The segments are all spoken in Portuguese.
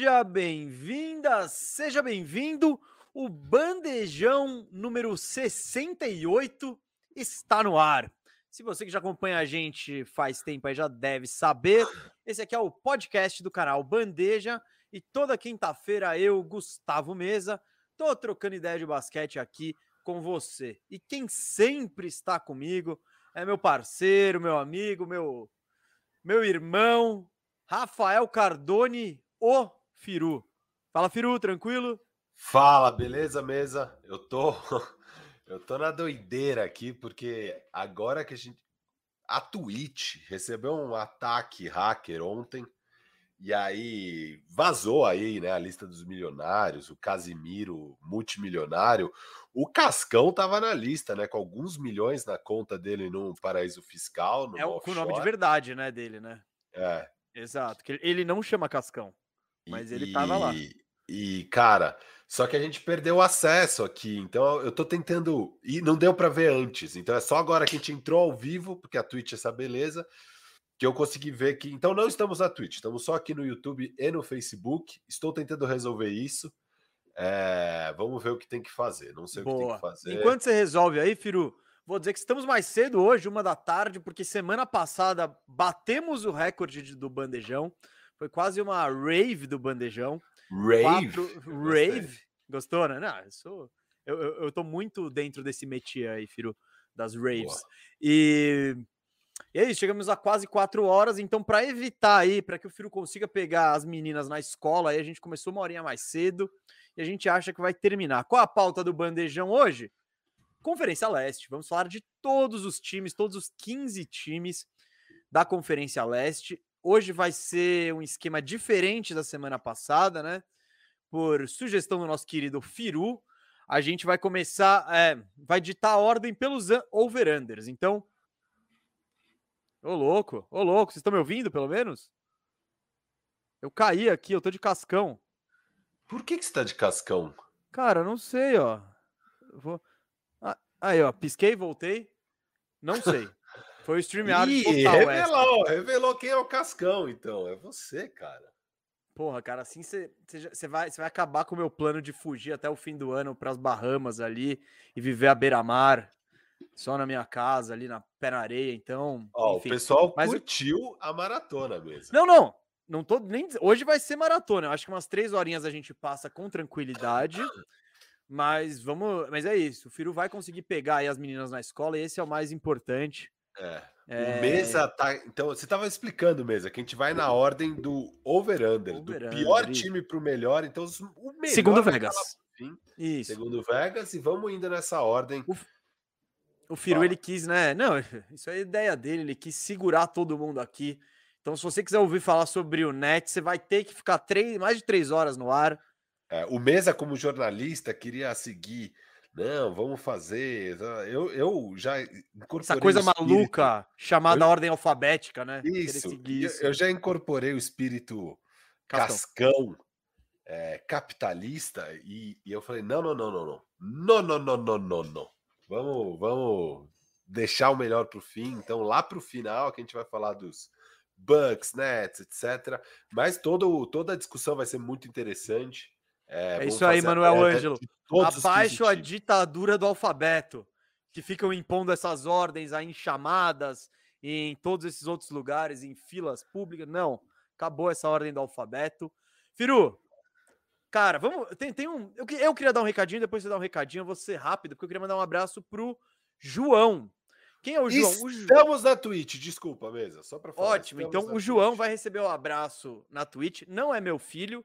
Seja bem-vinda, seja bem-vindo. O Bandejão número 68 está no ar. Se você que já acompanha a gente faz tempo aí já deve saber, esse aqui é o podcast do canal Bandeja e toda quinta-feira eu, Gustavo Mesa, tô trocando ideia de basquete aqui com você. E quem sempre está comigo é meu parceiro, meu amigo, meu meu irmão, Rafael Cardone, o Firu. Fala, Firu, tranquilo? Fala, beleza, mesa? Eu tô eu tô na doideira aqui porque agora que a gente a Twitch recebeu um ataque hacker ontem e aí vazou aí, né, a lista dos milionários, o Casimiro multimilionário, o Cascão tava na lista, né, com alguns milhões na conta dele num paraíso fiscal, É o, com o nome de verdade, né, dele, né? É. Exato, que ele não chama Cascão, mas ele tava lá. E, cara, só que a gente perdeu o acesso aqui, então eu tô tentando. E não deu para ver antes, então é só agora que a gente entrou ao vivo, porque a Twitch é essa beleza, que eu consegui ver que. Então não estamos na Twitch, estamos só aqui no YouTube e no Facebook. Estou tentando resolver isso. É, vamos ver o que tem que fazer. Não sei Boa. o que tem que fazer. Enquanto você resolve aí, Firu, vou dizer que estamos mais cedo hoje, uma da tarde, porque semana passada batemos o recorde de- do bandejão. Foi quase uma rave do bandejão. Rave. Quatro- rave. Gostou, né? Não, eu, sou, eu, eu, eu tô muito dentro desse métier aí, Firu, das raves. Boa. E, e é isso, chegamos a quase quatro horas. Então, para evitar aí, para que o Firu consiga pegar as meninas na escola, aí a gente começou uma horinha mais cedo e a gente acha que vai terminar. Qual a pauta do bandejão hoje? Conferência Leste. Vamos falar de todos os times, todos os 15 times da Conferência Leste. Hoje vai ser um esquema diferente da semana passada, né? Por sugestão do nosso querido Firu, a gente vai começar, é, vai ditar a ordem pelos over-unders. Então, ô louco, ô louco, vocês estão me ouvindo pelo menos? Eu caí aqui, eu tô de cascão. Por que, que você tá de cascão? Cara, não sei, ó. Eu Vou... Ah, aí, ó, pisquei, voltei. Não sei. Foi o StreamYard Ih, total essa. revelou, revelou quem é o Cascão, então. É você, cara. Porra, cara, assim você vai, cê vai acabar com o meu plano de fugir até o fim do ano para as Bahamas ali e viver à beira-mar, só na minha casa, ali na pé na areia. Então, Ó, enfim. o pessoal mas curtiu a maratona mesmo. Não, não. Não tô nem. Hoje vai ser maratona. Eu acho que umas três horinhas a gente passa com tranquilidade. Mas vamos. Mas é isso. O Firu vai conseguir pegar aí as meninas na escola e esse é o mais importante. É. É, O Mesa tá. Então, você tava explicando, Mesa, que a gente vai na ordem do over-under, do Over-under, pior time pro melhor. Então, o melhor Segundo vai Vegas. fim, Isso. segundo Vegas, e vamos indo nessa ordem. O Firu, Fala. ele quis, né? Não, isso é a ideia dele, ele quis segurar todo mundo aqui. Então, se você quiser ouvir falar sobre o Net, você vai ter que ficar três, mais de três horas no ar. É, o Mesa, como jornalista, queria seguir não, vamos fazer. Eu, eu já incorporei. Essa coisa maluca chamada eu... ordem alfabética, né? Isso, isso. Eu, eu já incorporei o espírito cascão é, capitalista e, e, eu falei: não, não, não, não, não. Não, não, não, não, não, não. Vamos, vamos deixar o melhor para o fim. Então, lá para o final, que a gente vai falar dos. Bucks, Nets, etc. Mas todo, toda a discussão vai ser muito interessante. É vamos isso aí, Manuel média Ângelo. Abaixo a 15 times. ditadura do alfabeto, que ficam impondo essas ordens aí em chamadas, em todos esses outros lugares, em filas públicas. Não, acabou essa ordem do alfabeto. Firu, cara, vamos. Tem, tem um. Eu, eu queria dar um recadinho, depois você dá um recadinho, eu vou ser rápido, porque eu queria mandar um abraço pro João. Quem é o João? O Ju- Estamos na Twitch, desculpa, mesa. Só para falar. Ótimo, então o João Twitch. vai receber o abraço na Twitch. Não é meu filho.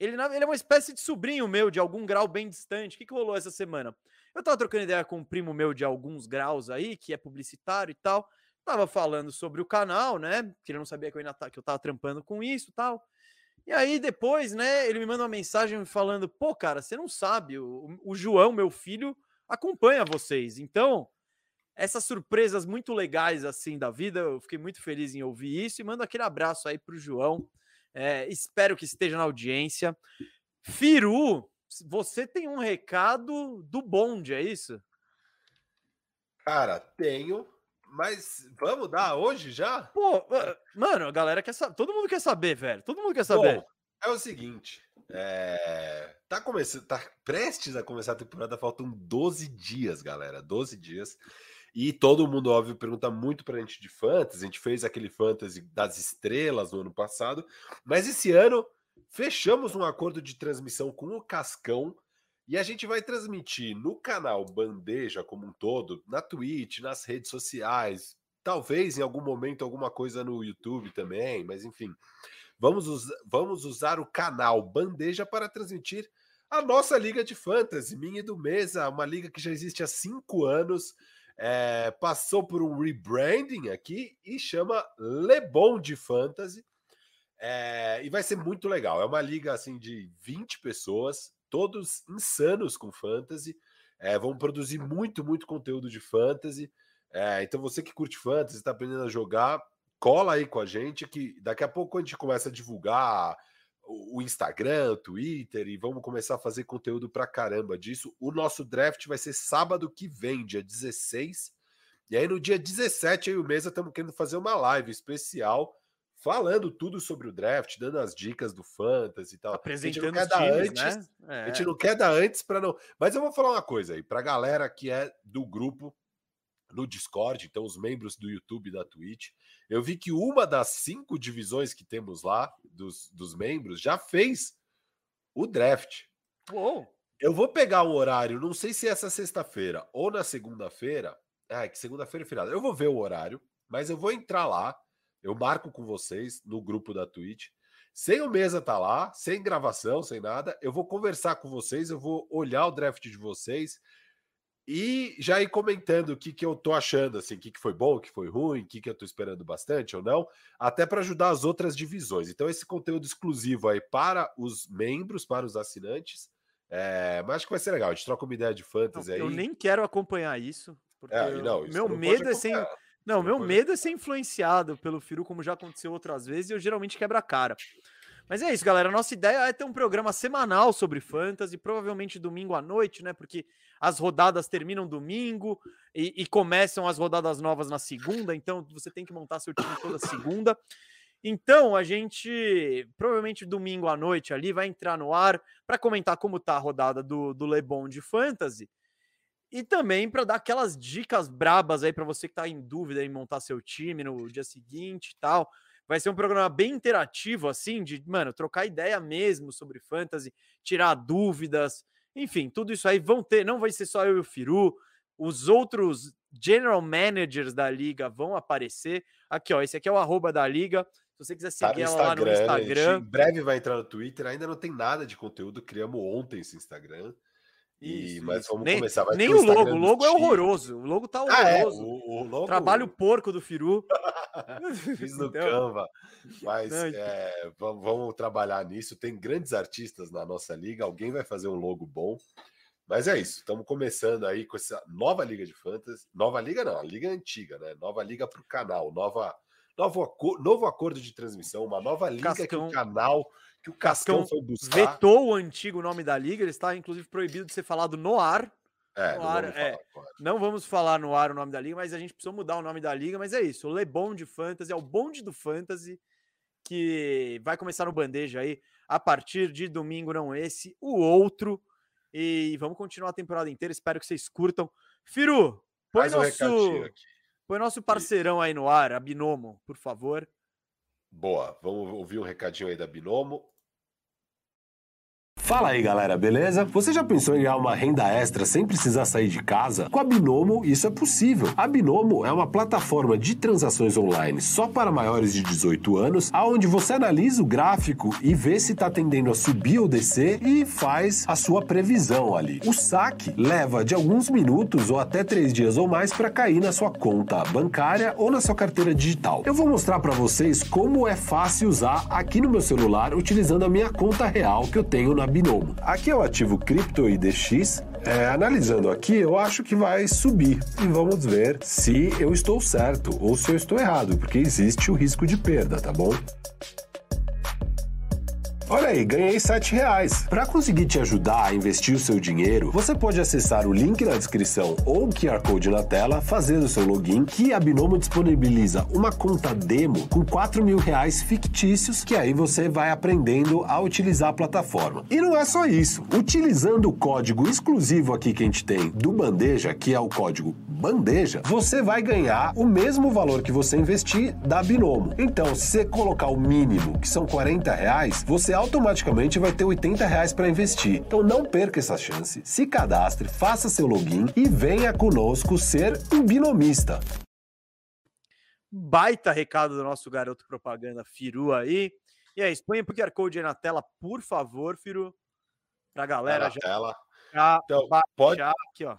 Ele, ele é uma espécie de sobrinho meu, de algum grau bem distante. O que, que rolou essa semana? Eu tava trocando ideia com um primo meu de alguns graus aí, que é publicitário e tal. Tava falando sobre o canal, né? Que ele não sabia que eu, ainda tá, que eu tava trampando com isso e tal. E aí depois, né, ele me manda uma mensagem falando: pô, cara, você não sabe, o, o João, meu filho, acompanha vocês. Então, essas surpresas muito legais assim da vida, eu fiquei muito feliz em ouvir isso e mando aquele abraço aí pro João. É, espero que esteja na audiência. Firu, você tem um recado do bonde, é isso? Cara, tenho, mas vamos dar hoje já? Pô, mano, a galera quer saber. Todo mundo quer saber, velho. Todo mundo quer saber. Bom, É o seguinte, é... tá começando, tá prestes a começar a temporada, faltam 12 dias, galera, 12 dias. E todo mundo, óbvio, pergunta muito pra gente de fantasy. A gente fez aquele fantasy das estrelas no ano passado, mas esse ano fechamos um acordo de transmissão com o Cascão e a gente vai transmitir no canal Bandeja como um todo, na Twitch, nas redes sociais, talvez em algum momento alguma coisa no YouTube também, mas enfim. Vamos, us vamos usar o canal Bandeja para transmitir a nossa Liga de Fantasy, minha e do Mesa, uma liga que já existe há cinco anos é, passou por um rebranding aqui e chama Lebon de Fantasy. É, e vai ser muito legal. É uma liga assim de 20 pessoas, todos insanos com fantasy. É, vão produzir muito, muito conteúdo de fantasy. É, então, você que curte fantasy, está aprendendo a jogar, cola aí com a gente, que daqui a pouco a gente começa a divulgar o Instagram, o Twitter e vamos começar a fazer conteúdo pra caramba disso. O nosso draft vai ser sábado que vem, dia 16. E aí no dia 17 eu e o Mesa estamos querendo fazer uma live especial falando tudo sobre o draft, dando as dicas do fantasy e tal. Apresentando a gente não quer times, dar antes, né? é. a gente não quer dar antes para não. Mas eu vou falar uma coisa aí para galera que é do grupo no Discord, então os membros do YouTube e da Twitch. Eu vi que uma das cinco divisões que temos lá, dos, dos membros, já fez o draft. Uou. Eu vou pegar um horário, não sei se é essa sexta-feira ou na segunda-feira. Ah, que segunda-feira é feriado. Eu vou ver o horário, mas eu vou entrar lá. Eu marco com vocês no grupo da Twitch. Sem o mesa tá lá, sem gravação, sem nada. Eu vou conversar com vocês, eu vou olhar o draft de vocês e já ir comentando o que, que eu tô achando, assim, o que, que foi bom, o que foi ruim, o que, que eu tô esperando bastante ou não, até para ajudar as outras divisões. Então, esse conteúdo exclusivo aí para os membros, para os assinantes. É, mas acho que vai ser legal. A gente troca uma ideia de fantasy não, aí. Eu nem quero acompanhar isso. Porque é, não, meu medo é ser. Não, meu medo é ser influenciado pelo Firu, como já aconteceu outras vezes, e eu geralmente quebro a cara. Mas é isso, galera. Nossa ideia é ter um programa semanal sobre fantasy, provavelmente domingo à noite, né? Porque as rodadas terminam domingo e, e, começam as rodadas novas na segunda, então você tem que montar seu time toda segunda. Então a gente provavelmente domingo à noite ali vai entrar no ar para comentar como tá a rodada do, do Lebon de fantasy e também para dar aquelas dicas brabas aí para você que está em dúvida em montar seu time no dia seguinte e tal. Vai ser um programa bem interativo, assim, de, mano, trocar ideia mesmo sobre fantasy, tirar dúvidas, enfim, tudo isso aí vão ter. Não vai ser só eu e o Firu, os outros general managers da liga vão aparecer. Aqui, ó, esse aqui é o arroba da liga. Se você quiser seguir tá ela lá no Instagram. Em breve vai entrar no Twitter, ainda não tem nada de conteúdo, criamos ontem esse Instagram. E, isso, mas vamos nem, começar. Vai nem o logo, o logo é horroroso. O logo tá horroroso. Ah, é. o, o logo... Trabalho porco do Firu. Fiz no então... Canva. Mas não, é, vamos, vamos, trabalhar nisso. Tem grandes artistas na nossa liga. Alguém vai fazer um logo bom. Mas é isso. Estamos começando aí com essa nova liga de fantasy. Nova liga não, a liga antiga, né? Nova liga para o canal. Nova, novo, novo acordo de transmissão. Uma nova liga Cascão. que o canal que o Cascão, foi buscar. Vetou o antigo nome da liga, ele está inclusive proibido de ser falado no ar. É, no não, ar, vamos é, não vamos falar no ar o nome da liga, mas a gente precisa mudar o nome da liga. Mas é isso, o Lebon de Fantasy, é o bonde do Fantasy, que vai começar no bandeja aí a partir de domingo, não esse, o outro. E vamos continuar a temporada inteira. Espero que vocês curtam. Firu, põe nosso, um põe nosso parceirão aí no ar, a Binomo, por favor. Boa, vamos ouvir um recadinho aí da Binomo. Fala aí galera, beleza? Você já pensou em ganhar uma renda extra sem precisar sair de casa? Com a Binomo isso é possível. A Binomo é uma plataforma de transações online só para maiores de 18 anos, aonde você analisa o gráfico e vê se está tendendo a subir ou descer e faz a sua previsão ali. O saque leva de alguns minutos ou até três dias ou mais para cair na sua conta bancária ou na sua carteira digital. Eu vou mostrar para vocês como é fácil usar aqui no meu celular utilizando a minha conta real que eu tenho na Binomo. Binomo. Aqui é o ativo Crypto IDX. É, analisando aqui, eu acho que vai subir e vamos ver se eu estou certo ou se eu estou errado, porque existe o risco de perda, tá bom? Olha aí, ganhei 7 reais. Para conseguir te ajudar a investir o seu dinheiro, você pode acessar o link na descrição ou o QR Code na tela, fazer o seu login, que a Binomo disponibiliza uma conta demo com 4 mil reais fictícios, que aí você vai aprendendo a utilizar a plataforma. E não é só isso. Utilizando o código exclusivo aqui que a gente tem do Bandeja, que é o código Bandeja, você vai ganhar o mesmo valor que você investir da Binomo. Então, se você colocar o mínimo, que são 40 reais, você automaticamente vai ter 80 reais para investir. Então não perca essa chance. Se cadastre, faça seu login e venha conosco ser um binomista. Baita recado do nosso garoto propaganda Firu aí. E aí, expõe o QR Code aí na tela, por favor, Firu. Pra galera tá já. Tela. já então, pode aqui, ó.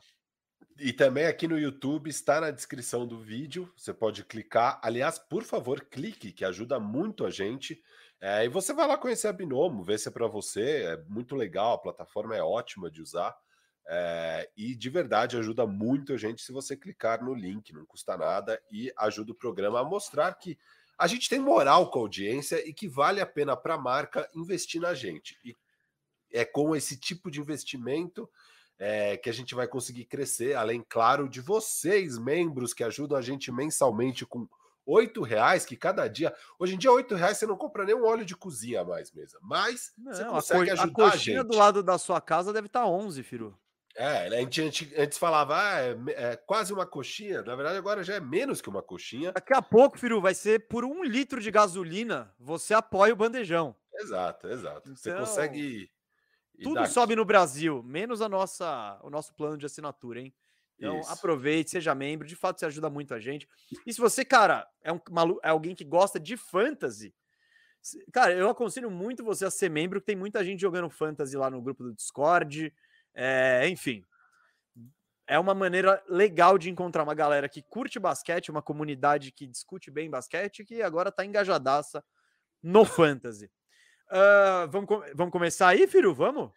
E também aqui no YouTube está na descrição do vídeo. Você pode clicar. Aliás, por favor, clique, que ajuda muito a gente. É, e você vai lá conhecer a Binomo, ver se é para você. É muito legal, a plataforma é ótima de usar. É, e de verdade ajuda muito a gente se você clicar no link, não custa nada e ajuda o programa a mostrar que a gente tem moral com a audiência e que vale a pena para a marca investir na gente. E é com esse tipo de investimento é, que a gente vai conseguir crescer, além, claro, de vocês, membros, que ajudam a gente mensalmente com oito reais, que cada dia. Hoje em dia, oito reais você não compra nem um óleo de cozinha mais mesmo. Mas não, você consegue a co ajudar a, coxinha a gente. do lado da sua casa deve estar tá 11, Firu. É, né, a gente antes, antes falava, ah, é, é, quase uma coxinha. Na verdade, agora já é menos que uma coxinha. Daqui a pouco, Firu, vai ser por um litro de gasolina, você apoia o bandejão. Exato, exato. Então... Você consegue tudo sobe no Brasil, menos a nossa, o nosso plano de assinatura, hein? Então Isso. aproveite, seja membro, de fato você ajuda muito a gente. E se você, cara, é, um, malu... é alguém que gosta de fantasy, cara, eu aconselho muito você a ser membro, que tem muita gente jogando fantasy lá no grupo do Discord. É, enfim, é uma maneira legal de encontrar uma galera que curte basquete, uma comunidade que discute bem basquete, que agora tá engajadaça no fantasy. Uh, vamos, vamos começar aí, Firu? Vamos?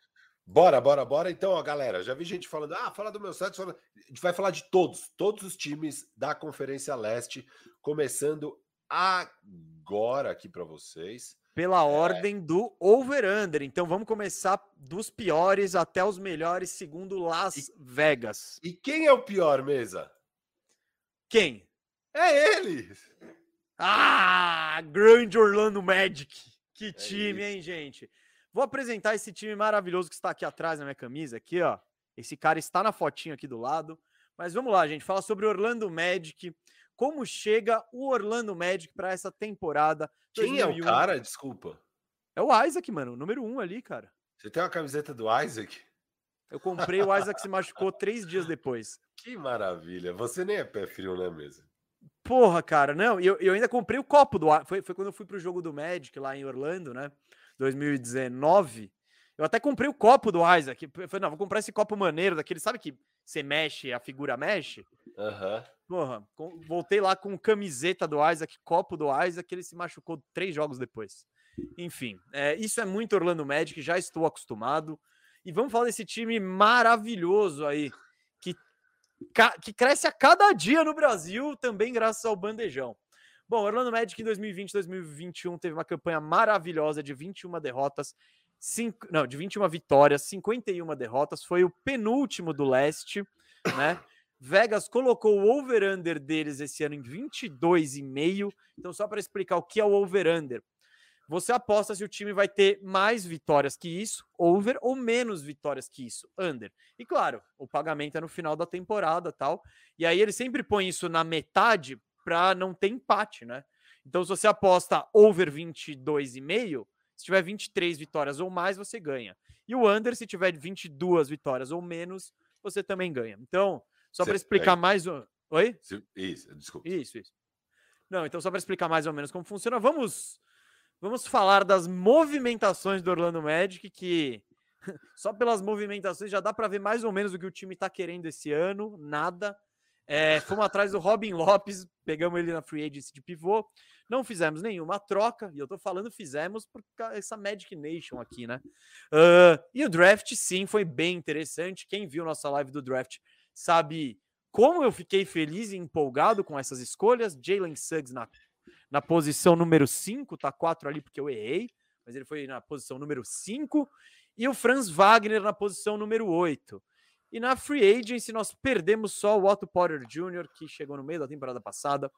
Bora, bora, bora. Então, ó, galera, já vi gente falando, ah, fala do meu site. Fala... A gente vai falar de todos, todos os times da Conferência Leste, começando agora aqui para vocês. Pela é... ordem do over-under. Então, vamos começar dos piores até os melhores, segundo Las e... Vegas. E quem é o pior, mesa? Quem? É ele! Ah, grande Orlando Magic. Que é time, é hein, gente? Vou apresentar esse time maravilhoso que está aqui atrás na minha camisa, aqui, ó. Esse cara está na fotinho aqui do lado. Mas vamos lá, gente. Fala sobre Orlando Magic. Como chega o Orlando Magic para essa temporada? Quem 2001. é o cara? Desculpa. É o Isaac, mano. O número um ali, cara. Você tem uma camiseta do Isaac? Eu comprei, o Isaac se machucou três dias depois. Que maravilha. Você nem é pé frio, né, mesmo? Porra, cara, não, eu, eu ainda comprei o copo do. Foi, foi quando eu fui pro jogo do Magic lá em Orlando, né? 2019. Eu até comprei o copo do Isaac. Eu falei, não, vou comprar esse copo maneiro daquele, sabe que você mexe, a figura mexe? Aham. Uhum. Porra, voltei lá com camiseta do Isaac, copo do Isaac, ele se machucou três jogos depois. Enfim, é, isso é muito Orlando Magic, já estou acostumado. E vamos falar desse time maravilhoso aí, que cresce a cada dia no Brasil, também graças ao bandejão. Bom, Orlando Magic em 2020 2021 teve uma campanha maravilhosa de 21 derrotas, não, de 21 vitórias, 51 derrotas, foi o penúltimo do leste, né? Vegas colocou o over-under deles esse ano em 22,5. Então, só para explicar o que é o over-under. Você aposta se o time vai ter mais vitórias que isso, over, ou menos vitórias que isso, under. E claro, o pagamento é no final da temporada tal. E aí ele sempre põe isso na metade para não ter empate, né? Então, se você aposta over 22,5, se tiver 23 vitórias ou mais, você ganha. E o under, se tiver 22 vitórias ou menos, você também ganha. Então, só para explicar é... mais. Oi? Isso, desculpa. Isso, isso. Não, então, só para explicar mais ou menos como funciona, vamos Vamos falar das movimentações do Orlando Magic, que só pelas movimentações já dá para ver mais ou menos o que o time está querendo esse ano, nada. É, fomos atrás do Robin Lopes, pegamos ele na free agency de pivô, não fizemos nenhuma troca, e eu tô falando fizemos por essa Magic Nation aqui, né? Uh, e o draft, sim, foi bem interessante. Quem viu nossa live do draft sabe como eu fiquei feliz e empolgado com essas escolhas. Jalen Suggs na na posição número 5, tá 4 ali porque eu errei. mas ele foi na posição número 5, e o Franz Wagner na posição número 8. E na free agency nós perdemos só o Otto Porter Jr., que chegou no meio da temporada passada.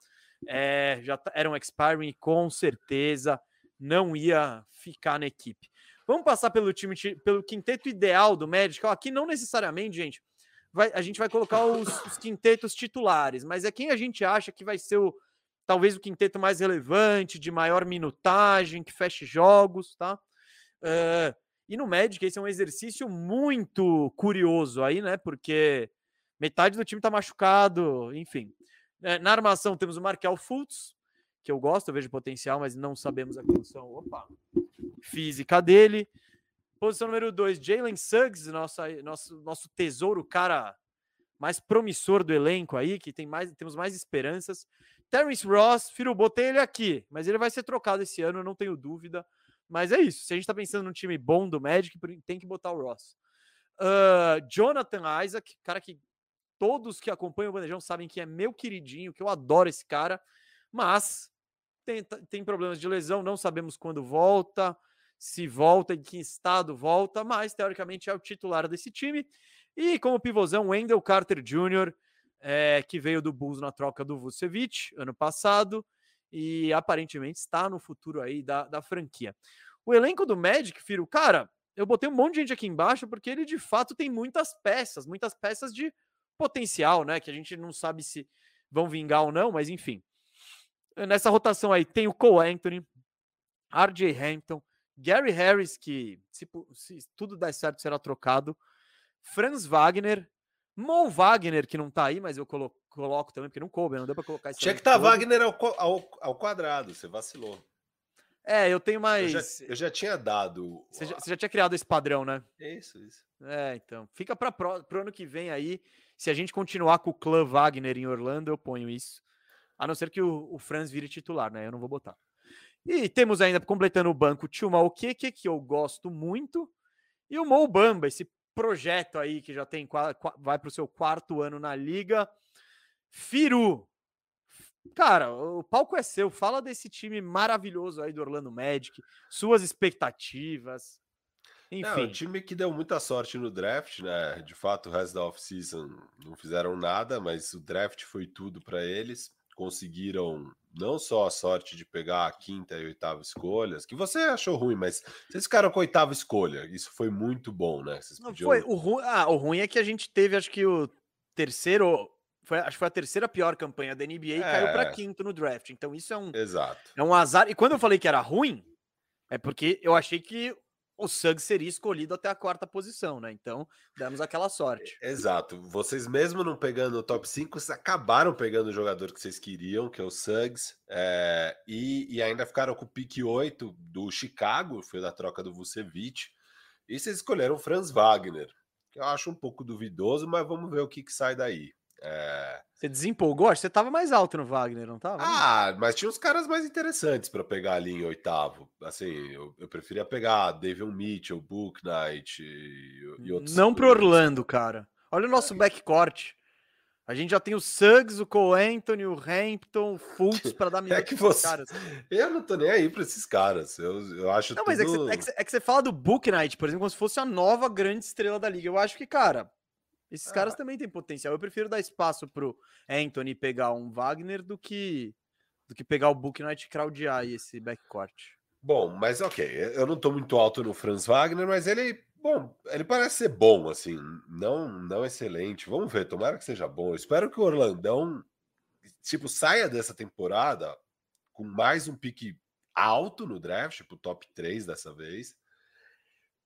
É, já era um expiring com certeza não ia ficar na equipe. Vamos passar pelo time, pelo quinteto ideal do Magic. Aqui não necessariamente, gente, vai, a gente vai colocar os, os, quintetos titulares, mas é quem a gente acha que vai ser o talvez o quinteto mais relevante, de maior minutagem, que feche jogos, tá? Uh, e no Magic esse é um exercício muito curioso aí, né? Porque metade do time tá machucado, enfim. É, na armação temos o Markel Fultz, que eu gosto, eu vejo potencial, mas não sabemos a condição opa, física dele. Posição número 2, Jalen Suggs, nossa, nosso, nosso tesouro, cara mais promissor do elenco aí, que tem mais, temos mais esperanças. Terence Ross, Firo, botei ele aqui, mas ele vai ser trocado esse ano, não tenho dúvida. Mas é isso. Se a gente tá pensando num time bom do Magic, tem que botar o Ross. Uh, Jonathan Isaac, cara que todos que acompanham o Bandejão sabem que é meu queridinho, que eu adoro esse cara, mas tem, tem problemas de lesão, não sabemos quando volta, se volta, em que estado volta, mas teoricamente é o titular desse time. E como pivôzão, Wendell Carter Jr., é, que veio do Bulls na troca do Vucevic ano passado e aparentemente está no futuro aí da, da franquia. O elenco do Magic, Firo, cara, eu botei um monte de gente aqui embaixo porque ele de fato tem muitas peças, muitas peças de potencial, né? Que a gente não sabe se vão vingar ou não, mas enfim. Nessa rotação aí tem o Cole Anthony, RJ Hampton, Gary Harris, que se, se tudo der certo será trocado, Franz Wagner, Mo Wagner, que não tá aí, mas eu coloco, coloco também, porque não coube, não deu pra colocar. Tinha que estar tá Wagner ao, ao, ao, quadrado, você vacilou. É, eu tenho mais. Eu já, eu já tinha dado. Você já, você já, tinha criado esse padrão, né? Isso, isso. É, então. Fica para pro ano que vem aí. Se a gente continuar com o clã Wagner em Orlando, eu ponho isso. A não ser que o, o Franz vire titular, né? Eu não vou botar. E temos ainda, completando o banco, o Tio Malkeke, que eu gosto muito. E o Mo Bamba, esse projeto aí que já tem vai para o seu quarto ano na liga. Firu, cara, o palco é seu. Fala desse time maravilhoso aí do Orlando Magic, suas expectativas. Enfim. É, um time que deu muita sorte no draft, né? De fato, o resto da off-season não fizeram nada, mas o draft foi tudo para eles. Conseguiram não só a sorte de pegar a quinta e oitava escolhas, que você achou ruim, mas vocês ficaram com a oitava escolha. Isso foi muito bom, né? Vocês não podiam... foi o ruim. Ah, o ruim é que a gente teve, acho que o terceiro, foi, acho que foi a terceira pior campanha da NBA e é... caiu para quinto no draft. Então isso é um, Exato. é um azar. E quando eu falei que era ruim, é porque eu achei que o Suggs seria escolhido até a quarta posição, né? Então, demos aquela sorte. Exato. Vocês mesmo não pegando o top 5, vocês acabaram pegando o jogador que vocês queriam, que é o Suggs, é, e, e, ainda ficaram com o pique 8 do Chicago, foi da troca do Vucevic, e vocês escolheram o Franz Wagner, que eu acho um pouco duvidoso, mas vamos ver o que, que sai daí. É... Você desempolgou? Acho que você estava mais alto no Wagner, não estava? Ah, mas tinha uns caras mais interessantes para pegar ali em oitavo. Assim, eu, eu preferia pegar David Mitchell, Book Knight e, e outros. Não pro Orlando, cara. Olha o nosso é. backcourt. A gente já tem o Suggs, o Cole Anthony, o Hampton, o Fultz para dar minutos é que você... caras. Eu não tô nem aí para esses caras. Eu, eu acho Não, mas é, que você, é, que você, é que você fala do Book Knight, por exemplo, como se fosse a nova grande estrela da liga. Eu acho que, cara, esses ah. caras também têm potencial. Eu prefiro dar espaço pro Anthony pegar um Wagner do que do que pegar o Book Knight e crowdear esse backcourt. Bom, mas ok, eu não tô muito alto no Franz Wagner, mas ele, bom, ele parece ser bom, assim, não, não excelente. Vamos ver, tomara que seja bom. Eu espero que o Orlandão, tipo, saia dessa temporada com mais um pique alto no draft, tipo top 3 dessa vez,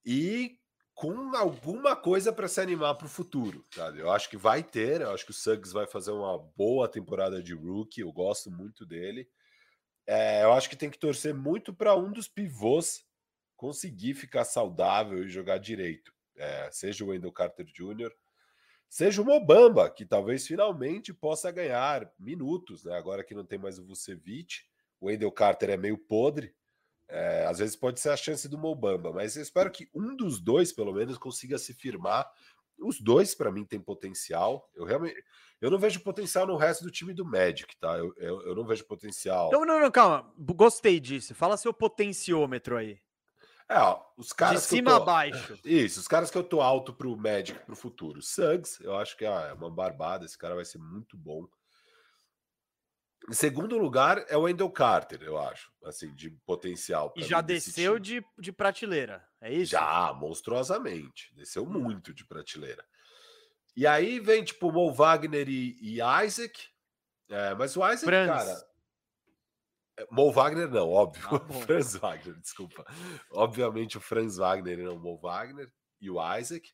e com alguma coisa para se animar para o futuro, sabe? Eu acho que vai ter, eu acho que o Suggs vai fazer uma boa temporada de rookie, eu gosto muito dele. É, eu acho que tem que torcer muito para um dos pivôs conseguir ficar saudável e jogar direito. É, seja o Wendell Carter Jr., seja o Mobamba, que talvez finalmente possa ganhar minutos, né? Agora que não tem mais o Vucevic, o Wendell Carter é meio podre, é, às vezes pode ser a chance do Mobamba, mas eu espero que um dos dois, pelo menos, consiga se firmar. Os dois, para mim, têm potencial. Eu realmente. Eu não vejo potencial no resto do time do Magic, tá? Eu, eu, eu não vejo potencial. Não, não, não, calma. Gostei disso. Fala seu potenciômetro aí. É, ó, os caras de cima tô... a baixo. Isso, os caras que eu tô alto pro Magic pro futuro. Suggs, eu acho que é uma barbada, esse cara vai ser muito bom. Em segundo lugar é o Wendell Carter, eu acho, assim, de potencial. E já desceu de, de prateleira, é isso? Já, monstruosamente. Desceu muito de prateleira. E aí vem, tipo, Mo Wagner e, e Isaac. É, mas o Isaac, Franz. cara. É, Mo Wagner não, óbvio. Ah, Franz Wagner, desculpa. Obviamente o Franz Wagner e não o Mo Wagner. E o Isaac.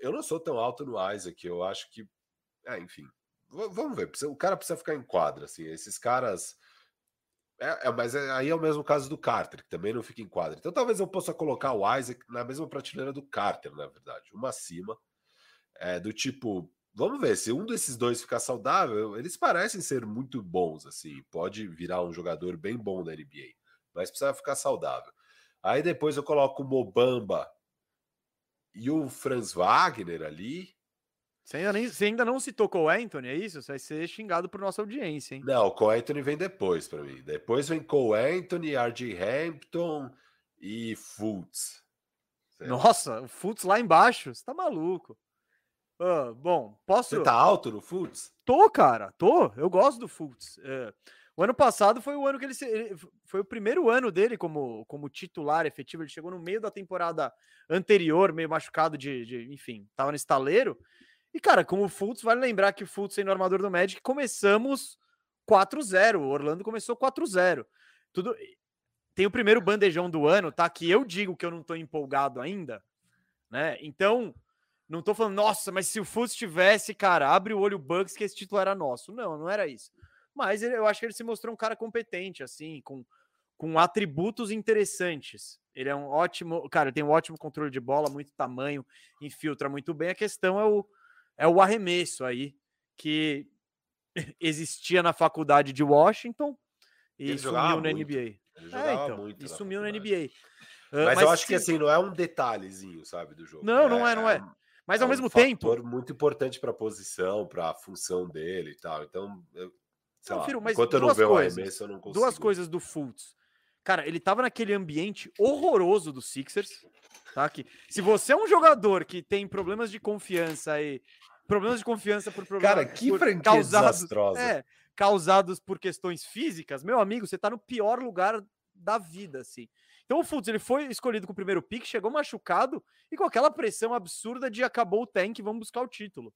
Eu não sou tão alto no Isaac, eu acho que. É, enfim. Vamos ver. O cara precisa ficar em quadra, assim. Esses caras. É, é, mas é, aí é o mesmo caso do Carter, que também não fica em quadra. Então talvez eu possa colocar o Isaac na mesma prateleira do Carter, na verdade. Uma acima. É, do tipo, vamos ver, se um desses dois ficar saudável, eles parecem ser muito bons, assim. Pode virar um jogador bem bom da NBA, mas precisa ficar saudável. Aí depois eu coloco o Mobamba e o Franz Wagner ali. Você ainda, nem, você ainda não citou com o Anthony, é isso? Você vai ser xingado por nossa audiência, hein? Não, o Cole Anthony vem depois para mim. Depois vem Cole Anthony, RJ Hampton e Fultz. Nossa, o Fultz lá embaixo, você tá maluco. Bom, posso. Você tá alto no Fultz? Tô, cara, tô. Eu gosto do Fultz. É, o ano passado foi o ano que ele, ele, foi o primeiro ano dele como, como titular efetivo. Ele chegou no meio da temporada anterior, meio machucado de, de enfim, tava no estaleiro. E, cara, como o Fultz, vale lembrar que o Fultz sendo armador do Magic, começamos 4-0. O Orlando começou 4-0. Tudo. Tem o primeiro bandejão do ano, tá? Que eu digo que eu não tô empolgado ainda, né? Então, não tô falando, nossa, mas se o Fultz tivesse, cara, abre o olho Bucks que esse título era nosso. Não, não era isso. Mas eu acho que ele se mostrou um cara competente, assim, com, com atributos interessantes. Ele é um ótimo, cara, tem um ótimo controle de bola, muito tamanho, infiltra muito bem. A questão é o, é o arremesso aí, que existia na faculdade de Washington e ele sumiu na NBA. Ele é, então, e sumiu na NBA. Uh, mas, mas, eu acho se... que assim, não é um detalhezinho, sabe, do jogo. Não, é, não é, não é. Mas é ao um mesmo tempo. muito importante para a posição, para a função dele e tal. Então, eu, sei não, lá, Firo, enquanto eu não vejo o arremesso, eu não consigo. Duas coisas do Fultz. Cara, ele tava naquele ambiente horroroso do Sixers. Tá? Que, se você é um jogador que tem problemas de confiança e. Problemas de confiança por problemas. Cara, que franquia causados, desastrosa. É, causados por questões físicas, meu amigo, você tá no pior lugar da vida, assim. Então o Fultz ele foi escolhido com o primeiro pick, chegou machucado e com aquela pressão absurda de acabou o tank, vamos buscar o título.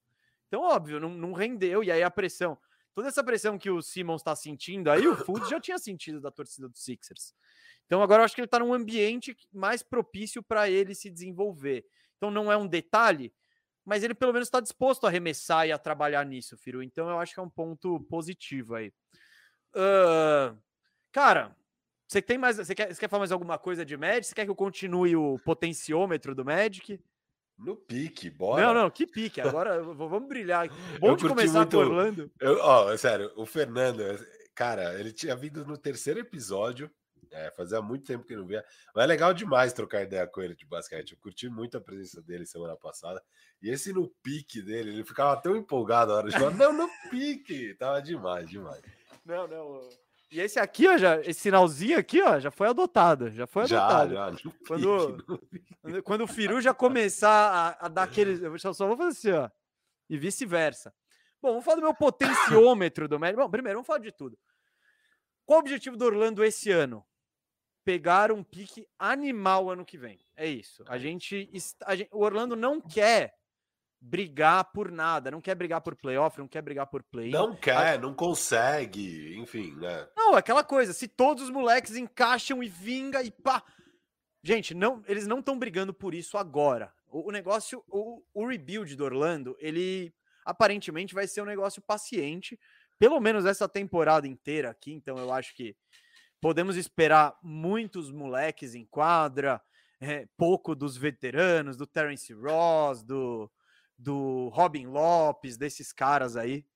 Então, óbvio, não, não rendeu. E aí a pressão, toda essa pressão que o Simmons está sentindo, aí o Fultz já tinha sentido da torcida dos Sixers. Então agora eu acho que ele está num ambiente mais propício para ele se desenvolver. Então não é um detalhe, mas ele pelo menos está disposto a arremessar e a trabalhar nisso, Firu. Então eu acho que é um ponto positivo aí. Uh, cara, você tem mais. Você quer, você quer falar mais alguma coisa de Magic? Você quer que eu continue o potenciômetro do Magic? No pique, bora. Não, não, que pique. Agora vamos brilhar. Bom de começar muito, com Orlando. Eu, ó, sério, o Fernando, cara, ele tinha vindo no terceiro episódio. É, fazia muito tempo que não via. Mas é legal demais trocar ideia com ele de basquete. Eu curti muito a presença dele semana passada. E esse no pique dele, ele ficava tão empolgado na hora de falar: não, no pique. Tava demais, demais. Não, não. E esse aqui, ó, já, esse sinalzinho aqui, ó, já foi adotado. Já foi adotado. Já, já. Quando, quando o Firu já começar a, a dar aqueles. Eu só vou fazer assim, ó. E vice-versa. Bom, vamos falar do meu potenciômetro do médio. Bom, primeiro, vamos falar de tudo. Qual o objetivo do Orlando esse ano? Pegar um pique animal ano que vem. É isso. A gente, a gente, o Orlando não quer brigar por nada, não quer brigar por playoff, não quer brigar por play. Não quer, a... não consegue, enfim, né? Não, aquela coisa, se todos os moleques encaixam e vinga e pá. Gente, não, eles não estão brigando por isso agora. O, o negócio, o, o, rebuild do Orlando, ele aparentemente vai ser um negócio paciente, pelo menos essa temporada inteira aqui, então eu acho que podemos esperar muitos moleques em quadra, é, pouco dos veteranos, do Terence Ross, do do Robin Lopes, desses caras aí.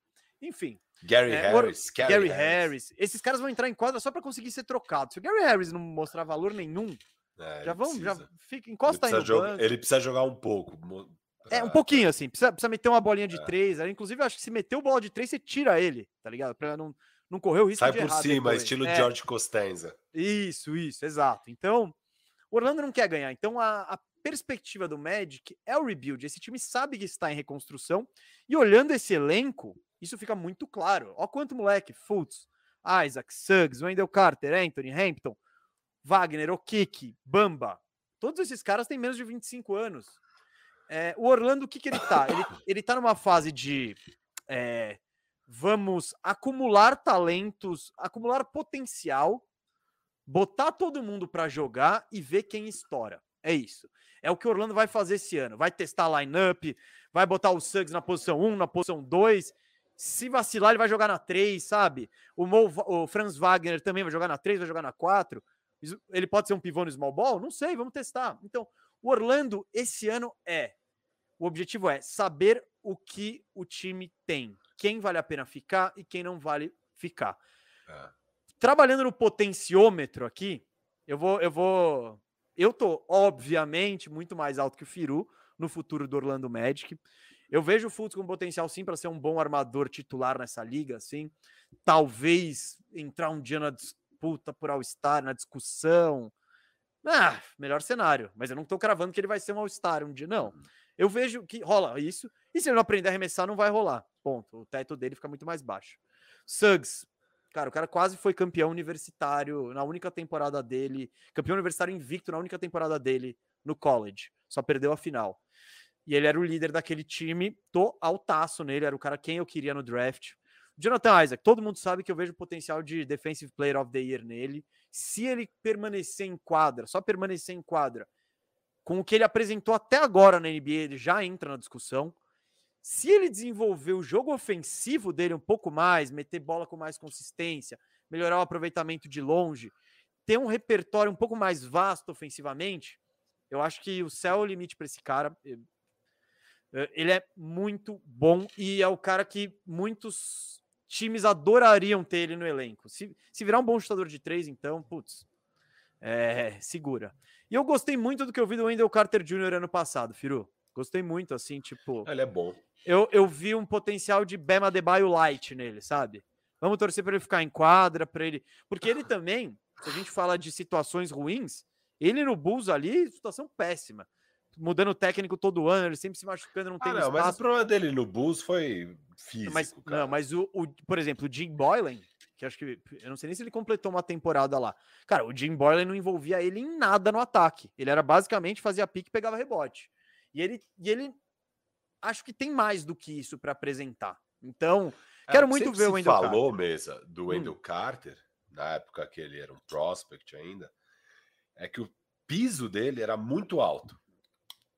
Enfim. Gary é, Harris. Gary, Gary Harris. Harris. Esses caras vão entrar em quadra só para conseguir ser trocado. Se o Gary Harris não mostrar valor nenhum, é, já vamos, já fica, encosta aí no jogar, Ele precisa jogar um pouco. É, um pouquinho assim. Precisa, precisa meter uma bolinha de é. três. Inclusive, eu acho que se meter o bola de três, você tira ele, tá ligado? Para não, não correr o risco Sai de por cima, estilo é. George Costanza. Isso, isso, exato. Então, O Orlando não quer ganhar. Então a, a perspectiva do Magic é o rebuild. Esse time sabe que está em reconstrução. E olhando esse elenco, isso fica muito claro. Ó quanto moleque, Fultz, Isaac, Suggs, Wendell Carter, Anthony, Hampton, Wagner, Okiki, Bamba. Todos esses caras têm menos de 25 anos. É, o Orlando, o que, que ele tá? Ele, ele tá numa fase de é, vamos acumular talentos, acumular potencial, botar todo mundo para jogar e ver quem estoura. É isso. É o que o Orlando vai fazer esse ano. Vai testar a lineup, vai botar o Suggs na posição 1, na posição 2. Se vacilar, ele vai jogar na 3, sabe? O, Mo, o Franz Wagner também vai jogar na 3, vai jogar na 4. Ele pode ser um pivô no small ball? Não sei, vamos testar. Então, o Orlando esse ano é. O objetivo é saber o que o time tem. Quem vale a pena ficar e quem não vale ficar. É. Trabalhando no potenciômetro aqui, eu vou, eu vou eu tô, obviamente, muito mais alto que o Firu no futuro do Orlando Magic. Eu vejo o Fultz com potencial sim para ser um bom armador titular nessa liga, assim. Talvez entrar um dia na disputa por All-Star, na discussão. Ah, melhor cenário. Mas eu não tô cravando que ele vai ser um All-Star um dia, não. Uhum. Eu vejo que rola isso. E se ele não aprender a arremessar, não vai rolar. Ponto. O teto dele fica muito mais baixo. Suggs, Cara, o cara quase foi campeão universitário na única temporada dele, campeão universitário invicto na única temporada dele no college. Só perdeu a final. E ele era o líder daquele time, tô altaço nele, era o cara quem eu queria no draft. Jonathan Isaac, todo mundo sabe que eu vejo potencial de Defensive Player of the Year nele. Se ele permanecer em quadra, só permanecer em quadra, com o que ele apresentou até agora na NBA, ele já entra na discussão. Se ele desenvolver o jogo ofensivo dele um pouco mais, meter bola com mais consistência, melhorar o aproveitamento de longe, ter um repertório um pouco mais vasto ofensivamente, eu acho que o céu é o limite para esse cara. Eh, ele é muito bom e é o cara que muitos times adorariam ter ele no elenco. Se, se virar um bom chutador de três, então, putz, é, segura. E eu gostei muito do que eu vi do Wendell Carter Jr. ano passado, Firu. Gostei muito, assim, tipo. Ele é bom. Eu, eu vi um potencial de Bema Debaio light nele, sabe? Vamos torcer para ele ficar em quadra, para ele. Porque ele também, se a gente fala de situações ruins, ele no Bulls ali, situação péssima. Mudando o técnico todo ano, ele sempre se machucando, não tem ah, não, espaço. Mas o problema dele no Bulls foi físico. Mas, não, mas o, o, por exemplo, o Jim Boylan, que acho que eu não sei nem se ele completou uma temporada lá. Cara, o Jim Boylan não envolvia ele em nada no ataque. Ele era basicamente fazia pique e pegava rebote. E ele, e ele acho que tem mais do que isso para apresentar. Então, é, quero muito ver o Wendell Carter. falou, mesa, do Wendell hum. Carter, na época que ele era um prospect ainda, é que o piso dele era muito alto.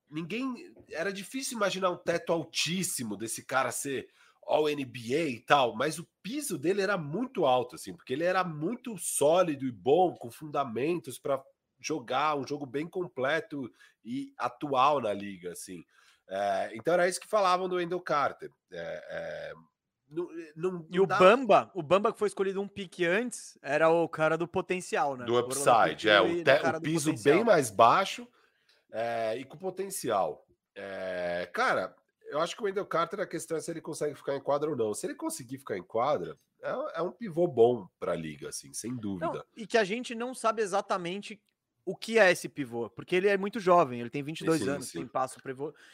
Ninguém. Era difícil imaginar um teto altíssimo desse cara ser All NBA e tal, mas o piso dele era muito alto, assim, porque ele era muito sólido e bom, com fundamentos para jogar um jogo bem completo e atual na liga, assim. É, então era isso que falavam do Wendell Carter. É, é, não, não, e o dá... Bamba, o Bamba que foi escolhido um pique antes, era o cara do potencial, né? Do upside, é, o, te, o piso bem mais baixo e com potencial. É, cara, eu acho que o Wendell Carter, a questão é se ele consegue ficar em quadra ou não. Se ele conseguir ficar em quadra, é, é um pivô bom para a liga, assim, sem dúvida. Não, e que a gente não sabe exatamente o que é esse pivô, porque ele é muito jovem, ele tem 22 sim, anos, sim. Tem, passo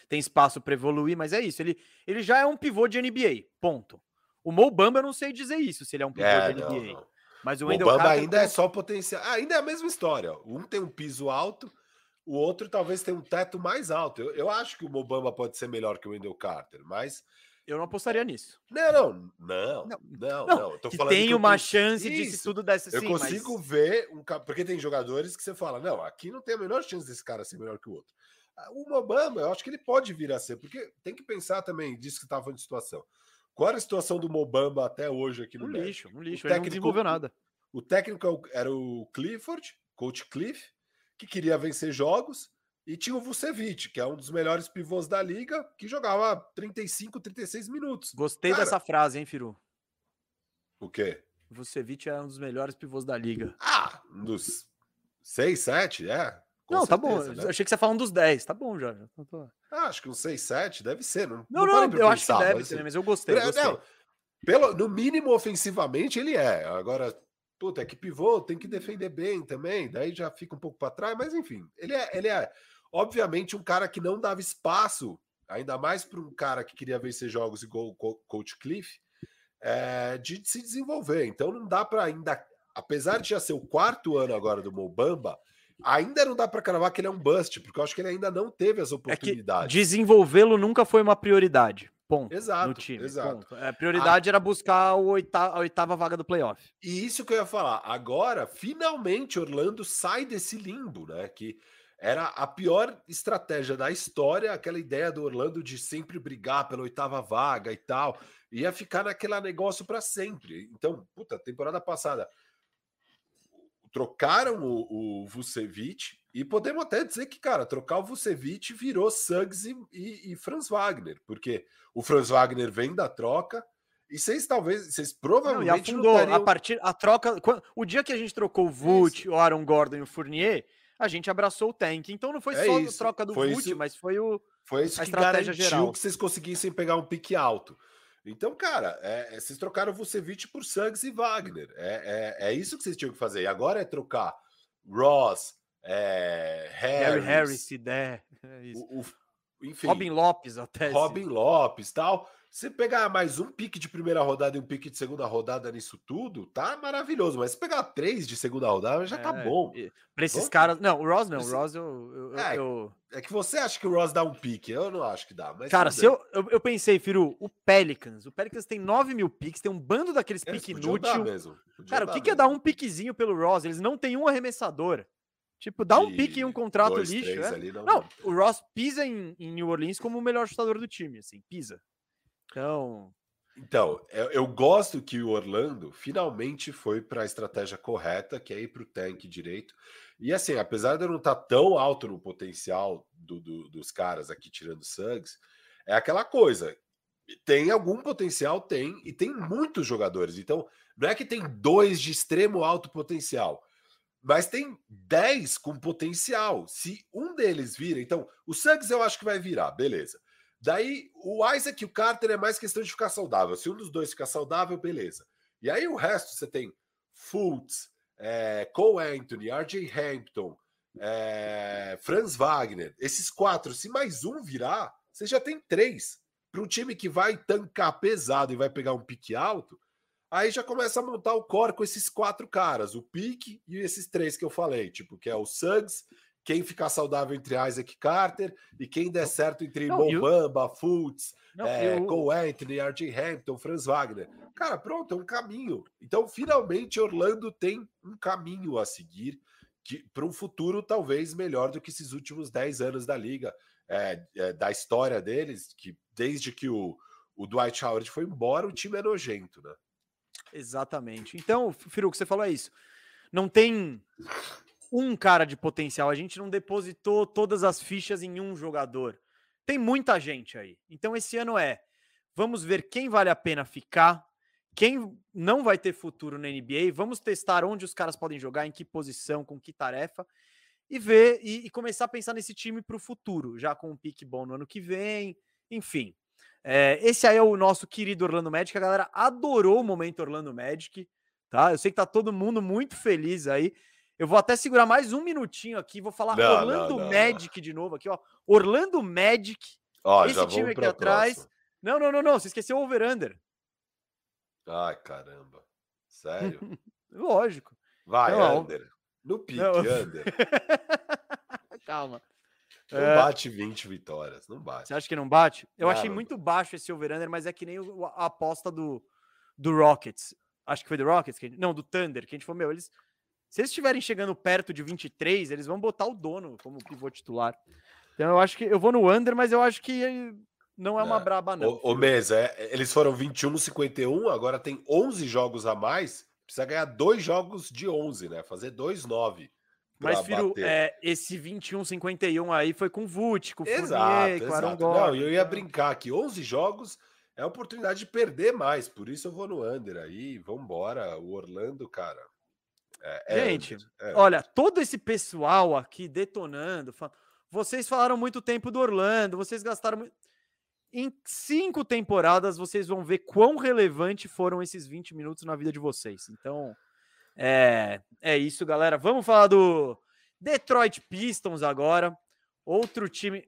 tem espaço para evoluir, mas é isso, ele, ele já é um pivô de NBA, ponto. O Mo Bamba eu não sei dizer isso, se ele é um pivô é, de NBA. Não, não. Mas o Wendell Bamba ainda é só potencial. Ah, ainda é a mesma história. Um tem um piso alto, o outro talvez tenha um teto mais alto. Eu, eu acho que o Mobamba pode ser melhor que o Wendell Carter, mas eu não apostaria nisso. Não, não, não, não, não. não. Falando tem uma eu... chance de se tudo desse. Eu consigo mas... ver um porque tem jogadores que você fala, não, aqui não tem a menor chance desse cara ser melhor que o outro. Ah, o Mobamba, eu acho que ele pode vir a ser, porque tem que pensar também disso que estava falando de situação. Qual era a situação do Mobamba até hoje aqui no um lixo, um lixo. O técnico, ele não desenvolveu nada. O técnico era o Clifford, coach Cliff, que queria vencer jogos e tinha o Vucevic, que é um dos melhores pivôs da liga, que jogava 35, 36 minutos. Gostei Cara, dessa frase, hein, Firu? O quê? Vucevic é um dos melhores pivôs da liga. Ah, um dos 6, 7, é. não, certeza, tá bom. Né? Achei que você ia falar um dos 10. Tá bom já. Ah, acho que um 6, 7 deve ser. Não, não, não, não eu acho que deve mas, ser, mas eu gostei. gostei. Não, pelo, no mínimo, ofensivamente, ele é. Agora, puta, é que pivô tem que defender bem também, daí já fica um pouco para trás, mas enfim, ele é, ele é obviamente um cara que não dava espaço, ainda mais para um cara que queria vencer jogos igual o Coach Cliff, é, de se desenvolver. Então não dá para ainda, apesar de já ser o quarto ano agora do Mobamba, ainda não dá para cravar que ele é um bust, porque eu acho que ele ainda não teve as oportunidades. É desenvolvê-lo nunca foi uma prioridade. Ponto. Exato. No time. Exato. Ponto. A prioridade a... era buscar o oita... a oitava vaga do playoff. E isso que eu ia falar. Agora, finalmente, Orlando sai desse limbo, né? Que era a pior estratégia da história, aquela ideia do Orlando de sempre brigar pela oitava vaga e tal. Ia ficar naquele negócio para sempre. Então, puta, temporada passada trocaram o, o Vucevic e podemos até dizer que, cara, trocar o Vucevic virou Suggs e, e, e Franz Wagner, porque o Franz Wagner vem da troca e vocês talvez, vocês provavelmente não, afundou, a partir a troca, o dia que a gente trocou o Vult, o Aaron Gordon e o Fournier, a gente abraçou o tank. Então não foi é só isso. a troca do Vult, mas foi o foi isso a que garantiu geral. que vocês conseguissem pegar um pique alto. Então, cara, é, é, vocês trocaram Vucevic por Suggs e Wagner. É, é, é, isso que vocês tinham que fazer. E agora é trocar Ross, é, Harris, Gary Harris, se der. É o, o, enfim, Robin Lopes até. Robin Lopes tal. Você pegar mais um pique de primeira rodada e um pique de segunda rodada nisso tudo, tá maravilhoso. Mas se pegar três de segunda rodada, já tá é, bom. Pra esses bom? caras. Não, o Ross não. O Ross eu. eu, é, eu... é, que você acha que o Ross dá um pique. Eu não acho que dá. Mas cara, se eu, eu, eu, pensei, Firu, o Pelicans. O Pelicans tem 9 mil piques, tem um bando daqueles piques inúteis. Cara, o que, que é dar um piquezinho pelo Ross? Eles não têm um arremessador. Tipo, dá um pique em um contrato dois, lixo. É? não, não o Ross pisa em, em, New Orleans como o melhor chutador do time, assim, pisa. Então. Então, eu, eu gosto que o Orlando finalmente foi para a estratégia correta, que é ir para o tank direito. E assim, apesar de eu não estar tá tão alto no potencial do, do, dos caras aqui tirando Suggs, é aquela coisa. Tem algum potencial? Tem, e tem muitos jogadores. Então, não é que tem dois de extremo alto potencial mas tem 10 com potencial. Se um deles vira, então o Suggs eu acho que vai virar, beleza. Daí o Isaac e o Carter é mais questão de ficar saudável. Se um dos dois ficar saudável, beleza. E aí o resto você tem Fultz, é, Cole Anthony, RJ Hampton, é, Franz Wagner. Esses quatro, se mais um virar, você já tem três. Para um time que vai tancar pesado e vai pegar um pique alto, Aí já começa a montar o core com esses quatro caras, o Pique e esses três que eu falei, tipo, que é o Suggs, quem ficar saudável entre Isaac Carter e quem der certo entre não, Mobamba, eu... Fultz, é, eu... Cole Anthony, R.J. Hampton, Franz Wagner. Cara, pronto, é um caminho. Então, finalmente, Orlando tem um caminho a seguir para um futuro talvez melhor do que esses últimos 10 anos da liga, é, é, da história deles, que desde que o, o Dwight Howard foi embora, o time é nojento, né? Exatamente. Então, Firu, que você falou é isso. Não tem um cara de potencial. A gente não depositou todas as fichas em um jogador. Tem muita gente aí. Então, esse ano é. Vamos ver quem vale a pena ficar, quem não vai ter futuro na NBA. Vamos testar onde os caras podem jogar, em que posição, com que tarefa, e ver e, e começar a pensar nesse time para o futuro, já com um pique bom no ano que vem. Enfim, é, esse aí é o nosso querido Orlando Magic. A galera adorou o momento Orlando Magic, tá? Eu sei que tá todo mundo muito feliz aí. Eu vou até segurar mais um minutinho aqui. Vou falar não, Orlando não, não, Magic de novo aqui, ó. Orlando Magic. Ó, esse time aqui atrás. Não, não, não, não. Você esqueceu o over-under. Ai, caramba. Sério? Lógico. Vai, não, under. No pique, under. Calma. Não é... bate 20 vitórias, não bate. Você acha que não bate? Eu achei muito baixo esse over-under, mas é que nem a aposta do, do Rockets. Acho que foi do Rockets, que, não, do Thunder, que a gente falou, meu, eles. Se eles estiverem chegando perto de 23, eles vão botar o dono como pivô titular. Então eu acho que eu vou no under, mas eu acho que não é uma é. braba, não. O, o Mesa, é, eles foram 21-51, agora tem 11 jogos a mais. Precisa ganhar dois jogos de 11, né? Fazer 2-9. Mas, Firo, é, esse 21-51 aí foi com o Vult, com o exato, Fournier, com o Aaron Não, eu ia brincar que 11 jogos é a oportunidade de perder mais, por isso eu vou no under aí, vambora, o Orlando, cara. É, é Gente, é olha, todo esse pessoal aqui detonando, vocês falaram muito tempo do Orlando, vocês gastaram muito... Em cinco temporadas, vocês vão ver quão relevante foram esses 20 minutos na vida de vocês. Então, É, é isso, galera. Vamos falar do Detroit Pistons agora. Outro time.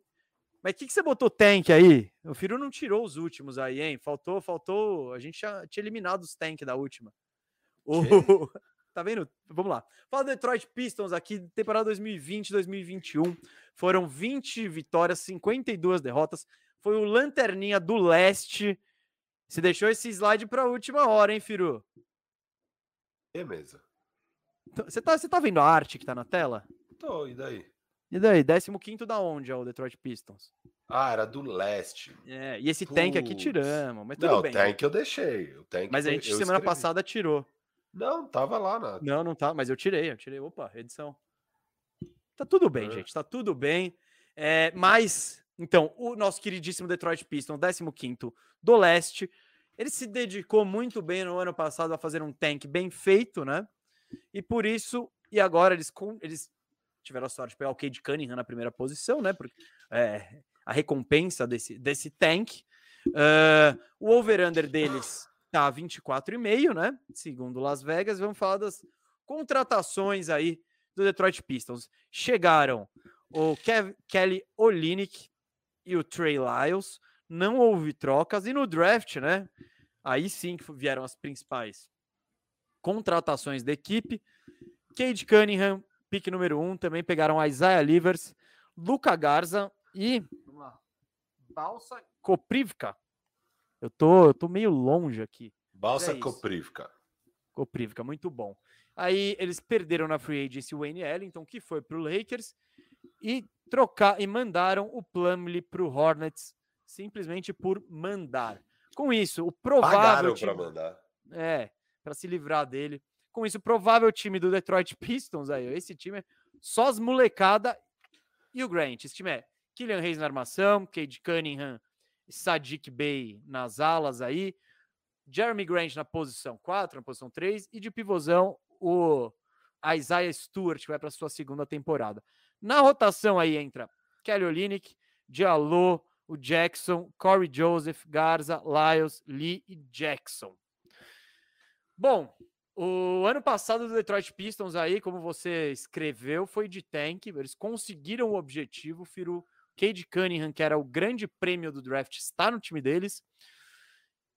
Mas o que, que você botou tank aí? O Firu não tirou os últimos aí, hein? Faltou, faltou. A gente já tinha eliminado os tank da última. O... tá vendo? Vamos lá. Fala do Detroit Pistons aqui, temporada 2020-2021. Foram 20 vitórias, 52 derrotas. Foi o Lanterninha do Leste. Você deixou esse slide para a última hora, hein, Firu? É mesmo. Então, você tá, você tá vendo a arte que tá na tela? Tô, e daí? E daí? 15 da onde é o Detroit Pistons? Ah, era do leste. É, e esse tank aqui tiramos, mas tudo não, bem. o tank eu deixei. O tank mas a gente semana escrevi. passada tirou. Não, tava lá nada. Não, não tá, mas eu tirei, eu tirei. Opa, edição. Tá tudo bem, é. gente, tá tudo bem. É, mas, então, o nosso queridíssimo Detroit Pistons, 15 do leste, ele se dedicou muito bem no ano passado a fazer um tank bem feito, né? E por isso, e agora eles, eles tiveram a sorte de pegar o Cade Cunningham na primeira posição, né? Porque é, a recompensa desse, desse tank. Uh, o over-under deles tá 24,5, né? Segundo Las Vegas. Vamos falar das contratações aí do Detroit Pistons. Chegaram o Kev, Kelly Olinick e o Trey Lyles. Não houve trocas. E no draft, né? Aí sim que vieram as principais contratações da equipe. Cade Cunningham, pique número 1. Um, também pegaram Isaiah Livers, Luca Garza e Balsa Koprivka. Eu tô, eu tô meio longe aqui. Balsa é Koprivka. Koprivka, muito bom. Aí eles perderam na free agency o Wayne Ellington, que foi para o Lakers, e trocar e mandaram o Plumlee para o Hornets, simplesmente por mandar. Com isso, o provável time... para mandar. É, para se livrar dele. Com isso, o provável time do Detroit Pistons aí, esse time é só as molecada e o Grant. Esse time é Killian Reis na armação, Cade Cunningham, Sadiq Bey nas alas aí, Jeremy Grant na posição 4, na posição 3 e de pivôzão o Isaiah Stewart, que vai para sua segunda temporada. Na rotação aí entra Kelly Olynyk, Diallo, o Jackson, Corey Joseph, Garza, Lyles, Lee e Jackson. Bom, o ano passado do Detroit Pistons aí, como você escreveu, foi de tank. Eles conseguiram o objetivo. Firu Cade Cunningham, que era o grande prêmio do draft, está no time deles.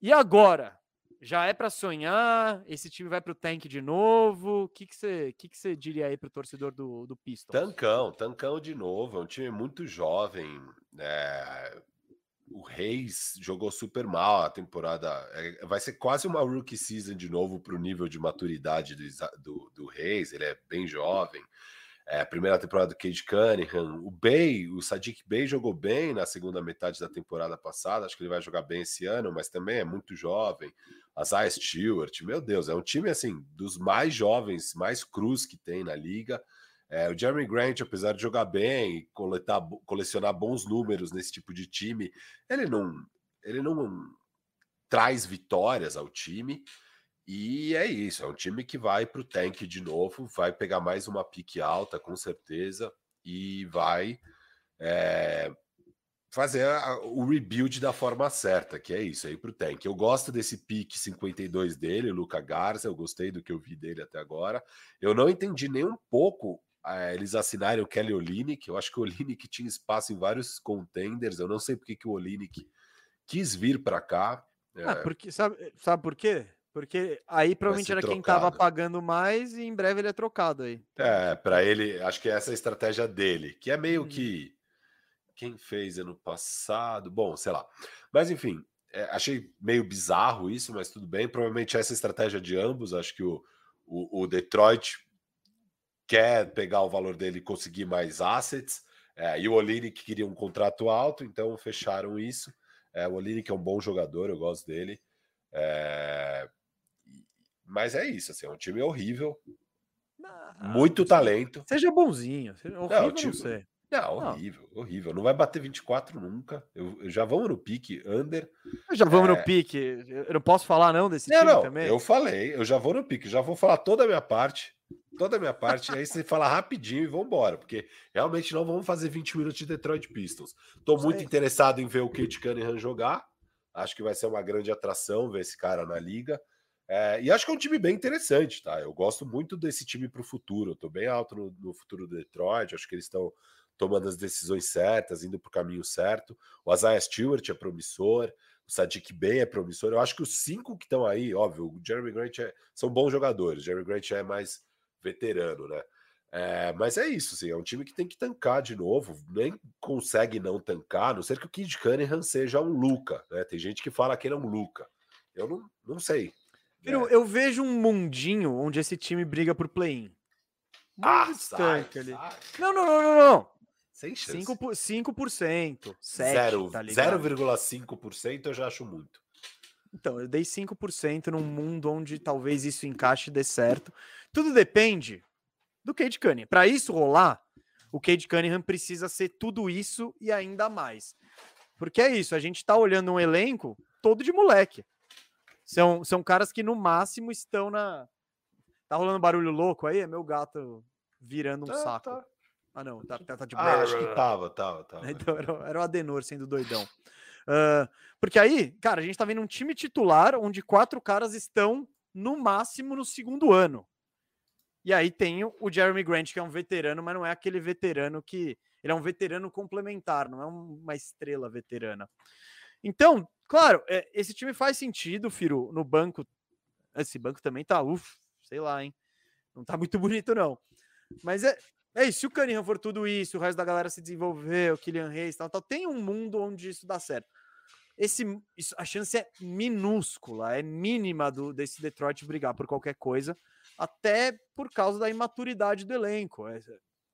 E agora? Já é para sonhar? Esse time vai para o tank de novo? O que, que, você, que, que você diria aí para o torcedor do, do Pistons? Tancão, tancão de novo. É um time muito jovem. É... O Reis jogou super mal a temporada. É, vai ser quase uma rookie season de novo para o nível de maturidade do, do, do Reis. Ele é bem jovem. É, primeira temporada do Cade Cunningham, o Bay, o Sadiq Bay jogou bem na segunda metade da temporada passada, acho que ele vai jogar bem esse ano, mas também é muito jovem. Isaiah Stewart, meu Deus, é um time assim dos mais jovens, mais cruz que tem na liga. É, o Jeremy Grant, apesar de jogar bem e coletar, colecionar bons números nesse tipo de time, ele não, ele não traz vitórias ao time. E é isso, é um time que vai para o tank de novo, vai pegar mais uma pique alta, com certeza, e vai é, fazer a, o rebuild da forma certa, que é isso, aí para o tank. Eu gosto desse pique 52 dele, Luca Garza, eu gostei do que eu vi dele até agora. Eu não entendi nem um pouco é, eles assinarem o Kelly Olynyk, eu acho que o Olynyk tinha espaço em vários contenders, eu não sei porque que o Olynyk quis vir para cá. É... Ah, porque, sabe, sabe por quê? Porque aí provavelmente era trocado. quem estava pagando mais e em breve ele é trocado aí. É, para ele, acho que essa é a estratégia dele, que é meio hum. que quem fez ano passado, bom, sei lá. Mas enfim, é, achei meio bizarro isso, mas tudo bem. Provavelmente essa é a estratégia de ambos. Acho que o, o, o Detroit quer pegar o valor dele e conseguir mais assets. É, e o Olini que queria um contrato alto, então fecharam isso. É, o Olini que é um bom jogador, eu gosto dele. É, mas é isso, assim, é um time horrível. Ah, muito talento. Seja bonzinho. Seja horrível, não, time, não sei. Não, horrível, não. horrível. Não vai bater 24 nunca. Eu, eu já vamos no pique, under. Eu já vamos é... no pique. Eu não posso falar não desse não, time não, também. Eu falei, eu já vou no pique, já vou falar toda a minha parte. Toda a minha parte, aí você fala rapidinho e vamos embora, porque realmente não vamos fazer 20 minutos de Detroit Pistons. Estou muito interessado em ver o Kate Cunningham jogar. Acho que vai ser uma grande atração ver esse cara na liga. É, e acho que é um time bem interessante, tá? Eu gosto muito desse time para o futuro. Tô bem alto no, no futuro do Detroit. Acho que eles estão tomando as decisões certas, indo para o caminho certo. O Isaiah Stewart é promissor, o Sadiq Bey é promissor. Eu acho que os cinco que estão aí, óbvio, o Jeremy Grant é, são bons jogadores. O Jeremy Grant é mais veterano, né? É, mas é isso, assim, é um time que tem que tancar de novo, nem consegue não tancar, a não ser que o Kid Cunningham seja um Luca, né? Tem gente que fala que ele é um Luca. Eu não, não sei. Né? Eu vejo um mundinho onde esse time briga por play-in. Ah, sai, ali. Sai. Não, não, não, não, não. Sem chance. 5%, 5% 7, 0, tá 0,5% eu já acho muito. Então, eu dei 5% num mundo onde talvez isso encaixe e dê certo. Tudo depende do Cade Cunningham. Para isso rolar, o Cade Cunningham precisa ser tudo isso e ainda mais. Porque é isso, a gente tá olhando um elenco todo de moleque. São, são caras que no máximo estão na. Tá rolando barulho louco aí? É meu gato virando um tá, saco. Tá. Ah, não, tá, tá, tá de Ah, acho que tava, tava, tava. Então era, era o Adenor sendo doidão. Uh, porque aí, cara, a gente tá vendo um time titular onde quatro caras estão no máximo no segundo ano. E aí tem o Jeremy Grant, que é um veterano, mas não é aquele veterano que. Ele é um veterano complementar, não é uma estrela veterana. Então, claro, é, esse time faz sentido, Firo, no banco. Esse banco também tá, uff, sei lá, hein? Não tá muito bonito, não. Mas é, é isso, se o Cunningham for tudo isso, o resto da galera se desenvolver, o Kylian Reis tal, tal, tem um mundo onde isso dá certo. Esse, isso, a chance é minúscula, é mínima do, desse Detroit brigar por qualquer coisa, até por causa da imaturidade do elenco. É,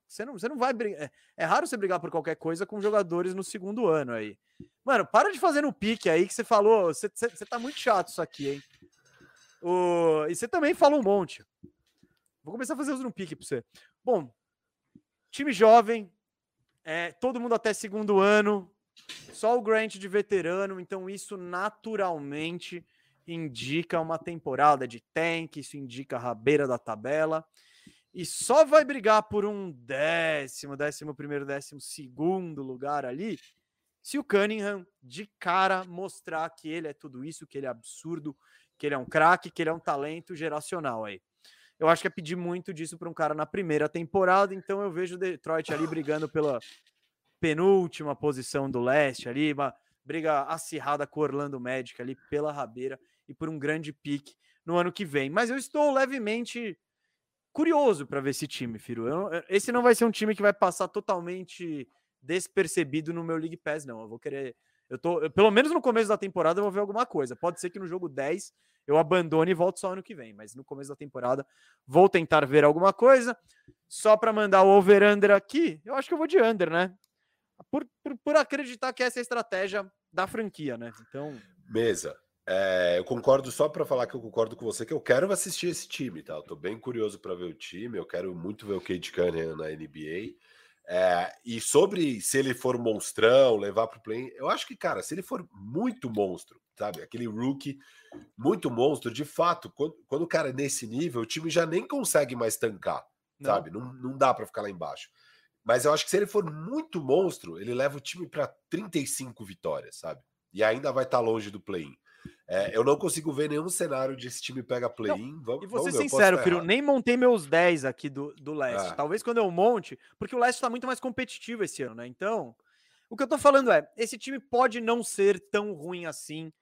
você, não, você não vai brigar. É, é, raro você brigar por qualquer coisa com jogadores no segundo ano aí. Mano, para de fazer no pique aí que você falou. Você, você, você tá muito chato isso aqui, hein? O, e você também fala um monte. Vou começar a fazer os no pique pra você. Bom, Time jovem, é, todo mundo até segundo ano, só o Grant de veterano, então isso naturalmente indica uma temporada de tank, isso indica a rabeira da tabela. E só vai brigar por um décimo, décimo primeiro, décimo segundo lugar ali, se o Cunningham de cara mostrar que ele é tudo isso, que ele é absurdo, que ele é um craque, que ele é um talento geracional aí eu acho que é pedir muito disso para um cara na primeira temporada, então eu vejo o Detroit ali brigando pela penúltima posição do leste ali, uma briga acirrada com o Orlando Magic ali pela rabeira e por um grande pique no ano que vem. Mas eu estou levemente curioso para ver esse time, Firo. Eu, esse não vai ser um time que vai passar totalmente despercebido no meu League Pass, não. Eu vou querer. Eu tô, pelo menos no começo da temporada, eu vou ver alguma coisa. Pode ser que no jogo 10 eu abandono e volto só ano que vem. Mas no começo da temporada vou tentar ver alguma coisa. Só para mandar o over-under aqui, eu acho que eu vou de under, né? Por, por, por, acreditar que essa é a estratégia da franquia, né? Então. Mesa. É, eu concordo só para falar que eu concordo com você que eu quero assistir esse time, tá? Eu tô bem curioso para ver o time. Eu quero muito ver o Cade Cunningham na NBA. É, e sobre se ele for monstrão, levar para o play, eu acho que, cara, se ele for muito monstro, sabe? Aquele rookie muito monstro, de fato, quando, quando o cara é nesse nível, o time já nem consegue mais tancar, não. sabe? Não, não dá para ficar lá embaixo. Mas eu acho que se ele for muito monstro, ele leva o time para 35 vitórias, sabe? E ainda vai estar tá longe do play-in. É, eu não consigo ver nenhum cenário de esse time pega play-in. E vou ser sincero, Firo, nem montei meus 10 aqui do, do leste. É. Talvez quando eu monte, porque o leste está muito mais competitivo esse ano, né? Então, o que eu tô falando é: esse time pode não ser tão ruim assim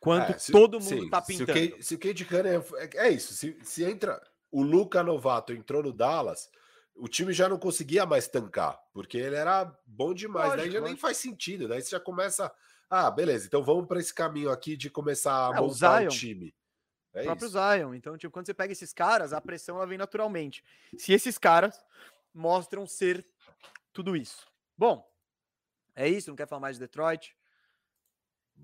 quanto é, se, todo mundo sim, tá pintando. Se o Cade Cunningham é, é isso, se, se entra o Luca Novato entrou no Dallas, o time já não conseguia mais tancar, porque ele era bom demais, lógico, daí já lógico. nem faz sentido, daí você já começa, ah, beleza, então vamos para esse caminho aqui de começar a é, montar o, time. É o próprio isso. Zion. Então, tipo, quando você pega esses caras, a pressão ela vem naturalmente. Se esses caras mostram ser tudo isso. Bom, é isso, não quer falar mais de Detroit?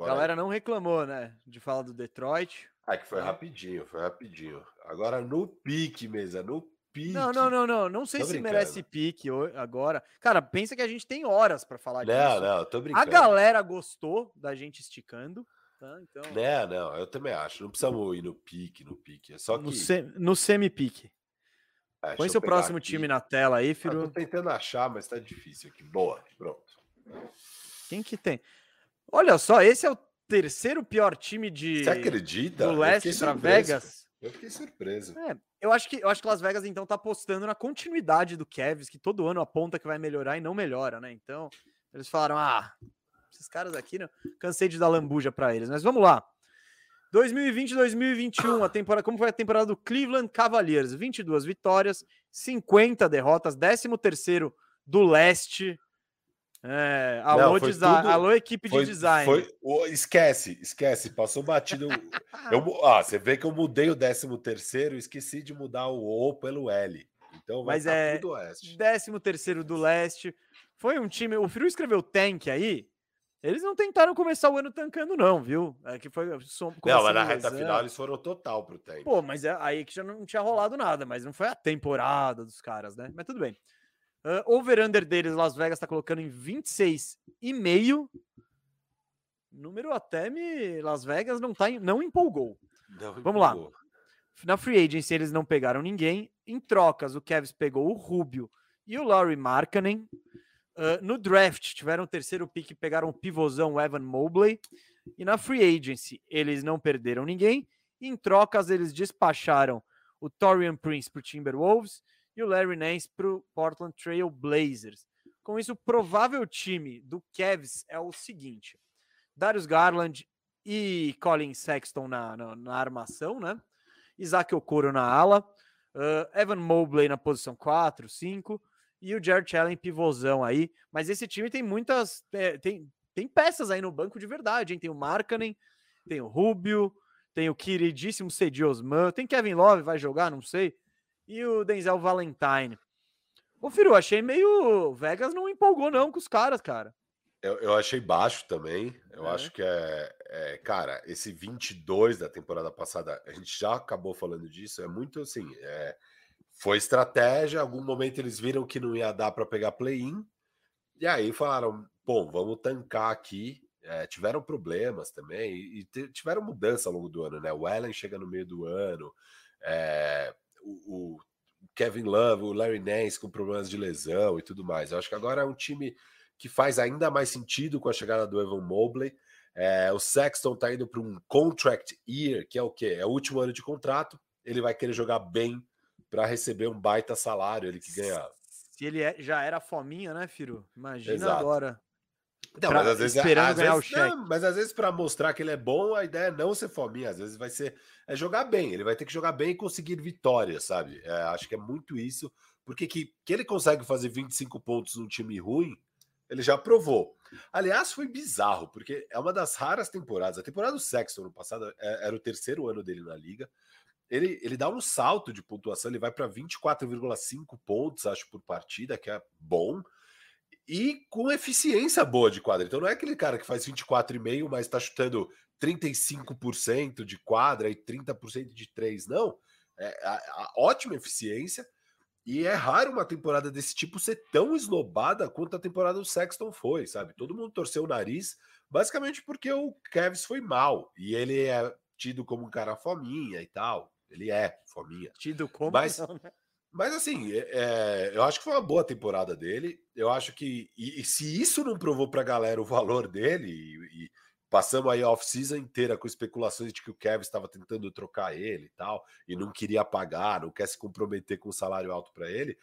A galera não reclamou, né? De falar do Detroit. Ah, que foi é. rapidinho, foi rapidinho. Agora no pique, mesa, no pique. Não, não, não, não. Não sei tô se brincando. merece pique agora. Cara, pensa que a gente tem horas para falar não, disso. Não, não, tô brincando. A galera gostou da gente esticando. Tá? Então... Não, não, eu também acho. Não precisamos ir no pique, no pique. É só que. No, se... no semi-pique. É, Põe seu próximo aqui. time na tela aí, filho. Ah, tô tentando achar, mas tá difícil aqui. Boa, pronto. Quem que tem? Olha só, esse é o terceiro pior time de Você acredita? do leste para. Vegas. Eu fiquei surpreso. É, eu acho que eu acho que Las Vegas então tá apostando na continuidade do Cavs, que todo ano aponta que vai melhorar e não melhora, né? Então, eles falaram: "Ah, esses caras aqui, não... cansei de dar lambuja para eles". Mas vamos lá. 2020 2021, a temporada, como foi a temporada do Cleveland Cavaliers? 22 vitórias, 50 derrotas, 13º do leste. É, alô, Não, foi desi- tudo- alô, equipe Foi, de design. foi- o- esquece, esquece. Passou batido. eu, ah, você vê que eu mudei o 13 terceiro, esqueci de mudar o O pelo L. Então vai Mas é- tudo oeste. 13 terceiro do leste. Foi um time. O Frio escreveu tank aí. Eles não tentaram começar o ano tancando, não, viu? É que foi. som- Não, começando mas na reta lesão. final eles foram total pro tank. Pô, mas é aí que já não tinha rolado nada, mas não foi a temporada dos caras, né? Mas tudo bem. Ah, Over-under deles, Las Vegas tá colocando em 26,5. Número até me. Las Vegas não, tá, não empolgou. Não Vamos lá. empolgou. Na free agency eles não pegaram ninguém. Em trocas, o Cavs pegou o Rubio e o Laurie Markkanen. Ah, no draft, tiveram o terceiro pick e pegaram o pivôzão o Evan Mobley. E na free agency, eles não perderam ninguém. Em trocas, eles despacharam o Torian Prince para o Timberwolves e o Larry Nance para o Portland Trail Blazers. Com isso, o provável time do Cavs é o seguinte: Darius Garland e Colin Sexton na, na, na armação, né? Isaac Okoro na ala, uh, Evan Mobley na posição 4, 5 e o Jared Allen pivôzão aí. Mas esse time tem muitas. é, tem, tem peças aí no banco de verdade, hein? Tem o Markkanen, tem o Rubio, tem o queridíssimo Cedi Osman, tem Kevin Love, vai jogar, não sei. E o Denzel Valentine. Ô, Firu, achei meio. Vegas não empolgou, não, com os caras, cara. Eu, eu achei baixo também. Eu É. acho que é, é, Cara, esse 22 da temporada passada, a gente já acabou falando disso. É muito assim. é, foi estratégia. Em algum momento eles viram que não ia dar para pegar play-in. E aí falaram: bom, vamos tancar aqui. É, tiveram problemas também. E, e tiveram mudança ao longo do ano, né? O Allen chega no meio do ano. é, o, o Kevin Love, o Larry Nance com problemas de lesão e tudo mais. Eu acho que agora é um time que faz ainda mais sentido com a chegada do Evan Mobley. É, o Sexton tá indo para um contract year, que é o quê? É o último ano de contrato. Ele vai querer jogar bem para receber um baita salário, ele que ganha. Se ele é- já era fominha, né, Firu? Imagina Exato. agora. Não, Pra- mas às vezes, esperando às ganhar o vezes- cheque. não, mas às vezes para mostrar que ele é bom, a ideia é não ser fominha, às vezes vai ser é jogar bem, ele vai ter que jogar bem e conseguir vitórias, sabe? É, acho que é muito isso, porque que, que ele consegue fazer 25 pontos num time ruim, ele já provou. Aliás, foi bizarro, porque é uma das raras temporadas. A temporada do Sexton no passado é- era o terceiro ano dele na liga. Ele, ele dá um salto de pontuação, ele vai para 24,5 pontos, acho, por partida, que é bom e com eficiência boa de quadra. Então não é aquele cara que faz 24,5, mas está chutando 35% de quadra e 30% de três, não. É a, a ótima eficiência. E é raro uma temporada desse tipo ser tão esnobada quanto a temporada do Sexton foi, sabe? Todo mundo torceu o nariz, basicamente porque o Kevs foi mal. E ele é tido como um cara fominha e tal. Ele é fominha. Tido como. Mas- não, né? Mas assim, é- é, eu acho que foi uma boa temporada dele. Eu acho que. E, e se isso não provou pra galera o valor dele, e, e passamos aí a off-season inteira com especulações de que o Kevin estava tentando trocar ele e tal, e não queria pagar, não quer se comprometer com um salário alto para ele.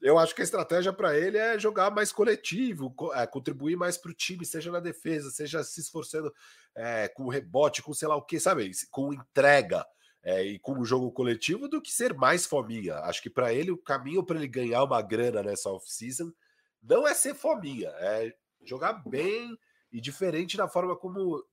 Eu acho que a estratégia para ele é jogar mais coletivo, co- é, contribuir mais para o time, seja na defesa, seja se esforçando é, com rebote, com sei lá o que, sabe? Com entrega é, e com o jogo coletivo do que ser mais fominha. Acho que para ele o caminho para ele ganhar uma grana nessa off-season não é ser fominha, é jogar bem e diferente da forma como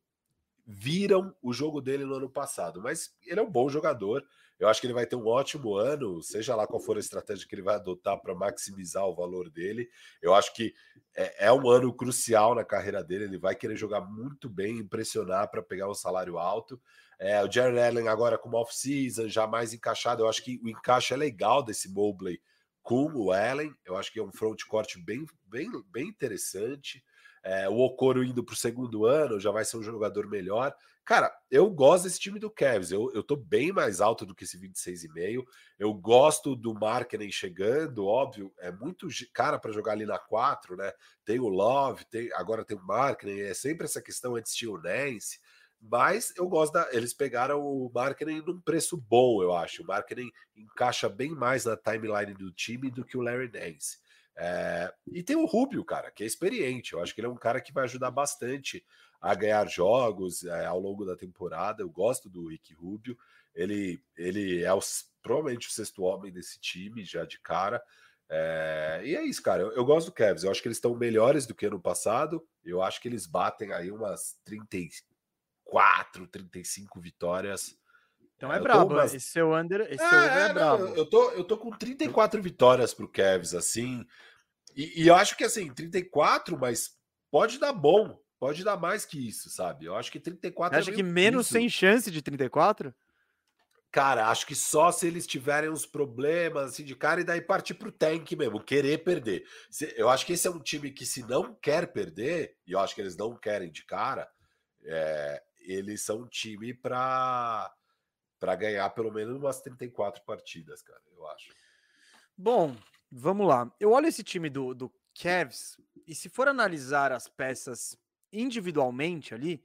viram o jogo dele no ano passado. Mas ele é um bom jogador. Eu acho que ele vai ter um ótimo ano, seja lá qual for a estratégia que ele vai adotar para maximizar o valor dele. Eu acho que é, é um ano crucial na carreira dele. Ele vai querer jogar muito bem, impressionar para pegar um salário alto. É, o Jared Allen agora com uma off-season, já mais encaixado. Eu acho que o encaixe é legal desse Mobley com o Allen. Eu acho que é um frontcourt bem, bem, bem interessante. É, o Okoro indo para o segundo ano já vai ser um jogador melhor. Cara, eu gosto desse time do Cavs. Eu, eu tô bem mais alto do que esse 26,5. Eu gosto do Markkinen chegando, óbvio. É muito cara para jogar ali na 4, né? Tem o Love, tem, agora tem o Markkinen. É sempre essa questão antes tinha o Nance. Mas eu gosto da. Eles pegaram o marketing num preço bom, eu acho. O marketing encaixa bem mais na timeline do time do que o Larry Nance. É, e tem o Rubio, cara, que é experiente. Eu acho que ele é um cara que vai ajudar bastante a ganhar jogos é, ao longo da temporada. Eu gosto do Rick Rubio. Ele, ele é o, provavelmente o sexto homem desse time, já de cara. É, e é isso, cara. Eu, eu, gosto do Cavs. Eu acho que eles estão melhores do que ano passado. Eu acho que eles batem aí umas 34, 35 vitórias. Então é, é brabo. Umas... Esse seu under, esse é, seu é, é brabo. eu, tô, eu tô com 34 vitórias pro Cavs, assim. E, e, eu acho que assim, 34, mas pode dar bom. Pode dar mais que isso, sabe? Eu acho que 34 Acha é que menos sem chance de 34? Cara, acho que só se eles tiverem uns problemas assim de cara e daí partir pro tank mesmo, querer perder. Eu acho que esse é um time que, se não quer perder, e eu acho que eles não querem de cara, é, eles são um time para para ganhar pelo menos umas 34 partidas, cara, eu acho. Bom, vamos lá. Eu olho esse time do, do Cavs e se for analisar as peças individualmente ali,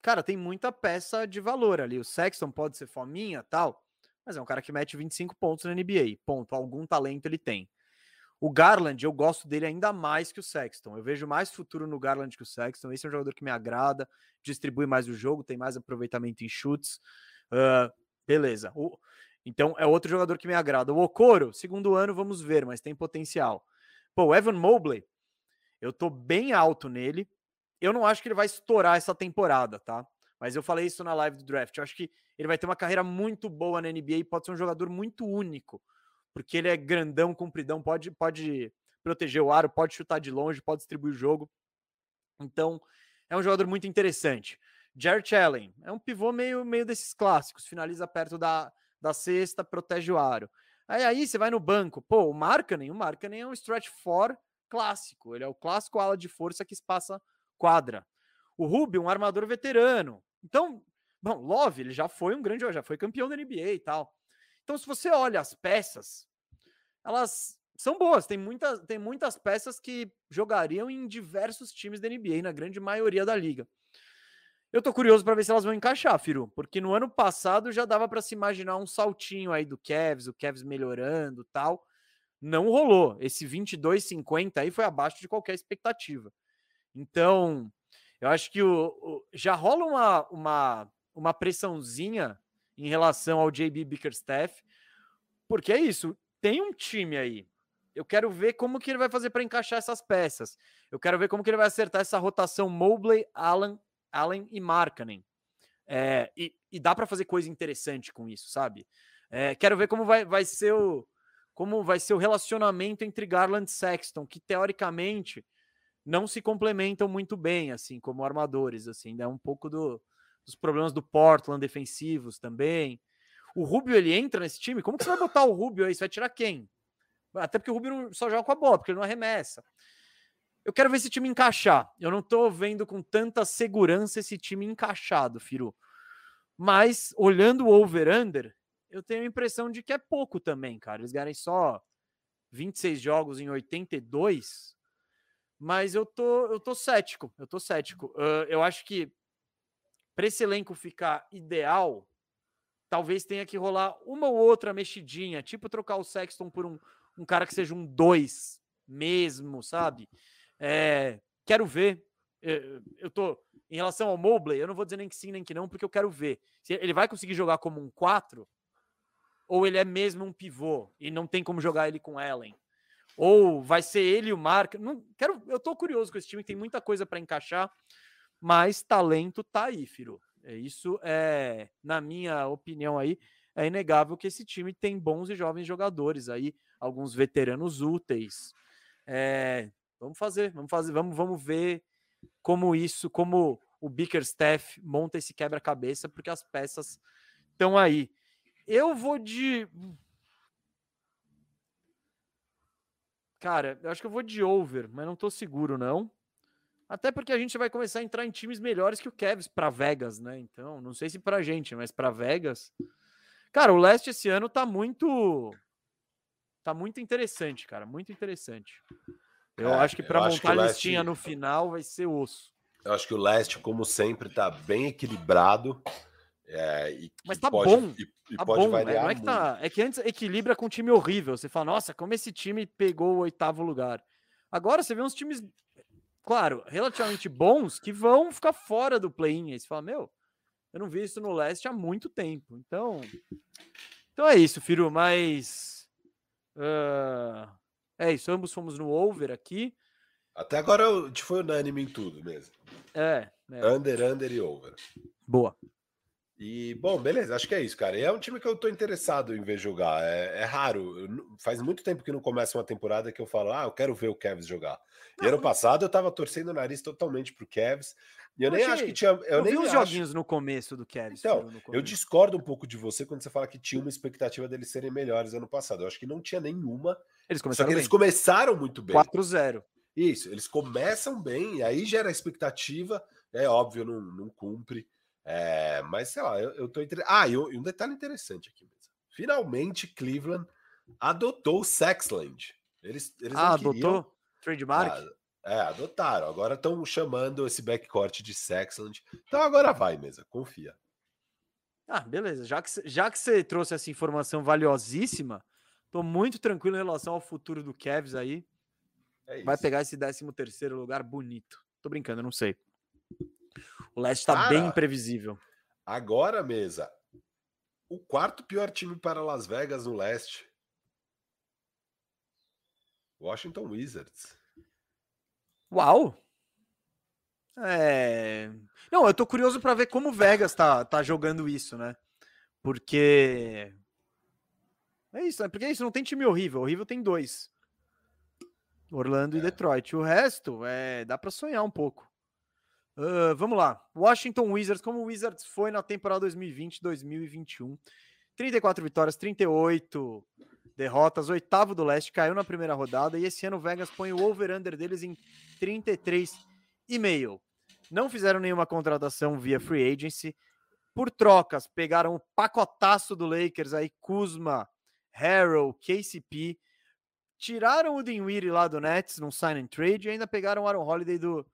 cara, tem muita peça de valor ali. O Sexton pode ser fominha, tal, mas é um cara que mete 25 pontos na NBA. Ponto. Algum talento ele tem. O Garland, eu gosto dele ainda mais que o Sexton. Eu vejo mais futuro no Garland que o Sexton. Esse é um jogador que me agrada, distribui mais o jogo, tem mais aproveitamento em chutes. Uh, beleza. O, então é outro jogador que me agrada. O Okoro, segundo ano, vamos ver, mas tem potencial. Pô, o Evan Mobley, eu tô bem alto nele. Eu não acho que ele vai estourar essa temporada, tá? Mas eu falei isso na live do draft. Eu acho que ele vai ter uma carreira muito boa na NBA e pode ser um jogador muito único, porque ele é grandão, compridão, pode, pode proteger o aro, pode chutar de longe, pode distribuir o jogo. Então, é um jogador muito interessante. Jared Allen é um pivô meio, meio desses clássicos, finaliza perto da, da cesta, protege o aro. Aí, aí você vai no banco, pô, o Markkanen, o Markkanen é um stretch four clássico, ele é o clássico ala de força que espaça quadra. O Rubio, um armador veterano. Então, bom, Love, ele já foi um grande, já foi campeão da NBA e tal. Então, se você olha as peças, elas são boas. Tem, muita, tem muitas peças que jogariam em diversos times da NBA, na grande maioria da liga. Eu tô curioso para ver se elas vão encaixar, Firu, porque no ano passado já dava para se imaginar um saltinho aí do Cavs, o Cavs melhorando, tal. Não rolou. Esse 22,50 aí foi abaixo de qualquer expectativa. Então, eu acho que o, o, já rola uma, uma, uma pressãozinha em relação ao JB Bickerstaff, porque é isso, tem um time aí. Eu quero ver como que ele vai fazer para encaixar essas peças. Eu quero ver como que ele vai acertar essa rotação Mobley, Allen, Allen e Markkanen. É, e, e, dá para fazer coisa interessante com isso, sabe? É, quero ver como vai, vai ser o como vai ser o relacionamento entre Garland e Sexton, que teoricamente não se complementam muito bem, assim, como armadores, assim, né? Um pouco do, dos problemas do Portland defensivos também. O Rubio, ele entra nesse time? Como que você vai botar o Rubio aí? Você vai tirar quem? Até porque o Rubio só joga com a bola, porque ele não arremessa. Eu quero ver esse time encaixar. Eu não tô vendo com tanta segurança esse time encaixado, Firu. Mas, olhando o over-under, eu tenho a impressão de que é pouco também, cara. Eles ganharem só 26 jogos em 82 mas eu tô, eu tô cético, eu tô cético. Uh, eu acho que para esse elenco ficar ideal, talvez tenha que rolar uma ou outra mexidinha, tipo trocar o Sexton por um, um cara que seja um dois mesmo, sabe? É, quero ver. Eu, eu tô em relação ao Mobley, eu não vou dizer nem que sim nem que não, porque eu quero ver. Se ele vai conseguir jogar como um 4 ou ele é mesmo um pivô e não tem como jogar ele com Allen. Ou vai ser ele o Mark? Não quero, eu tô curioso com esse time, tem muita coisa para encaixar, mas talento tá aí, Firo. É, isso é, na minha opinião aí, é inegável que esse time tem bons e jovens jogadores aí, alguns veteranos úteis. É, vamos fazer, vamos fazer, vamos, vamos ver como isso, como o Bickerstaff monta esse quebra-cabeça, porque as peças estão aí. Eu vou de Cara, eu acho que eu vou de over, mas não tô seguro, não. Até porque a gente vai começar a entrar em times melhores que o Cavs para Vegas, né? Então, não sei se pra gente, mas para Vegas. Cara, o leste esse ano tá muito tá muito interessante, cara, muito interessante. Eu é, acho que para montar a listinha no final vai ser osso. Eu acho que o leste, como sempre, tá bem equilibrado. É, e, Mas tá pode, bom. E, e Tá pode bom, né? variar não é que tá. É que antes equilibra com um time horrível. Você fala, nossa, como esse time pegou o oitavo lugar. Agora você vê uns times, claro, relativamente bons que vão ficar fora do play-in. Aí você fala, meu, eu não vi isso no leste há muito tempo. Então. Então é isso, Firu, mas. ah, é isso, ambos fomos no over aqui. Até agora a gente foi unânime em tudo mesmo. É, é, Under, under e over. boa. E, bom, beleza, acho que é isso, cara. E é um time que eu tô interessado em ver jogar. É, é raro. eu faz muito tempo que não começa uma temporada que eu falo, ah, eu quero ver o Cavs jogar. E ano passado eu tava torcendo o nariz totalmente pro Cavs. E eu nem acho que tinha. Eu, Eu, nem vi uns acho- joguinhos no começo do Cavs. Então, Eu discordo um pouco de você quando você fala que tinha uma expectativa deles serem melhores ano passado. Eu acho que não tinha nenhuma. Eles Só começaram que bem. eles começaram muito bem. 4-0. Isso, eles começam bem, e aí gera expectativa. É óbvio, não, não cumpre. É, mas sei lá, eu, eu tô entre... Ah, e um, detalhe interessante aqui mesmo. Finalmente, Cleveland adotou o Sexland. Eles, eles Ah, queriam- adotou? Trademark? Ah, é, adotaram. Agora estão chamando esse backcourt de Sexland. Então agora vai mesmo, confia. Ah, beleza. Já que, já que você trouxe essa informação valiosíssima, tô muito tranquilo em relação ao futuro do Cavs aí. É Vai pegar esse 13 terceiro lugar bonito. Tô brincando, não sei. O leste tá bem imprevisível. Agora, mesa, o quarto pior time para Las Vegas no leste. Washington Wizards. Uau! É... Não, eu tô curioso pra ver como o Vegas tá, tá jogando isso, né? Porque... É isso, é porque é isso, não tem time horrível. Horrível tem dois. Orlando e É. Detroit. O resto, é, dá pra sonhar um pouco. Ah, vamos lá. Washington Wizards, como o Wizards foi na temporada 2020-2021. 34 vitórias, 38 derrotas, oitavo do leste, caiu na primeira rodada e esse ano o Vegas põe o over-under deles em 33,5. Não fizeram nenhuma contratação via free agency. Por trocas, pegaram o pacotaço do Lakers aí, Kuzma, Harrell, KCP. Tiraram o Dinwiddie lá do Nets num sign and trade e ainda pegaram o Aaron Holiday do,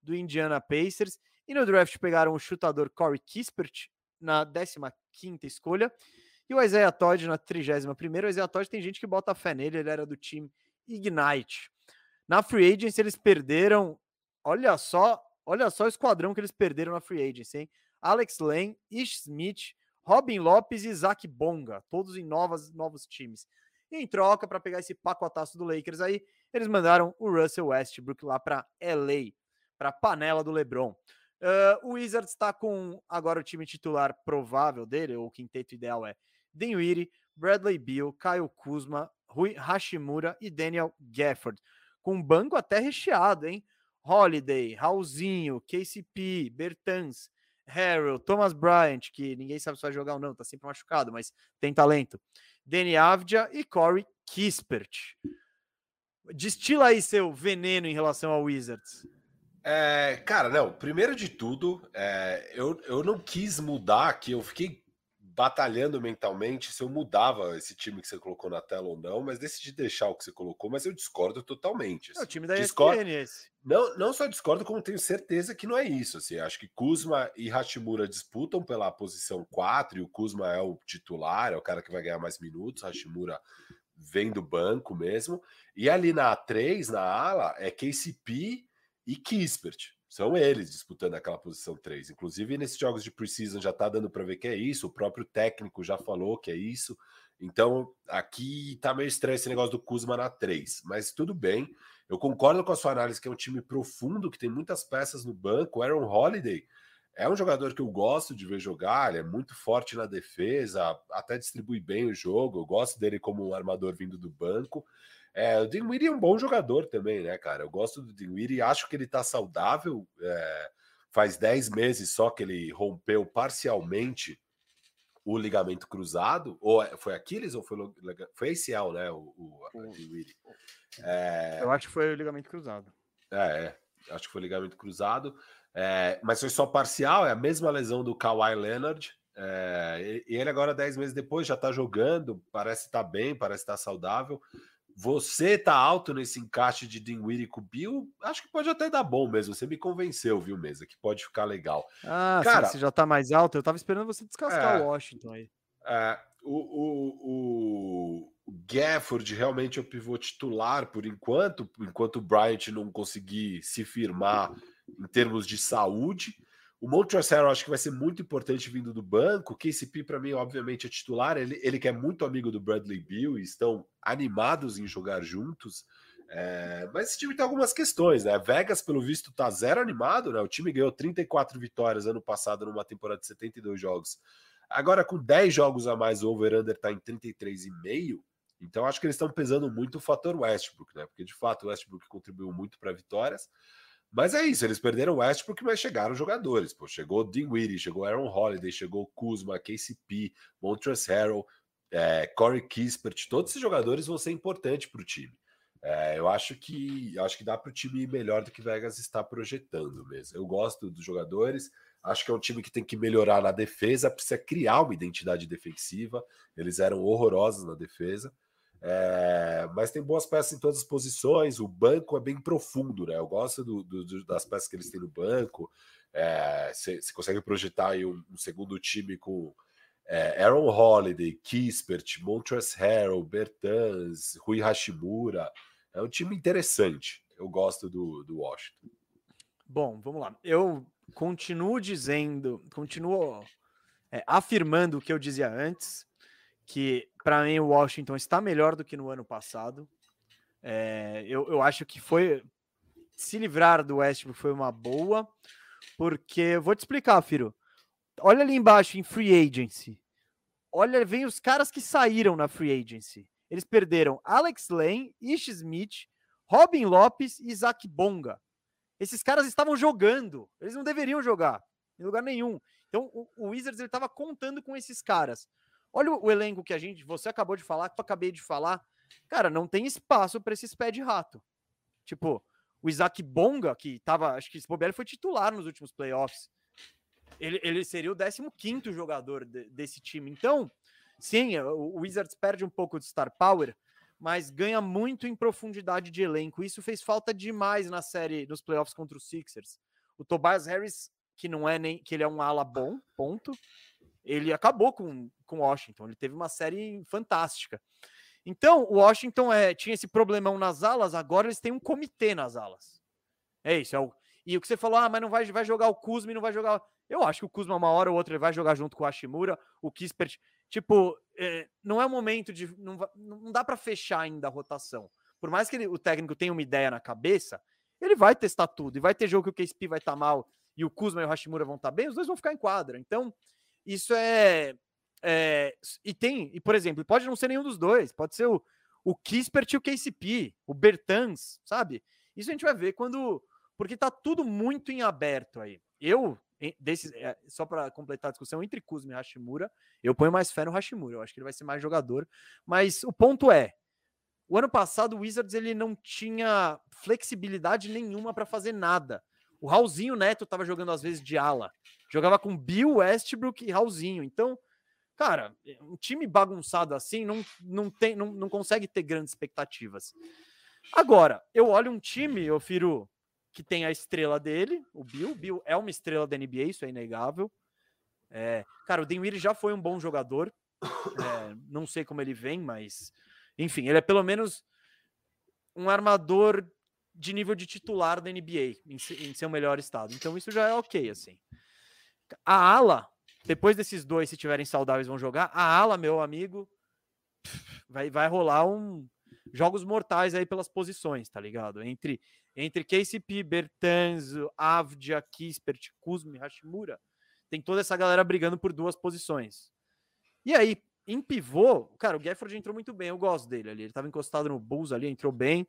do Indiana Pacers. E no draft pegaram o chutador Corey Kispert na 15ª escolha e o Isaiah Todd na 31ª. O Isaiah Todd tem gente que bota fé nele, ele era do time Ignite. Na free agency eles perderam, olha só, olha só o esquadrão que eles perderam na free agency, hein? Alex Lane, Ish Smith, Robin Lopes e Isaac Bonga, todos em novas, novos times. E em troca, para pegar esse pacotaço do Lakers aí, eles mandaram o Russell Westbrook lá para LA, para panela do LeBron. Uh, o Wizards está com agora o time titular provável dele, ou o quinteto ideal é Dinwiddie, Bradley Beal, Kyle Kuzma, Rui Hashimura e Daniel Gafford. Com um banco até recheado, hein? Holiday, Raulzinho, KCP, Bertans, Harrell, Thomas Bryant, que ninguém sabe se vai jogar ou não, tá sempre machucado, mas tem talento. Danny Avdia e Corey Kispert. Destila aí seu veneno em relação ao Wizards. É, cara, não, primeiro de tudo, é, eu, eu não quis mudar aqui, eu fiquei batalhando mentalmente se eu mudava esse time que você colocou na tela ou não, mas decidi deixar o que você colocou, mas eu discordo totalmente. É o assim. time da Discordo- ESPN esse. Não, não só discordo, como tenho certeza que não é isso. Assim, acho que Kuzma e Hashimura disputam pela posição 4, e o Kuzma é o titular, é o cara que vai ganhar mais minutos, Hashimura vem do banco mesmo. E ali na 3, na ala, é KCP e Kispert. São eles disputando aquela posição 3. Inclusive, nesses jogos de preseason já tá dando para ver que é isso. O próprio técnico já falou que é isso. Então, aqui tá meio estranho esse negócio do Kuzma na 3. Mas tudo bem. Eu concordo com a sua análise que é um time profundo, que tem muitas peças no banco. O Aaron Holiday é um jogador que eu gosto de ver jogar, ele é muito forte na defesa, até distribui bem o jogo. Eu gosto dele como um armador vindo do banco. É, o Dinwiddie é um bom jogador também, né, cara? Eu gosto do Dinwiddie, acho que ele tá saudável. é, faz 10 meses só que ele rompeu parcialmente o ligamento cruzado. Ou é- foi Aquiles ou foi, foi ACL, né? O, o, o. É, Eu acho que foi o ligamento cruzado. é, é, acho que foi ligamento cruzado. É, mas foi só parcial, é a mesma lesão do Kawhi Leonard. é, e, ele agora, 10 meses depois, já tá jogando, parece estar bem, parece estar saudável. Você tá alto nesse encaixe de Dinwiddie com Bill, acho que pode até dar bom mesmo. Você me convenceu, viu, Mesa, que pode ficar legal. Ah, Cara, você já tá mais alto. Eu tava esperando você descascar é, o Washington aí. É, o, o, o, Gafford realmente é o pivô titular por enquanto, enquanto o Bryant não conseguir se firmar em termos de saúde. O Montrezl acho que vai ser muito importante vindo do banco. O KCP, para mim, obviamente, é titular. Ele, ele que é muito amigo do Bradley Bill e estão animados em jogar juntos. É, mas esse time tem algumas questões, né? Vegas, pelo visto, tá zero animado, né? O time ganhou 34 vitórias ano passado numa temporada de 72 jogos. Agora, com 10 jogos a mais, o over-under tá em 33,5. Então, acho que eles estão pesando muito o fator Westbrook, né? Porque de fato o Westbrook contribuiu muito para vitórias. Mas é isso, eles perderam o Westbrook, mas chegaram jogadores. Pô, chegou Dinwiddie, chegou Aaron Holiday, chegou Kuzma, KCP, Montrezl Harrell, é, Corey Kispert. Todos esses jogadores vão ser importantes para o time. É, eu acho que acho que dá para o time ir melhor do que Vegas está projetando mesmo. Eu gosto dos jogadores. Acho que é um time que tem que melhorar na defesa, precisa criar uma identidade defensiva. Eles eram horrorosos na defesa. É, mas tem boas peças em todas as posições. O banco é bem profundo, né? Eu gosto do, do, das peças que eles têm no banco. Você é, consegue projetar aí um, um segundo time com é, Aaron Holiday, Kispert, Montrezl Harrell, Bertans, Rui Hashimura. É um time interessante. Eu gosto do, do Washington. Bom, vamos lá. Eu continuo dizendo, continuo é, afirmando o que eu dizia antes que para mim o Washington está melhor do que no ano passado. É, eu, eu acho que foi se livrar do Westbrook foi uma boa, porque vou te explicar, Firo. Olha ali embaixo em free agency. Olha, vem os caras que saíram na free agency. Eles perderam Alex Lane, Ish Smith, Robin Lopes e Isaac Bonga. Esses caras estavam jogando. Eles não deveriam jogar em lugar nenhum. Então o, o Wizards estava contando com esses caras. Olha o, elenco que a gente, você acabou de falar, que eu acabei de falar. Cara, não tem espaço para esses pés de rato. Tipo, o Isaac Bonga, que tava, acho que esse bobear foi titular nos últimos playoffs. Ele, ele seria o 15 jogador de, desse time. Então, sim, o Wizards perde um pouco de star power, mas ganha muito em profundidade de elenco. Isso fez falta demais na série nos playoffs contra os Sixers. O Tobias Harris, que não é nem que ele é um ala bom, ponto ele acabou com com Washington. Ele teve uma série fantástica. Então, o Washington é, tinha esse problemão nas alas, agora eles têm um comitê nas alas. É isso. É o, e o que você falou, ah, mas não vai, vai jogar o Kuzma e não vai jogar. Eu acho que o Kuzma, uma hora ou outra, ele vai jogar junto com o Hashimura, o Kispert. Tipo, é, não é o momento de. Não, não dá para fechar ainda a rotação. Por mais que ele, o técnico tenha uma ideia na cabeça, ele vai testar tudo. E vai ter jogo que o KSP vai estar tá mal e o Kuzma e o Hashimura vão estar tá bem, os dois vão ficar em quadra. Então, isso é, é, E tem, e por exemplo, pode não ser nenhum dos dois, pode ser o, o Kispert e o KCP, o Bertans, sabe? Isso a gente vai ver quando. Porque tá tudo muito em aberto aí. Eu, desses, é, só para completar a discussão, entre Kuzma e Hashimura, eu ponho mais fé no Hashimura. Eu acho que ele vai ser mais jogador. Mas o ponto é: o ano passado o Wizards ele não tinha flexibilidade nenhuma para fazer nada. O Raulzinho Neto estava jogando às vezes de ala. Jogava com Bill Westbrook e Raulzinho. Então, cara, um time bagunçado assim não, não, tem, não, não consegue ter grandes expectativas. Agora, eu olho um time, eu firo que tem a estrela dele, o Bill. Bill é uma estrela da NBA, isso é inegável. É, cara, o Dinwiddie já foi um bom jogador. É, não sei como ele vem, mas enfim, ele é pelo menos um armador de nível de titular da NBA em, em seu melhor estado. Então isso já é ok, assim. A ala, depois desses dois, se tiverem saudáveis, vão jogar. A ala, meu amigo, vai, vai rolar um jogos mortais aí pelas posições, tá ligado? Entre entre KCP, Bertans, Avdia, Kispert, Kuzma e Hashimura, tem toda essa galera brigando por duas posições. E aí, em pivô, cara, o Gafford entrou muito bem, eu gosto dele ali. Ele tava encostado no Bulls ali, entrou bem.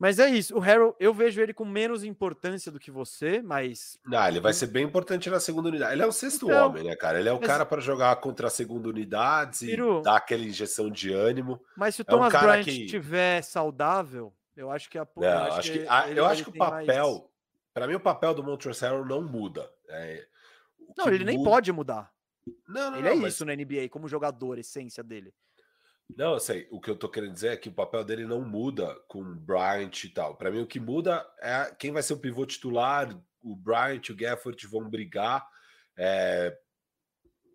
Mas é isso. O Harold, eu vejo ele com menos importância do que você, mas. Não, ele vai ser bem importante na segunda unidade. Ele é o sexto então, homem, né, cara? Ele é o mas... cara para jogar contra a segunda unidade e dar aquela injeção de ânimo. Mas se o Thomas é um Bryant que... tiver saudável, eu acho que a. Não, eu acho que, que a, eu acho que o papel. Mais... Para mim, o papel do Montrezl não muda. É, não, ele muda... nem pode mudar. Não, não, ele não, é mas... isso na NBA, como jogador, essência dele. Não, eu sei. O que eu tô querendo dizer é que o papel dele não muda com o Bryant e tal. Para mim, o que muda é quem vai ser o pivô titular. O Bryant e o Gafford vão brigar. É...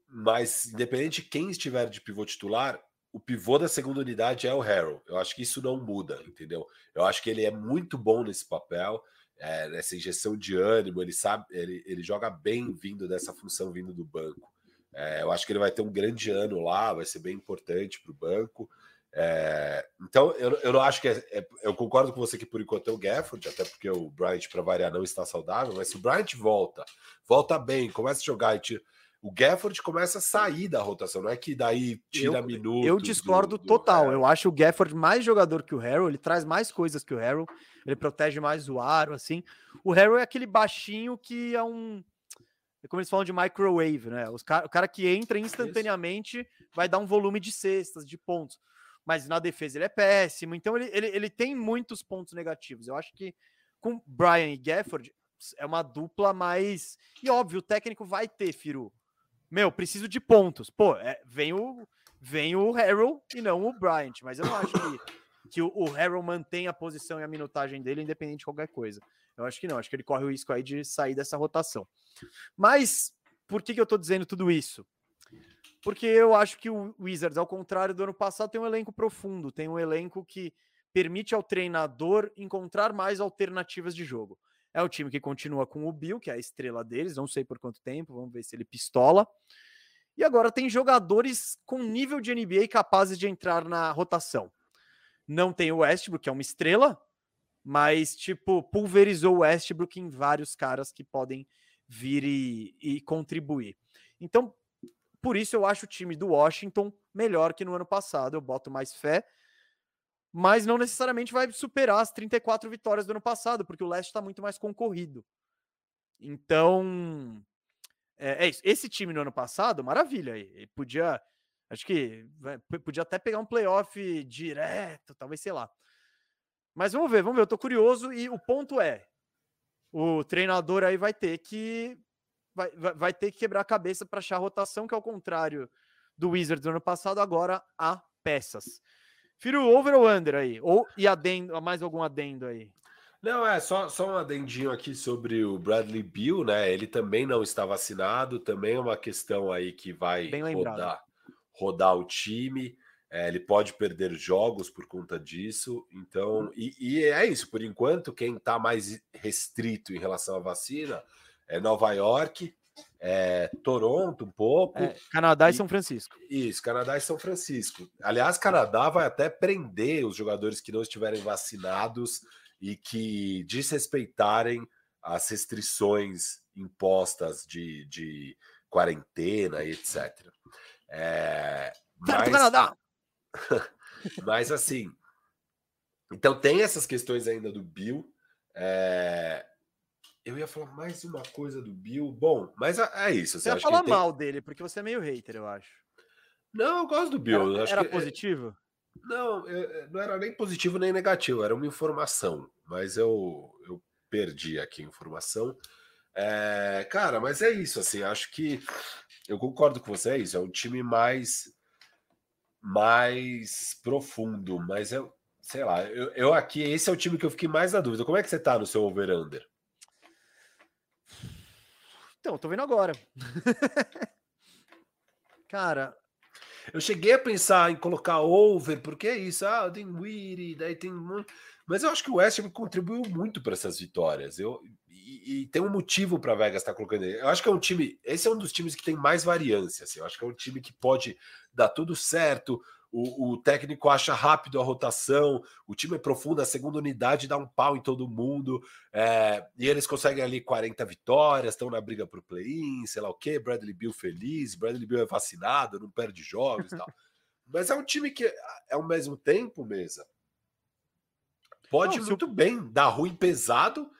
Mas, independente de quem estiver de pivô titular, o pivô da segunda unidade é o Harold. Eu acho que isso não muda, entendeu? Eu acho que ele é muito bom nesse papel, é, nessa injeção de ânimo. Ele sabe, ele, ele joga bem vindo dessa função vindo do banco. É, eu acho que ele vai ter um grande ano lá, vai ser bem importante para o banco. É, então, eu, eu não acho que é, é, Eu concordo com você que por enquanto é o Gafford, até porque o Bryant, para variar, não está saudável, mas se o Bryant volta, volta bem, começa a jogar e tira, o Gafford começa a sair da rotação, não é que daí tira eu, minutos. Eu discordo do, do total. Eu acho o Gafford mais jogador que o Harrell, ele traz mais coisas que o Harrell, ele protege mais o aro, assim. O Harrell é aquele baixinho que é um como eles falam de microwave, né? Os cara, o cara que entra instantaneamente Isso. vai dar um volume de cestas, de pontos. Mas na defesa ele é péssimo. Então ele, ele, ele tem muitos pontos negativos. Eu acho que com Brian e Gafford é uma dupla mais. E óbvio, o técnico vai ter, Firu. Meu, preciso de pontos. Pô, é, vem o vem o Harold e não o Bryant. Mas eu não acho que, que o, o Harold mantém a posição e a minutagem dele, independente de qualquer coisa. Eu acho que não. Acho que ele corre o risco aí de sair dessa rotação. Mas por que, que eu estou dizendo tudo isso? Porque eu acho que o Wizards, ao contrário do ano passado, tem um elenco profundo, tem um elenco que permite ao treinador encontrar mais alternativas de jogo. É o time que continua com o Bill, que é a estrela deles, não sei por quanto tempo, vamos ver se ele pistola. E agora tem jogadores com nível de NBA capazes de entrar na rotação. Não tem o Westbrook, que é uma estrela, mas, tipo, pulverizou o Westbrook em vários caras que podem vir e, e contribuir. Então, por isso eu acho o time do Washington melhor que no ano passado. Eu boto mais fé, mas não necessariamente vai superar as 34 vitórias do ano passado, porque o leste está muito mais concorrido. Então, é, é, isso. Esse time no ano passado, maravilha. Ele podia, acho que podia até pegar um playoff direto, talvez, sei lá. Mas vamos ver, vamos ver. Eu tô curioso e o ponto é: o treinador aí vai ter que vai, vai ter que quebrar a cabeça para achar a rotação, que ao contrário do Wizards do ano passado, agora há peças. Firo, over ou under aí? Ou e adendo, mais algum adendo aí? Não, é só, só um adendinho aqui sobre o Bradley Bill, né? Ele também não está vacinado, também é uma questão aí que vai rodar, rodar o time. É, ele pode perder jogos por conta disso. Então, e, e é isso. Por enquanto, quem está mais restrito em relação à vacina é Nova York, é Toronto um pouco. É, Canadá e, e, São Francisco. Isso, Canadá e São Francisco. Aliás, Canadá vai até prender os jogadores que não estiverem vacinados e que desrespeitarem as restrições impostas de, de quarentena e etc. É, mas... Canadá! Mas assim, então tem essas questões ainda do Bill. É... Eu ia falar mais uma coisa do Bill. Bom, mas é, é isso. Você, ia falar tem... mal dele, porque você é meio hater, eu acho. Não, eu gosto do Bill. Era, era que... positivo? Não, eu, não era nem positivo nem negativo, era uma informação. Mas eu, eu perdi aqui a informação. É, cara, mas é isso, assim, acho que eu concordo com você, é isso, é um time mais mais profundo, mas eu, sei lá, eu, eu, aqui, esse é o time que eu fiquei mais na dúvida. Como é que você tá no seu over-under? Então, tô vendo agora. Cara. Eu cheguei a pensar em colocar over, porque é isso, ah, tem Weary, daí tem. Mas eu acho que o West contribuiu muito para essas vitórias. Eu, e, e tem um motivo para Vegas estar tá colocando ele. Eu acho que é um time. Esse é um dos times que tem mais variância. Assim, eu acho que é um time que pode dar tudo certo. O, o, técnico acha rápido a rotação, o time é profundo, a segunda unidade dá um pau em todo mundo, é, e eles conseguem ali 40 vitórias, estão na briga para o play-in, sei lá o que, Bradley Bill feliz, Bradley Bill é vacinado, não perde jogos e tal. Mas é um time que, ao mesmo tempo, mesa, pode não, muito bem dar ruim pesado,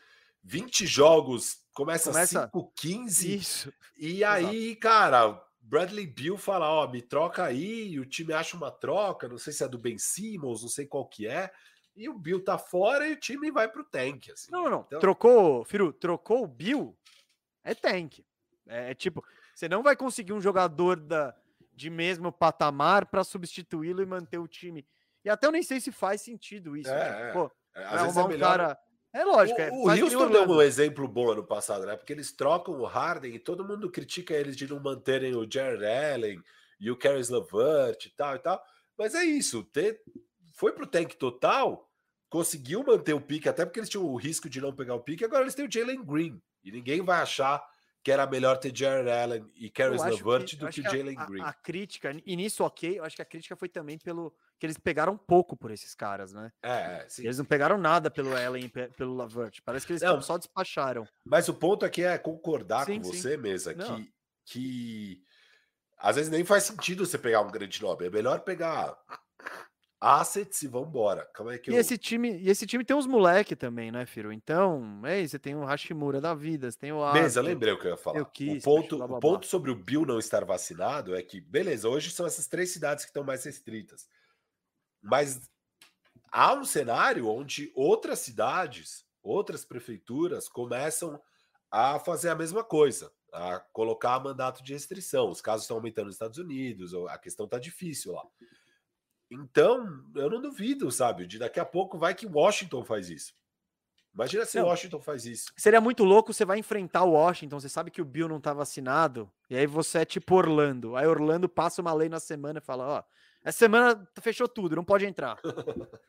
20 jogos, começa, começa... 5, 15, Isso. e aí, Exato. cara, Bradley Bill fala, ó, me troca aí, o time acha uma troca, não sei se é do Ben Simmons, não sei qual que é, e o Bill tá fora e o time vai pro tank, assim. Não, não, então... trocou, Firu, trocou o Bill, é tank. É, é, tipo, você não vai conseguir um jogador da de mesmo patamar para substituí-lo e manter o time. E até eu nem sei se faz sentido isso. É, tipo, é. pô, É, Às vai vezes é arrumar um melhor. cara. É lógico. é, o o que nem Houston deu um exemplo bom ano passado, né? Porque eles trocam o Harden e todo mundo critica eles de não manterem o Jared Allen e o Caris LeVert e tal e tal. Mas é isso, ter... foi pro tank total, conseguiu manter o pique, até porque eles tinham o risco de não pegar o pique, agora eles têm o Jalen Green. E ninguém vai achar que era melhor ter Jared Allen e Caris LeVert que- do que a- Jalen a- Green. A, crítica, e nisso ok, eu acho que a crítica foi também pelo que eles pegaram pouco por esses caras, né? É, é, sim. Eles não pegaram nada pelo Allen e pe- pelo Lavert. Parece que eles Não. só despacharam. Mas o ponto aqui é concordar Sim, com sim. você, mesa, Não. que, que às vezes nem faz sentido você pegar um grande nome. É melhor pegar assets e vambora. Calma aí que E eu... esse time, e esse time tem uns moleque também, né, Firo? Então, é isso, você tem o Hashimura da vida, você tem o Arthur. lembrei o que eu ia falar. eu quis, o ponto, blá, blá, o blá. ponto sobre o Bill não estar vacinado é que, beleza, hoje são essas três cidades que estão mais restritas. Mas há um cenário onde outras cidades, outras prefeituras começam a fazer a mesma coisa, a colocar mandato de restrição. Os casos estão aumentando nos Estados Unidos, ou a questão está difícil lá. Então, eu não duvido, sabe? De daqui a pouco vai que Washington faz isso. Imagina se Não. Washington faz isso. Seria muito louco, você vai enfrentar o Washington, você sabe que o Bill não tá vacinado, e aí você é tipo Orlando. Aí Orlando passa uma lei na semana e fala, ó, essa semana fechou tudo, não pode entrar.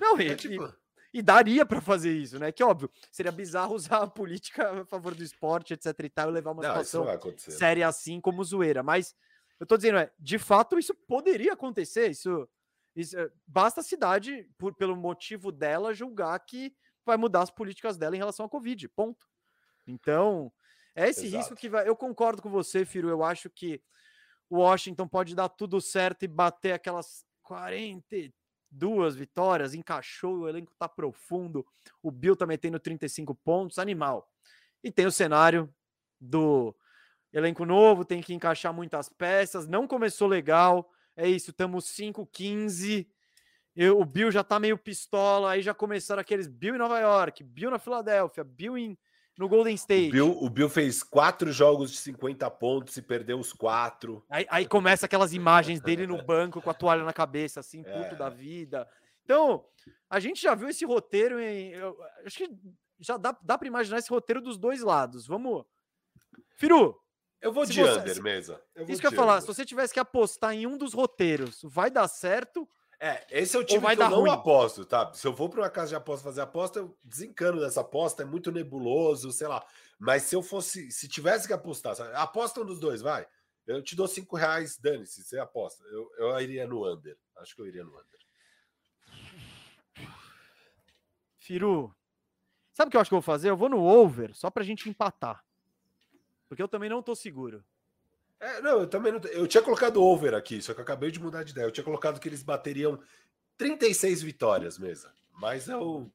não, e, É e- tipo, e daria pra fazer isso, né? Que óbvio, seria bizarro usar a política a favor do esporte, etc e tal, e levar uma não, situação séria assim como zoeira. Mas eu tô dizendo, é, de fato, isso poderia acontecer. Isso, isso é, basta a cidade, por, pelo motivo dela, julgar que vai mudar as políticas dela em relação à Covid. Ponto. Então, é esse risco Exato. que vai. Eu concordo com você, Firo. Eu acho que o Washington pode dar tudo certo e bater aquelas 42 vitórias, encaixou, o elenco tá profundo. O Bill tá metendo 35 pontos, animal. E tem o cenário do elenco novo, tem que encaixar muitas peças, não começou legal. É isso, estamos 5-15. Eu- O Bill já tá meio pistola, aí já começaram aqueles Bill em Nova York, Bill na Filadélfia, Bill em, no Golden State. O Bill, o Bill fez quatro jogos de 50 pontos e perdeu os quatro. Aí, aí começa aquelas imagens dele no banco com a toalha na cabeça, assim, puto É. da vida. Então, a gente já viu esse roteiro em. eu acho que já dá, dá para imaginar esse roteiro dos dois lados. Vamos. Firu, Eu vou Se de você- under, se- mesa. Eu vou isso que eu ia falar, se você tivesse que apostar em um dos roteiros, vai dar certo? É, esse é o time vai que eu dar não ruim? aposto, tá? Se eu for para uma casa de aposta fazer aposta, eu desencano dessa aposta, é muito nebuloso, sei lá. Mas se eu fosse, se tivesse que apostar, sabe? aposta um dos dois, vai. Eu te dou cinco reais, dane-se, você aposta. Eu, eu iria no under. Acho que eu iria no under. Firu, sabe o que eu acho que eu vou fazer? Eu vou no over, só pra gente empatar. Porque eu também não tô seguro. É, não, eu também não. Eu tinha colocado over aqui, só que eu acabei de mudar de ideia. Eu tinha colocado que eles bateriam 36 vitórias mesa. Mas eu.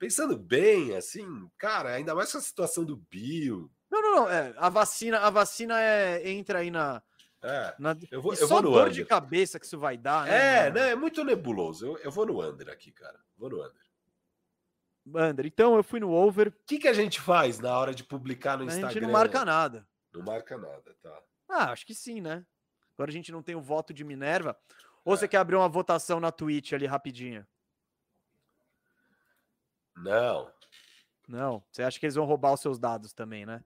Pensando bem, assim, cara, ainda mais com a situação do Bill. Não, não, não. é, a vacina, a vacina é, entra aí na. É, na eu vou, eu só vou no dor under. de cabeça que isso vai dar, né? É, né? É muito nebuloso. Eu, eu vou no under aqui, cara. Vou no under. Under. Então eu fui no over. O que, que a gente faz na hora de publicar no A Instagram? gente não marca nada. Não marca nada, tá? Ah, acho que sim, né? Agora a gente não tem o voto de Minerva. Ou É. você quer abrir uma votação na Twitch ali rapidinho? Não. Não. Você acha que eles vão roubar os seus dados também, né?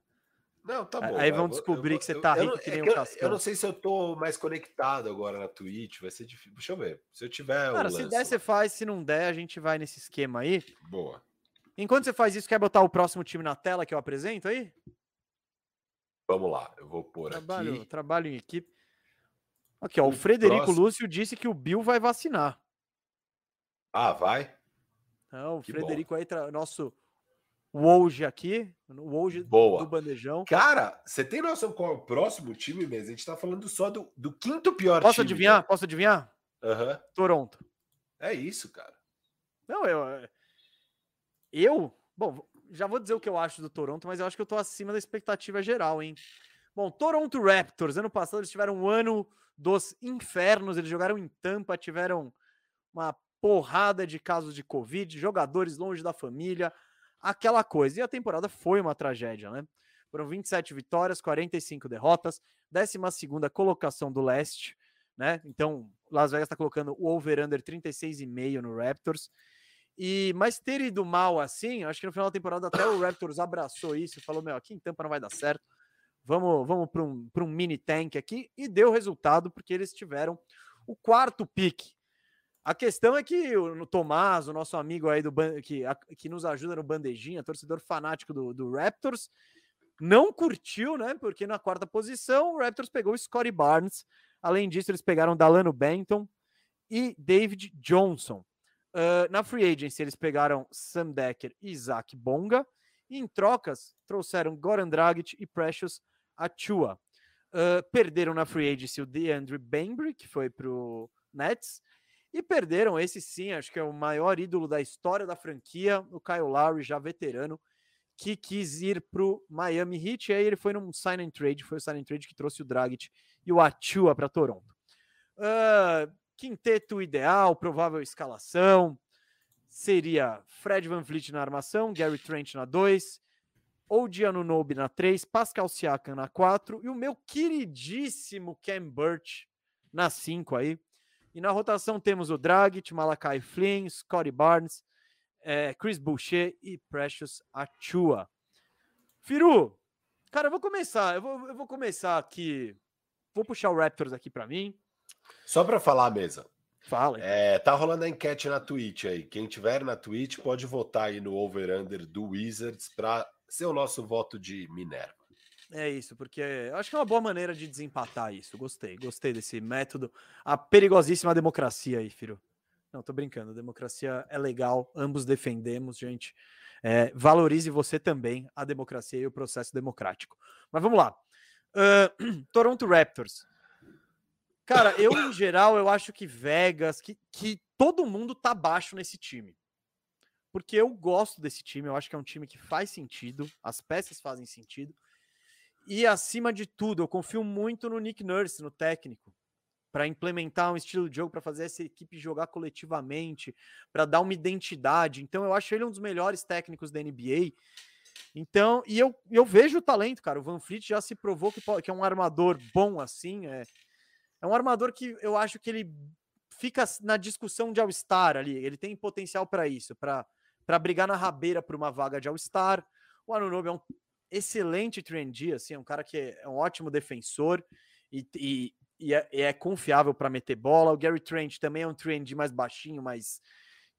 Não, tá bom. aí vão eu vou- descobrir eu que você vou- tá eu rico não- que é nem um eu- Cascão. Eu não sei se eu tô mais conectado agora na Twitch. Vai ser difícil. Deixa eu ver. Se eu tiver. eu Cara, se lanço der, você faz. Se não der, a gente vai nesse esquema aí. Boa. Enquanto você faz isso, quer botar o próximo time na tela que eu apresento aí? Vamos lá. Eu vou pôr Trabalho, aqui. trabalho em equipe. Aqui, ó. O O Frederico próximo- Lúcio disse que o Bill vai vacinar. Ah, vai? Então, o Que bom. Frederico aí, tra- nosso Woj aqui. O Woj Boa. do bandejão. Cara, você tem noção qual é o próximo time mesmo? A gente tá falando só do, do quinto pior Posso time. adivinhar? né? Posso adivinhar? Aham. Toronto. É isso, cara. Não, eu. Eu. Bom, já vou dizer o que eu acho do Toronto, mas eu acho que eu tô acima da expectativa geral, hein? Bom, Toronto Raptors, ano passado eles tiveram um ano dos infernos, eles jogaram em Tampa, tiveram uma porrada de casos de Covid, jogadores longe da família, aquela coisa. E a temporada foi uma tragédia, né? Foram 27 vitórias, 45 derrotas, 12 colocação do leste, né? Então, Las Vegas está colocando o over-under 36,5 no Raptors. E, mas ter ido mal assim, acho que no final da temporada até o Raptors abraçou isso e falou: Meu, aqui em Tampa não vai dar certo. Vamos, vamos para um, um mini tank aqui. E deu resultado, porque eles tiveram o quarto pique. A questão é que o Tomás, o nosso amigo aí do que, que nos ajuda no Bandejinha, torcedor fanático do, do Raptors, não curtiu, né? Porque na quarta posição o Raptors pegou o Scottie Barnes. Além disso, eles pegaram Dalano Benton e David Johnson. Uh, na free agency, eles pegaram Sam Decker e Isaac Bonga. E em trocas, trouxeram Goran Dragic e Precious Achua. Uh, perderam na free agency o DeAndre Bembry, que foi para o Nets. E perderam esse sim, acho que é o maior ídolo da história da franquia, o Kyle Lowry, já veterano, que quis ir para o Miami Heat. E aí ele foi num sign and trade, foi o sign and trade que trouxe o Dragic e o Achua para Toronto. Uh, quinteto ideal, provável escalação seria Fred Van Vliet na armação, Gary Trent na 2, OG Anunobi na 3, Pascal Siakam na 4 e o meu queridíssimo Cam Burch na 5 aí. E na rotação temos o Dragic, Malakai Flynn, Scotty Barnes, é, Chris Boucher e Precious Achua. Firu, cara, eu vou começar, eu vou, eu vou começar aqui, vou puxar o Raptors aqui para mim. Só para falar a mesa. Fala. É, tá rolando a enquete na Twitch aí. Quem tiver na Twitch pode votar aí no over-under do Wizards para ser o nosso voto de Minerva. É isso, porque acho que é uma boa maneira de desempatar isso. Gostei, gostei desse método. A perigosíssima democracia aí, filho. Não, tô brincando. Democracia é legal, ambos defendemos, gente. É, valorize você também a democracia e o processo democrático. Mas vamos lá. Uh, Toronto Raptors. Cara, eu, em geral, eu acho que Vegas, que, que todo mundo tá baixo nesse time. Porque eu gosto desse time, eu acho que é um time que faz sentido, as peças fazem sentido. E acima de tudo, eu confio muito no Nick Nurse, no técnico, para implementar um estilo de jogo, para fazer essa equipe jogar coletivamente, para dar uma identidade. Então, eu acho ele um dos melhores técnicos da NBA. Então, e eu, eu vejo o talento, cara. O Van Fleet já se provou que, que é um armador bom assim. É, é um armador que eu acho que ele fica na discussão de All-Star ali. Ele tem potencial para isso, para brigar na rabeira por uma vaga de All-Star. O Anunobi é um excelente trendy, assim, é um cara que é, um ótimo defensor e, e, e é, é, confiável para meter bola. O Gary Trent também é um trendy mais baixinho, mas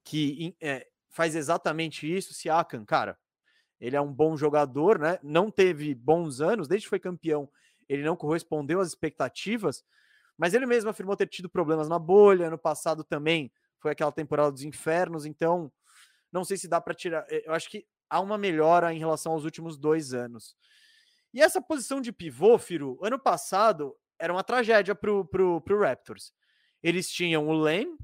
que é, faz exatamente isso. Siakam, cara, ele é um bom jogador, né? Não teve bons anos, desde que foi campeão, ele não correspondeu às expectativas, mas ele mesmo afirmou ter tido problemas na bolha. Ano passado também foi aquela temporada dos infernos, então não sei se dá para tirar. Eh, eu acho que há uma melhora em relação aos últimos dois anos. E essa posição de pivô, Firu, ano passado era uma tragédia pro, pro, pro Raptors. Eles tinham o Lane,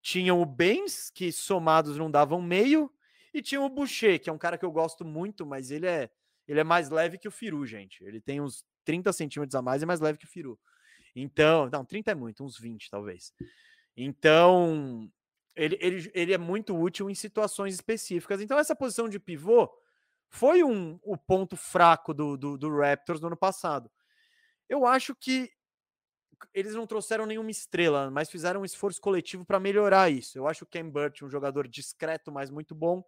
tinham o Baines, que somados não davam meio, e tinham o Boucher, que é um cara que eu gosto muito, mas ele é, ele é mais leve que o Firu, gente. Ele tem uns 30 centímetros a mais e é mais leve que o Firu. Então, não, 30 é muito, uns 20 talvez. Então, ele, ele, ele é muito útil em situações específicas. Então, essa posição de pivô foi um, o ponto fraco do, do, do Raptors no ano passado. Eu acho que eles não trouxeram nenhuma estrela, mas fizeram um esforço coletivo para melhorar isso. Eu acho o Ken Burt um jogador discreto, mas muito bom.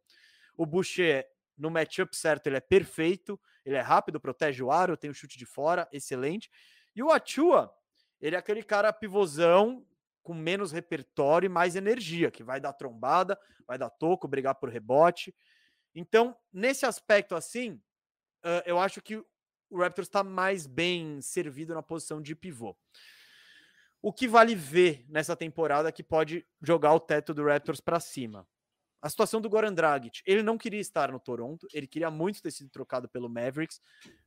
O Boucher, no matchup certo, ele é perfeito. Ele é rápido, protege o aro, tem o chute de fora, excelente. E o Achua, ele é aquele cara pivôzão com menos repertório e mais energia, que vai dar trombada, vai dar toco, brigar por rebote. Então, nesse aspecto assim, eu acho que o Raptors está mais bem servido na posição de pivô. O que vale ver nessa temporada que pode jogar o teto do Raptors para cima? A situação do Goran Dragic. Ele não queria estar no Toronto, ele queria muito ter sido trocado pelo Mavericks,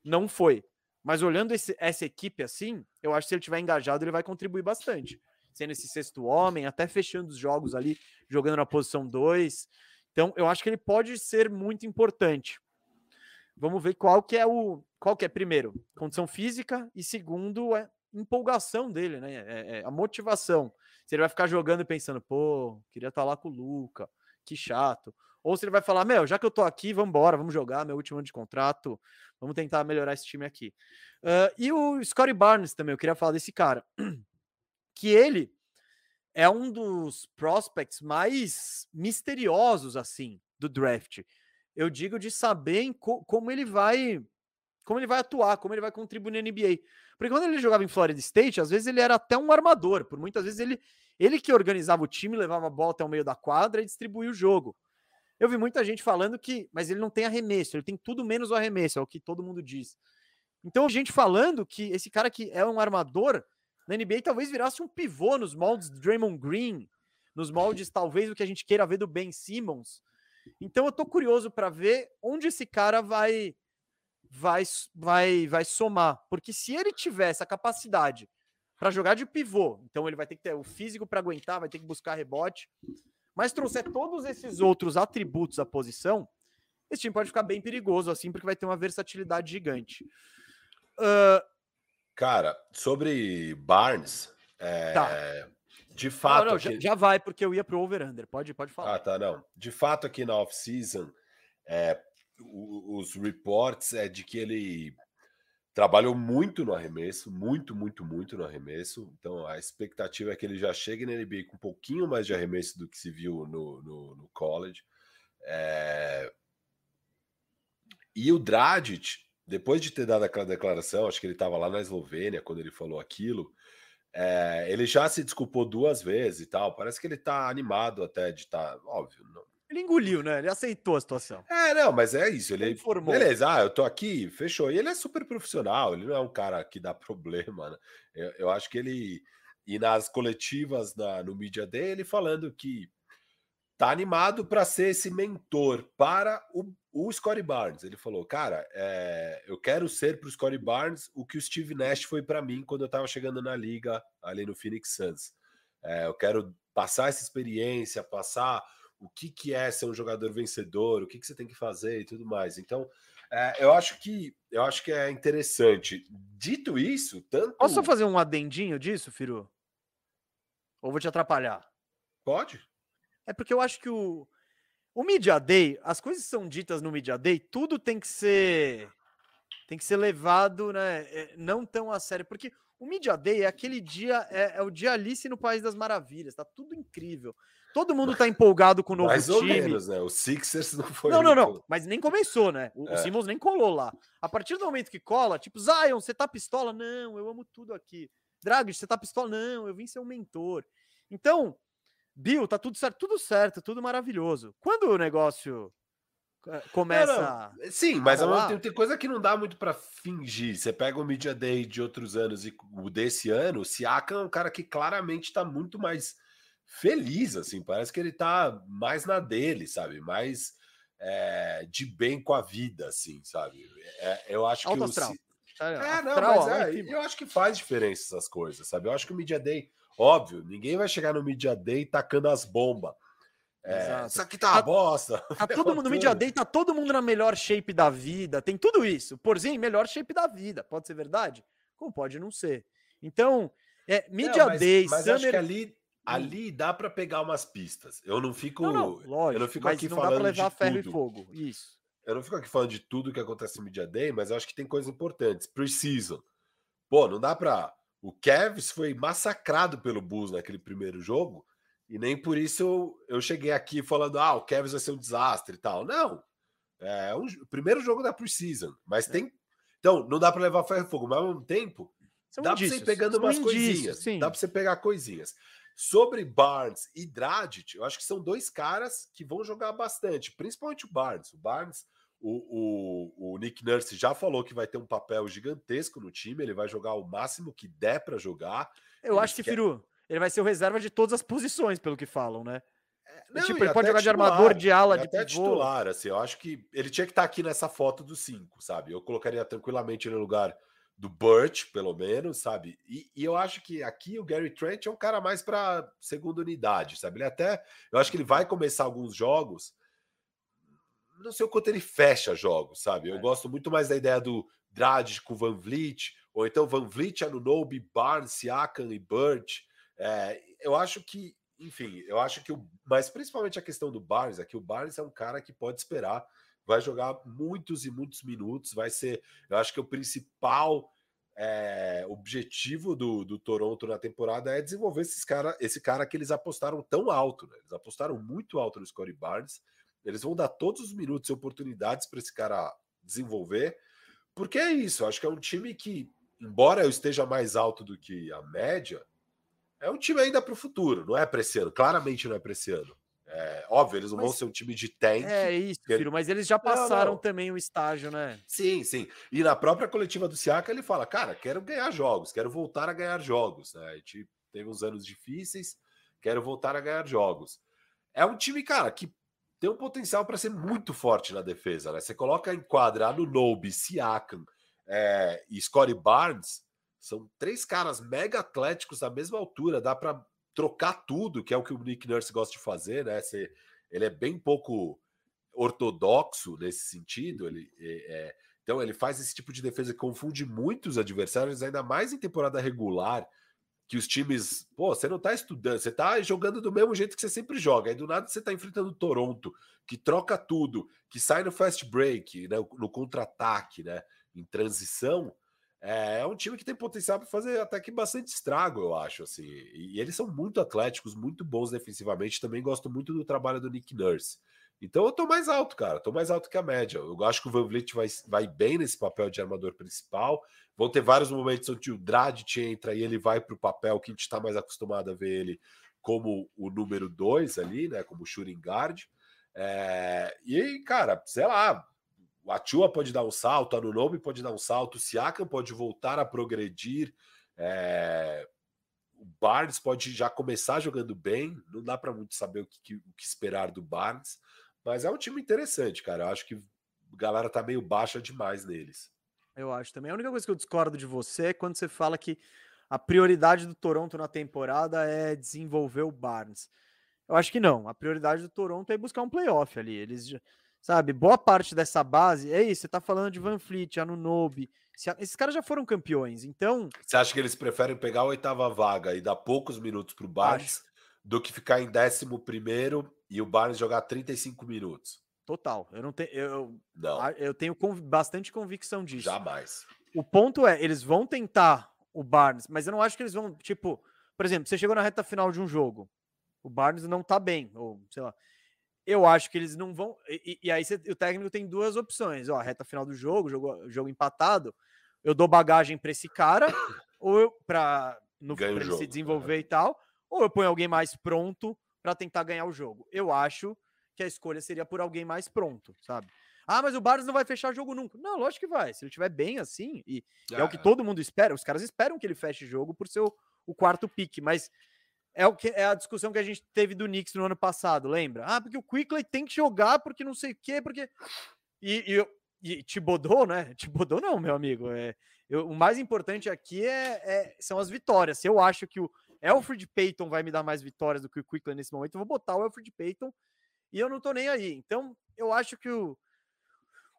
não foi. Mas olhando esse, essa equipe assim, eu acho que se ele tiver engajado, ele vai contribuir bastante sendo esse sexto homem, até fechando os jogos ali, jogando na posição 2. Então, eu acho que ele pode ser muito importante. Vamos ver qual que é o qual que é primeiro, condição física e segundo é empolgação dele, né? É, é a motivação. Se ele vai ficar jogando e pensando, pô, queria estar tá lá com o Luca, que chato. Ou se ele vai falar, meu, já que eu tô aqui, vamos embora, vamos jogar, meu último ano de contrato, vamos tentar melhorar esse time aqui. Uh, e o Scottie Barnes também, eu queria falar desse cara, que ele é um dos prospects mais misteriosos, assim, do draft. Eu digo de saber co como ele vai como ele vai atuar, como ele vai contribuir na NBA. Porque quando ele jogava em Florida State, às vezes ele era até um armador, por muitas vezes ele ele que organizava o time, levava a bola até o meio da quadra e distribuía o jogo. Eu vi muita gente falando que, mas ele não tem arremesso, ele tem tudo menos o arremesso, é o que todo mundo diz. Então, gente falando que esse cara que é um armador, na NBA talvez virasse um pivô nos moldes do Draymond Green, nos moldes talvez o que a gente queira ver do Ben Simmons. Então eu tô curioso para ver onde esse cara vai vai vai vai somar, porque se ele tiver essa capacidade para jogar de pivô, então ele vai ter que ter o físico para aguentar, vai ter que buscar rebote, mas trouxer todos esses outros atributos à posição, esse time pode ficar bem perigoso assim, porque vai ter uma versatilidade gigante. Uh, Cara, sobre Barnes, é, tá. de fato. Não, não, aqui... já, vai, porque eu ia pro over-under. Pode, pode falar. Ah, tá, não. De fato, aqui na off-season, é, os reports é de que ele trabalhou muito no arremesso, muito, muito, muito no arremesso. Então a expectativa é que ele já chegue na NBA com um pouquinho mais de arremesso do que se viu no, no, no college. É... E o Dragic depois de ter dado aquela declaração, acho que ele estava lá na Eslovênia quando ele falou aquilo. É, ele já se desculpou duas vezes e tal. Parece que ele está animado até de estar, tá, óbvio. Não. Ele engoliu, né? Ele aceitou a situação. É, não, mas é isso. Ele, ele informou. Beleza, ah, eu tô aqui, fechou. E ele é super profissional. Ele não é um cara que dá problema, né? Eu, eu acho que ele e nas coletivas na, no mídia dele falando que tá animado para ser esse mentor para o, o Scottie Barnes. Ele falou, cara, é, eu quero ser para o Scottie Barnes o que o Steve Nash foi para mim quando eu estava chegando na liga ali no Phoenix Suns. É, eu quero passar essa experiência, passar o que, que é ser um jogador vencedor, o que, que você tem que fazer e tudo mais. Então, é, eu acho que eu acho que é interessante. Dito isso, tanto. Posso fazer um adendinho disso, Firu? Ou vou te atrapalhar? Pode. É porque eu acho que o, o Media Day, as coisas são ditas no Media Day, tudo tem que ser tem que ser levado, né, é, não tão a sério, porque o Media Day é aquele dia, é, é o dia Alice no País das Maravilhas, tá tudo incrível. Todo mundo tá empolgado com o novo Mais time. Mais ou menos, né? O Sixers não foi. Não, não, não. Mas nem começou, né? O, é. o Simmons nem colou lá. A partir do momento que cola, tipo, Zion, você tá pistola? Não, eu amo tudo aqui. Drag, você tá pistola? Não, eu vim ser um mentor. Então, Bill, tá tudo certo, tudo certo, tudo maravilhoso. Quando o negócio eh, começa. Não, não. Sim, mas ao mesmo tempo tem coisa que não dá muito para fingir. Você pega o Media Day de outros anos e o desse ano, o Siakam é um cara que claramente tá muito mais feliz, assim. Parece que ele tá mais na dele, sabe? Mais é, de bem com a vida, assim, sabe? É, eu acho Alto que astral. o. É, não, mas é, eu acho que faz diferença essas coisas, sabe? Eu acho que o Media Day Óbvio, ninguém vai chegar no Media Day tacando as bombas. É, isso aqui tá uma tá bosta. Tá todo mundo no Media Day, tá todo mundo na melhor shape da vida. Tem tudo isso. Porzinho, melhor shape da vida. Pode ser verdade? Como pode não ser? Então, é, Media não, mas, Day, mas Summer... acho que ali. Ali dá para pegar umas pistas. Eu não fico, não, não, lógico, eu não fico aqui não falando dá pra levar ferro tudo. e fogo. Isso. Eu não fico aqui falando de tudo que acontece no Media Day, mas eu acho que tem coisas importantes. Precision. Pô, não dá para o Kevs foi massacrado pelo Bulls naquele primeiro jogo, e nem por isso eu, eu cheguei aqui falando, ah, o Kevs vai ser um desastre e tal. Não. É um primeiro jogo da preseason, mas é. tem. Então, não dá para levar ferro e fogo, mas ao mesmo tempo, São dá para você ir pegando umas indícios, coisinhas. Sim. Dá para você pegar coisinhas. Sobre Barnes e Dragic, eu acho que são dois caras que vão jogar bastante, principalmente o Barnes. O Barnes o, o, o, Nick Nurse já falou que vai ter um papel gigantesco no time, ele vai jogar o máximo que der para jogar. Eu ele acho que, quer... Firu, ele vai ser o reserva de todas as posições, pelo que falam, né? É, não, tipo, ele pode jogar titular, de armador, de ala, de até pivô. titular, assim, eu acho que ele tinha que estar tá aqui nessa foto dos cinco, sabe? Eu colocaria tranquilamente no lugar do Burt, pelo menos, sabe? E, e, eu acho que aqui o Gary Trent é um cara mais para segunda unidade, sabe? Ele até, eu acho que ele vai começar alguns jogos não sei o quanto ele fecha jogos, sabe? Eu é. gosto muito mais da ideia do Dragic com Van Vliet, ou então Van Vliet, Anunobi, Barnes, Siakam e Bird. É, eu acho que enfim, eu acho que o. Mas principalmente a questão do Barnes é que o Barnes é um cara que pode esperar, vai jogar muitos e muitos minutos, vai ser. Eu acho que o principal é, objetivo do, do Toronto na temporada é desenvolver esses cara, esse cara que eles apostaram tão alto, né? Eles apostaram muito alto no Scottie Barnes. Eles vão dar todos os minutos e oportunidades para esse cara desenvolver, porque é isso. Acho que é um time que, embora eu esteja mais alto do que a média, é um time ainda para o futuro, não é para esse ano. Claramente não é para esse ano. É, óbvio, eles não mas, vão ser um time de tank. É isso, filho, mas eles já passaram não, não. também o estágio, né? Sim, sim. E na própria coletiva do Siaka, ele fala: Cara, quero ganhar jogos, quero voltar a ganhar jogos. Né? A gente teve uns anos difíceis, quero voltar a ganhar jogos. É um time, cara, que tem um potencial para ser muito forte na defesa. Né? Você coloca em quadra no Nobe, Siakam é, e Scottie Barnes, são três caras mega atléticos da mesma altura, dá para trocar tudo, que é o que o Nick Nurse gosta de fazer, né? Você, ele é bem pouco ortodoxo nesse sentido. Ele, é, então ele faz esse tipo de defesa que confunde muitos adversários, ainda mais em temporada regular, que os times, pô, você não tá estudando, você tá jogando do mesmo jeito que você sempre joga. Aí do nada você tá enfrentando Toronto, que troca tudo, que sai no fast break, né, no contra-ataque, né, em transição. É, é um time que tem potencial para fazer até que bastante estrago, eu acho. Assim. E, eles são muito atléticos, muito bons defensivamente. Também gosto muito do trabalho do Nick Nurse. Então eu tô mais alto, cara. Tô mais alto que a média. Eu acho que o Van Vliet vai, vai bem nesse papel de armador principal. Vão ter vários momentos onde o Dragic entra e ele vai para o papel que a gente está mais acostumado a ver ele como o número dois ali, né? Como shooting guard. É, e, cara, sei lá, o Atua pode dar um salto, a Anunobi pode dar um salto, o Siakam pode voltar a progredir, é... o Barnes pode já começar jogando bem, não dá para muito saber o que, o que, esperar do Barnes, mas é um time interessante, cara. Eu acho que a galera tá meio baixa demais neles. Eu acho também. A única coisa que eu discordo de você é quando você fala que a prioridade do Toronto na temporada é desenvolver o Barnes. Eu acho que não. A prioridade do Toronto é buscar um playoff ali. Eles já Sabe, boa parte dessa base, é isso, você tá falando de Van Fleet, Anunobi, esses caras já foram campeões, então... Você acha que eles preferem pegar a oitava vaga e dar poucos minutos pro Barnes acho. do que ficar em décimo primeiro e o Barnes jogar 35 minutos? Total, eu não tenho... Eu, não. eu tenho conv, bastante convicção disso. Jamais. O ponto é, eles vão tentar o Barnes, mas eu não acho que eles vão, tipo... Por exemplo, você chegou na reta final de um jogo, o Barnes não tá bem, ou sei lá eu acho que eles não vão. E, e aí o técnico tem duas opções: ó, reta final do jogo, jogo, jogo empatado. Eu dou bagagem para esse cara, ou eu para ele jogo, se desenvolver e tal, ou eu ponho alguém mais pronto para tentar ganhar o jogo. Eu acho que a escolha seria por alguém mais pronto, sabe? Ah, mas o Barnes não vai fechar jogo nunca. Não, lógico que vai. Se ele estiver bem assim, e é, é o que todo mundo espera, os caras esperam que ele feche jogo por ser o, o quarto pique, mas é o que é a discussão que a gente teve do Knicks no ano passado, lembra? Ah, porque o Quickley tem que jogar, porque não sei o quê, porque. E, e, e Tibodô, né? Tibodô não, meu amigo. É, eu, o mais importante aqui é, é, são as vitórias. Se eu acho que o Alfred Payton vai me dar mais vitórias do que o Quickley nesse momento, eu vou botar o Alfred Payton e eu não tô nem aí. Então, eu acho que o,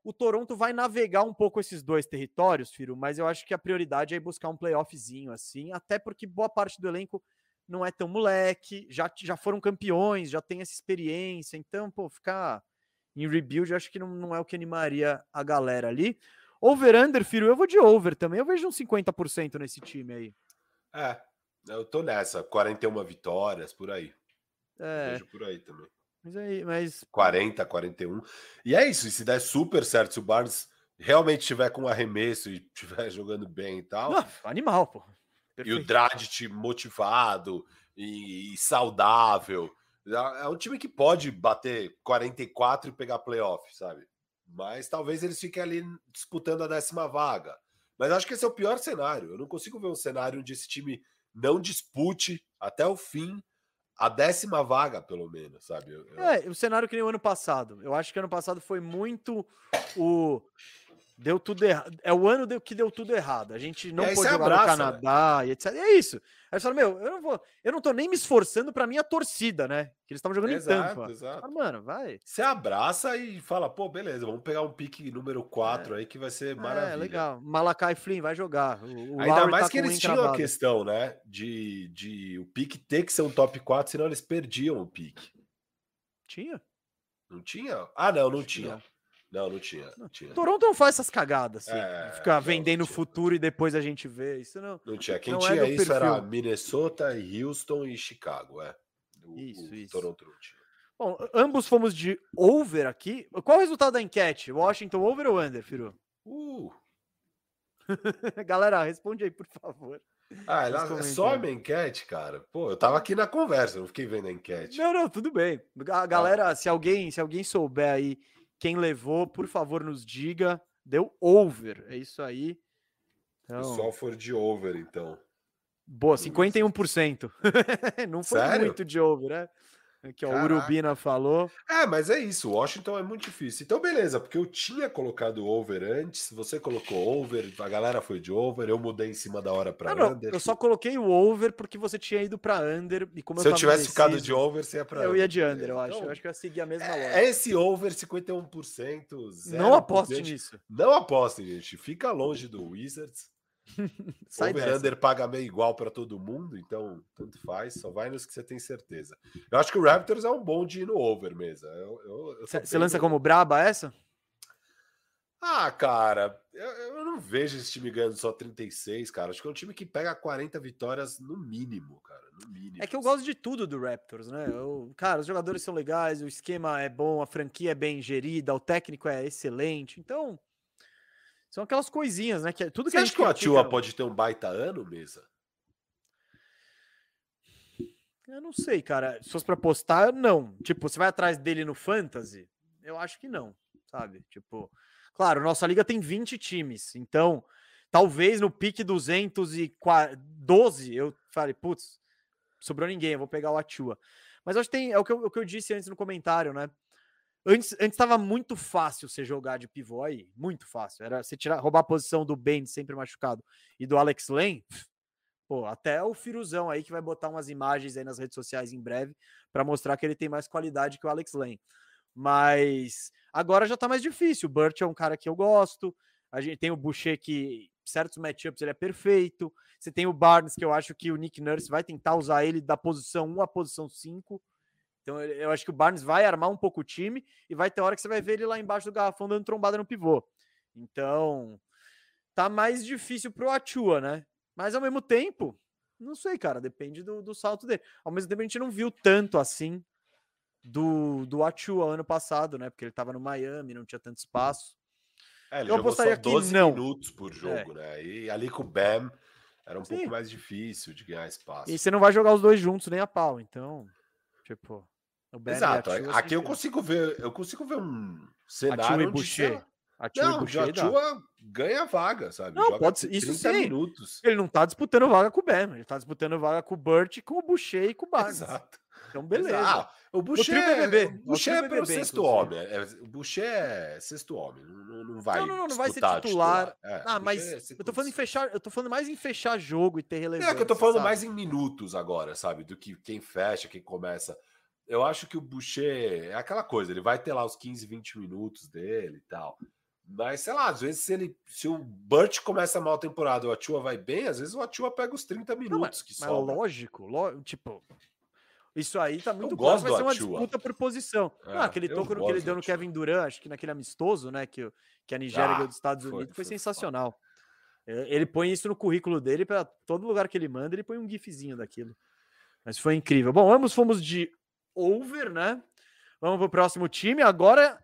o Toronto vai navegar um pouco esses dois territórios, Firo, mas eu acho que a prioridade é buscar um playoffzinho assim, até porque boa parte do elenco não é tão moleque, já, já foram campeões, já tem essa experiência. Então, pô, ficar em rebuild, eu acho que não, não é o que animaria a galera ali. Over-under, filho, eu vou de over também. Eu vejo uns 50% nesse time aí. É, eu tô nessa. 41 vitórias, por aí. É. vejo por aí também. Mas aí, mas... 40, 41. E é isso. E se der super certo, se o Barnes realmente estiver com arremesso e estiver jogando bem e tal. Não, animal, pô. Perfeito. E o Dragic motivado e, e, saudável. É, é um time que pode bater 44 e pegar playoff, sabe? Mas talvez eles fiquem ali disputando a décima vaga. Mas acho que esse é o pior cenário. Eu não consigo ver um cenário onde esse time não dispute até o fim a décima vaga, pelo menos, sabe? É, o cenário que nem o ano passado. Eu acho que ano passado foi muito o Deu tudo errado. É o ano que deu tudo errado. A gente não aí pôde jogar abraça, no Canadá e etc. E é isso. Aí você fala, meu, eu não vou. Eu não tô nem me esforçando pra minha torcida, né? Que eles estavam jogando em Exato, Tampa. exato. Fala, mano, vai. Você abraça e fala, pô, beleza, vamos pegar um pique número 4 aí que vai ser maravilha. É, legal. Malakai Flynn vai jogar. O, o Ainda Lowry mais tá que eles tinham a encravado. questão, né? De, de o pique ter que ser um top 4, senão eles perdiam o pique. Tinha. Não tinha? Ah, não, não Acho tinha. não. Não, não tinha. Não tinha. Toronto não faz essas cagadas, assim. É, ficar vendendo o futuro e depois a gente vê. Isso não. Não tinha. Quem Não é tinha do isso era perfil. Minnesota, Houston e Chicago, é. O, Isso, o isso. Toronto não tinha. Bom, ambos fomos de over aqui. Qual o resultado da enquete? Washington over ou under, Firu? Uh, Galera, responde aí, por favor. ah, ela, é só a minha enquete, cara. Pô, eu tava aqui na conversa, não fiquei vendo a enquete. Não, não, tudo bem. A galera, se alguém, se alguém souber aí quem levou, por favor, nos diga. Deu over. É isso aí. Então, pessoal for de over, então. boa, 51%. Não foi Sério? muito de over, né? Que o Caraca. Urubina falou. É, mas é isso. Washington é muito difícil. Então, beleza, porque eu tinha colocado over antes. Você colocou over, a galera foi de over. Eu mudei em cima da hora para Ah, não, under. eu só coloquei o over porque você tinha ido pra under e como Se eu tava tivesse ficado de over, você ia para eu ia de under, eu acho. Então, Eu acho que eu ia seguir a mesma é, lógica. é esse over 51%. Não aposte 0%. nisso. Não apostem, gente. Fica longe do Wizards. Sai over under paga meio igual para todo mundo, então tanto faz. Só vai nos que você tem certeza. Eu acho que o Raptors é um bom de ir no over mesmo. Eu, eu, eu tô Você bem lança como braba essa? Ah, cara, eu, eu não vejo esse time ganhando só 36, cara. Acho que é um time que pega 40 vitórias no mínimo, cara. No mínimo. É que eu gosto de tudo do Raptors, né? Eu- cara, os jogadores são legais, o esquema é bom, a franquia é bem gerida, o técnico é excelente. Então, são aquelas coisinhas, né? Que é tudo Você que a acha que o Atua pode ter um baita ano, mesa? Eu não sei, cara. Se fosse pra postar, não. Tipo, você vai atrás dele no Fantasy? Eu acho que não, sabe? Tipo, claro, nossa liga tem 20 times, então talvez no pique 212 eu falei, putz, sobrou ninguém, eu vou pegar o Atua. Mas acho que tem, é o que eu, o que eu disse antes no comentário, né? Antes, antes tava muito fácil você jogar de pivô aí, muito fácil. Era você tirar, roubar a posição do Ben sempre machucado e do Alex Lane, Pô, até o Firuzão aí que vai botar umas imagens aí nas redes sociais em breve para mostrar que ele tem mais qualidade que o Alex Lane. Mas agora já tá mais difícil. O Burt é um cara que eu gosto. A gente tem o Boucher que certos matchups ele é perfeito. Você tem o Barnes que eu acho que o Nick Nurse vai tentar usar ele da posição 1 à posição 5. Então eu- acho que o Barnes vai armar um pouco o time e vai ter hora que você vai ver ele lá embaixo do garrafão dando trombada no pivô. Então, tá mais difícil pro Atua, né? Mas ao mesmo tempo, não sei, cara, depende do, do salto dele. Ao mesmo tempo, a gente não viu tanto assim do, do Atua ano passado, né? Porque ele tava no Miami, não tinha tanto espaço. É, ele Eu jogou só que 12 não. minutos por jogo, né? E ali com o Bam era um Sim. pouco mais difícil de ganhar espaço. E você não vai jogar os dois juntos nem a pau, então, tipo, Exato. Aqui eu consigo ver, eu consigo ver um cenário e sei Boucher. e Não. Atua ganha vaga, sabe? Não, Joga pode ser- isso 30 sim. minutos. Ele não tá disputando vaga com o Ben, ele tá disputando vaga com o Burt, com o Boucher e com o Barnes. Exato. Então, beleza. Ah, o Boucher, BBB, o Boucher é sexto homem. o Boucher é sexto homem. Não, não- não vai não, não, não vai ser disputar titular. É, Ah, mas é eu tô falando em fechar, eu tô falando mais em fechar jogo e ter relevância. É que eu tô falando sabe? mais em minutos agora, sabe? Do que quem fecha, quem começa. Eu acho que o Boucher é aquela coisa, ele vai ter lá os 15, 20 minutos dele e tal. Mas, sei lá, às vezes se ele. Se o Burt começa mal a temporada e o Atua vai bem, às vezes o Atua pega os 30 minutos Não, mas, que mas sobra. lógico, ló- tipo, isso aí tá muito gosto claro, vai ser uma Atua. disputa por posição. É, ah, aquele toco que ele deu no. Kevin Durant, acho que naquele amistoso, né, que, que a Nigéria Ah, deu dos Estados Unidos, foi, foi sensacional. É, Ele põe isso no currículo dele para todo lugar que ele manda, ele põe um gifzinho daquilo. Mas foi incrível. Bom, ambos fomos de over, né? Vamos pro próximo time. Agora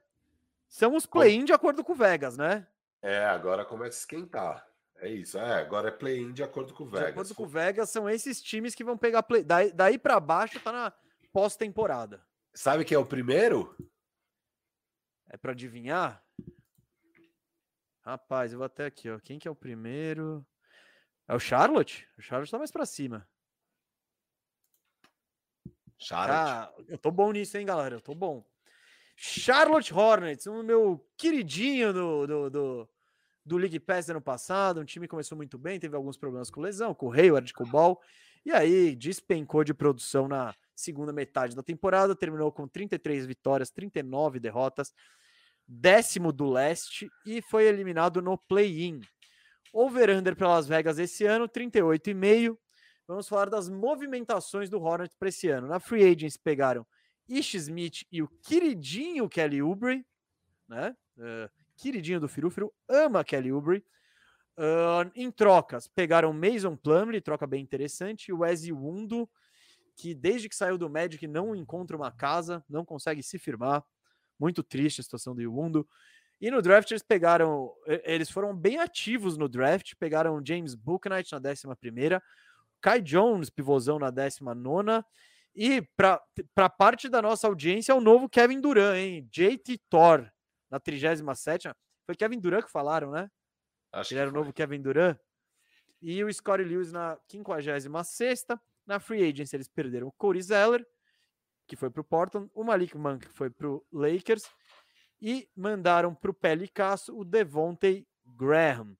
são os play-in de acordo com o Vegas, né? É, agora começa a esquentar. É isso, é. Agora é play-in de acordo com o De Vegas. acordo com o Vegas, são esses times que vão pegar play. Daí, daí para baixo tá na pós-temporada. Sabe quem é o primeiro? É para adivinhar? Rapaz, eu vou até aqui, ó. Quem que é o primeiro? É o Charlotte? O Charlotte tá mais pra cima. Charlotte. Ah, eu tô bom nisso, hein, galera? Eu tô bom. Charlotte Hornets, o meu queridinho do, do, do, do League Pass ano passado, um time que começou muito bem, teve alguns problemas com lesão, com o Hayward, com o Ball, e aí despencou de produção na segunda metade da temporada, terminou com 33 vitórias, 39 derrotas, décimo do leste e foi eliminado no play-in. Over-under para Las Vegas esse ano, 38,5. Vamos falar das movimentações do Hornets para esse ano. Na Free Agents pegaram Ish Smith e o queridinho Kelly Oubre, né? Uh, queridinho do Firúfiro, ama Kelly Oubre. Uh, em trocas, pegaram Mason Plumlee, troca bem interessante, o Wes Wundo, que desde que saiu do Magic não encontra uma casa, não consegue se firmar. Muito triste a situação do Wundo. E no draft eles pegaram, eles foram bem ativos no draft, pegaram James Booknight na 11 primeira, Kai Jones, pivôzão na 19 e para parte da nossa audiência é o novo Kevin Durant, hein? JT Thor na 37 Foi Kevin Durant que falaram, né? Acho Ele era o novo Kevin Durant. E o Scottie Lewis na 56 Na Free Agency eles perderam o Corey Zeller, que foi para o Portland, o Malik Monk, que foi para o Lakers, e mandaram para o Pelicasso o Devontae Graham.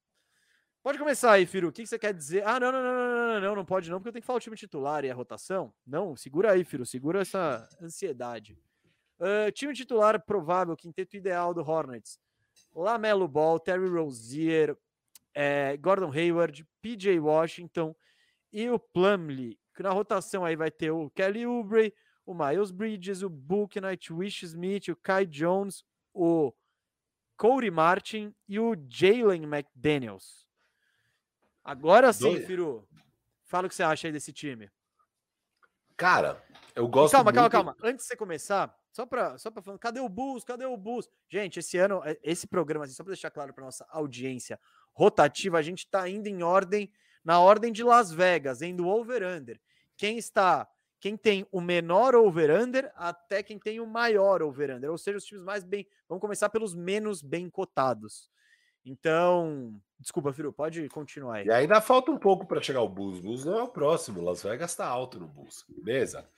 Pode começar aí, Firu. O que, você quer dizer? Ah, não, não, não, não, não, não, não pode não, porque eu tenho que falar o time titular e a rotação. Não, segura aí, Firu, segura essa ansiedade. Uh, time titular provável, quinteto ideal do Hornets. Lamelo Ball, Terry Rozier, é, Gordon Hayward, PJ Washington e o Plumlee. Que na rotação aí vai ter o Kelly Oubre, o Miles Bridges, o Book Knight, Wish Smith, o Kai Jones, o Corey Martin e o Jalen McDaniels. Agora sim, Dois. Firu. Fala o que você acha aí desse time. Cara, eu gosto. E calma, muito... calma, calma. Antes de você começar, só para só para falar, cadê o Bulls? Cadê o Bulls? Gente, esse ano, é, esse programa, assim, só para deixar claro para nossa audiência rotativa, a gente está indo em ordem, na ordem de Las Vegas, indo over-under. Quem está quem tem o menor over-under até quem tem o maior over-under, ou seja, os times mais bem. Vamos começar pelos menos bem cotados. Então, desculpa, Firu, pode continuar aí. E ainda falta um pouco para chegar o Bulls. Bulls não é o próximo. Las Vegas está alto no Bulls, beleza?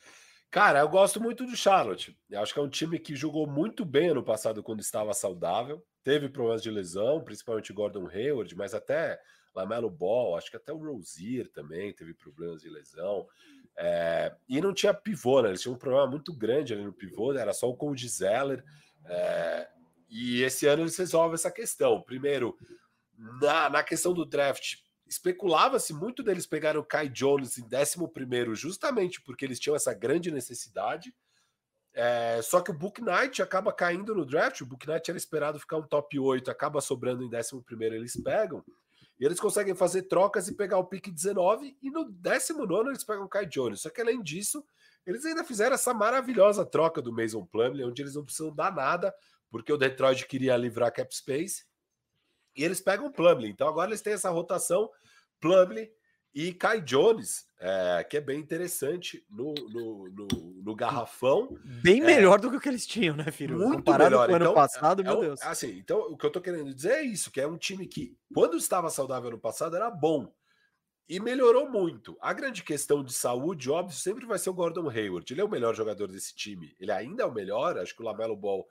Cara, eu gosto muito do Charlotte. Eu acho que é um time que jogou muito bem ano passado quando estava saudável. Teve problemas de lesão, principalmente Gordon Hayward, mas até Lamelo Ball, acho que até o Rozier também teve problemas de lesão. É, e não tinha pivô, né? Eles tinham um problema muito grande ali no pivô, era só o Cody Zeller. É, e esse ano eles resolvem essa questão. Primeiro, na, na questão do draft, especulava-se muito deles pegarem o Kai Jones em 11, justamente porque eles tinham essa grande necessidade. É, só que o Book Knight acaba caindo no draft. O Book Knight era esperado ficar um top 8, acaba sobrando em 11, eles pegam. E eles conseguem fazer trocas e pegar o pick 19, e no 19 eles pegam o Kai Jones. Só que além disso, eles ainda fizeram essa maravilhosa troca do Mason Plumlee, onde eles não precisam dar nada, porque o Detroit queria livrar cap space, e eles pegam o Plumlee. Então agora eles têm essa rotação Plumlee e Kai Jones, é, que é bem interessante no, no, no, no garrafão. Bem é, melhor do que o que eles tinham, né, filho? Muito Comparado melhor. com o ano então, passado, é, meu Deus. Assim, então o que eu tô querendo dizer é isso, que é um time que, quando estava saudável ano passado, era bom. E melhorou muito. A grande questão de saúde, óbvio, sempre vai ser o Gordon Hayward. Ele é o melhor jogador desse time. Ele ainda é o melhor. Acho que o Lamelo Ball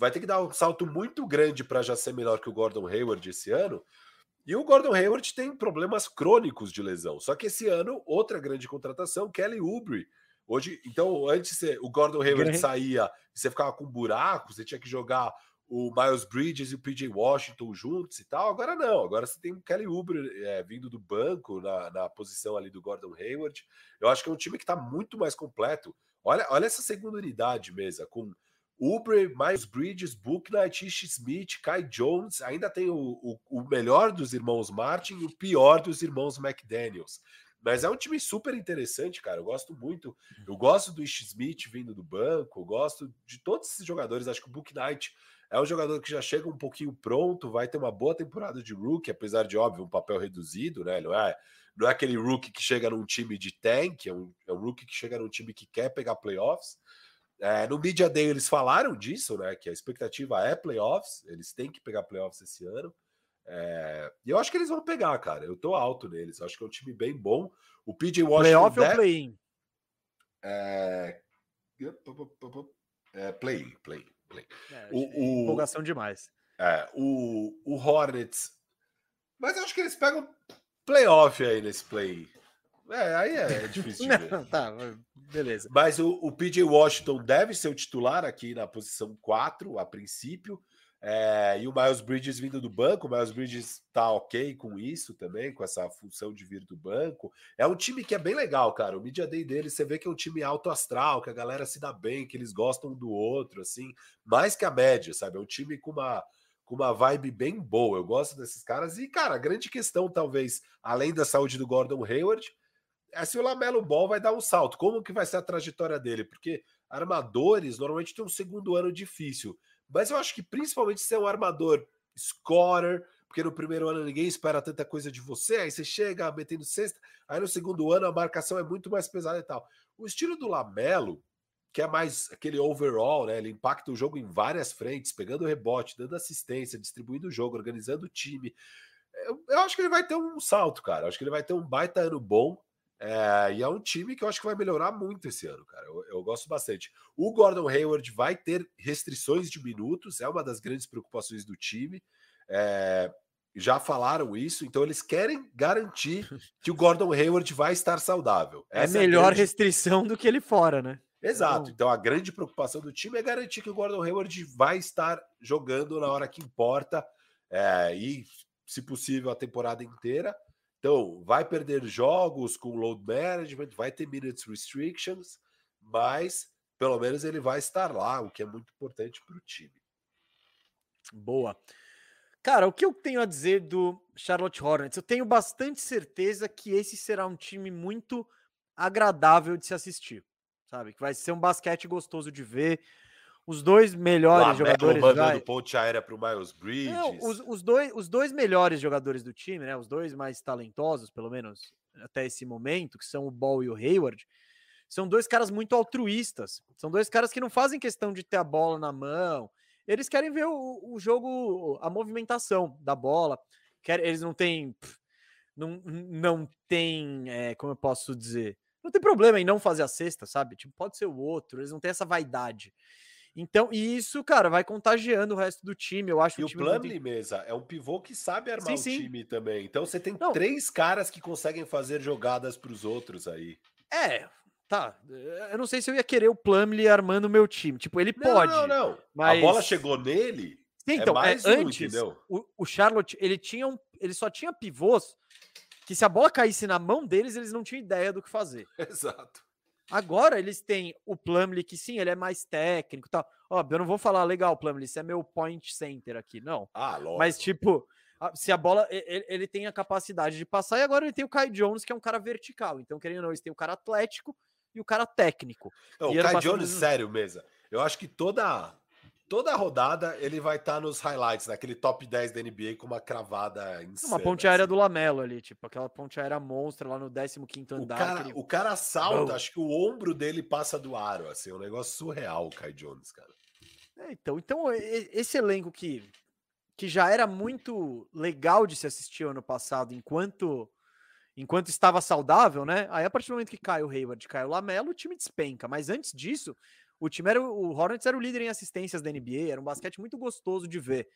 vai ter que dar um salto muito grande para já ser melhor que o Gordon Hayward esse ano. E o Gordon Hayward tem problemas crônicos de lesão. Só que esse ano, outra grande contratação, Kelly Oubre. Hoje, então, antes você, o Gordon Hayward saía e você ficava com buracos, você tinha que jogar o Miles Bridges e o PJ Washington juntos e tal. Agora não, agora você tem o Kelly Oubre é, vindo do banco na, na posição ali do Gordon Hayward. Eu acho que é um time que está muito mais completo. Olha, olha essa segunda unidade, mesa, com Uber, Miles Bridges, Booknight, Ish Smith, Kai Jones, ainda tem o, o, o, melhor dos irmãos Martin e o pior dos irmãos McDaniels. Mas é um time super interessante, cara. Eu gosto muito. Eu gosto do Ish Smith vindo do banco, eu gosto de todos esses jogadores. Acho que o Booknight é um jogador que já chega um pouquinho pronto, vai ter uma boa temporada de rookie, apesar de, óbvio, um papel reduzido, né? Não é, não é aquele rookie que chega num time de tank, é um, é um rookie que chega num time que quer pegar playoffs. É, no Media Day eles falaram disso, né? Que a expectativa é playoffs, eles têm que pegar playoffs esse ano. É, e eu acho que eles vão pegar, cara. Eu tô alto neles. Eu acho que é um time bem bom. O PJ Washington. Playoff deve... ou play-in? É... é... Play-in, play-in, play. É, o, o... Empolgação demais. É, o, o Hornets. Mas eu acho que eles pegam playoff aí nesse play. É, aí é difícil de ver. Não, tá, beleza. Mas o, o PJ Washington deve ser o titular aqui na posição 4, a princípio. É, e o Miles Bridges vindo do banco, o Miles Bridges tá ok com isso também, com essa função de vir do banco. É um time que é bem legal, cara. O Media Day dele, você vê que é um time alto astral, que a galera se dá bem, que eles gostam um do outro, assim, mais que a média, sabe? É um time com uma, com uma vibe bem boa. Eu gosto desses caras. E, cara, a grande questão, talvez, além da saúde do Gordon Hayward, é se o Lamelo Ball vai dar um salto. Como que vai ser a trajetória dele? Porque armadores normalmente têm um segundo ano difícil. Mas eu acho que principalmente ser um armador scorer, porque no primeiro ano ninguém espera tanta coisa de você, aí você chega metendo sexta, aí no segundo ano a marcação é muito mais pesada e tal. O estilo do Lamelo, que é mais aquele overall, né? Ele impacta o jogo em várias frentes, pegando rebote, dando assistência, distribuindo o jogo, organizando o time. Eu, eu acho que ele vai ter um salto, cara. Eu acho que ele vai ter um baita ano bom. É, e é um time que eu acho que vai melhorar muito esse ano, cara. Eu, eu, gosto bastante. O Gordon Hayward vai ter restrições de minutos, é uma das grandes preocupações do time. É, já falaram isso, então eles querem garantir que o Gordon Hayward vai estar saudável. É Essa é melhor grande... restrição do que ele fora, né? Exato. Então... então a grande preocupação do time é garantir que o Gordon Hayward vai estar jogando na hora que importa é, e, se possível, a temporada inteira. Então, vai perder jogos com load management, vai ter minutes restrictions, mas pelo menos ele vai estar lá, o que é muito importante para o time. Boa. Cara, o que eu tenho a dizer do Charlotte Hornets? Eu tenho bastante certeza que esse será um time muito agradável de se assistir, sabe? Que vai ser um basquete gostoso de ver os dois melhores Lamelo jogadores. mandando ponte aérea para o Miles Bridges. Não, os, os, dois, os dois melhores jogadores do time, né? Os dois mais talentosos, pelo menos até esse momento, que são o Ball e o Hayward, são dois caras muito altruístas. São dois caras que não fazem questão de ter a bola na mão. Eles querem ver o, o jogo, a movimentação da bola. Quer, eles não têm. Não, não tem. É, como eu posso dizer? Não tem problema em não fazer a cesta, sabe? Tipo, pode ser o outro. Eles não têm essa vaidade. Então, e isso, cara, vai contagiando o resto do time. Eu acho e o, o Plumlee, muito... mesa, é um pivô que sabe armar sim, o sim. time também. Então você tem não. três caras que conseguem fazer jogadas para os outros aí. É, tá. Eu não sei se eu ia querer o Plumlee armando o meu time. Tipo, ele não, pode. Não, não. Mas... A bola chegou nele. Sim, é então, é, é antes, um, o, o Charlotte, ele tinha um, ele só tinha pivôs que se a bola caísse na mão deles, eles não tinham ideia do que fazer. Exato. Agora eles têm o Plumlee, que sim, ele é mais técnico e tal. Óbvio, eu não vou falar, legal, Plumlee, isso é meu point center aqui, não. Ah, lógico. Mas, tipo, se a bola, ele, ele, tem a capacidade de passar, e agora ele tem o Kai Jones, que é um cara vertical. Então, querendo ou não, eles têm o cara atlético e o cara técnico. Não, o Kai Jones, sério, mesa. Eu acho que toda toda rodada ele vai estar tá nos highlights, naquele top 10 da NBA com uma cravada em Uma ponte aérea assim. do Lamelo ali, tipo, aquela ponte aérea monstra lá no 15 andar. O cara, o cara salta, acho que o ombro dele passa do aro, assim, é um negócio surreal o Kai Jones, cara. É, então, então, esse elenco que, que já era muito legal de se assistir ano passado, enquanto enquanto estava saudável, né? Aí a partir do momento que cai o Hayward, cai o Lamelo, o time despenca. Mas antes disso, o time era o Hornets era o líder em assistências da NBA, era um basquete muito gostoso de ver.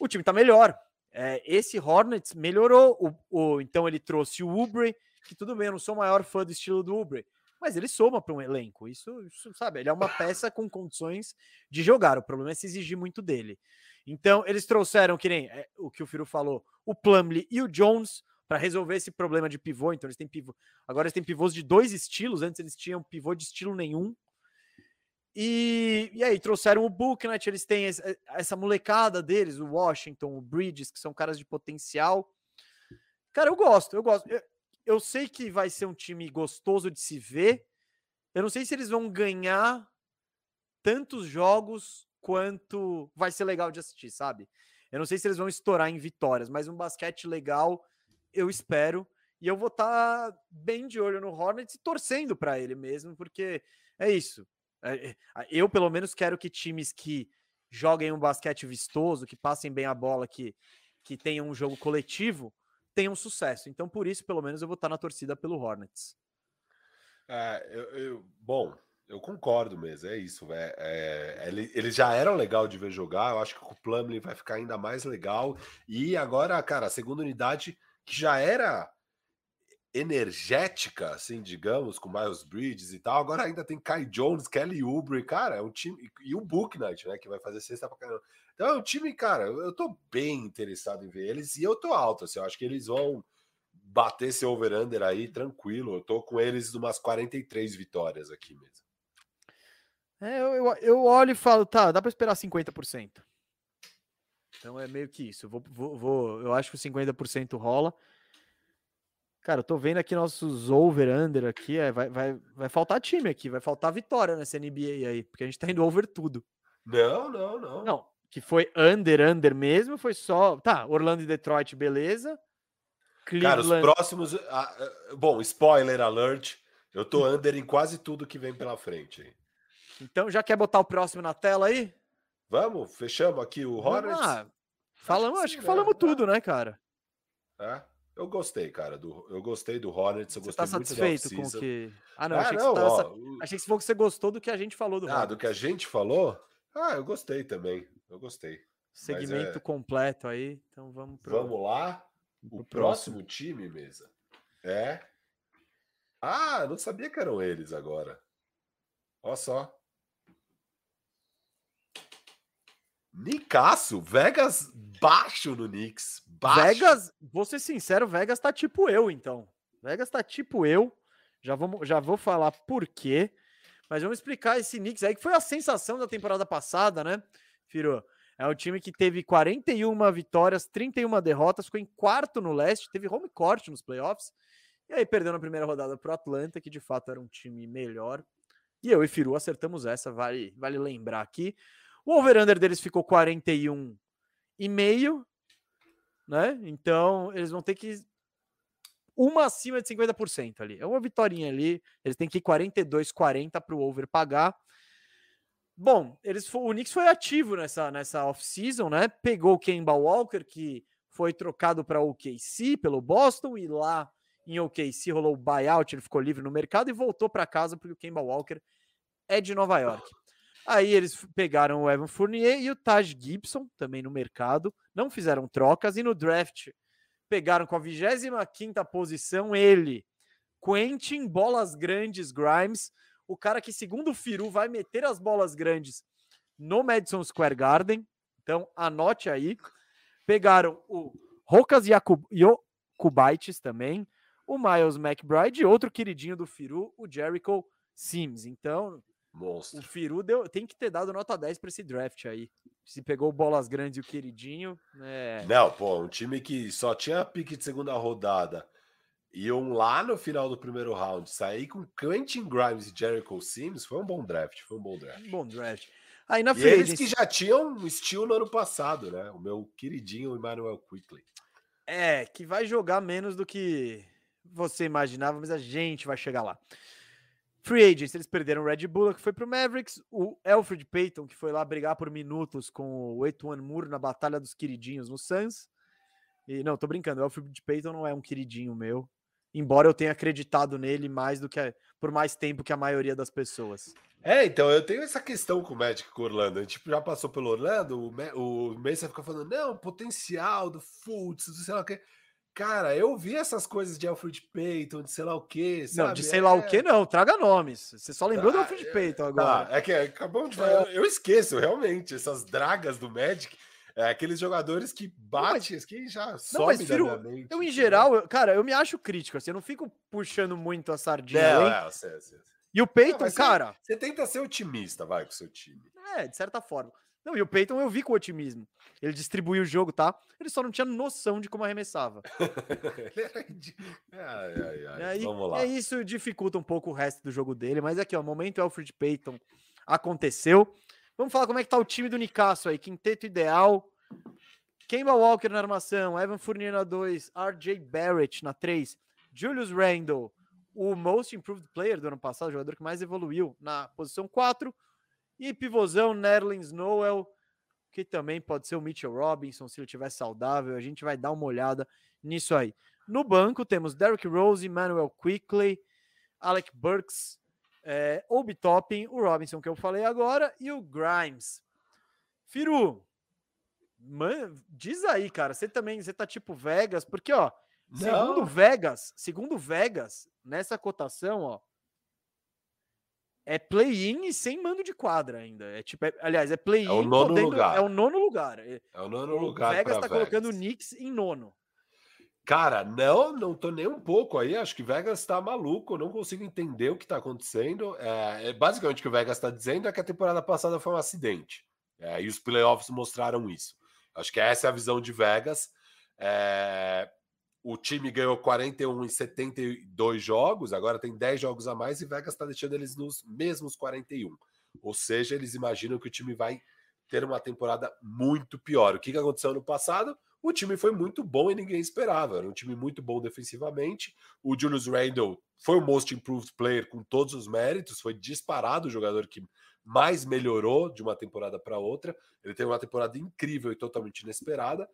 O time tá melhor. É, esse Hornets melhorou. O, o, então ele trouxe o Ubre, que tudo bem, eu não sou o maior fã do estilo do Ubre, mas ele soma para um elenco. Isso, isso, sabe, ele é uma peça com condições de jogar. O problema é se exigir muito dele. Então, eles trouxeram, que nem é, o que o Firo falou, o Plumlee e o Jones para resolver esse problema de pivô. Então, eles têm pivô. Agora eles têm pivôs de dois estilos. Antes eles tinham pivô de estilo nenhum. E, e aí, trouxeram o Booknet, eles têm essa molecada deles, o Washington, o Bridges, que são caras de potencial. Cara, eu gosto, eu gosto. Eu, eu sei que vai ser um time gostoso de se ver. Eu não sei se eles vão ganhar tantos jogos quanto vai ser legal de assistir, sabe? Eu não sei se eles vão estourar em vitórias, mas um basquete legal, eu espero. E eu vou estar tá bem de olho no Hornets e torcendo para ele mesmo, porque é isso. É, é, eu, pelo menos, quero que times que joguem um basquete vistoso, que passem bem a bola, que, que tenham um jogo coletivo, tenham sucesso. Então, por isso, pelo menos, eu vou estar na torcida pelo Hornets. É, eu, eu, bom, Eu concordo mesmo, é isso. É, é, eles já eram legal de ver jogar. Eu acho que o Plumlee vai ficar ainda mais legal. E agora, cara, a segunda unidade que já era energética, assim, digamos, com Miles Bridges e tal. Agora ainda tem Kai Jones, Kelly Oubre, cara, é um time. E o Booknight, né, que vai fazer sexta pra caramba. Então é um time, cara, eu tô bem interessado em ver eles e eu tô alto, assim, eu acho que eles vão bater esse over-under aí tranquilo. Eu tô com eles umas 43 vitórias aqui mesmo. É, eu, eu, eu olho e falo, tá, dá para esperar 50%. Então é meio que isso. Eu, vou, vou, vou, eu acho que o 50% rola. Cara, eu tô vendo aqui nossos over-under aqui, é, vai, vai, vai faltar time aqui, vai faltar vitória nessa NBA aí, porque a gente tá indo over tudo. Não, não, não. Não, que foi under, under mesmo, foi só. Tá, Orlando e Detroit, beleza. Cleveland... Cara, os próximos. Ah, bom, spoiler alert. Eu tô under em quase tudo que vem pela frente. Então, já quer botar o próximo na tela aí? Vamos, fechamos aqui o Hornets. Ah, falamos, acho que, acho que falamos né? tudo, né, cara? É. Eu gostei, cara. Do, eu gostei do Hornets. Eu você gostei tá satisfeito com o que. Ah, não. Ah, achei, não que ó, tava... achei que você falou que você gostou do que a gente falou do Ah, Hornets. do que a gente falou? Ah, eu gostei também. Eu gostei. Segmento é... completo aí. Então vamos pro... Vamos lá. O próximo. próximo time, mesa. É. Ah, não sabia que eram eles agora. Olha só. Nicaço, Vegas baixo no Knicks. Baixo. Vegas, vou ser sincero, Vegas tá tipo eu, então. Vegas tá tipo eu. Já vou, já vou falar por quê. Mas vamos explicar esse Knicks aí, que foi a sensação da temporada passada, né, Firo? É um time que teve 41 vitórias, 31 derrotas, ficou em quarto no leste, teve home court nos playoffs. E aí perdeu na primeira rodada para o Atlanta, que de fato era um time melhor. E eu e Firu acertamos essa, vale, vale lembrar aqui. O over-under deles ficou 41 e meio, né? Então, eles vão ter que uma acima de 50% ali. É uma vitória ali, eles têm que ir 42 40 para o over pagar. Bom, eles o Knicks foi ativo nessa nessa off-season, né? Pegou o Kemba Walker que foi trocado para o OKC pelo Boston e lá em OKC rolou o buyout, ele ficou livre no mercado e voltou para casa porque o Kemba Walker é de Nova York. Aí eles pegaram o Evan Fournier e o Taj Gibson, também no mercado, não fizeram trocas, e no draft pegaram com a 25 posição ele, Quentin Bolas Grandes Grimes, o cara que, segundo o Firu, vai meter as bolas grandes no Madison Square Garden. Então, anote aí. Pegaram o Rokas Yakubaitis também, o Miles McBride e outro queridinho do Firu, o Jericho Sims. Então, Monstro. O Firu deu, tem que ter dado nota 10 para esse draft aí. Se pegou bolas grandes e o queridinho. É... Não, pô, um time que só tinha pique de segunda rodada. Iam lá no final do primeiro round, sair com Quentin Grimes e Jericho Sims, foi um bom draft. Foi um bom draft. Um bom draft. Aí na e frente. Eles que já tinham um estilo no ano passado, né? O meu queridinho Emmanuel Quickly. É, que vai jogar menos do que você imaginava, mas a gente vai chegar lá. Free agents, eles perderam o Red Bull, que foi pro Mavericks, o Alfred Payton, que foi lá brigar por minutos com o Etuan Moore na Batalha dos Queridinhos no Suns. E não, tô brincando, o Alfred Payton não é um queridinho meu, embora eu tenha acreditado nele mais do que a, por mais tempo que a maioria das pessoas. É, então eu tenho essa questão com o Magic com o Orlando. A gente já passou pelo Orlando, o, o Mesa fica falando, não, potencial do Fultz, sei lá o quê. Cara, eu vi essas coisas de Alfred Payton, de sei lá o quê. Sabe? Não, de sei é... lá o quê, não. Traga nomes. Você só lembrou tá, do Alfred Payton tá, agora. Tá, é que acabamos de falar. Eu esqueço, realmente, essas dragas do Magic. É, aqueles jogadores que batem, mas, que já sobem da mente. Eu, em geral, eu, cara, eu me acho crítico. Assim, eu não fico puxando muito a sardinha. É, é, sei, sei. E o Peyton, cara. Você, você tenta ser otimista, vai, com o seu time. É, de certa forma. Não, e o Peyton eu vi com otimismo. Ele distribuiu o jogo, tá? Ele só não tinha noção de como arremessava. ai, ai, ai. E aí, Vamos lá. E isso dificulta um pouco o resto do jogo dele. Mas aqui, ó, o momento Alfred Payton aconteceu. Vamos falar como é que tá o time do Nicasso aí. Quinteto ideal. Kemba Walker na armação, Evan Fournier na 2, RJ Barrett na 3, Julius Randle, o most improved player do ano passado, o jogador que mais evoluiu na posição 4, e pivôzão, Nerlens Noel, que também pode ser o Mitchell Robinson, se ele estiver saudável. A gente vai dar uma olhada nisso aí. No banco temos Derrick Rose, Emmanuel Quickley, Alec Burks, é, Obi Toppin, o Robinson que eu falei agora e o Grimes. Firu, man, diz aí, cara, você também, você tá tipo Vegas, porque ó, Não. segundo Vegas, segundo Vegas, nessa cotação, ó, é play-in e sem mando de quadra ainda. É tipo, é- aliás, é play-in. É o nono podendo- lugar. É o nono lugar. É- É o nono o lugar. Vegas pra tá colocando o. Knicks em nono. Cara, não, não tô nem um pouco aí. Acho que Vegas tá maluco. Não consigo entender o que tá acontecendo. É, é basicamente o que o Vegas tá dizendo é que a temporada passada foi um acidente. É, e os playoffs mostraram isso. Acho que essa é a visão de Vegas. É, o time ganhou 41 em 72 jogos, agora tem 10 jogos a mais e Vegas está deixando eles nos mesmos 41. Ou seja, eles imaginam que o time vai ter uma temporada muito pior. O que que aconteceu no passado? O time foi muito bom e ninguém esperava. Era um time muito bom defensivamente. O Julius Randle foi o most improved player com todos os méritos, foi disparado o jogador que mais melhorou de uma temporada para outra. Ele teve uma temporada incrível e totalmente inesperada.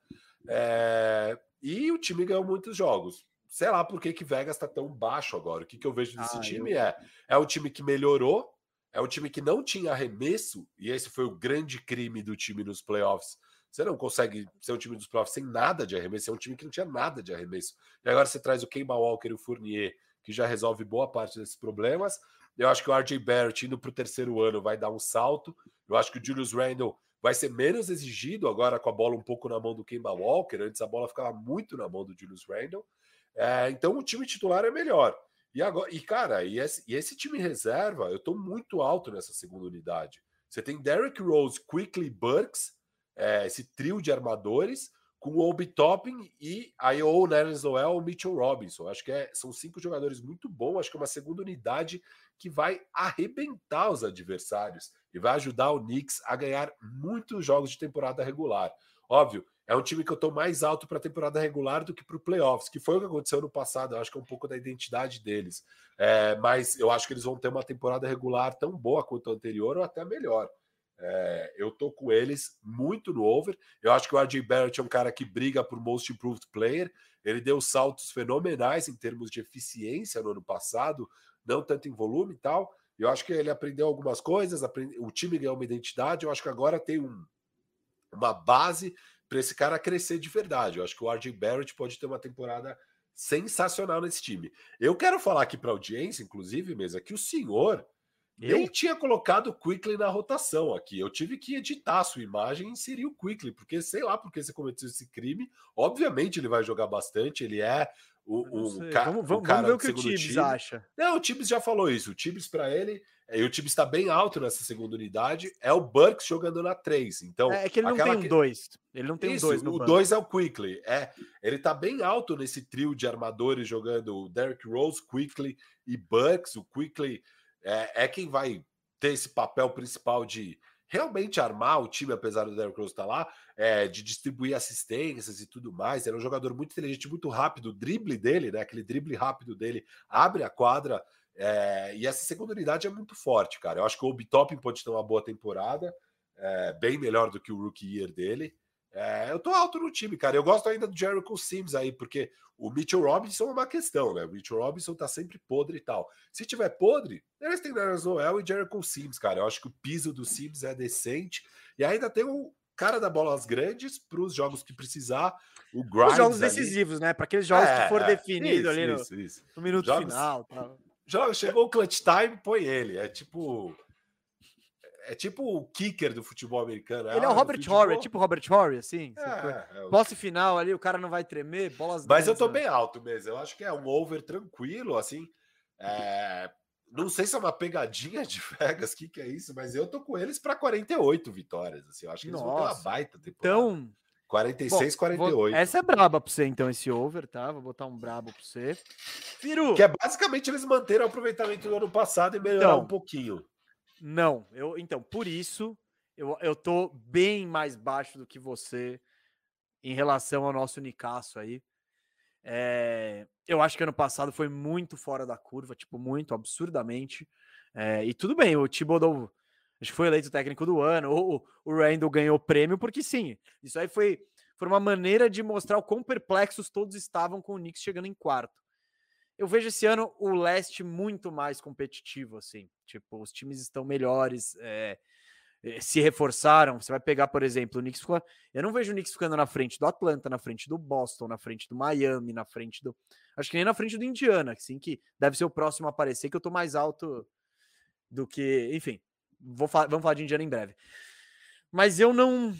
É, E o time ganhou muitos jogos. Sei lá por que, que Vegas está tão baixo agora. O que, que eu vejo desse Ah, time eu- é: é um time que melhorou, é um time que não tinha arremesso, e esse foi o grande crime do time nos playoffs. Você não consegue ser um time dos playoffs sem nada de arremesso, é um time que não tinha nada de arremesso. E agora você traz o Kemba Walker e o Fournier, que já resolve boa parte desses problemas. Eu acho que o RJ Barrett indo para o terceiro ano vai dar um salto. Eu acho que o Julius Randle vai ser menos exigido agora com a bola um pouco na mão do Kemba Walker. Antes a bola ficava muito na mão do Julius Randle. É, então o time titular é melhor. E agora, e cara, e esse, e esse time reserva, eu estou muito alto nessa segunda unidade. Você tem Derrick Rose, Quickly Burks, é, esse trio de armadores, com o Obi Toppin e aí ou Nerlens Noel ou Mitchell Robinson. Acho que é- são cinco jogadores muito bons. Acho que é uma segunda unidade que vai arrebentar os adversários e vai ajudar o Knicks a ganhar muitos jogos de temporada regular. Óbvio, é um time que eu estou mais alto para a temporada regular do que para o playoffs, que foi o que aconteceu no passado. Eu acho que é um pouco da identidade deles. É, mas eu acho que eles vão ter uma temporada regular tão boa quanto a anterior ou até melhor. É, eu tô com eles muito no over. Eu acho que o RJ Barrett é um cara que briga por Most Improved Player. Ele deu saltos fenomenais em termos de eficiência no ano passado, não tanto em volume e tal. Eu acho que ele aprendeu algumas coisas, aprende... o time ganhou uma identidade. Eu acho que agora tem um, uma base para esse cara crescer de verdade. Eu acho que o RJ Barrett pode ter uma temporada sensacional nesse time. Eu quero falar aqui para a audiência, inclusive, mesa, que o senhor Eu? nem tinha colocado o Quickly na rotação aqui. Eu tive que editar a sua imagem e inserir o Quickly, porque sei lá porque você cometeu esse crime. Obviamente ele vai jogar bastante, ele é o, o, ca- vamos, o vamos, cara vamos ver o que o Tibbs time. acha. Não, o Tibbs já falou isso. O Tibbs para ele, e o Tibbs está bem alto nessa segunda unidade, é o Burks jogando na 3. Então, É, é que ele não tem um que- 2. Ele não tem isso, um 2 no o banco. 2 é o Quickly. É, ele tá bem alto nesse trio de armadores jogando o Derrick Rose, Quickly e Bucks. O Quickly é, é quem vai ter esse papel principal de realmente armar o time, apesar do Derrick Rose estar lá, é, de distribuir assistências e tudo mais. É um jogador muito inteligente, muito rápido. O drible dele, né, aquele drible rápido dele, abre a quadra. é, e essa segunda unidade é muito forte, cara. Eu acho que o Obi Toppin pode ter uma boa temporada, é, bem melhor do que o rookie year dele. É, eu tô alto no time, cara. Eu gosto ainda do Jericho Sims aí, porque o Mitchell Robinson é uma questão, né? O Mitchell Robinson tá sempre podre e tal. Se tiver podre, eles têm Nerlens Noel e Jericho Sims, cara. Eu acho que o piso do Sims é decente. E ainda tem o cara da bolas grandes para os jogos que precisar. O Os jogos ali. decisivos, né? Para aqueles jogos É, que for é, definido isso, ali no, Isso, isso. no minuto Jogos- final. tal. Joga, chegou o clutch time, põe ele. É tipo. É tipo o kicker do futebol americano. Ele é ah, o no Robert futebol- Horry, é tipo o Robert Horry, assim. É, é, é o- Posse final ali, o cara não vai tremer, bolas Mas eu grandes, tô né? bem alto mesmo. Eu acho que é um over tranquilo, assim. É, Não sei se é uma pegadinha de Vegas, o que, que é isso, mas eu tô com eles para 48 vitórias. Assim. Eu acho que eles vão ter uma Nossa. baita temporada. Então, 46, Bom, 48. vou- essa é braba pra você, então, esse over, tá? Vou botar um brabo pra você. Firu, Que é basicamente eles manteram o aproveitamento do ano passado e melhorar Então. um pouquinho. não. Eu, então, por isso, eu, eu tô bem mais baixo do que você em relação ao nosso Nicasso aí. É, eu acho que ano passado foi muito fora da curva, tipo, muito absurdamente. É, e tudo bem, o Thibodeau acho que foi eleito técnico do ano, ou o Randall ganhou prêmio, porque sim, isso aí foi, foi uma maneira de mostrar o quão perplexos todos estavam com o Knicks chegando em quarto. eu vejo esse ano o leste muito mais competitivo, assim. Tipo, os times estão melhores, é, se reforçaram. Você vai pegar, por exemplo, o Knicks. Eu não vejo o Knicks ficando na frente do Atlanta, na frente do Boston, na frente do Miami, na frente do. Acho que nem na frente do Indiana, assim, que deve ser o próximo a aparecer, que eu tô mais alto do que. Enfim, vou vamos falar de Indiana em breve. Mas eu não.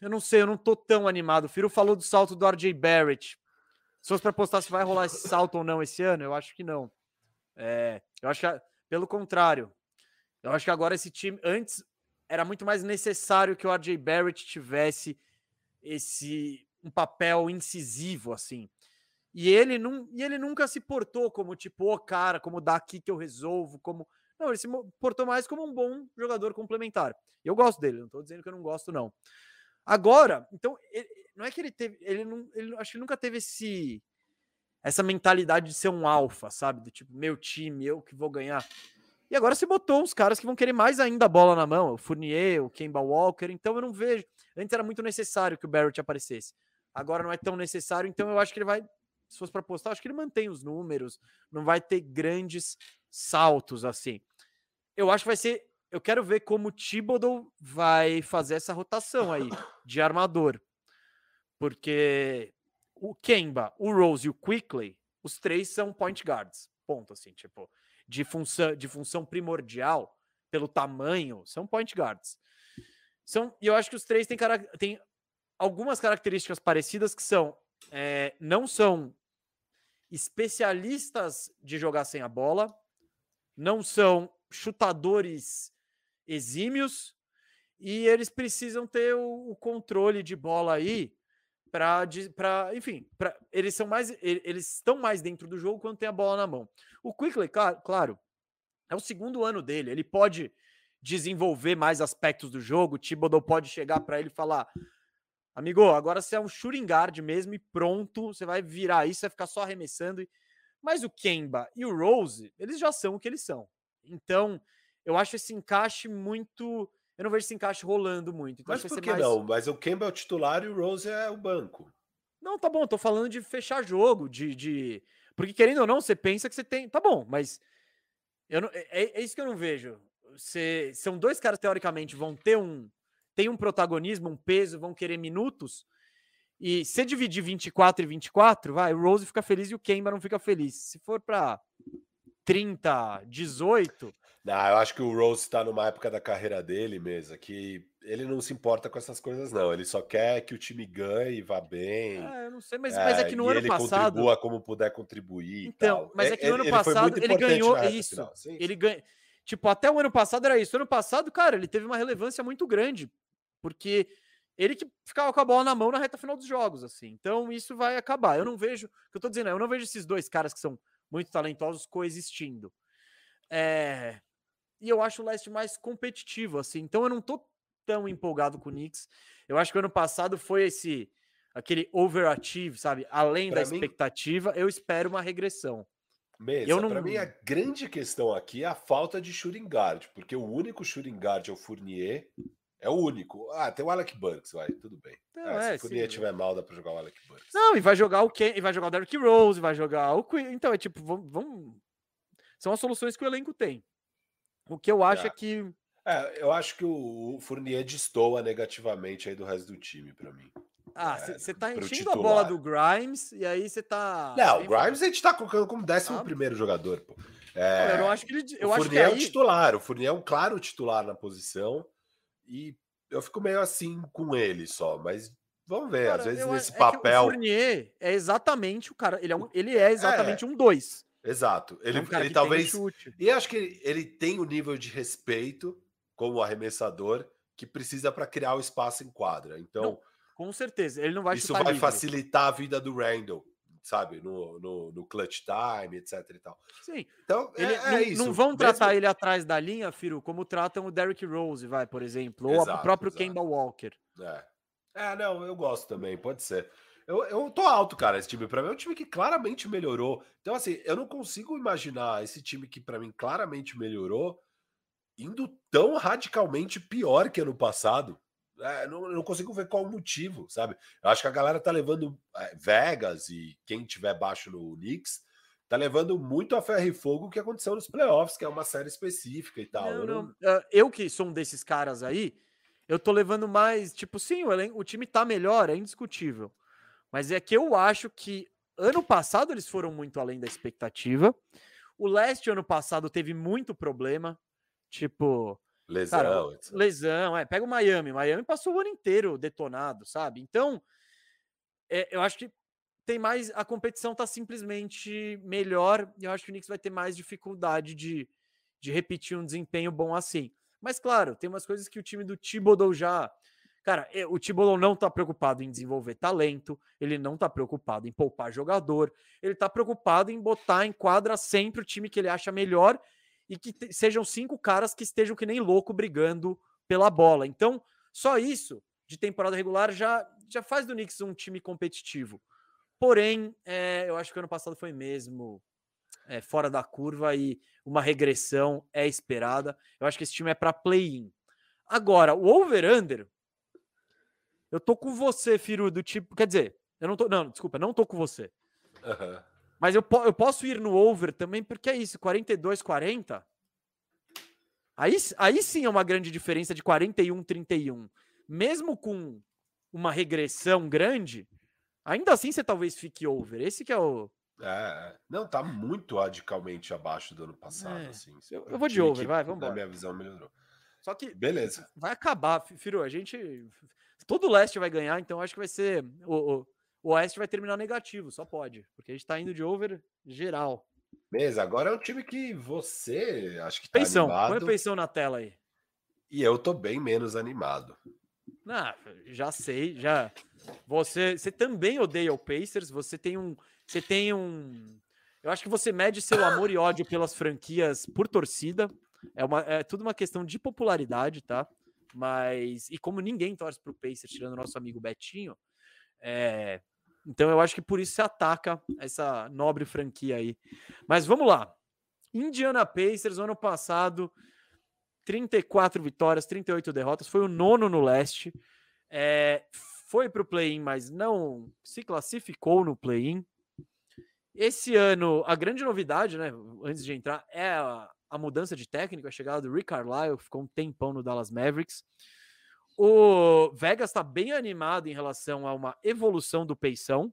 Eu não sei, eu não tô tão animado. O Firo falou do salto do RJ Barrett. Se fosse para postar se vai rolar esse salto ou não esse ano, eu acho que não. É, eu acho que, pelo contrário, eu acho que agora esse time, antes era muito mais necessário que o RJ Barrett tivesse esse um papel incisivo assim. E ele não, e ele nunca se portou como tipo, o oh, cara, como daqui que eu resolvo, como não, ele se portou mais como um bom jogador complementar. Eu gosto dele, não estou dizendo que eu não gosto não. Agora, então, ele, não é que ele teve, ele não, ele acho que nunca teve esse essa mentalidade de ser um alfa, sabe? Do tipo, meu time, eu que vou ganhar. E agora você botou uns caras que vão querer mais ainda a bola na mão, o Fournier, o Kemba Walker, então eu não vejo. Antes era muito necessário que o Barrett aparecesse. Agora não é tão necessário, então eu acho que ele vai, se fosse para postar, acho que ele mantém os números, não vai ter grandes saltos assim. Eu acho que vai ser eu quero ver como o Thibodeau vai fazer essa rotação aí de armador. Porque o Kemba, o Rose e o Quickly, os três são point guards. Ponto, assim, tipo, de função, de função primordial, pelo tamanho, são point guards. São, e eu acho que os três têm, têm algumas características parecidas que são é, não são especialistas de jogar sem a bola, não são chutadores exímios e eles precisam ter o, o controle de bola aí para enfim, pra, eles são mais eles estão mais dentro do jogo quando tem a bola na mão. O Quickly, claro, é o segundo ano dele, ele pode desenvolver mais aspectos do jogo, o Thibodeau pode chegar para ele e falar: "Amigo, agora você é um shooting guard mesmo e pronto, você vai virar isso, vai ficar só arremessando". Mas o Kemba e o Rose, eles já são o que eles são. Então, eu acho esse encaixe muito. Eu não vejo esse encaixe rolando muito. Então Mas por que mais... não? Mas o Kemba é o titular e o Rose é o banco. Não, tá bom, tô falando de fechar jogo, de. de... Porque querendo ou não, você pensa que você tem. Tá bom, mas. Eu não... é, é isso que eu não vejo. Você... São dois caras, teoricamente, vão ter um. Tem um protagonismo, um peso, vão querer minutos. E se dividir 24 e 24, vai, o Rose fica feliz e o Kemba não fica feliz. Se for para 30, 18, não, eu acho que o Rose está numa época da carreira dele mesmo, que ele não se importa com essas coisas, não. Ele só quer que o time ganhe e vá bem. É, eu não sei, mas é, mas é que no ano ele passado. contribua como puder contribuir. Então, mas é que no ano ele passado ele ganhou isso. Sim, ele ganha. Tipo, até o ano passado era isso. O ano passado, cara, ele teve uma relevância muito grande, porque ele que ficava com a bola na mão na reta final dos jogos, assim. Então, isso vai acabar. Eu não vejo, o que eu tô dizendo, eu não vejo esses dois caras que são muito talentosos coexistindo. É, e eu acho o leste mais competitivo, assim. Então eu não tô tão empolgado com o Knicks. Eu acho que o ano passado foi esse aquele overachieve, sabe? Além pra da mim... expectativa, eu espero uma regressão. Mesa, eu não... Pra mim, a grande questão aqui é a falta de shooting guard, porque o único shooting guard é o Fournier. É o único. Ah, tem o Alec Burks, vai, tudo bem. Não, é, se o Fournier sim, tiver mal, dá pra jogar o Alec Burks. Não, e vai jogar o Ken, e vai jogar o Derrick Rose, vai jogar o Queen. Então, é tipo, vamos, vamos... São as soluções que o elenco tem. O que eu acho é, é que. É, eu acho que o Fournier destoa negativamente aí do resto do time, para mim. Ah, você é, tá enchendo a bola do Grimes e aí você tá. Não, o Grimes a gente tá colocando como 11 ah. primeiro jogador, pô. É, eu acho que ele. Eu o acho Fournier que aí... é o titular, o Fournier é um claro titular na posição e eu fico meio assim com ele só, mas vamos ver, cara, às vezes nesse é papel. o Fournier é exatamente o cara, ele é, um, ele é exatamente é. um dois. Exato. Ele, é um ele talvez. E acho que ele tem o um nível de respeito como arremessador que precisa para criar o espaço em quadra. Então. Não, com certeza. Ele não vai Isso vai livre. facilitar a vida do Randall, sabe? No, no, no, clutch time, etc e tal. Sim. Então, ele, é, não, é isso. Não vão tratar Mesmo... ele atrás da linha, Firo, como tratam o Derrick Rose, vai, por exemplo. Exato, ou o próprio exato. Kemba Walker. É. É, não, eu gosto também, pode ser. Eu, eu tô alto, cara, esse time. Pra mim é um time que claramente melhorou. Então, assim, eu não consigo imaginar esse time que, para mim, claramente melhorou, indo tão radicalmente pior que ano passado. É, não, não consigo ver qual o motivo, sabe? Eu acho que a galera tá levando é, Vegas e quem tiver baixo no Knicks tá levando muito a ferro e fogo o que aconteceu nos playoffs, que é uma série específica e tal. Não, eu, não. Uh, eu que sou um desses caras aí, eu tô levando mais, tipo, sim, o, o time tá melhor, é indiscutível. Mas é que eu acho que ano passado eles foram muito além da expectativa. O leste ano passado teve muito problema, tipo, Lesão, Cara, lesão, é, pega o Miami, Miami passou o ano inteiro detonado, sabe? Então, é, eu acho que tem mais, a competição tá simplesmente melhor, e eu acho que o Knicks vai ter mais dificuldade de, de repetir um desempenho bom assim. Mas claro, tem umas coisas que o time do Thibodeau já, cara, é, o Thibodeau não tá preocupado em desenvolver talento, ele não tá preocupado em poupar jogador, ele tá preocupado em botar em quadra sempre o time que ele acha melhor e que sejam cinco caras que estejam que nem louco brigando pela bola. Então, só isso de temporada regular já, já faz do Knicks um time competitivo. Porém, é, eu acho que ano passado foi mesmo é, fora da curva e uma regressão é esperada. Eu acho que esse time é para play-in. Agora, o over-under, eu tô com você, Firu, do tipo. Quer dizer, eu não tô. Não, desculpa, não tô com você. Aham. Mas eu, po- eu posso ir no over também, porque é isso, 42, 40. Aí, aí sim é uma grande diferença de 41, 31. Mesmo com uma regressão grande, ainda assim você talvez fique over. Esse que é o. É, é. não, tá muito radicalmente abaixo do ano passado, É, assim. eu- eu vou de over, vai, Na vambora. minha visão, melhorou. Só que Beleza. vai acabar, Fi- Firu. A gente. Todo o leste vai ganhar, então acho que vai ser. O, o, o oeste vai terminar negativo, só pode. Porque a gente tá indo de over geral. Beleza, agora é um time que você acho que tá Pensão, põe a animado. pensão na tela aí. E eu tô bem menos animado. Ah, já sei, já. Você, você também odeia o Pacers, você tem um, você tem um, eu acho que você mede seu amor e ódio pelas franquias por torcida. É uma, é tudo uma questão de popularidade, tá? Mas e como ninguém torce pro Pacers, tirando o nosso amigo Betinho, é, então eu acho que por isso você ataca essa nobre franquia aí. Mas vamos lá. Indiana Pacers, ano passado, 34 vitórias, 38 derrotas, foi o nono no leste. É, foi para o play-in, mas não se classificou no play-in. Esse ano, a grande novidade, né, antes de entrar, é a, a mudança de técnico, a chegada do Rick Carlisle, que ficou um tempão no Dallas Mavericks. O Vegas está bem animado em relação a uma evolução do Peição.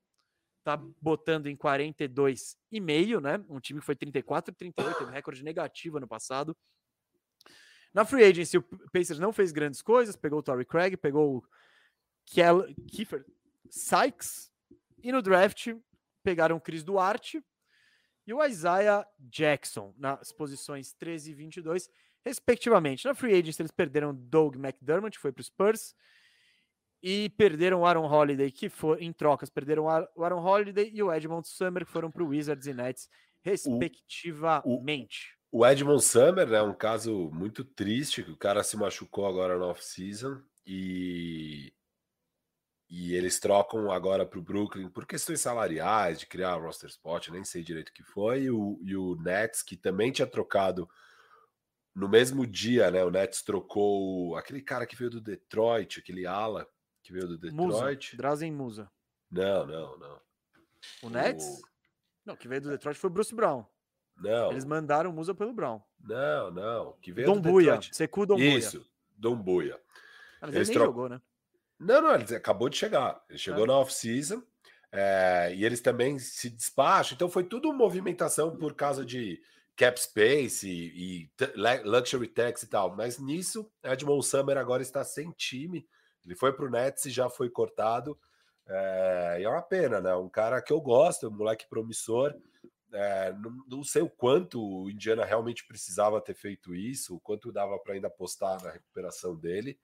Tá botando em 42,5, né? Um time que foi 34 e 38, teve recorde negativo ano passado. Na free agency, o Pacers não fez grandes coisas, pegou o Torrey Craig, pegou o Kiefer Sykes, e no draft pegaram o Chris Duarte e o Isaiah Jackson, nas posições 13 e 22, respectivamente. Na free agency, eles perderam Doug McDermott, que foi para o Spurs, e perderam o Aaron Holiday, que foi em trocas, perderam o Ar- o Aaron Holiday e o Edmond Summer, que foram para o Wizards e Nets, respectivamente. O Edmond Summer é um caso muito triste, que o cara se machucou agora no off-season e, e eles trocam agora para o Brooklyn por questões salariais, de criar roster spot, nem sei direito o que foi, e o, e o Nets, que também tinha trocado no mesmo dia, né? O Nets trocou aquele cara que veio do Detroit, aquele ala que veio do Musa, Detroit. Drazen Musa. Não, não, não. O Nets? Não, que veio do Detroit foi o Bruce Brown. Não, Eles mandaram o Musa pelo Brown. não, não. Que veio Dom do Buia, Detroit. Secu Dom Buia. Isso, Dom Buia. Ah, mas ele nem tro- jogou, né? Não, não, ele acabou de chegar. Ele chegou Ah. na off-season é, e eles também se despacham. Então foi tudo movimentação por causa de cap space e, e luxury tax e tal. Mas nisso, Edmond Summer agora está sem time. Ele foi para o Nets e já foi cortado. É, e é uma pena, né? Um cara que eu gosto, um moleque promissor. É, não, não sei o quanto o Indiana realmente precisava ter feito isso, o quanto dava para ainda apostar na recuperação dele.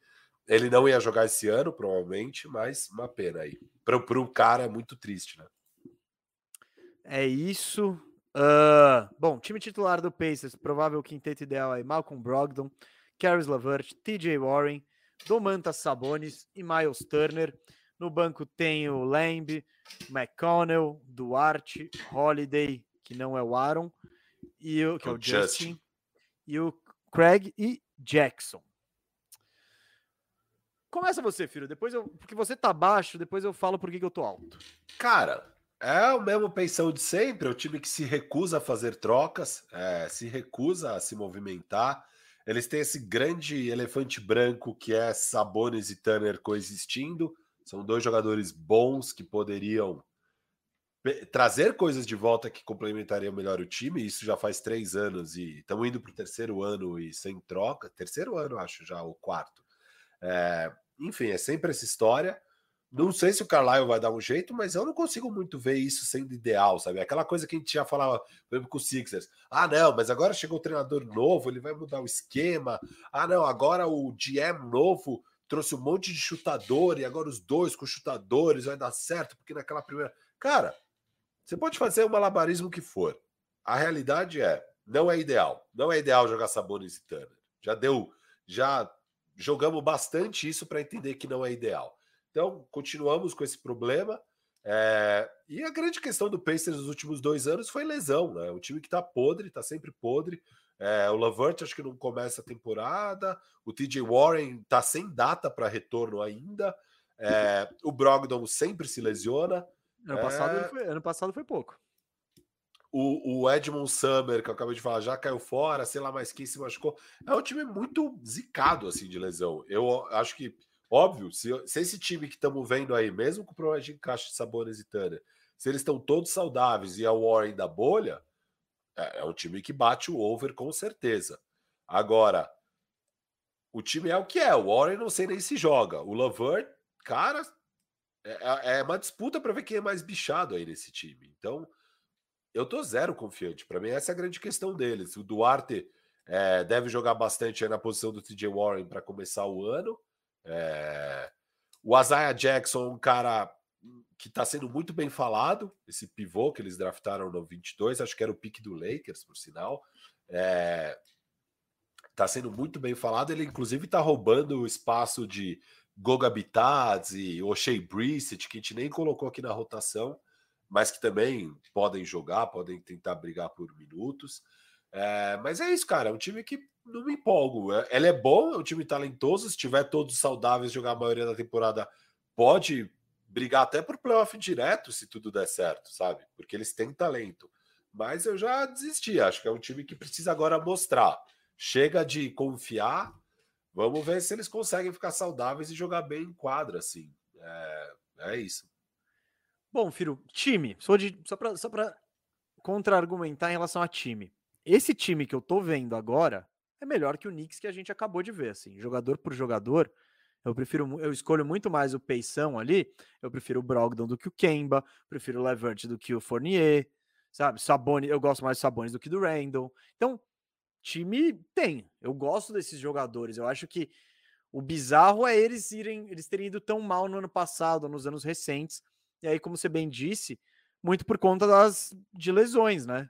Ele não ia jogar esse ano, provavelmente, mas uma pena aí. Para o cara é muito triste, né? É isso. Ah, bom, time titular do Pacers, provável quinteto ideal aí, Malcolm Brogdon, Caris LeVert, TJ Warren, Domantas Sabonis e Miles Turner. No banco tem o Lamb, McConnell, Duarte, Holiday, que não é o Aaron, e o, que é O o Justin, Justin. e o Craig e Jackson. Começa você, filho. Depois eu, porque você tá baixo, depois eu falo por que eu tô alto. Cara, É o mesmo pensão de sempre, é o time que se recusa a fazer trocas, é, se recusa a se movimentar. Eles têm esse grande elefante branco que é Sabonis e Tanner coexistindo. São dois jogadores bons que poderiam trazer coisas de volta que complementariam melhor o time. Isso já faz três anos e estamos indo para o terceiro ano e sem troca. Terceiro ano, acho já, o quarto. É, enfim, é sempre essa história. Não sei se o Carlisle vai dar um jeito, mas eu não consigo muito ver isso sendo ideal, sabe? Aquela coisa que a gente já falava, por exemplo, com o Sixers. Ah, não, mas agora chegou o treinador novo, ele vai mudar o esquema. Ah, não, agora o GM novo trouxe um monte de chutador e agora os dois com chutadores vai dar certo, porque naquela primeira. Cara, você pode fazer o malabarismo que for. A realidade é, não é ideal. Não é ideal jogar Sabonis e Turner. Já deu, já jogamos bastante isso para entender que não é ideal. Então, continuamos com esse problema. É... E a grande questão do Pacers nos últimos dois anos foi lesão, né? O time que está podre, está sempre podre. É, o Lavert acho que não começa a temporada. O TJ Warren está sem data para retorno ainda. É, o Brogdon sempre se lesiona. Ano passado, é... foi, ano passado foi pouco. O, o, Edmond Summer, que eu acabei de falar, já caiu fora, sei lá mais quem se machucou. É um time muito zicado assim de lesão. Eu acho que, óbvio, se, se esse time que estamos vendo aí, mesmo com o problema de encaixe de Sabones e Tanner, se eles estão todos saudáveis e a Warren da bolha, é, é um time que bate o over com certeza. Agora, o time é o que é. O Warren não sei nem se joga. O Lavert, cara, é, é, é uma disputa para ver quem é mais bichado aí nesse time. Então, eu tô zero confiante. Para mim, essa é a grande questão deles. O Duarte é, deve jogar bastante na posição do TJ Warren para começar o ano. É... O Isaiah Jackson, um cara que está sendo muito bem falado, esse pivô que eles draftaram no 22, acho que era o pique do Lakers, por sinal. É... Tá sendo muito bem falado. Ele, inclusive, está roubando o espaço de Goga Bitadze, O'Shea Brissett, que a gente nem colocou aqui na rotação, mas que também podem jogar, podem tentar brigar por minutos. É, mas é isso, cara. É um time que não me empolgo. É, ele é bom, é um time talentoso. Se tiver todos saudáveis jogar a maioria da temporada, pode brigar até por playoff direto, se tudo der certo, sabe? Porque eles têm talento. Mas eu já desisti. Acho que é um time que precisa agora mostrar. Chega de confiar Vamos ver se eles conseguem ficar saudáveis e jogar bem em quadra, assim. É, é isso. Bom, Firo, time. Só, de, só para só contra-argumentar em relação a time. Esse time que eu tô vendo agora é melhor que o Knicks que a gente acabou de ver, assim. Jogador por jogador, eu prefiro, eu escolho muito mais o Peição ali. Eu prefiro o Brogdon do que o Kemba, prefiro o Levert do que o Fournier, sabe? Sabonis, eu gosto mais do Sabonis do que do Randall. Então, time tem. Eu gosto desses jogadores. Eu acho que o bizarro é eles irem, eles terem ido tão mal no ano passado, nos anos recentes. E aí, como você bem disse, muito por conta das de lesões, né?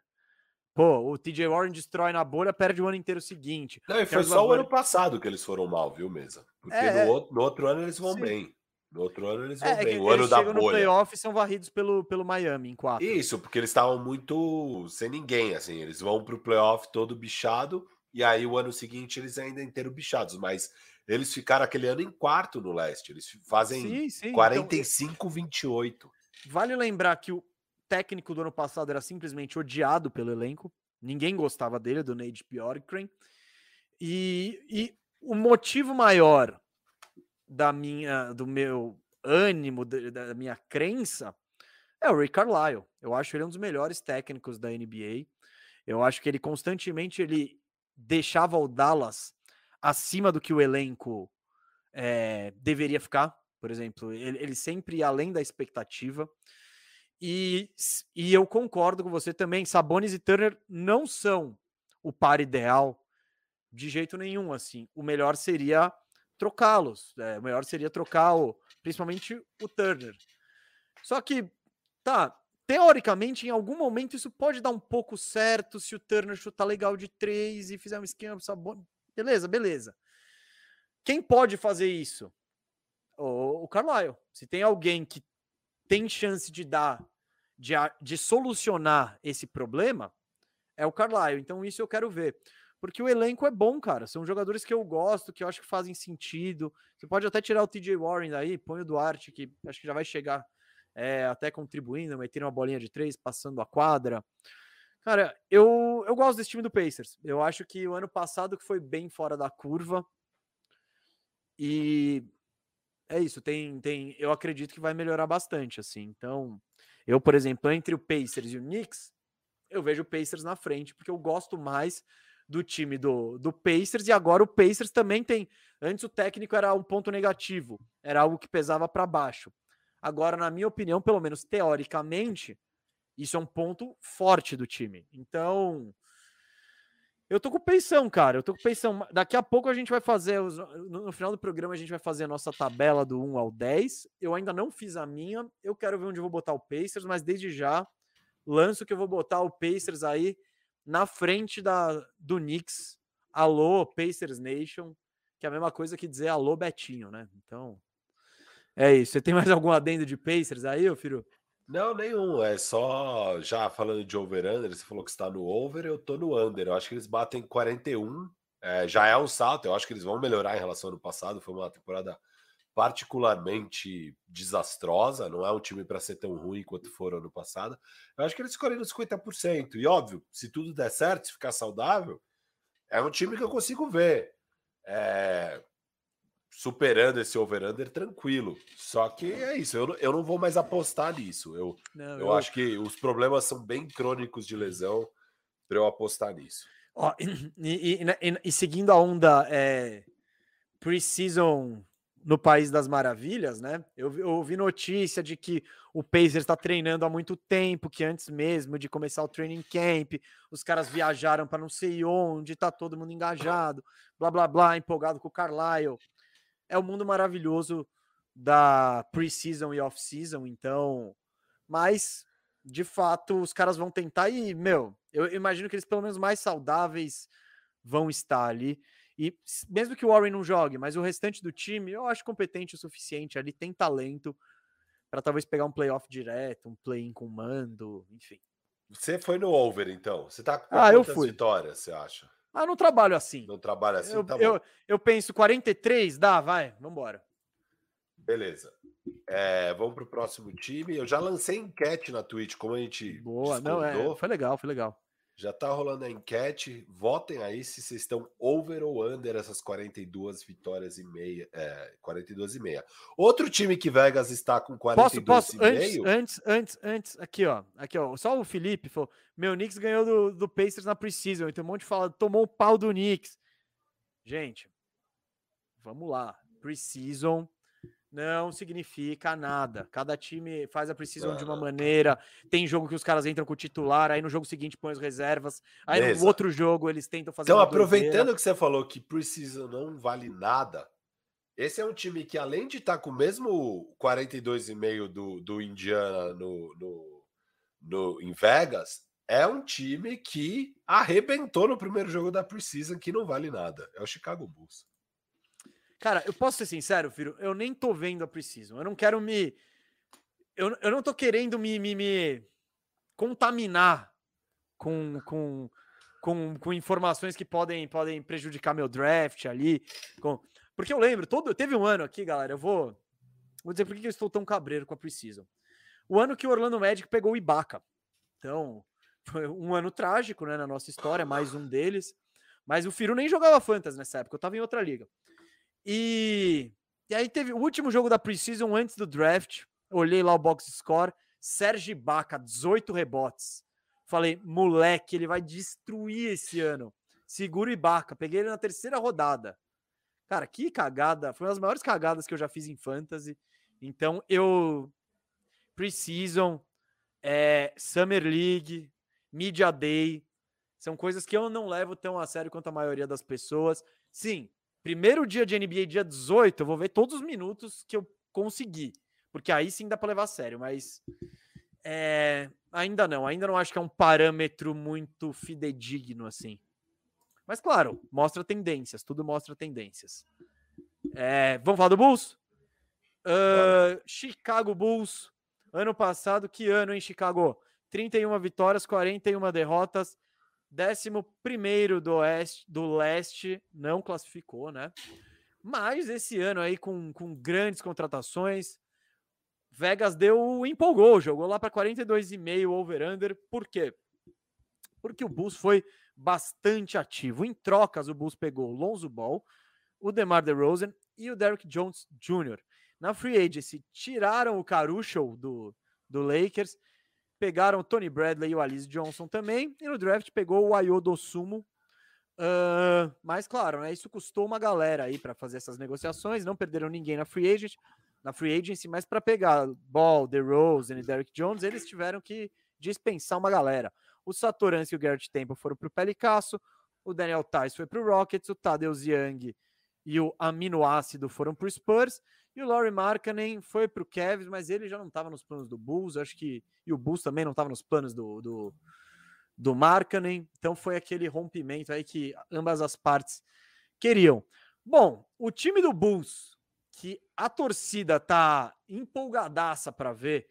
Pô, o TJ Warren destrói na bolha, perde o ano inteiro seguinte. Não, e foi só o ano passado que eles foram mal, viu, mesa? Porque é, no, outro, no, outro, ano eles vão sim. bem. No outro ano eles vão é, bem. É o ano da bolha. no playoff e são varridos pelo, pelo Miami em quatro. Isso, porque eles estavam muito sem ninguém, assim. Eles vão pro playoff todo bichado e aí o ano seguinte eles ainda inteiro bichados. Mas eles ficaram aquele ano em quarto no leste. Eles fazem 45-28. Então, vale lembrar que o técnico do ano passado era simplesmente odiado pelo elenco. Ninguém gostava dele, do Nate Bjorkgren. E, e o motivo maior da minha, do meu ânimo, da minha crença, é o Rick Carlisle. Eu acho ele um dos melhores técnicos da NBA. Eu acho que ele constantemente ele deixava o Dallas acima do que o elenco é, deveria ficar. Por exemplo, ele, ele sempre ia além da expectativa. E, e eu concordo com você também. Sabonis e Turner não são o par ideal de jeito nenhum. Assim, o melhor seria trocá-los. É, o melhor seria trocar o, principalmente o Turner. Só que, tá, teoricamente, em algum momento isso pode dar um pouco certo se o Turner chutar legal de três e fizer um esquema sabor. Beleza, beleza. Quem pode fazer isso? O, o. Se tem alguém que tem chance de dar, de, de solucionar esse problema, é o Carlisle. Então, isso eu quero ver porque o elenco é bom, cara. São jogadores que eu gosto, que eu acho que fazem sentido. Você pode até tirar o TJ Warren daí, põe o Duarte, que acho que já vai chegar é, até contribuindo, metendo uma bolinha de três, passando a quadra. Cara, eu, eu gosto desse time do Pacers. Eu acho que o ano passado que foi bem fora da curva. E é isso, tem, tem, eu acredito que vai melhorar bastante, assim. Então, eu, por exemplo, entre o Pacers e o Knicks, eu vejo o Pacers na frente, porque eu gosto mais do time do, do Pacers, e agora o Pacers também tem. Antes o técnico era um ponto negativo, era algo que pesava para baixo. Agora, na minha opinião, pelo menos teoricamente, isso é um ponto forte do time. Então, eu tô com pensão, cara. Eu tô com pensão. Daqui a pouco a gente vai fazer. Os... No final do programa, a gente vai fazer a nossa tabela do 1 ao 10. Eu ainda não fiz a minha. Eu quero ver onde eu vou botar o Pacers, mas desde já lanço que eu vou botar o Pacers aí na frente da, do Knicks. Alô, Pacers Nation. Que é a mesma coisa que dizer alô, Betinho, né? Então. É isso. Você tem mais algum adendo de Pacers aí, ô filho? Não, nenhum. É só já falando de over-under, você falou que está no over, eu tô no under. Eu acho que eles batem 41. É, já é um salto, eu acho que eles vão melhorar em relação ao ano passado. Foi uma temporada particularmente desastrosa. Não é um time para ser tão ruim quanto foram ano passado. Eu acho que eles escolheram 50%. E óbvio, se tudo der certo, se ficar saudável, é um time que eu consigo ver. É, superando esse over-under tranquilo. Só que é isso, eu, eu não vou mais apostar nisso. Eu, não, eu, eu, acho que os problemas são bem crônicos de lesão para eu apostar nisso. Ó, e, e, e, e, seguindo a onda é, pre-season no País das Maravilhas, né? Eu, eu ouvi notícia de que o Pacers está treinando há muito tempo, que antes mesmo de começar o training camp, os caras viajaram para não sei onde, tá todo mundo engajado, blá blá blá, empolgado com o Carlisle é o mundo maravilhoso da pre-season e off-season, então, mas de fato os caras vão tentar e, meu, eu imagino que eles pelo menos mais saudáveis vão estar ali. E mesmo que o Warren não jogue, mas o restante do time eu acho competente o suficiente ali, tem talento para talvez pegar um playoff direto, um play-in com mando, enfim. Você foi no over, então? Você tá com ah, eu fui. vitórias, você acha? Ah, não trabalho assim. Não trabalho assim, eu, tá eu, eu, penso 43, dá, vai, vambora. Beleza. É, vamos para o próximo time. Eu já lancei enquete na Twitch, como a gente Boa, não, é, foi legal, foi legal. Já tá rolando a enquete. Votem aí se vocês estão over ou under essas 42 vitórias e meia. É, 42 e meia. Outro time que Vegas está com 42 posso, posso, e antes, meio. Antes, antes, antes, aqui ó, aqui ó, só o Felipe falou, meu Knicks ganhou do, do Pacers na Precision, então um monte de fala, tomou o pau do Knicks. Gente, vamos lá. Precision não significa nada. Cada time faz a precisão de uma maneira. Tem jogo que os caras entram com o titular, aí no jogo seguinte põe as reservas. Aí Beleza. no outro jogo eles tentam fazer. Então, aproveitando doideira. que você falou que precisão não vale nada, esse é um time que, além de estar tá com o mesmo 42,5 do, do Indiana no, no, no, em Vegas, é um time que arrebentou no primeiro jogo da Precision, que não vale nada. É o Chicago Bulls. Cara, eu posso ser sincero, filho, eu nem tô vendo a Precision. Eu não quero me. Eu, eu não tô querendo me, me, me contaminar com, com, com, com, informações que podem, podem prejudicar meu draft ali. Com... Porque eu lembro, todo, teve um ano aqui, galera, eu vou. Vou dizer por que eu estou tão cabreiro com a Precision. O ano que o Orlando Magic pegou o Ibaka. Então, foi um ano trágico, né, na nossa história, mais um deles. Mas o Firu nem jogava Fantasy nessa época, eu tava em outra liga. E, e aí teve o último jogo da preseason antes do draft. Olhei lá o box score. Sérgio Baca, 18 rebotes. Falei, moleque, ele vai destruir esse ano. Seguro Ibaka. Peguei ele na terceira rodada. Cara, que cagada. Foi uma das maiores cagadas que eu já fiz em fantasy. Então, eu. Preseason, é, Summer League, Media Day. São coisas que eu não levo tão a sério quanto a maioria das pessoas. Sim, Primeiro dia de NBA, dia 18, eu vou ver todos os minutos que eu conseguir. Porque aí sim dá para levar a sério, mas é, ainda não, ainda não acho que é um parâmetro muito fidedigno assim. Mas claro, mostra tendências, tudo mostra tendências. É, vamos falar do Bulls? Uh, Chicago Bulls, ano passado, que ano em Chicago? 31 vitórias, 41 derrotas, Décimo primeiro do oeste, do leste, não classificou, né? Mas esse ano aí com, com grandes contratações, Vegas deu empolgou, jogou lá para 42,5 over-under. Por quê? Porque o Bulls foi bastante ativo. Em trocas, o Bulls pegou o Lonzo Ball, o DeMar DeRozan e o Derrick Jones Jr. Na free agency, tiraram o Caruso do, do Lakers, pegaram Tony Bradley e o Alice Johnson também, e no draft pegou o Ayodo Sumo. Uh, mas claro, né, isso custou uma galera aí para fazer essas negociações, não perderam ninguém na free agent, na free agency, mas para pegar Ball, DeRozan e Derrick Jones, eles tiveram que dispensar uma galera. O Satoranski e o Garrett Temple foram para o Pelicasso, o Daniel Tice foi para o Rockets, o Tadeusz Young e o aminoácido foram para o Spurs, e o Laurie Markkanen foi para o Cavs, mas ele já não estava nos planos do Bulls, acho que, e o Bulls também não estava nos planos do, do, do Markkanen, então foi aquele rompimento aí que ambas as partes queriam. Bom, o time do Bulls, que a torcida tá empolgadaça para ver,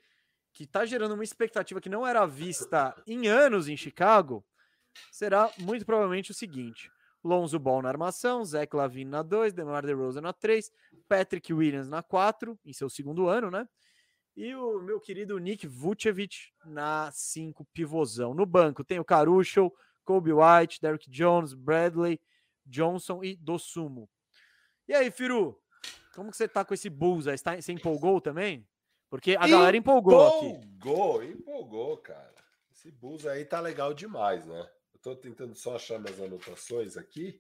que está gerando uma expectativa que não era vista em anos em Chicago, será muito provavelmente o seguinte: Lonzo Ball na armação, Zach Lavine na 2, DeMar DeRozan na 3, Patrick Williams na 4, em seu segundo ano, né? E o meu querido Nick Vucevic na 5, pivôzão. No banco tem o Caruso, Kobe White, Derrick Jones, Bradley, Johnson e Dosumo. E aí, Firu, como que você tá com esse Bulls aí? Você empolgou também? Porque a galera empolgou, empolgou aqui. Empolgou, empolgou, cara. Esse Bulls aí tá legal demais, né? Tô tentando só achar minhas anotações aqui.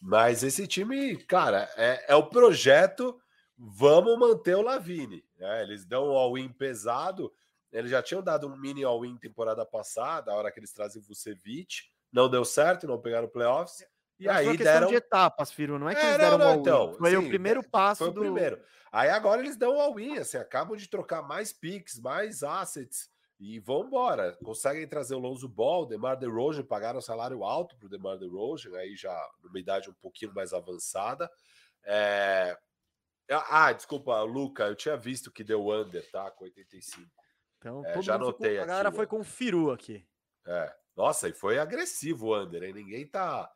Mas esse time, cara, é, é o projeto. Vamos manter o Lavine. Né? Eles dão um all-in pesado. Eles já tinham dado um mini all-in temporada passada, a hora que eles trazem o Vucevic. Não deu certo, não pegaram playoffs. E Mas aí deram de etapas, Firo, não é que é, eles deram não, não, então, Foi sim, o primeiro passo foi o do primeiro. Aí agora eles dão all-in, assim, acabam de trocar mais picks, mais assets e vão embora. Conseguem trazer o Lonzo Ball, DeMar DeRozan, pagaram um salário alto para o DeMar DeRozan, aí já numa idade um pouquinho mais avançada. É... Ah, desculpa, Luca, eu tinha visto que deu under, tá? Com 85. Então, é, já anotei com... A galera foi com o Firu aqui. É. Nossa, e foi agressivo o under, hein? Ninguém tá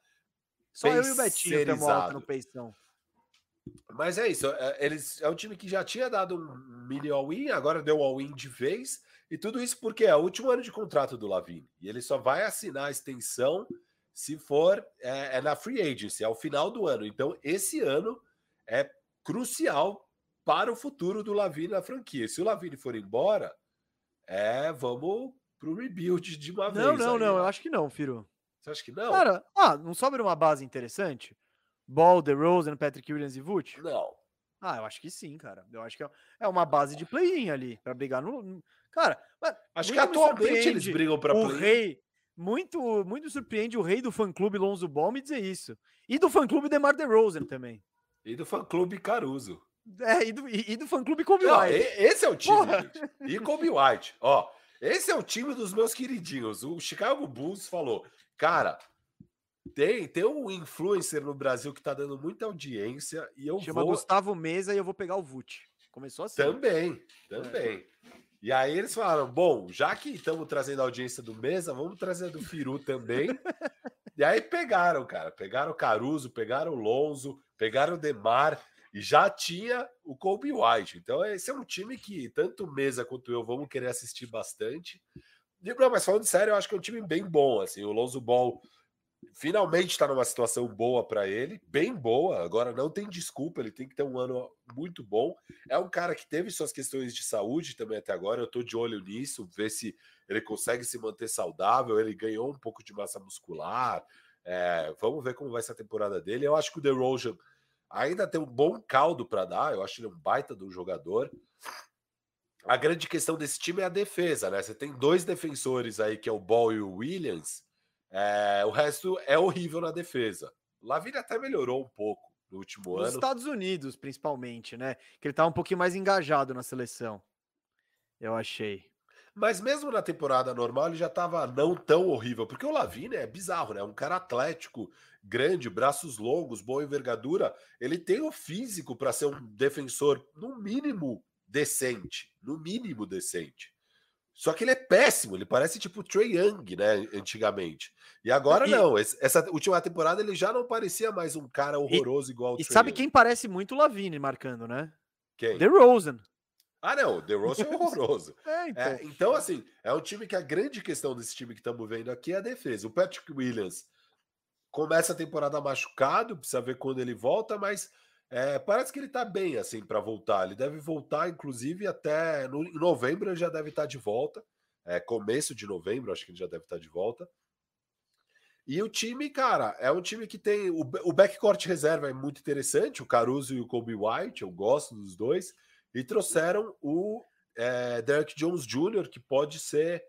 só eu e o Betinho estamos alto no peição. Mas é isso, é, eles é um time que já tinha dado um mini all-in, agora deu all-in de vez, e tudo isso porque é o último ano de contrato do Lavine, e ele só vai assinar a extensão se for é, é na free agency, é o final do ano. Então, esse ano é crucial para o futuro do Lavine na franquia. Se o Lavine for embora, é vamos para o rebuild de uma não, vez. Não, não, não, eu acho que não, Firo. Você acha que não? Cara, ah, não sobra uma base interessante? Ball, DeRozan, Patrick Williams e Vult? Não. Ah, eu acho que sim, cara. Eu acho que é, é uma base de play-in ali, para brigar no... Cara, acho que atualmente eles brigam para play-in. O rei, muito, muito surpreende o rei do fã-clube Lonzo Ball me dizer isso. E do fã-clube DeMar DeRozan também. E do fã-clube Caruso. É, e do, e, e do fã-clube Kobe não, White. Esse é o time, E Kobe White. Ó, esse é o time dos meus queridinhos. O Chicago Bulls falou: Cara, tem, tem um influencer no Brasil que tá dando muita audiência e eu Chama vou... Gustavo Mesa e eu vou pegar o Vult. Começou assim. Também, também. É. E aí eles falaram: bom, já que estamos trazendo a audiência do Mesa, vamos trazer a do Firu também. e aí pegaram, cara. Pegaram o Caruso, pegaram o Lonzo, pegaram o Demar e já tinha o Kobe White. Então, esse é um time que tanto Mesa quanto eu vamos querer assistir bastante. Não, mas falando sério, eu acho que é um time bem bom. Assim, o Lonzo Ball finalmente está numa situação boa para ele, bem boa. Agora não tem desculpa, ele tem que ter um ano muito bom. É um cara que teve suas questões de saúde também até agora. Eu estou de olho nisso, ver se ele consegue se manter saudável. Ele ganhou um pouco de massa muscular. É, vamos ver como vai ser a temporada dele. Eu acho que o DeRozan ainda tem um bom caldo para dar. Eu acho ele um baita do jogador a grande questão desse time é a defesa, né? Você tem dois defensores aí, que é o Ball e o Williams. É, o resto é horrível na defesa. O Lavigne até melhorou um pouco no último Nos ano. Nos Estados Unidos, principalmente, né? Que ele tá um pouquinho mais engajado na seleção. Eu achei. Mas mesmo na temporada normal, ele já estava não tão horrível, porque o Lavigne é bizarro, né? Um cara atlético, grande, braços longos, boa envergadura. Ele tem o físico para ser um defensor, no mínimo, decente, no mínimo decente. Só que ele é péssimo, ele parece tipo o Trey Young, né, antigamente. E agora e, não, essa última temporada ele já não parecia mais um cara horroroso e, igual o E Trey sabe Young. quem parece muito o Lavine marcando, né? Quem? The Rosen. Ah, não, o The Rose é horroroso. É, então. É, então, assim, é um time que a grande questão desse time que estamos vendo aqui é a defesa. O Patrick Williams começa a temporada machucado, precisa ver quando ele volta, mas é, parece que ele tá bem assim para voltar. Ele deve voltar, inclusive, até no, em novembro ele já deve estar tá de volta. É, começo de novembro, acho que ele já deve estar tá de volta. E o time, cara, é um time que tem. O, o backcourt reserva é muito interessante, o Caruso e o Kobe White, eu gosto dos dois. E trouxeram o é, Derek Jones Jr., que pode ser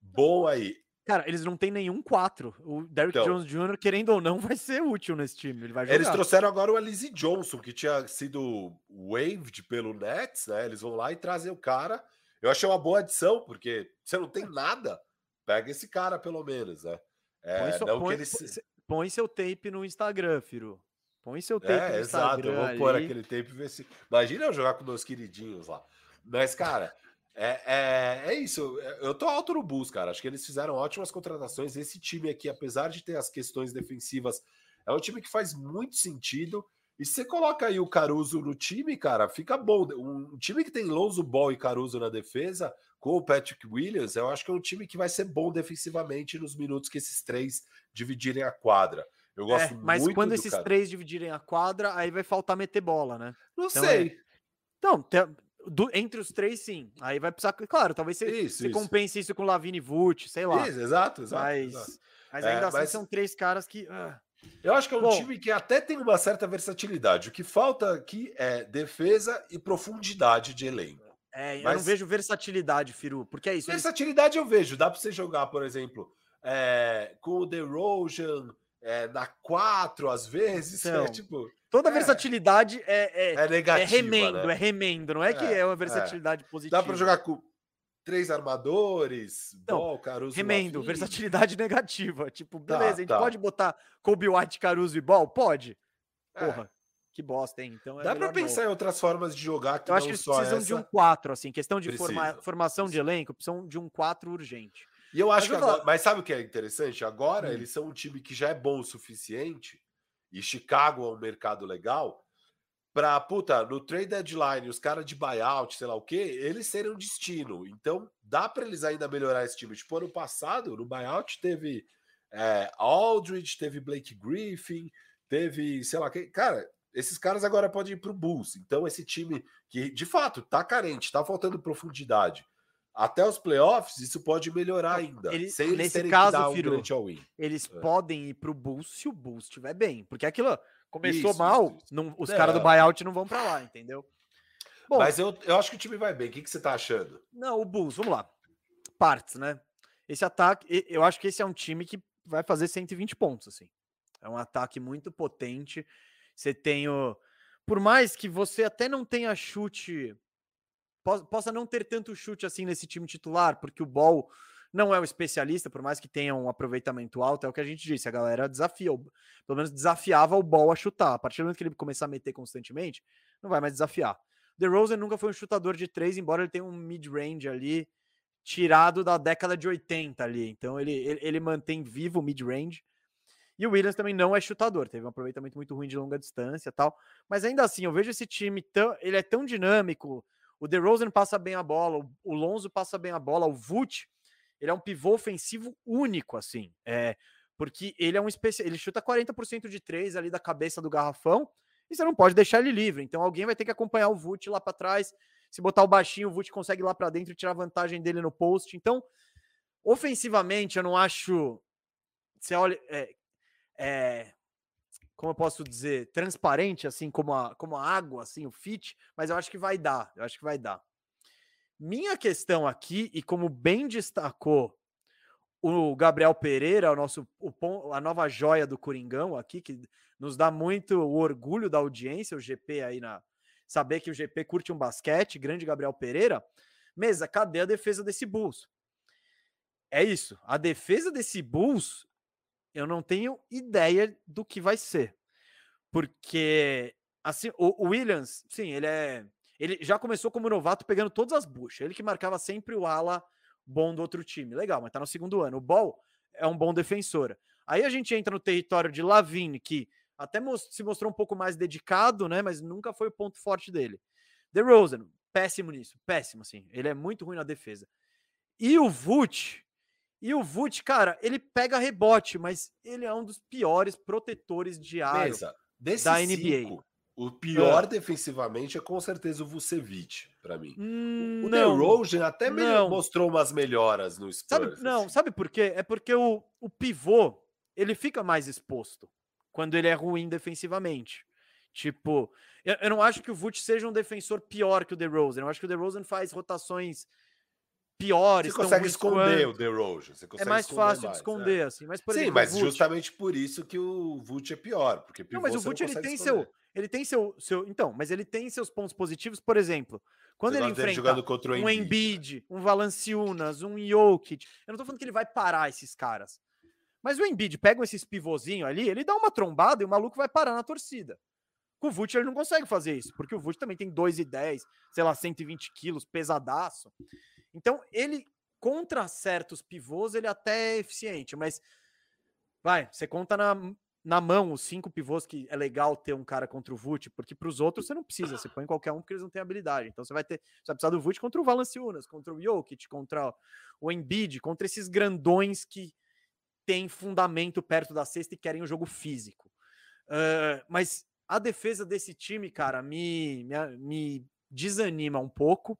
bom aí. Cara, eles não têm nenhum 4. O Derrick então, Jones Jr., querendo ou não, vai ser útil nesse time. Ele vai jogar. Eles trouxeram agora o Alize Johnson, que tinha sido waived pelo Nets, né? Eles vão lá e trazem o cara. Eu achei uma boa adição, porque você não tem nada, pega esse cara pelo menos, né? É, põe, seu, põe, eles... põe, seu tape no Instagram, Firo. Põe seu tape é, no Instagram. Exato, eu vou ali. pôr aquele tape e ver se. Imagina eu jogar com meus queridinhos lá. Mas, cara. É, é, é, isso. Eu tô alto no Bulls, cara. Acho que eles fizeram ótimas contratações. Esse time aqui, apesar de ter as questões defensivas, é um time que faz muito sentido. E se você coloca aí o Caruso no time, cara, fica bom. Um time que tem Lonzo Ball e Caruso na defesa, com o Patrick Williams, eu acho que é um time que vai ser bom defensivamente nos minutos que esses três dividirem a quadra. Eu gosto é, mas quando esses cara. três dividirem a quadra, aí vai faltar meter bola, né? Não então, sei. É... Então, do, entre os três, sim. Aí vai precisar. Claro, talvez você, isso, você isso. compense isso com Lavini Vult, sei lá. Isso, exato, exato. Mas, exato. mas ainda é, assim mas... são três caras que. Ah. Eu acho que é um Bom, time que até tem uma certa versatilidade. O que falta aqui é defesa e profundidade de elenco. É, eu mas... não vejo versatilidade, Firu, porque é isso. Versatilidade eu vejo. Dá para você jogar, por exemplo, é, com o DeRozan é, na 4, às vezes. É então, é, tipo, Toda é. versatilidade é, é, é, negativa, é remendo, né? é remendo. Não é, que é, é uma versatilidade positiva. Dá para jogar com três armadores, então, ball, Caruso Remendo, Lavini. versatilidade negativa. Tipo, tá, beleza, tá, a gente tá. pode botar Kobe White, Caruso e Ball? Pode. Porra, que bosta, hein? Então Dá para pensar não. em outras formas de jogar que Eu acho que eles precisam essa... de um 4, assim, questão de forma, formação de elenco, precisam de um 4 urgente. E eu acho mas que agora, mas sabe o que é interessante? Agora hum. eles são um time que já é bom o suficiente e Chicago é um mercado legal, para, puta, no trade deadline, os caras de buyout, sei lá o que, eles serem um destino. Então, dá para eles ainda melhorar esse time. Tipo, ano passado, no buyout, teve é, Aldridge, teve Blake Griffin, teve, sei lá, que, cara, esses caras agora podem ir pro Bulls. Então, esse time que, de fato, tá carente, tá faltando profundidade até os playoffs, isso pode melhorar ainda. Ele, sem eles nesse caso, um Firu, eles é. podem ir pro Bulls se o Bulls estiver bem. Porque aquilo começou isso, mal, isso, isso. Não, os é. caras do buyout não vão para lá, entendeu? Bom, Mas eu, eu acho que o time vai bem. O que, que você tá achando? Não, o Bulls, vamos lá. Partes, né? Esse ataque, eu acho que esse é um time que vai fazer 120 pontos, assim. É um ataque muito potente. Você tem o. Por mais que você até não tenha chute possa não ter tanto chute assim nesse time titular, porque o Ball não é o especialista, por mais que tenha um aproveitamento alto, é o que a gente disse, a galera desafia, pelo menos desafiava o Ball a chutar. A partir do momento que ele começar a meter constantemente, não vai mais desafiar. The Rosen nunca foi um chutador de três, embora ele tenha um mid-range ali tirado da década de 80 ali. Então ele, ele, ele mantém vivo o mid-range. E o Williams também não é chutador, teve um aproveitamento muito ruim de longa distância tal. Mas ainda assim, eu vejo esse time tão. Ele é tão dinâmico, o DeRozan passa bem a bola, o Lonzo passa bem a bola, o Vult, ele é um pivô ofensivo único, assim. É, porque ele é um especial, ele chuta 40% de três ali da cabeça do garrafão, e você não pode deixar ele livre. Então alguém vai ter que acompanhar o Vult lá para trás. Se botar o baixinho, o Vult consegue lá para dentro e tirar vantagem dele no post. Então, ofensivamente, eu não acho. Você olha. É, é, como eu posso dizer, transparente, assim como a, como a água, assim, o fit, mas eu acho que vai dar, eu acho que vai dar. Minha questão aqui, e como bem destacou o Gabriel Pereira, o nosso o, a nova joia do Coringão aqui, que nos dá muito orgulho da audiência, o GP aí na saber que o GP curte um basquete, grande Gabriel Pereira. Mesa, cadê a defesa desse Bulls? É isso. A defesa desse Bulls eu não tenho ideia do que vai ser. Porque, assim, o, Williams, sim, ele é. Ele já começou como novato pegando todas as buchas. Ele que marcava sempre o ala bom do outro time. Legal, mas tá no segundo ano. O Ball é um bom defensor. Aí a gente entra no território de Lavine, que até se mostrou um pouco mais dedicado, né? Mas nunca foi o ponto forte dele. The Rosen, péssimo nisso, péssimo, assim. Ele é muito ruim na defesa. E o Vult, e o Vult, cara, ele pega rebote, mas ele é um dos piores protetores de área da NBA. Cinco, o pior é. defensivamente é com certeza o Vucevic, para mim. Hum, o DeRozan até não. mostrou umas melhoras no Spurs. Sabe, assim. Não, sabe por quê? É porque o, o pivô, ele fica mais exposto quando ele é ruim defensivamente. Tipo, eu, eu não acho que o Vult seja um defensor pior que o DeRozan. Eu acho que o DeRozan faz rotações piores. Você consegue esconder o DeRozan. é mais fácil mais, de esconder, é. assim. Mas, por Sim, exemplo, mas Vult... justamente por isso que o Vult é pior. Porque não, mas o Vult ele tem seu ele tem seu, seu. Então, mas ele tem seus pontos positivos, por exemplo. Quando Você ele enfrenta contra um Embiid, um Valanciunas, um Jokic, eu não tô falando que ele vai parar esses caras. Mas o Embiid pega esses pivôzinhos ali, ele dá uma trombada e o maluco vai parar na torcida. Com o Vult ele não consegue fazer isso, porque o Vult também tem 2,10, sei lá, 120 quilos, pesadaço. Então, ele, contra certos pivôs, ele até é eficiente, mas vai, você conta na na mão os cinco pivôs que é legal ter um cara contra o Vult, porque para os outros você não precisa, você põe qualquer um porque eles não têm habilidade. Então você vai ter, você vai precisar do Vult contra o Valanciunas, contra o Jokic, contra o Embiid, contra esses grandões que têm fundamento perto da cesta e querem o jogo físico. Uh, mas a defesa desse time, cara, me, me, me desanima um pouco.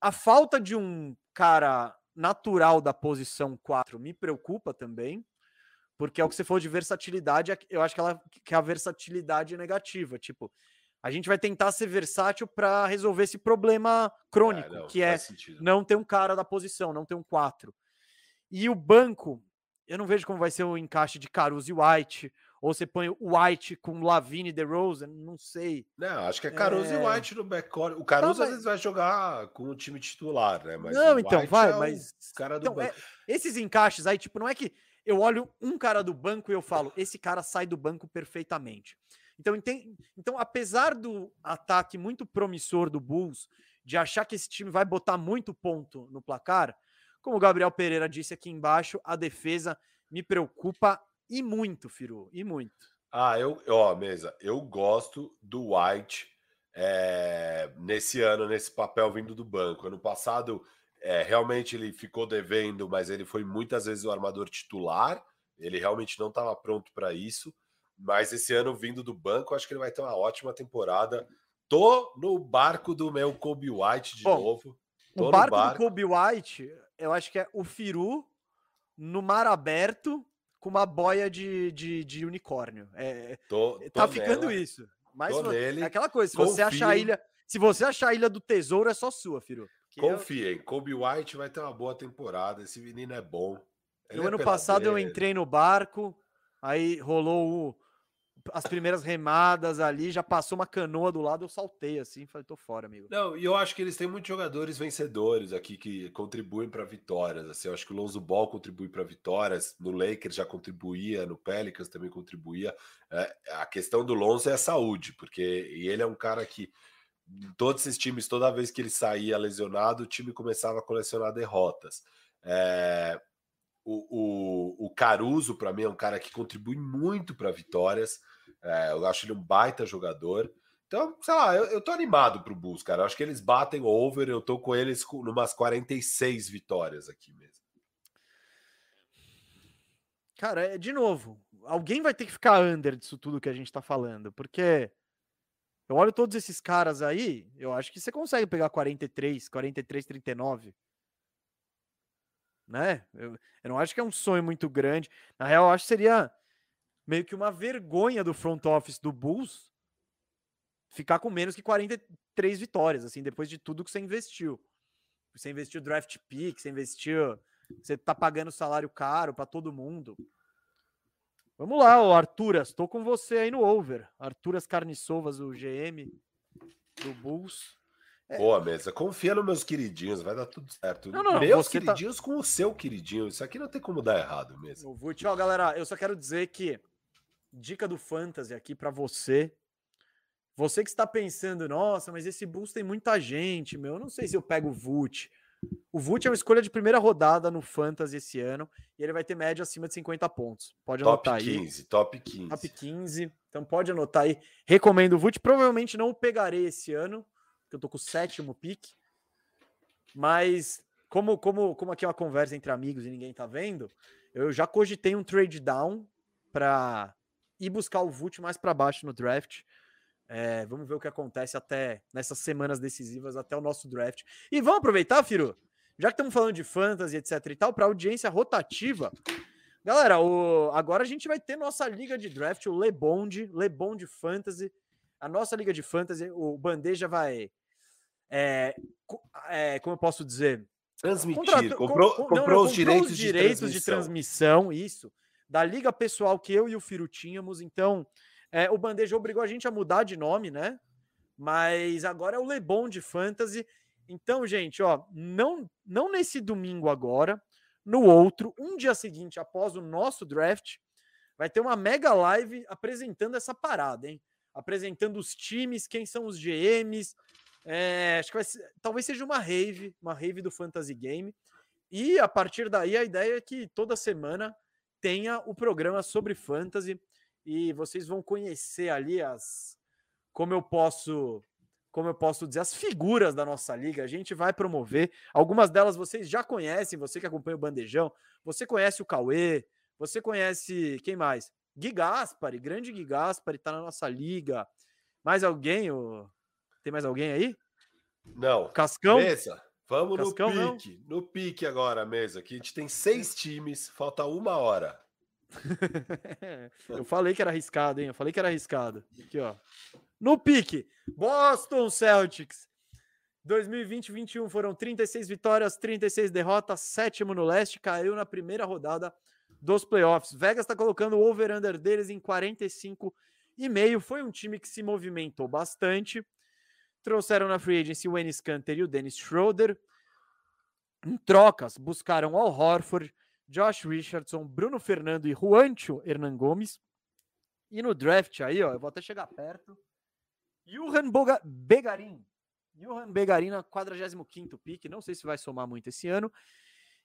A falta de um cara natural da posição 4 me preocupa também porque é o que você falou de versatilidade, é eu acho que, ela, que a versatilidade é negativa. Tipo, a gente vai tentar ser versátil para resolver esse problema crônico, é, não, que é sentido. não ter um cara da posição, não ter um 4. E o banco, eu não vejo como vai ser o encaixe de Caruso e White, ou você põe o White com Lavine e DeRozan, não sei. Não, acho que é Caruso é... e White no backcourt. O Caruso não, às vezes vai jogar com o time titular, né? Mas não, então, vai, é mas... cara do então, é, esses encaixes aí, tipo, não é que eu olho um cara do banco e eu falo, esse cara sai do banco perfeitamente. Então, então, apesar do ataque muito promissor do Bulls, de achar que esse time vai botar muito ponto no placar, como o Gabriel Pereira disse aqui embaixo, a defesa me preocupa e muito, Firu, e muito. Ah, eu, ó, mesa, eu gosto do White é, nesse ano, nesse papel vindo do banco. Ano passado é, realmente ele ficou devendo, mas ele foi muitas vezes o armador titular. Ele realmente não estava pronto para isso. Mas esse ano, vindo do banco, acho que ele vai ter uma ótima temporada. Tô no barco do meu Kobe White de Bom, novo. Tô o barco, barco, do Kobe White, eu acho que é o Firu no mar aberto com uma boia de, de, de unicórnio. É, tô, tô tá ficando nela. isso. Mas é aquela coisa, se Confio. você achar a ilha, se você achar a ilha do tesouro, é só sua, Firu. Confiem, eu... Kobe White vai ter uma boa temporada. Esse menino é bom. Ele no é ano passado eu entrei no barco, aí rolou o, as primeiras remadas ali, já passou uma canoa do lado, eu saltei assim, falei, tô fora, amigo. Não, e eu acho que eles têm muitos jogadores vencedores aqui que contribuem para vitórias. Assim, eu acho que o Lonzo Ball contribui para vitórias, no Lakers já contribuía, no Pelicans também contribuía. É, a questão do Lonzo é a saúde, porque ele é um cara que todos esses times, toda vez que ele saía lesionado, o time começava a colecionar derrotas. É, o, o, o, Caruso, para mim, é um cara que contribui muito para vitórias. É, eu acho ele um baita jogador. Então, sei lá, eu, eu tô animado pro Bulls, cara. Eu acho que eles batem over, eu tô com eles com umas 46 vitórias aqui mesmo. Cara, é de novo, alguém vai ter que ficar under disso tudo que a gente tá falando, porque eu olho todos esses caras aí, eu acho que você consegue pegar 43, 43, 39. Né? Eu, eu não acho que é um sonho muito grande. Na real, eu acho que seria meio que uma vergonha do front office do Bulls ficar com menos que 43 vitórias, assim, depois de tudo que você investiu. Você investiu draft pick, você investiu, você tá pagando salário caro para todo mundo. Vamos lá, o Arturas, estou com você aí no over. Arturas Carniçovas, o GM do Bulls. É. Boa, mesa. Confia nos meus queridinhos, vai dar tudo certo. Não, não, meus tá queridinhos tá... com o seu queridinho. Isso aqui não tem como dar errado mesmo. O Vult, ó, galera, eu só quero dizer que dica do Fantasy aqui para você. Você que está pensando, nossa, mas esse Bulls tem muita gente, meu. Eu não sei se eu pego o Vult. O Vult é uma escolha de primeira rodada no Fantasy esse ano e ele vai ter média acima de 50 pontos. Pode top anotar 15, aí. Top 15, top 15. Então pode anotar aí. Recomendo o Vult. Provavelmente não o pegarei esse ano, porque porque eu tô com o sétimo pick. Mas como, como, como aqui é uma conversa entre amigos e ninguém tá vendo, eu já cogitei um trade down para ir buscar o Vult mais para baixo no draft. É, vamos ver o que acontece até nessas semanas decisivas, até o nosso draft. E vamos aproveitar, Firo, já que estamos falando de fantasy, etc e tal, para audiência rotativa. Galera, o, agora a gente vai ter nossa liga de draft, o Lebond, Lebond Fantasy. A nossa liga de fantasy, o Bandeja vai. É, é, como eu posso dizer? Transmitir. Contrato, comprou, com, comprou, não, não, os, direitos os direitos, de, transmissão. de transmissão, isso. Da liga pessoal que eu e o Firo tínhamos. Então, é, o Bandeja obrigou a gente a mudar de nome, né? Mas agora é o Lebond Fantasy. Então, gente, ó, não, não nesse domingo agora, no outro, um dia seguinte, após o nosso draft, vai ter uma mega live apresentando essa parada, hein? Apresentando os times, quem são os GMs. É, acho que ser, talvez seja uma rave, uma rave do Fantasy Game. E a partir daí, a ideia é que toda semana tenha o programa sobre fantasy e vocês vão conhecer ali as como eu posso como eu posso dizer, as figuras da nossa liga. A gente vai promover. Algumas delas vocês já conhecem, você que acompanha o Bandejão. Você conhece o Cauê, você conhece quem mais? Gui Gaspari, grande Gui Gaspari, tá na nossa liga. Mais alguém? Ou... Tem mais alguém aí? Não. Cascão? Vamos Cascão, no pique. Não? No pique agora, mesa. Que a gente tem seis times, falta uma hora. Eu falei que era arriscado, hein? Eu falei que era arriscado. Aqui, ó. No pique, Boston Celtics. 2020-21 foram 36 vitórias, 36 derrotas, sétimo no leste, caiu na primeira rodada dos playoffs. Vegas está colocando o over-under deles em 45 e meio. Foi um time que se movimentou bastante. Trouxeram na free agency o Ennis Canter e o Dennis Schroeder. Em trocas, buscaram Al Horford, Josh Richardson, Bruno Fernando e Juancho Hernan Gomes. E no draft aí, ó, eu vou até chegar perto. Johan Boga Begarin. Johan Begarin na 45 pique. Não sei se vai somar muito esse ano.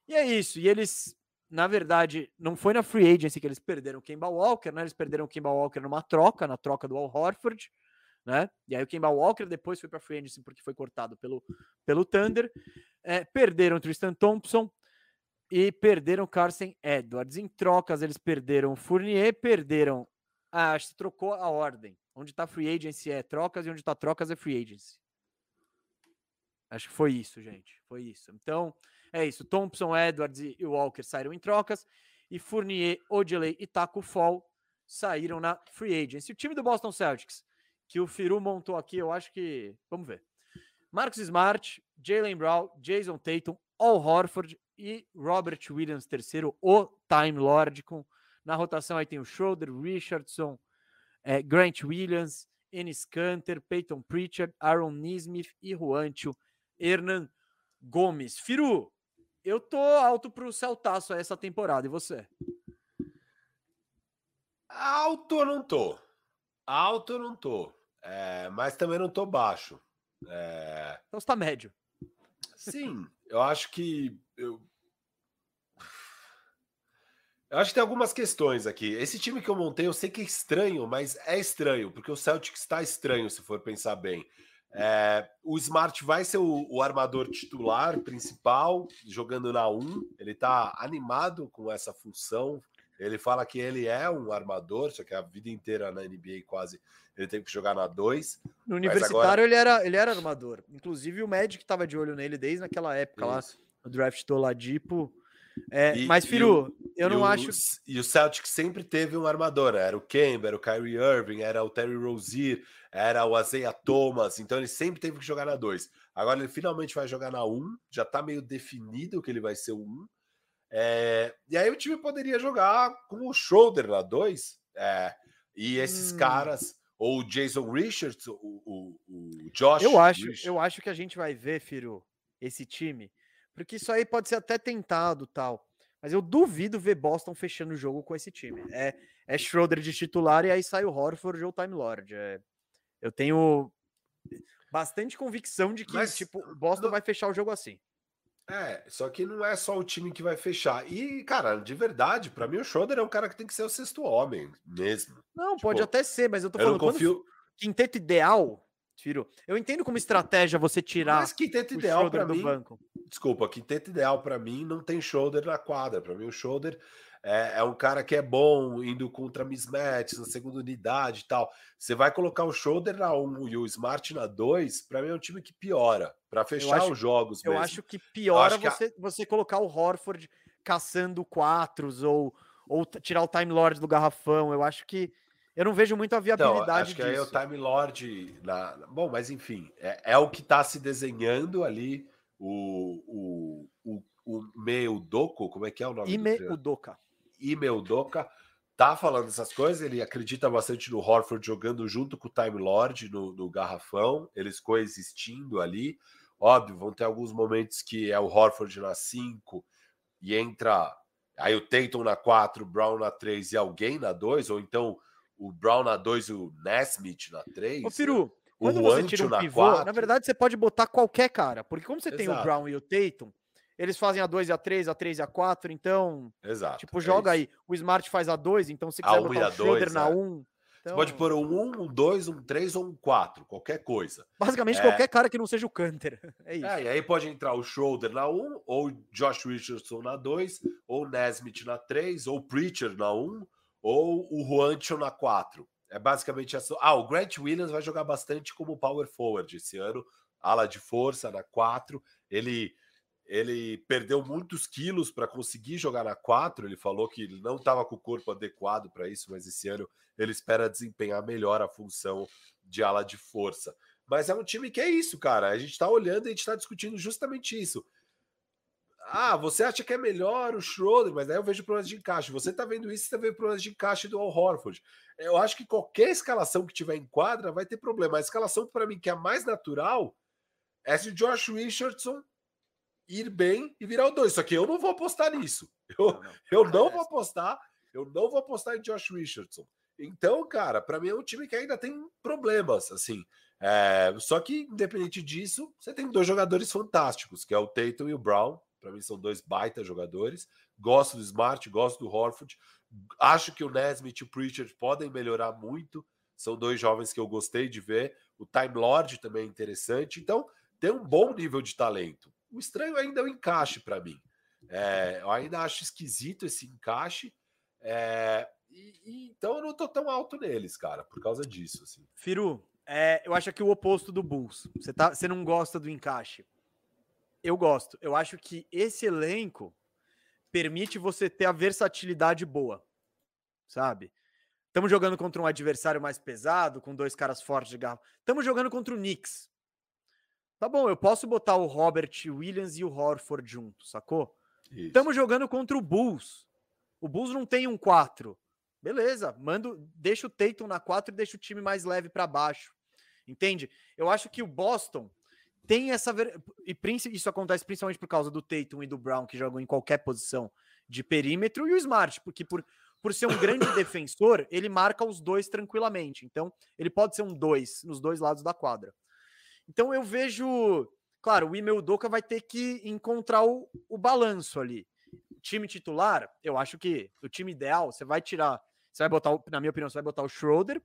E é isso. E eles, na verdade, não foi na free agency que eles perderam o Kemba Walker, né? Eles perderam o Kemba Walker numa troca, na troca do Al Horford, né? E aí o Kemba Walker depois foi para free agency porque foi cortado pelo, pelo Thunder. É, perderam Tristan Thompson e perderam Carson Edwards. Em trocas, eles perderam Fournier, perderam. Ah, acho que trocou a ordem. Onde está free agency é trocas e onde está trocas é free agency. Acho que foi isso, gente. Foi isso. Então, é isso. Thompson, Edwards e Walker saíram em trocas. E Fournier, Odeley e Taco Fall saíram na free agency. O time do Boston Celtics, que o Firu montou aqui, eu acho que. Vamos ver. Marcus Smart, Jalen Brown, Jason Tatum, Al Horford e Robert Williams, terceiro, o Time Lord. Com, na rotação aí tem o Schroeder, Richardson, é, Grant Williams, Ennis Canter, Peyton Pritchard, Aaron Nismith e Juancho Hernan Gomes. Firu, eu tô alto pro Celtaço essa temporada, e você? Alto eu não tô. Alto eu não tô. É, mas também não tô baixo. É... Então você tá médio. Sim, eu acho que eu, eu acho que tem algumas questões aqui. Esse time que eu montei, eu sei que é estranho, mas é estranho, porque o Celtic está estranho, se for pensar bem. É, o Smart vai ser o, o, armador titular principal, jogando na 1. Ele está animado com essa função. Ele fala que ele é um armador, só que a vida inteira na NBA quase ele teve que jogar na 2. No universitário agora... ele, era, ele era armador. Inclusive o Magic estava de olho nele desde naquela época Isso. lá, no draft do Ladipo. É, e, mas, Firu, eu não o, acho. E o Celtic sempre teve um armador. Era o Kemba, era o Kyrie Irving, era o Terry Rozier, era o Azeia Thomas. Então ele sempre teve que jogar na 2. Agora ele finalmente vai jogar na 1. Um, já tá meio definido que ele vai ser o 1. Um. É, e aí o time poderia jogar com o Shoulder na 2. É, e esses hum. caras, ou o Jason Richards, o, o, o Josh. Eu acho, eu acho que a gente vai ver, Firu, esse time porque isso aí pode ser até tentado tal. Mas eu duvido ver Boston fechando o jogo com esse time. É, é Schroeder de titular e aí sai o Horford ou o Time Lord. É, eu tenho bastante convicção de que Mas, tipo, Boston não... vai fechar o jogo assim. É, só que não é só o time que vai fechar. E, cara, de verdade, para mim o Schroeder é um cara que tem que ser o sexto homem mesmo. Não, tipo, pode até ser, mas eu tô falando, eu confio... quinteto ideal, Firo. Eu entendo como estratégia você tirar Mas quinteto o ideal para do mim. banco. Desculpa, quinteto ideal para mim não tem shoulder na quadra. Para mim, o shoulder é, é um cara que é bom indo contra mismatches na segunda unidade e tal. Você vai colocar o shoulder na 1 e o Smart na 2, para mim é um time que piora. Para fechar acho- os jogos Eu mesmo. acho que piora acho que a- você, você colocar o Horford caçando quatros ou, ou tirar o Time Lord do garrafão. Eu acho que. Eu não vejo muito a Então, viabilidade acho que aí é o disso. Time Lord. Na... Bom, mas enfim, é, é o que está se desenhando ali. O, o, o, o Doco, como é que é o nome do Ime treinador? Udoka. Imel Doka tá falando essas coisas, ele acredita bastante no Horford jogando junto com o Time Lord no, no garrafão, eles coexistindo ali. Óbvio, vão ter alguns momentos que é o Horford na 5 e entra aí o Tatum na 4, o Brown na 3 e alguém na 2, ou então o Brown na 2 e o Nesmith na 3. Ô, Firu, o quando você tira um na pivô, na quatro. verdade você pode botar qualquer cara. Porque como você tem o Exato. Brown e o Tatum, eles fazem a 2 e a 3, a 3 e a 4, então, Exato. tipo, é joga isso. aí. O Smart faz a 2, então se A quiser um e botar a o Schroeder na é. 1. Você pode pôr um 1, um 2, um 3 ou um 4, qualquer coisa. Basicamente É. qualquer cara que não seja o Canter. É isso. É, e aí pode entrar o Schroeder na 1, ou o Josh Richardson na 2, ou o Nesmith na 3, ou o Preacher na 1, ou o Juancho na 4. É basicamente essa. Ah, o Grant Williams vai jogar bastante como power forward esse ano, ala de força na 4. Ele ele perdeu muitos quilos para conseguir jogar na 4. Ele falou que não estava com o corpo adequado para isso, mas esse ano ele espera desempenhar melhor a função de ala de força. Mas é um time que é isso, cara. A gente tá olhando e a gente tá discutindo justamente isso. Ah, você acha que é melhor o Schroeder, mas aí eu vejo problemas de encaixe. Você tá vendo isso, você tá vendo problemas de encaixe do Al Horford. Eu acho que qualquer escalação que tiver em quadra vai ter problema. A escalação, para mim, que é a mais natural é se o Josh Richardson ir bem e virar o 2. Só que eu não vou apostar nisso. Eu, Não, não. eu não vou apostar, eu não vou apostar em Josh Richardson. Então, cara, para mim é um time que ainda tem problemas, assim. É, só que, independente disso, você tem dois jogadores fantásticos, que é o Tatum e o Brown. Para mim são dois baita jogadores. Gosto do Smart, gosto do Horford. Acho que o Nesmith e o Preacher podem melhorar muito. São dois jovens que eu gostei de ver. O Time Lord também é interessante. Então, tem um bom nível de talento. O estranho ainda é o encaixe para mim. É, eu ainda acho esquisito esse encaixe. é, e, e- então eu não tô tão alto neles, cara, por causa disso. Assim. Firu, é, eu acho que o oposto do Bulls. Você, tá, você não gosta do encaixe. Eu gosto. Eu acho que esse elenco permite você ter a versatilidade boa, sabe? Estamos jogando contra um adversário mais pesado, com dois caras fortes de garra. Estamos jogando contra o Knicks. Tá bom, eu posso botar o Robert Williams e o Horford junto, sacou? Estamos jogando contra o Bulls. O Bulls não tem um 4. Beleza, mando, deixa o Tatum na 4 e deixa o time mais leve para baixo. Entende? Eu acho que o Boston tem essa ver... e isso acontece principalmente por causa do Tatum e do Brown que jogam em qualquer posição de perímetro e o Smart, porque por por ser um grande defensor, ele marca os dois tranquilamente. Então, ele pode ser um 2 nos dois lados da quadra. Então, eu vejo, claro, o Imel Doca vai ter que encontrar o, o balanço ali time titular, eu acho que o time ideal, você vai tirar, você vai botar, na minha opinião, você vai botar o Schroeder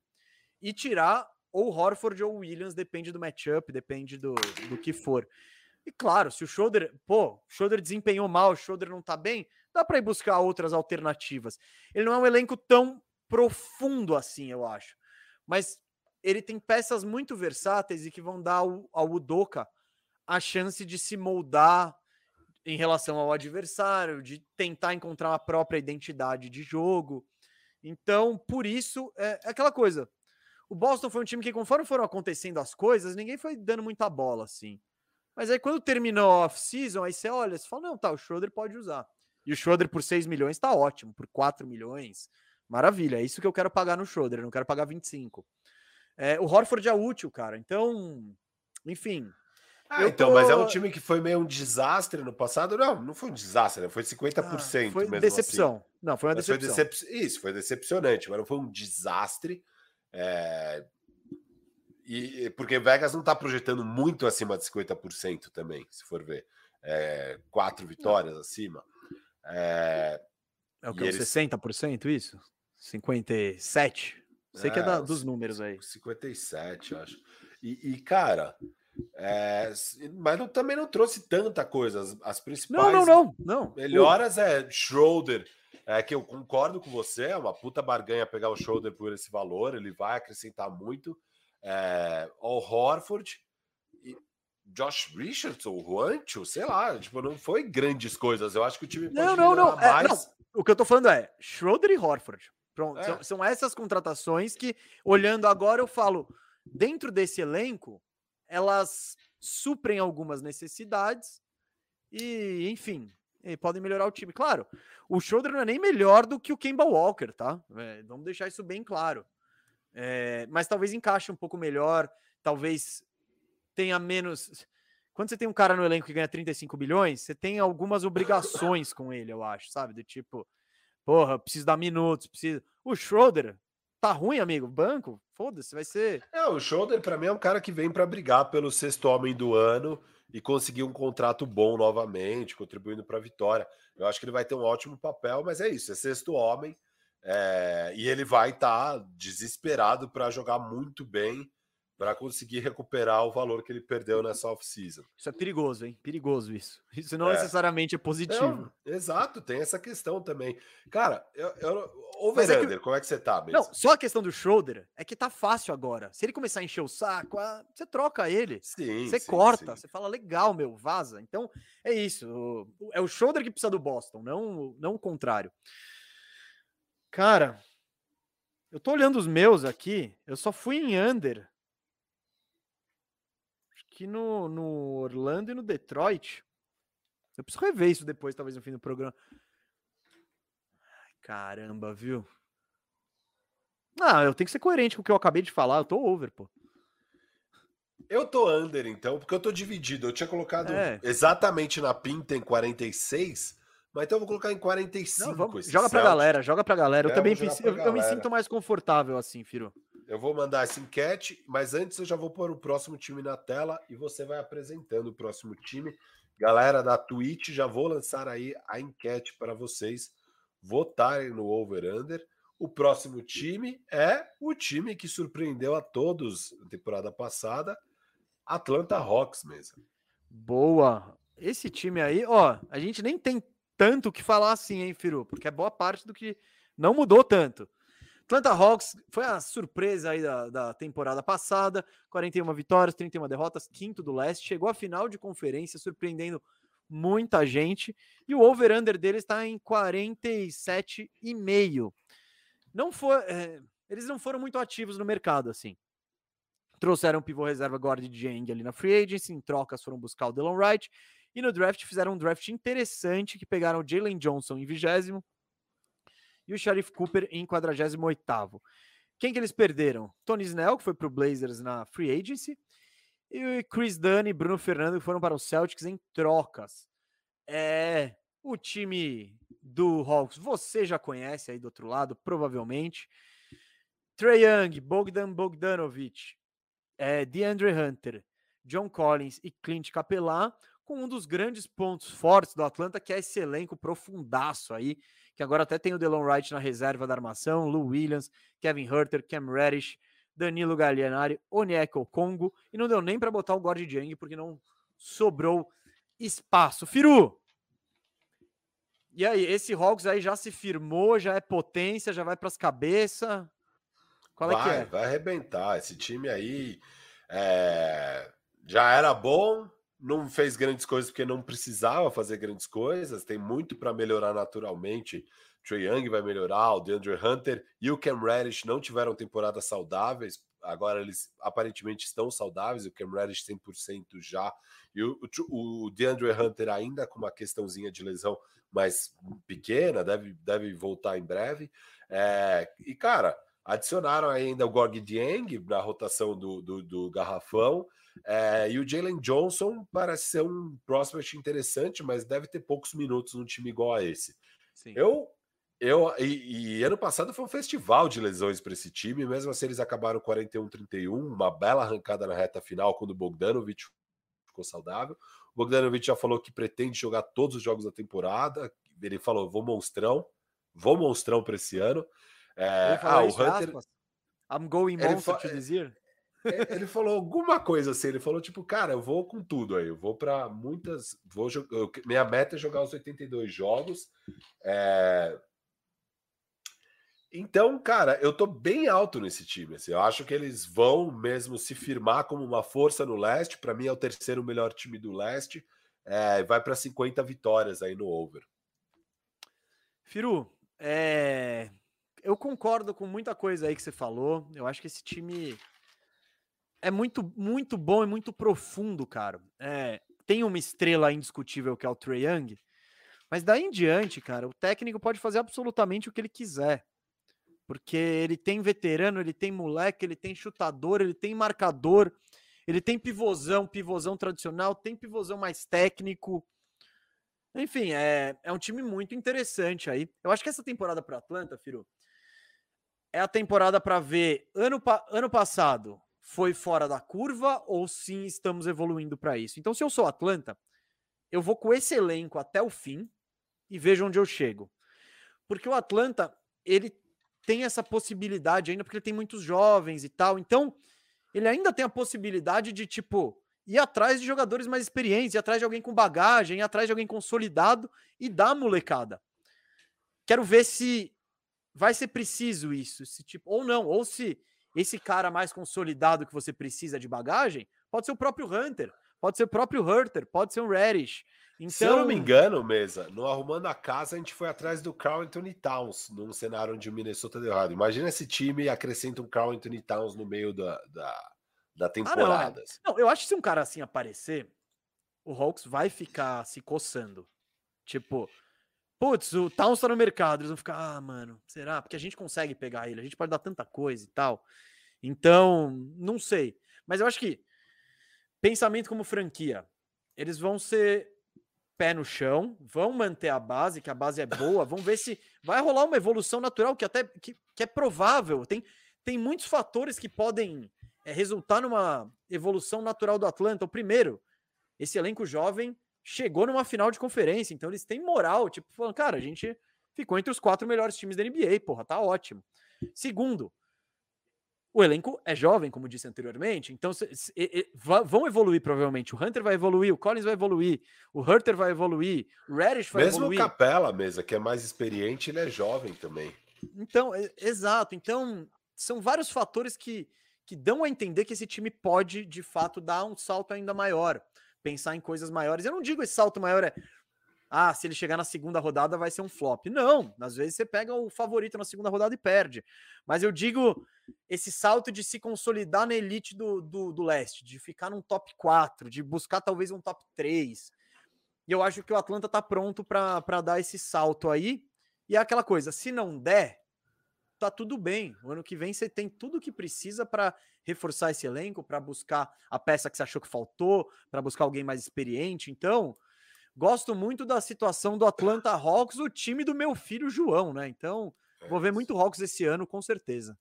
e tirar ou Horford ou Williams, depende do matchup, depende do, do que for. E claro, se o Schroeder, pô, o Schroeder desempenhou mal, o Schroeder não tá bem, dá para ir buscar outras alternativas. Ele não é um elenco tão profundo assim, eu acho. Mas ele tem peças muito versáteis e que vão dar ao, ao a chance de se moldar em relação ao adversário, de tentar encontrar uma própria identidade de jogo. Então, por isso, é, é aquela coisa. O Boston foi um time que, conforme foram acontecendo as coisas, ninguém foi dando muita bola, assim. Mas aí, quando terminou a off-season, aí você olha, você fala, não, tá, o Schroeder pode usar. E o Schroeder por 6 milhões tá ótimo, por 4 milhões, maravilha, é isso que eu quero pagar no Schroeder, não quero pagar 25. É, o Horford é útil, cara, então, enfim, Ah, Eu então, mas é um tô- time que foi meio um desastre no passado. Não, não foi um desastre, né? foi 50% ah, foi mesmo decepção. assim. Não, foi uma Mas foi decepção. decep- Isso, foi decepcionante, mas não foi um desastre. é, E, porque Vegas não está projetando muito acima de 50% também, se for ver. É, quatro vitórias acima. É, É o que? Eles- 60% isso? 57%? Sei que é da- É, dos uns números aí. 57, eu acho. E, e cara, é, mas não, também não trouxe tanta coisa. As, as principais não, não, não, não. melhoras é Schroeder, é que eu concordo com você, é uma puta barganha pegar o Schroeder por esse valor, ele vai acrescentar muito. É, o Horford, e Josh Richardson, o Juancho, sei lá, tipo, não foi grandes coisas. Eu acho que o time não, não, não, é, não. O que eu tô falando é Schroeder e Horford. Pronto, é. são, são essas contratações que, olhando agora, eu falo, dentro desse elenco, elas suprem algumas necessidades e, enfim, e podem melhorar o time. Claro, o Schroeder não é nem melhor do que o Kemba Walker, tá? É, vamos deixar isso bem claro. É, mas talvez encaixe um pouco melhor, talvez tenha menos. Quando você tem um cara no elenco que ganha 35 bilhões, você tem algumas obrigações com ele, eu acho, sabe? Do tipo, porra, preciso dar minutos, preciso. O Schroeder, tá ruim, amigo. Banco, foda-se, vai ser. É, o Schroeder, para mim, é um cara que vem para brigar pelo sexto homem do ano e conseguir um contrato bom novamente, contribuindo para a vitória. Eu acho que ele vai ter um ótimo papel, mas é isso, é sexto homem. É... e ele vai estar tá desesperado para jogar muito bem para conseguir recuperar o valor que ele perdeu nessa off-season. Isso é perigoso, hein? Perigoso isso. Isso não é. necessariamente é positivo. exato, tem essa questão também. Cara, eu, eu over é que, como é que você tá mesmo? Não, só a questão do shoulder é que tá fácil agora. Se ele começar a encher o saco, você troca ele. Sim, você sim, corta, sim. você fala legal, meu, vaza. Então, é isso. É o shoulder que precisa do Boston, não, não o contrário. Cara, eu tô olhando os meus aqui, eu só fui em under que no, no Orlando e no Detroit. Eu preciso rever isso depois, talvez no fim do programa. Ai, caramba, viu? Ah, eu tenho que ser coerente com o que eu acabei de falar. Eu tô over, pô. Eu tô under, então, porque eu tô dividido. Eu tinha colocado é. exatamente na pinta em 46, mas então eu vou colocar em 45. Não, vamos, joga pra galera, joga pra galera. Eu é, também eu, eu, me sinto mais confortável assim, Firo. Eu vou mandar essa enquete, mas antes eu já vou pôr o próximo time na tela e você vai apresentando o próximo time. Galera da Twitch, já vou lançar aí a enquete para vocês votarem no over-under. O próximo time é o time que surpreendeu a todos na temporada passada, Atlanta Hawks mesmo. Boa! Esse time aí, ó, a gente nem tem tanto o que falar assim, hein, Firu? Porque é boa parte do que não mudou tanto. Atlanta Hawks foi a surpresa aí da, da, temporada passada, 41 vitórias, 31 derrotas, quinto do leste, chegou à final de conferência, surpreendendo muita gente, e o over-under dele está em 47,5. Não foi, é, eles não foram muito ativos no mercado, assim. Trouxeram o pivô reserva Gordon Jang ali na free agency, em trocas foram buscar o Delon Wright, e no draft fizeram um draft interessante, que pegaram o Jalen Johnson em vigésimo, e o Sharif Cooper em 48º. Quem que eles perderam? Tony Snell, que foi para o Blazers na free agency, e Chris Dunn e Bruno Fernando que foram para o Celtics em trocas. É o time do Hawks, você já conhece aí do outro lado, provavelmente. Trey Young, Bogdan Bogdanovic, é, DeAndre Hunter, John Collins e Clint Capela, com um dos grandes pontos fortes do Atlanta, que é esse elenco profundaço aí, que agora até tem o Delon Wright na reserva da armação, Lou Williams, Kevin Herter, Cam Reddish, Danilo Gallinari, Onyeko Congo, e não deu nem para botar o Gordy Jang, porque não sobrou espaço. Firu! E aí, esse Hawks aí já se firmou, já é potência, já vai para as cabeças. Qual vai, é que é? Vai arrebentar. Esse time aí é... já era bom, não fez grandes coisas porque não precisava fazer grandes coisas, tem muito para melhorar naturalmente. Trey Young vai melhorar, o DeAndre Hunter e o Cam Reddish não tiveram temporadas saudáveis, agora eles aparentemente estão saudáveis, o Cam Reddish 100% já, e o, o, o DeAndre Hunter ainda com uma questãozinha de lesão mais pequena, deve, deve voltar em breve. É, e cara, adicionaram ainda o Gorg Dieng na rotação do, do, do garrafão, é, e o Jalen Johnson parece ser um prospect interessante, mas deve ter poucos minutos num time igual a esse. Sim. Eu, eu e, e, ano passado foi um festival de lesões para esse time, mesmo assim eles acabaram 41-31, uma bela arrancada na reta final quando o Bogdanovic ficou saudável. O Bogdanovic já falou que pretende jogar todos os jogos da temporada. Ele falou: vou monstrão, vou monstrão para esse ano. É, ah, o Hunter. I'm going monster to this year. É, ele falou alguma coisa assim, ele falou tipo, cara, eu vou com tudo aí, eu vou para muitas, vou jogar, minha meta é jogar os 82 jogos. É... Então, cara, eu tô bem alto nesse time. Assim, eu acho que eles vão mesmo se firmar como uma força no leste. Para mim, é o terceiro melhor time do leste. É, vai para 50 vitórias aí no over. Firu, é... eu concordo com muita coisa aí que você falou. Eu acho que esse time é muito, muito bom e muito profundo, cara. É, tem uma estrela indiscutível que é o Trey Young, mas daí em diante, cara, o técnico pode fazer absolutamente o que ele quiser. Porque ele tem veterano, ele tem moleque, ele tem chutador, ele tem marcador, ele tem pivôzão, pivôzão tradicional, tem pivôzão mais técnico. Enfim, é, é um time muito interessante aí. Eu acho que essa temporada para Atlanta, Firo, é a temporada para ver ano, ano passado foi fora da curva ou sim estamos evoluindo para isso. Então, se eu sou Atlanta, eu vou com esse elenco até o fim e vejo onde eu chego. Porque o Atlanta, ele tem essa possibilidade ainda, porque ele tem muitos jovens e tal. Então, ele ainda tem a possibilidade de, tipo, ir atrás de jogadores mais experientes, ir atrás de alguém com bagagem, ir atrás de alguém consolidado e dar molecada. Quero ver se vai ser preciso isso, se tipo, ou não, ou se esse cara mais consolidado que você precisa de bagagem pode ser o próprio Hunter, pode ser o próprio Hurter, pode ser um Reddish. Então... Se eu não me então engano, Mesa, no Arrumando a Casa, a gente foi atrás do Carl Anthony Towns, num cenário onde o Minnesota deu errado. Imagina esse time acrescenta um Carl Anthony Towns no meio da, da, da temporada. Ah, não, não, eu acho que se um cara assim aparecer, o Hawks vai ficar se coçando. Tipo, putz, o Towns tá no mercado, eles vão ficar, ah, mano, será? Porque a gente consegue pegar ele, a gente pode dar tanta coisa e tal. Então, não sei. Mas eu acho que pensamento como franquia, eles vão ser pé no chão, vão manter a base, que a base é boa, vão ver se vai rolar uma evolução natural que até que, que é provável. Tem, tem muitos fatores que podem é, resultar numa evolução natural do Atlanta. O primeiro, esse elenco jovem chegou numa final de conferência, então eles têm moral, tipo, falando, cara, a gente ficou entre os quatro melhores times da NBA, porra, tá ótimo. Segundo, o elenco é jovem, como disse anteriormente, então se, se, se, vão evoluir provavelmente. O Hunter vai evoluir, o Collins vai evoluir, o Hurter vai evoluir, o Reddish vai Mesmo evoluir. Mesmo o Capela, mesa, que é mais experiente, ele é jovem também. Então, é, exato. Então, são vários fatores que, que dão a entender que esse time pode, de fato, dar um salto ainda maior pensar em coisas maiores. Eu não digo esse salto maior é ah, se ele chegar na segunda rodada vai ser um flop. Não, às vezes você pega o favorito na segunda rodada e perde. Mas eu digo esse salto de se consolidar na elite do, do, do leste, de ficar num top 4, de buscar talvez um top 3. E eu acho que o Atlanta tá pronto para dar esse salto aí. E é aquela coisa, se não der, tá tudo bem. O ano que vem você tem tudo que precisa para reforçar esse elenco, para buscar a peça que você achou que faltou, para buscar alguém mais experiente. Então, gosto muito da situação do Atlanta Hawks, o time do meu filho João, né? Então, é vou ver muito Hawks esse ano, com certeza.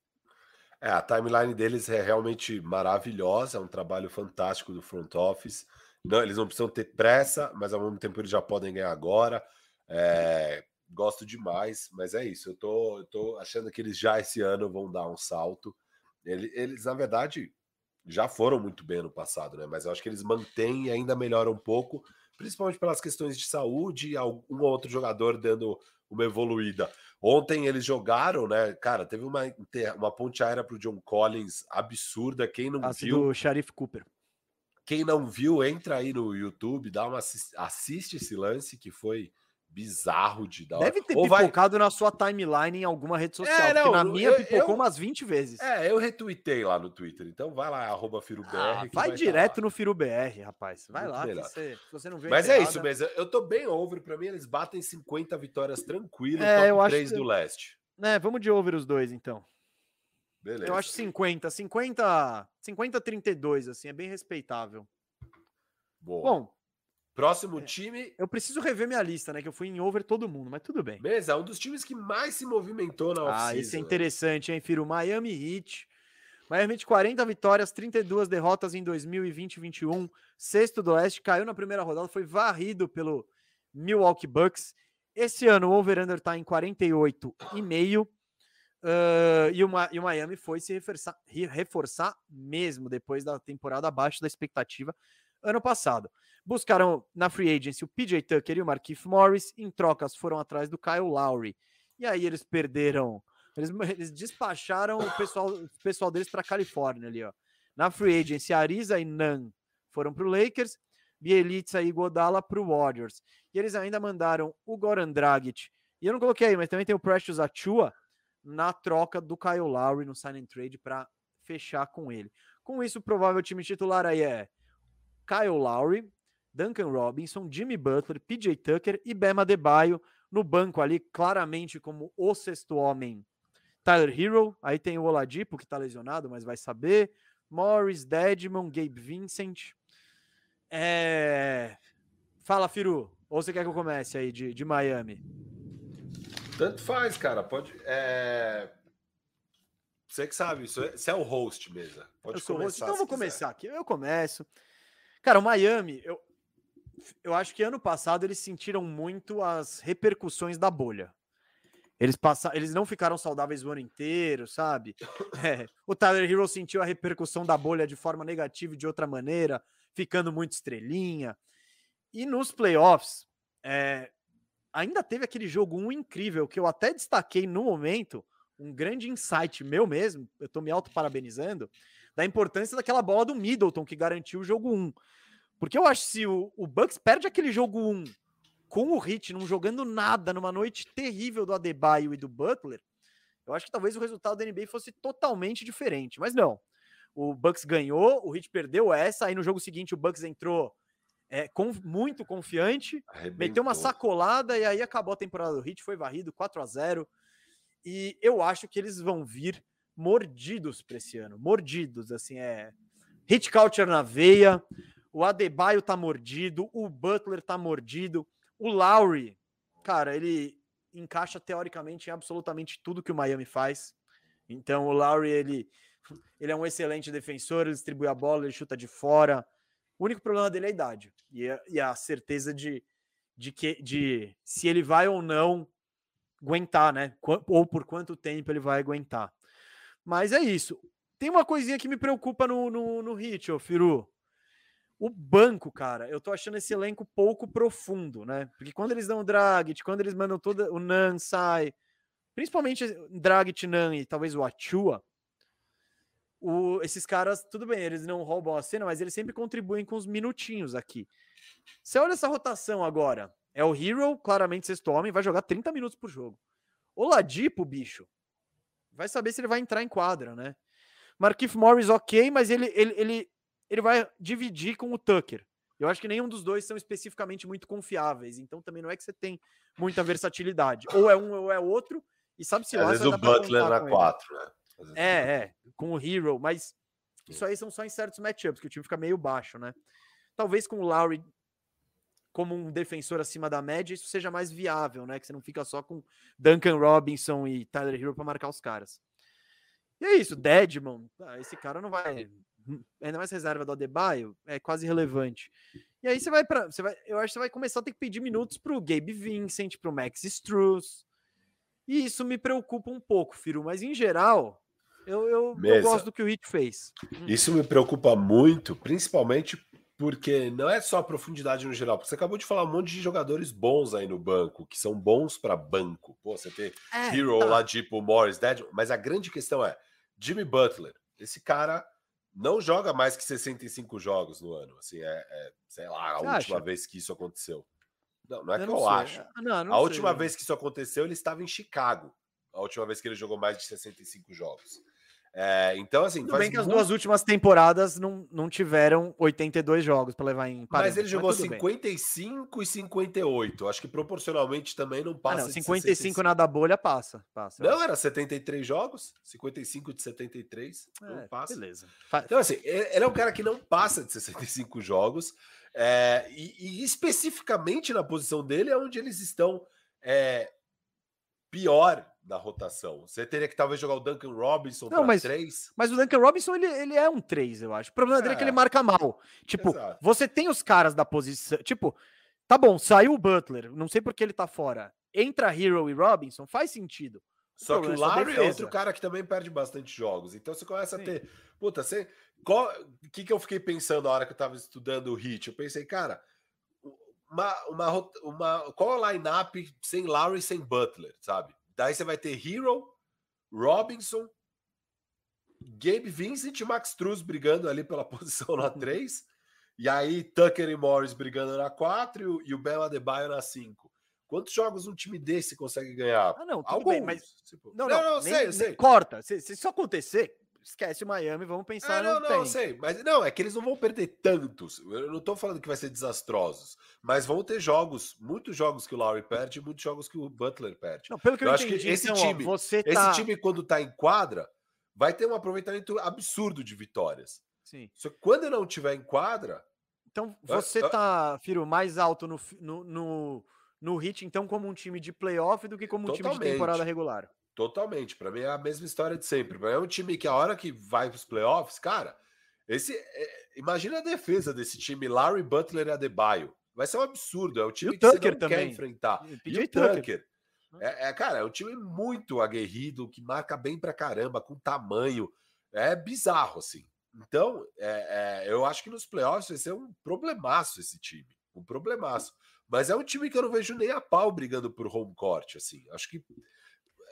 É, a timeline deles é realmente maravilhosa, é um trabalho fantástico do front office. Não, eles não precisam ter pressa, mas ao mesmo tempo eles já podem ganhar agora. É, gosto demais, mas é isso. Eu tô, eu tô achando que eles já esse ano vão dar um salto. Eles, eles, na verdade, já foram muito bem no passado, né? Mas eu acho que eles mantêm e ainda melhoram um pouco, principalmente pelas questões de saúde e algum outro jogador dando uma evoluída. Ontem eles jogaram, né? Cara, teve uma, uma ponte aérea para o John Collins absurda. Quem não Passe viu. do Sharif Cooper. Quem não viu, entra aí no YouTube, dá uma assiste esse lance que foi bizarro de dar. Deve ter Ou pipocado vai... na sua timeline em alguma rede social. É, não, na minha eu, pipocou eu, umas 20 vezes. É, eu retuitei lá no Twitter. Então vai lá, arroba FiroBR. Ah, vai, vai direto no FiroBR, rapaz. Vai Muito lá, você, você não vê. Mas é isso mesmo. Eu tô bem over. Pra mim, eles batem 50 vitórias tranquilas. É, eu acho 3 que... do leste. É, vamos de over os dois, então. Beleza. Eu acho 50. 50, 50 32, assim, é bem respeitável. Boa. Bom, Próximo é, time. Eu preciso rever minha lista, né? Que eu fui em over todo mundo, mas tudo bem. Beleza, é um dos times que mais se movimentou na Ah, esse é interessante, hein, Firo? Miami Heat. Miami Heat, 40 vitórias, 32 derrotas em 2020 21. Sexto do Oeste, caiu na primeira rodada, foi varrido pelo Milwaukee Bucks. Esse ano o over-under tá em 48,5. Uh, e, o, e o Miami foi se reforçar, reforçar mesmo depois da temporada abaixo da expectativa ano passado. Buscaram na free agency o PJ Tucker e o Marquise Morris, em trocas foram atrás do Kyle Lowry. E aí eles perderam, eles, eles despacharam o pessoal, o pessoal deles para Califórnia ali, ó. Na free agency, Ariza e Nan foram para o Lakers, Bielitsa e Godala para o Warriors. E eles ainda mandaram o Goran Dragic, e eu não coloquei aí, mas também tem o Precious Achua, na troca do Kyle Lowry no sign and trade para fechar com ele. Com isso, o provável time titular aí é Kyle Lowry, Duncan Robinson, Jimmy Butler, PJ Tucker e Bema Debaio no banco ali, claramente como o sexto homem. Tyler Hero, aí tem o Oladipo que tá lesionado, mas vai saber. Morris, Dedmon, Gabe Vincent. É... Fala, Firu. Ou você quer que eu comece aí de, de Miami? Tanto faz, cara. Pode. É... Você que sabe, você é o host mesmo. Pode eu sou host, então eu vou quiser. começar aqui. Eu começo. Cara, o Miami, eu, eu acho que ano passado eles sentiram muito as repercussões da bolha. Eles, passaram, eles não ficaram saudáveis o ano inteiro, sabe? É, o Tyler Hero sentiu a repercussão da bolha de forma negativa e de outra maneira, ficando muito estrelinha. E nos playoffs, é, ainda teve aquele jogo 1 incrível que eu até destaquei no momento, um grande insight meu mesmo, eu tô me auto-parabenizando, da importância daquela bola do Middleton que garantiu o jogo 1. Porque eu acho que se o, o Bucks perde aquele jogo 1 com o Hit não jogando nada numa noite terrível do Adebayo e do Butler, eu acho que talvez o resultado da NBA fosse totalmente diferente. Mas não. O Bucks ganhou, o Hit perdeu essa, aí no jogo seguinte o Bucks entrou é, com, muito confiante, Arrebentou. meteu uma sacolada e aí acabou a temporada do Hit, foi varrido 4 a 0 E eu acho que eles vão vir mordidos para esse ano, mordidos, assim, é hit culture na veia. O Adebayo tá mordido, o Butler tá mordido, o Lowry, cara, ele encaixa teoricamente em absolutamente tudo que o Miami faz. Então o Lowry ele ele é um excelente defensor, ele distribui a bola, ele chuta de fora, o único problema dele é a idade e a, e a certeza de, de que de se ele vai ou não aguentar, né? Ou por quanto tempo ele vai aguentar. Mas é isso. Tem uma coisinha que me preocupa no, no, no Hit, ô Firu. O banco, cara, eu tô achando esse elenco pouco profundo, né? Porque quando eles dão o Dragit, quando eles mandam todo o Nan sai, principalmente Dragit, Nan e talvez o Achua, o, esses caras, tudo bem, eles não roubam a cena, mas eles sempre contribuem com os minutinhos aqui. Você olha essa rotação agora. É o Hero, claramente sexto homem, vai jogar 30 minutos por jogo. O Ladipo, bicho, vai saber se ele vai entrar em quadra, né? Marquinhos Morris, ok, mas ele, ele, ele, ele vai dividir com o Tucker. Eu acho que nenhum dos dois são especificamente muito confiáveis, então também não é que você tem muita versatilidade. Ou é um ou é outro, e sabe-se lá... Às vezes o Butler na 4, né? É, é, com o Hero, mas isso aí são só em certos matchups, que o time fica meio baixo, né? Talvez com o Lowry como um defensor acima da média, isso seja mais viável, né? Que você não fica só com Duncan Robinson e Tyler Hero para marcar os caras. E é isso, Deadman, ah, esse cara não vai. Ainda mais reserva do Adebayo, é quase relevante. E aí você vai para, você vai, eu acho que você vai começar a ter que pedir minutos pro Gabe Vincent, pro Max Struz. E isso me preocupa um pouco, Firo, mas em geral, eu, eu, eu, gosto do que o Hit fez. Hum. Isso me preocupa muito, principalmente porque não é só a profundidade no geral. Porque você acabou de falar um monte de jogadores bons aí no banco, que são bons para banco. Pô, você tem é, Hero, tá. Ladipo, Morris, Dead. Mas a grande questão é: Jimmy Butler, esse cara não joga mais que 65 jogos no ano. Assim, é, é sei lá, a você última acha? vez que isso aconteceu. Não, não é eu que eu sei. acho. Ah, não, não a sei. última vez que isso aconteceu, ele estava em Chicago. A última vez que ele jogou mais de 65 jogos. É, então, assim. Tudo bem que muito... as duas últimas temporadas não, não tiveram 82 jogos para levar em parâmetro, Mas ele jogou mas 55 bem. e 58. Acho que proporcionalmente também não passa. Ah, não, 55 na da bolha passa. passa não, era 73 jogos. 55 de 73. É, não passa. Beleza. Então, assim, ele é um cara que não passa de 65 jogos. É, e, e, especificamente na posição dele é onde eles estão é, pior da rotação. Você teria que talvez jogar o Duncan Robinson para 3. Mas o Duncan Robinson, ele, ele é um 3, eu acho. O problema é. dele é que ele é. marca mal. Tipo, Exato. você tem os caras da posição. Tipo, tá bom, saiu o Butler, não sei por que ele tá fora. Entra Hero e Robinson, faz sentido. Só que o Larry é outro cara que também perde bastante jogos. Então você começa Sim. a ter. Puta, você. O que, que eu fiquei pensando na hora que eu tava estudando o Hit? Eu pensei, cara, uma, uma, uma, qual é o line-up sem Larry sem Butler, sabe? Daí você vai ter Hero, Robinson, Gabe Vincent e Max Struz brigando ali pela posição na 3. e aí Tucker e Morris brigando na 4 e o Bell Adebayo na 5. Quantos jogos um time desse consegue ganhar? Ah, não, tudo Alguns, bem, mas. Tipo... Não, não, não, não nem, sei, sei. Corta. Se, se isso acontecer, esquece o Miami, vamos pensar. Ah, não, não, tem. sei. Mas não, é que eles não vão perder tantos. Eu não tô falando que vai ser desastrosos. Mas vão ter jogos, muitos jogos que o Lowry perde e muitos jogos que o Butler perde. Não, pelo que eu, eu acho entendi, que esse então, time, ó, tá... esse time, quando tá em quadra, vai ter um aproveitamento absurdo de vitórias. Sim. Só que quando não tiver em quadra. Então você tá, Firo, mais alto no, no, no, no hit, então, como um time de playoff do que como um Totalmente. time de temporada regular. Totalmente. Para mim é a mesma história de sempre. É um time que a hora que vai para os playoffs, cara, esse é, imagina a defesa desse time, Larry Butler e Adebayo. Vai ser um absurdo. É o time o que Tucker você também. quer enfrentar. E, e o Tucker. Tucker. É, é, cara, é um time muito aguerrido, que marca bem pra caramba, com tamanho. É bizarro, assim. Então, é, é, eu acho que nos playoffs vai ser um problemaço esse time. Um problemaço. Mas é um time que eu não vejo nem a pau brigando por home court, assim. Acho que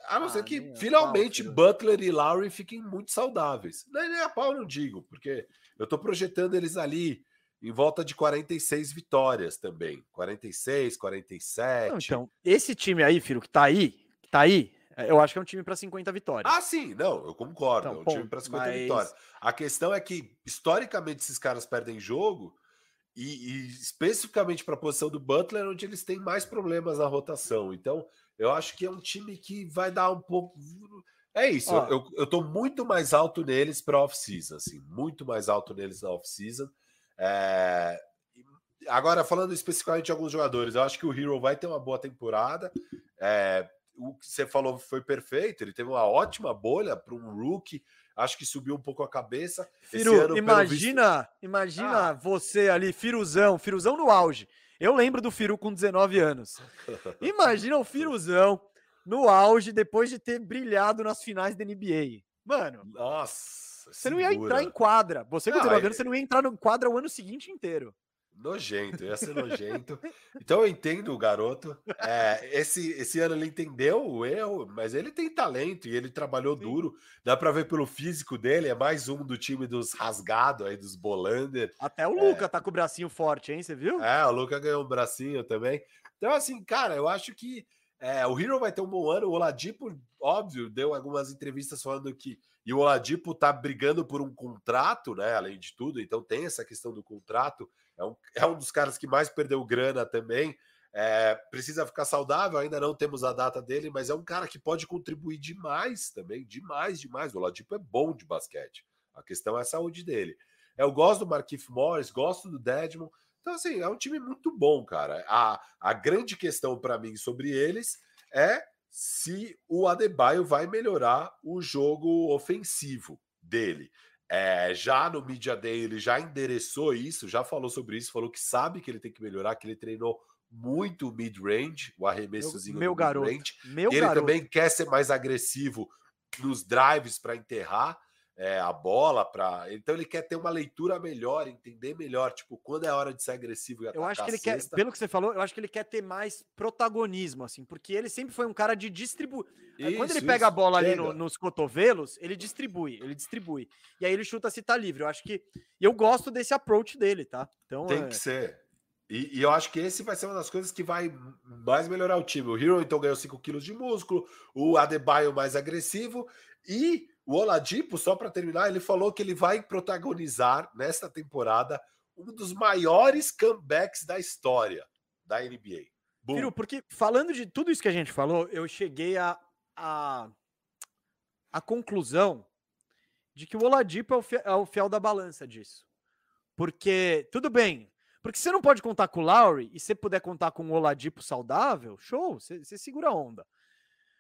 a não ah, ser que finalmente pau, Butler e Lowry fiquem muito saudáveis. Nem, nem a pau não digo, porque eu tô projetando eles ali em volta de 46 vitórias também. 46, 47. Não, então, esse time aí, filho, que tá aí, que tá aí, eu acho que é um time para 50 vitórias. Ah, sim, não, eu concordo. Então, é um ponto, time para 50 mas... vitórias. A questão é que, historicamente, esses caras perdem jogo e, e especificamente para a posição do Butler, onde eles têm mais problemas na rotação. Então, eu acho que é um time que vai dar um pouco. É isso, Ó, eu, eu tô muito mais alto neles para off-season, assim, muito mais alto neles na off-season. É... Agora, falando especificamente de alguns jogadores, eu acho que o Hero vai ter uma boa temporada. É... O que você falou foi perfeito, ele teve uma ótima bolha para um rookie acho que subiu um pouco a cabeça. Firu, ano, imagina, visto... imagina ah. você ali, Firuzão, Firuzão no auge. Eu lembro do Firu com 19 anos. Imagina o Firuzão no auge depois de ter brilhado nas finais da NBA. Mano, nossa, você segura. não ia entrar em quadra. Você com 19 anos, você não ia entrar no quadra o ano seguinte inteiro. Nojento, ia ser nojento. Então eu entendo o garoto. É, esse, esse ano ele entendeu o erro, mas ele tem talento e ele trabalhou Sim. duro. Dá para ver pelo físico dele, é mais um do time dos rasgados aí, dos Bolander. Até o é... Luca tá com o bracinho forte, hein? Você viu? É, o Luca ganhou um bracinho também. Então, assim, cara, eu acho que é, o Hero vai ter um bom ano. O Oladipo, óbvio, deu algumas entrevistas falando que. E o Oladipo tá brigando por um contrato, né? Além de tudo, então tem essa questão do contrato é um, é um dos caras que mais perdeu grana também. É, precisa ficar saudável, ainda não temos a data dele, mas é um cara que pode contribuir demais também, demais, demais. O Ladipo é bom de basquete. A questão é a saúde dele. Eu gosto do Marquinhos Morris, gosto do Dedmon. Então, assim, é um time muito bom, cara. A, a grande questão para mim sobre eles é se o Adebayo vai melhorar o jogo ofensivo dele. É, já no Media Day ele já endereçou isso, já falou sobre isso, falou que sabe que ele tem que melhorar, que ele treinou muito mid-range, o arremessozinho meu, meu garoto, meu ele garoto. também quer ser mais agressivo nos drives para enterrar é, a bola para. Então ele quer ter uma leitura melhor, entender melhor, tipo, quando é hora de ser agressivo e Eu acho que ele quer, pelo que você falou, eu acho que ele quer ter mais protagonismo, assim, porque ele sempre foi um cara de distribuir. Quando ele pega isso, a bola ali no, nos cotovelos, ele distribui, ele distribui. E aí ele chuta se tá livre. Eu acho que. Eu gosto desse approach dele, tá? Então, Tem é... que ser. E, e, eu acho que esse vai ser uma das coisas que vai mais melhorar o time. O Hero então ganhou 5 quilos de músculo, o Adebayo mais agressivo e o Oladipo, só para terminar, ele falou que ele vai protagonizar nesta temporada um dos maiores comebacks da história da NBA. Boom. porque falando de tudo isso que a gente falou, eu cheguei a, a, a conclusão de que o Oladipo é o, fiel, é o fiel da balança disso. Porque, tudo bem, porque você não pode contar com o Lowry e se puder contar com o Oladipo saudável, show, você, você segura a onda.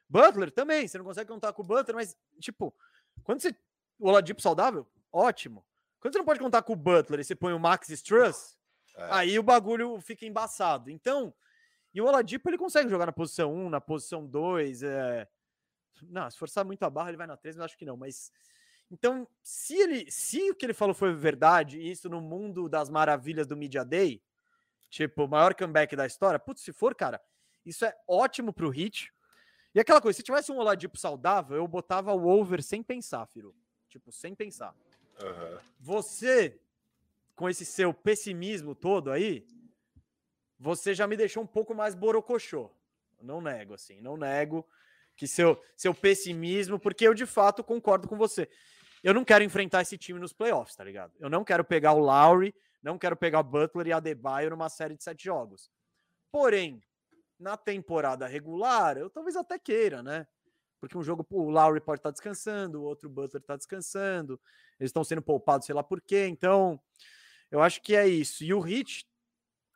Butler também, você não consegue contar com o Butler, mas, tipo, quando você. O Oladipo saudável, ótimo. Quando você não pode contar com o Butler e você põe o Max Struss, é. aí o bagulho fica embaçado. Então, e o Oladipo ele consegue jogar na posição 1, na posição 2. É... não, se forçar muito a barra, ele vai na 3, mas acho que não. Mas então, se ele, se o que ele falou foi verdade, e isso no mundo das maravilhas do Media Day, tipo, o maior comeback da história, putz, se for, cara, isso é ótimo pro Hit. E aquela coisa, se tivesse um Oladipo saudável, eu botava o over sem pensar, Firo. Tipo, sem pensar. Aham. Você, com esse seu pessimismo todo aí, você já me deixou um pouco mais borocochô. Não nego, assim, não nego que seu, seu pessimismo, porque eu de fato concordo com você. Eu não quero enfrentar esse time nos playoffs, tá ligado? Eu não quero pegar o Lowry, não quero pegar o Butler e a Adebayo numa série de sete jogos. Porém, na temporada regular, eu talvez até queira, né? Porque um jogo o Lowry pode estar descansando, o outro Butler está descansando, eles estão sendo poupados, sei lá por quê. Então, eu acho que é isso. E o Hit,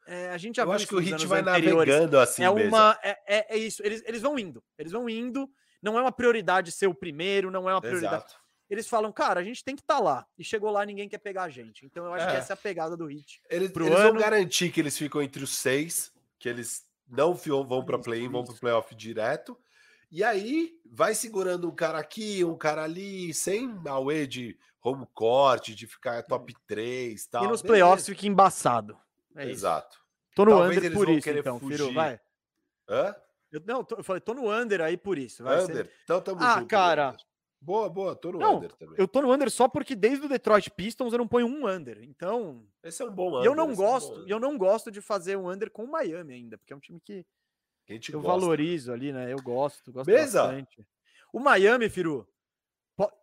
é, a gente já Eu acho que o Hit vai anteriores. navegando assim é uma é, é, é isso. Eles, eles vão indo, eles vão indo. Não é uma prioridade ser o primeiro, não é uma prioridade. Exato. Eles falam, cara, a gente tem que estar lá. E chegou lá, ninguém quer pegar a gente. Então eu acho que É. essa é a pegada do Hit. Eles, pro eles ano. vão garantir que eles ficam entre os seis, que eles não vão para Isso, play-in, vão para isso. playoff direto. E aí vai segurando um cara aqui, um cara ali, sem away de home court, de ficar top 3 tal. e nos Beleza. playoffs fica embaçado. É isso. Exato. Tô no Talvez under por isso, então, Firu, fugir. vai. Hã? Eu, não, tô- eu falei, tô no under aí por isso. Vai ser- Under. Então tamo Ah, junto. no cara. Boa, boa, tô no Não, under também. Eu tô no under só porque desde o Detroit Pistons eu não ponho um under. Então, Esse é um bom e under. eu não esse é um gosto, e eu não gosto de fazer um under com o Miami ainda, porque é um time que Que eu gosta. valorizo ali, né? Eu gosto, gosto Beleza. bastante. O Miami, Firu,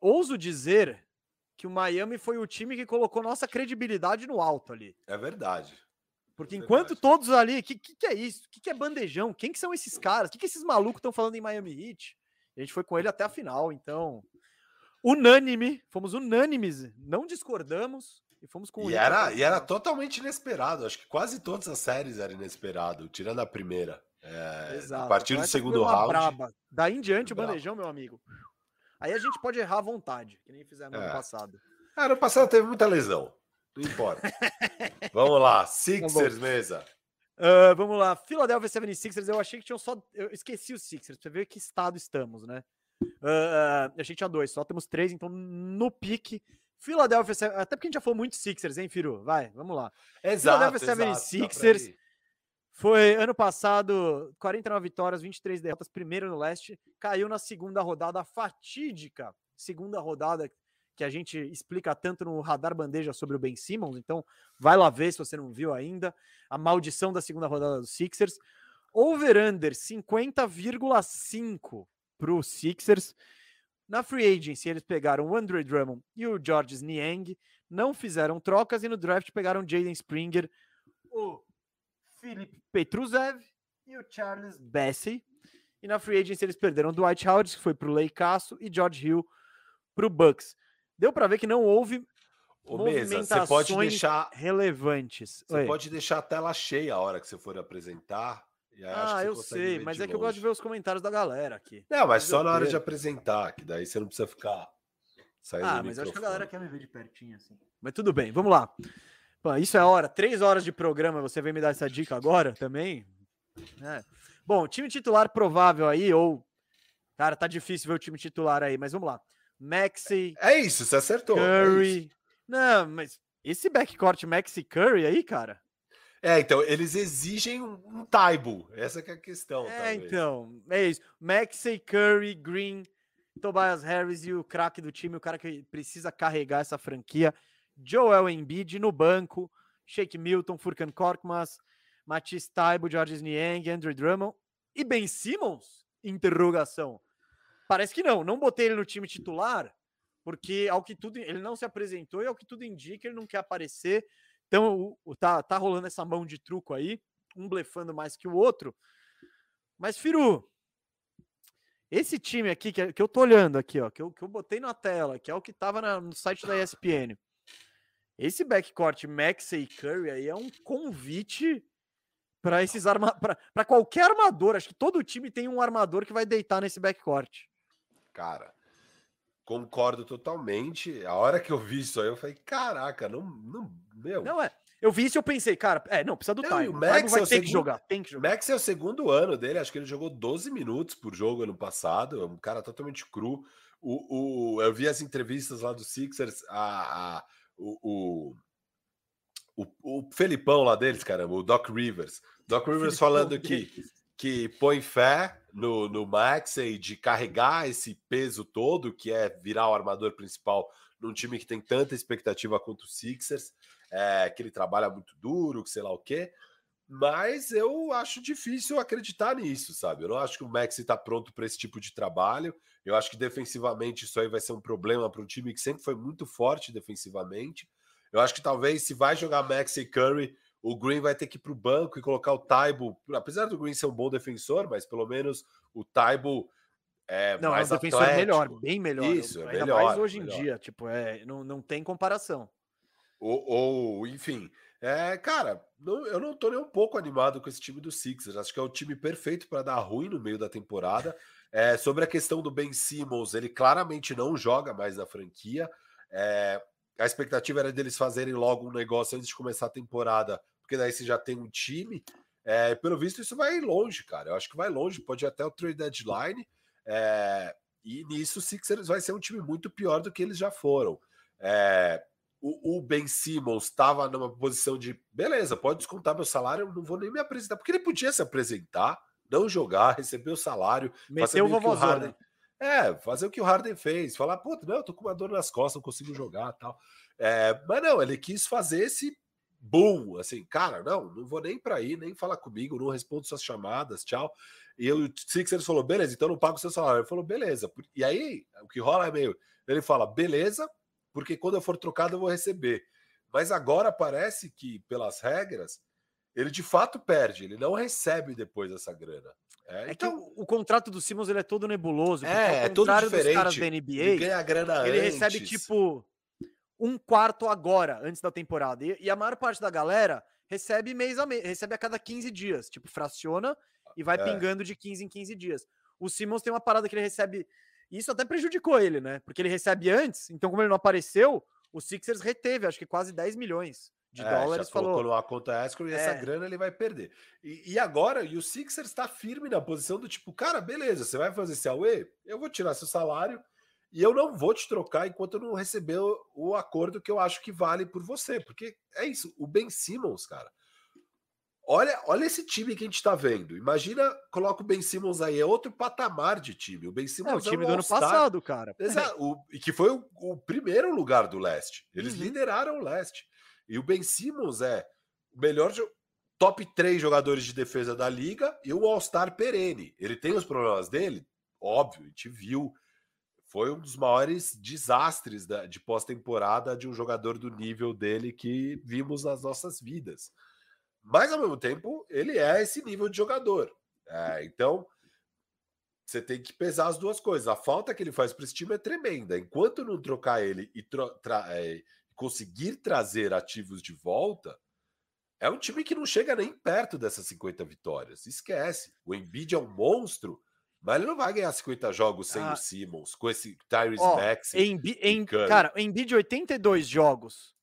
ouso dizer que o Miami foi o time que colocou nossa credibilidade no alto ali. É verdade. Porque É enquanto verdade. todos ali, o que, que, que é isso? O que, que é bandejão? Quem que são esses caras? O que, que esses malucos estão falando em Miami Heat? A gente foi com ele até a final, então. Unânime, fomos unânimes, não discordamos e fomos com E até era, e era totalmente inesperado. Acho que quase todas as séries eram inesperado, tirando a primeira. É, Exato. A partir então do segundo round. braba. Daí em diante, o bandejão, meu amigo. Aí a gente pode errar à vontade, que nem fizemos É. ano passado. Ah, no passado teve muita lesão. Não importa. Vamos Tá lá, Sixers mesa. Ah, vamos lá, Philadelphia 76ers, eu achei que tinham só. Eu esqueci os Sixers, pra ver que estado estamos, né? Ah, ah, achei que tinha dois, só temos três, então no pique. Philadelphia, até porque a gente já falou muito Sixers, hein, Firu? Vai, vamos lá. Exato. Philadelphia exato, dá pra 76ers. ir. Foi ano passado, 49 vitórias, 23 derrotas, primeiro no leste, caiu na segunda rodada, fatídica segunda rodada que a gente explica tanto no Radar Bandeja sobre o Ben Simmons, então vai lá ver se você não viu ainda, a maldição da segunda rodada dos Sixers. Over-under 50,5 para os Sixers. Na free agency, eles pegaram o Andre Drummond e o George Niang, não fizeram trocas e no draft pegaram Jaden Springer, o Philip Petruzev e o Charles Bessie. E na free agency eles perderam Dwight Howard, que foi para o Leicaço, e George Hill para o Bucks. Deu para ver que não houve Ô, Mesa, você pode movimentações deixar. relevantes. Você Oi. pode deixar a tela cheia a hora que você for apresentar. Ah, eu sei, mas é que eu gosto de ver os comentários da galera aqui. Não, mas só na hora de apresentar, que daí você não precisa ficar saindo Ah, mas eu acho que a galera quer me ver de pertinho assim. Mas tudo bem, vamos lá. Pô, isso é hora, três horas de programa, você vem me dar essa dica agora também? É. Bom, time titular provável aí, ou. Cara, tá difícil ver o time titular aí, mas vamos lá. Maxi, É isso, você acertou. é. Curry. Não, mas esse backcourt Maxi Curry aí, cara. É, então, eles exigem um, um Taibo. Essa que é a questão. É, talvez. então, é isso. Maxey, Curry, Green, Tobias Harris e o craque do time, o cara que precisa carregar essa franquia, Joel Embiid no banco, Shake Milton, Furkan Korkmaz, Matisse Taibo, George Niang, Andrew Drummond e Ben Simmons? Interrogação. Parece que não, não botei ele no time titular, porque ao que tudo ele não se apresentou e ao que tudo indica ele não quer aparecer. Então tá, tá rolando essa mão de truco aí, um blefando mais que o outro. Mas, Firu, esse time aqui que, que eu tô olhando aqui, ó, que eu, que eu botei na tela, que é o que tava na- no site da ESPN. Esse backcourt Maxey e Curry aí é um convite para esses arma para qualquer armador. Acho que todo time tem um armador que vai deitar nesse backcourt. Cara, concordo totalmente. A hora que eu vi isso aí, eu falei, caraca, não. não meu. Não é. Eu vi isso e eu pensei, cara, é, não, precisa do Não, e Taibo. o O Max Taibo vai é o ter que segundo- jogar, tem que O jogar. Max é o segundo ano dele, acho que ele jogou 12 minutos por jogo ano passado, é um cara totalmente cru. O, o- eu vi as entrevistas lá do Sixers, a, a- o, o, o, o Felipão lá deles, caramba, o Doc Rivers. Doc Rivers falando que. Que põe fé no, no Maxey de carregar esse peso todo, que é virar o armador principal num time que tem tanta expectativa quanto o Sixers, é, que ele trabalha muito duro, que sei lá o quê. Mas eu acho difícil acreditar nisso, sabe? Eu não acho que o Maxi está pronto para esse tipo de trabalho. Eu acho que defensivamente isso aí vai ser um problema para um time que sempre foi muito forte defensivamente. Eu acho que talvez se vai jogar Maxi e Curry, o Green vai ter que ir para o banco e colocar o Taibo. Apesar do Green ser um bom defensor, mas pelo menos o Taibo é Não, mais é um defensor atlético. melhor, bem melhor. Isso, é ainda melhor, mais hoje melhor. em dia, tipo, é, não, não tem comparação. Ou, ou, enfim, é, cara, não- eu não tô nem um pouco animado com esse time do Sixers. Acho que é o time perfeito para dar ruim no meio da temporada. É, sobre a questão do Ben Simmons, ele claramente não joga mais na franquia. É, a expectativa era deles fazerem logo um negócio antes de começar a temporada, porque daí você já tem um time. É, pelo visto, isso vai longe, cara. Eu acho que vai longe, pode ir até o trade deadline. É, e nisso o Sixers vai ser um time muito pior do que eles já foram. É, o, o Ben Simmons estava numa posição de beleza, pode descontar meu salário, eu não vou nem me apresentar, porque ele podia se apresentar, não jogar, receber o salário, fazer o meio que o vovózona. Harden. É, fazer o que o Harden fez, falar, puta, não, eu tô com uma dor nas costas, não consigo jogar tal. É, mas não, ele quis fazer esse boom, assim, cara, não, não vou nem para aí, nem falar comigo, não respondo suas chamadas, tchau. E o Sixers falou, beleza, então eu não pago o seu salário. Ele falou, beleza. E aí, o que rola é meio, ele fala, beleza, porque quando eu for trocado eu vou receber. Mas agora parece que, pelas regras, ele de fato perde, ele não recebe depois essa grana. É, É então, que o, o contrato do Simmons ele é todo nebuloso. É, é todo contrário dos caras diferente. da ele NBA, ganha a grana ele antes. recebe tipo um quarto agora, antes da temporada. E, e a maior parte da galera recebe mês a mês, recebe a cada 15 dias. Tipo, fraciona e vai É. pingando de 15 em 15 dias. O Simmons tem uma parada que ele recebe. e Isso até prejudicou ele, né? Porque ele recebe antes, então, como ele não apareceu, o Sixers reteve, acho que quase 10 milhões de É, já dólares. colocou Falou. numa conta escrow e essa É. grana ele vai perder. E, e agora, e o Sixers está firme na posição do tipo, cara, beleza, você vai fazer esse AUE, eu vou tirar seu salário e eu não vou te trocar enquanto eu não receber o, o acordo que eu acho que vale por você. Porque é isso, o Ben Simmons, cara. Olha, olha esse time que a gente tá vendo. Imagina, coloca o Ben Simmons aí, é outro patamar de time. O Ben É, o Simmons time um do ano passado, cara. Exato, o- e que foi o, o primeiro lugar do leste. Eles Uhum. lideraram o leste. E o Ben Simmons é o melhor top 3 jogadores de defesa da liga e o All-Star perene. Ele tem os problemas dele, óbvio, a gente viu. Foi um dos maiores desastres da- de pós-temporada de um jogador do nível dele que vimos nas nossas vidas. Mas, ao mesmo tempo, ele é esse nível de jogador. É, então, você tem que pesar as duas coisas. A falta que ele faz para esse time é tremenda. Enquanto não trocar ele e tra- é, conseguir trazer ativos de volta, é um time que não chega nem perto dessas 50 vitórias. Esquece. O Embiid é um monstro, mas ele não vai ganhar 50 jogos sem Ah. o Simmons, com esse Tyrese Maxey. Embi- em, Curry. cara, o Embiid 82 jogos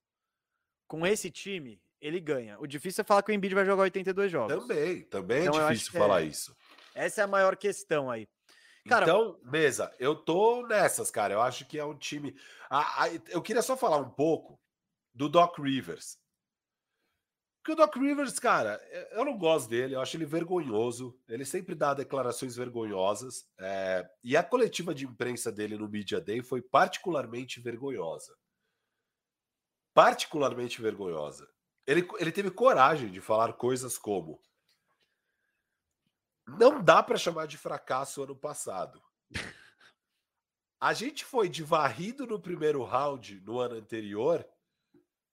com esse time, ele ganha. O difícil é falar que o Embiid vai jogar 82 jogos. Também, também Então, eu é difícil falar é- isso. Essa é a maior questão aí. Cara, então, mesa, eu tô nessas, cara. Eu acho que é um time. Ah, eu queria só falar um pouco do Doc Rivers. Porque o Doc Rivers, cara, eu- eu não gosto dele, eu acho ele vergonhoso. Ele sempre dá declarações vergonhosas. é, e a coletiva de imprensa dele no Media Day foi particularmente vergonhosa. Particularmente vergonhosa. Ele, ele teve coragem de falar coisas como: não dá para chamar de fracasso ano passado. A gente foi de varrido no primeiro round no ano anterior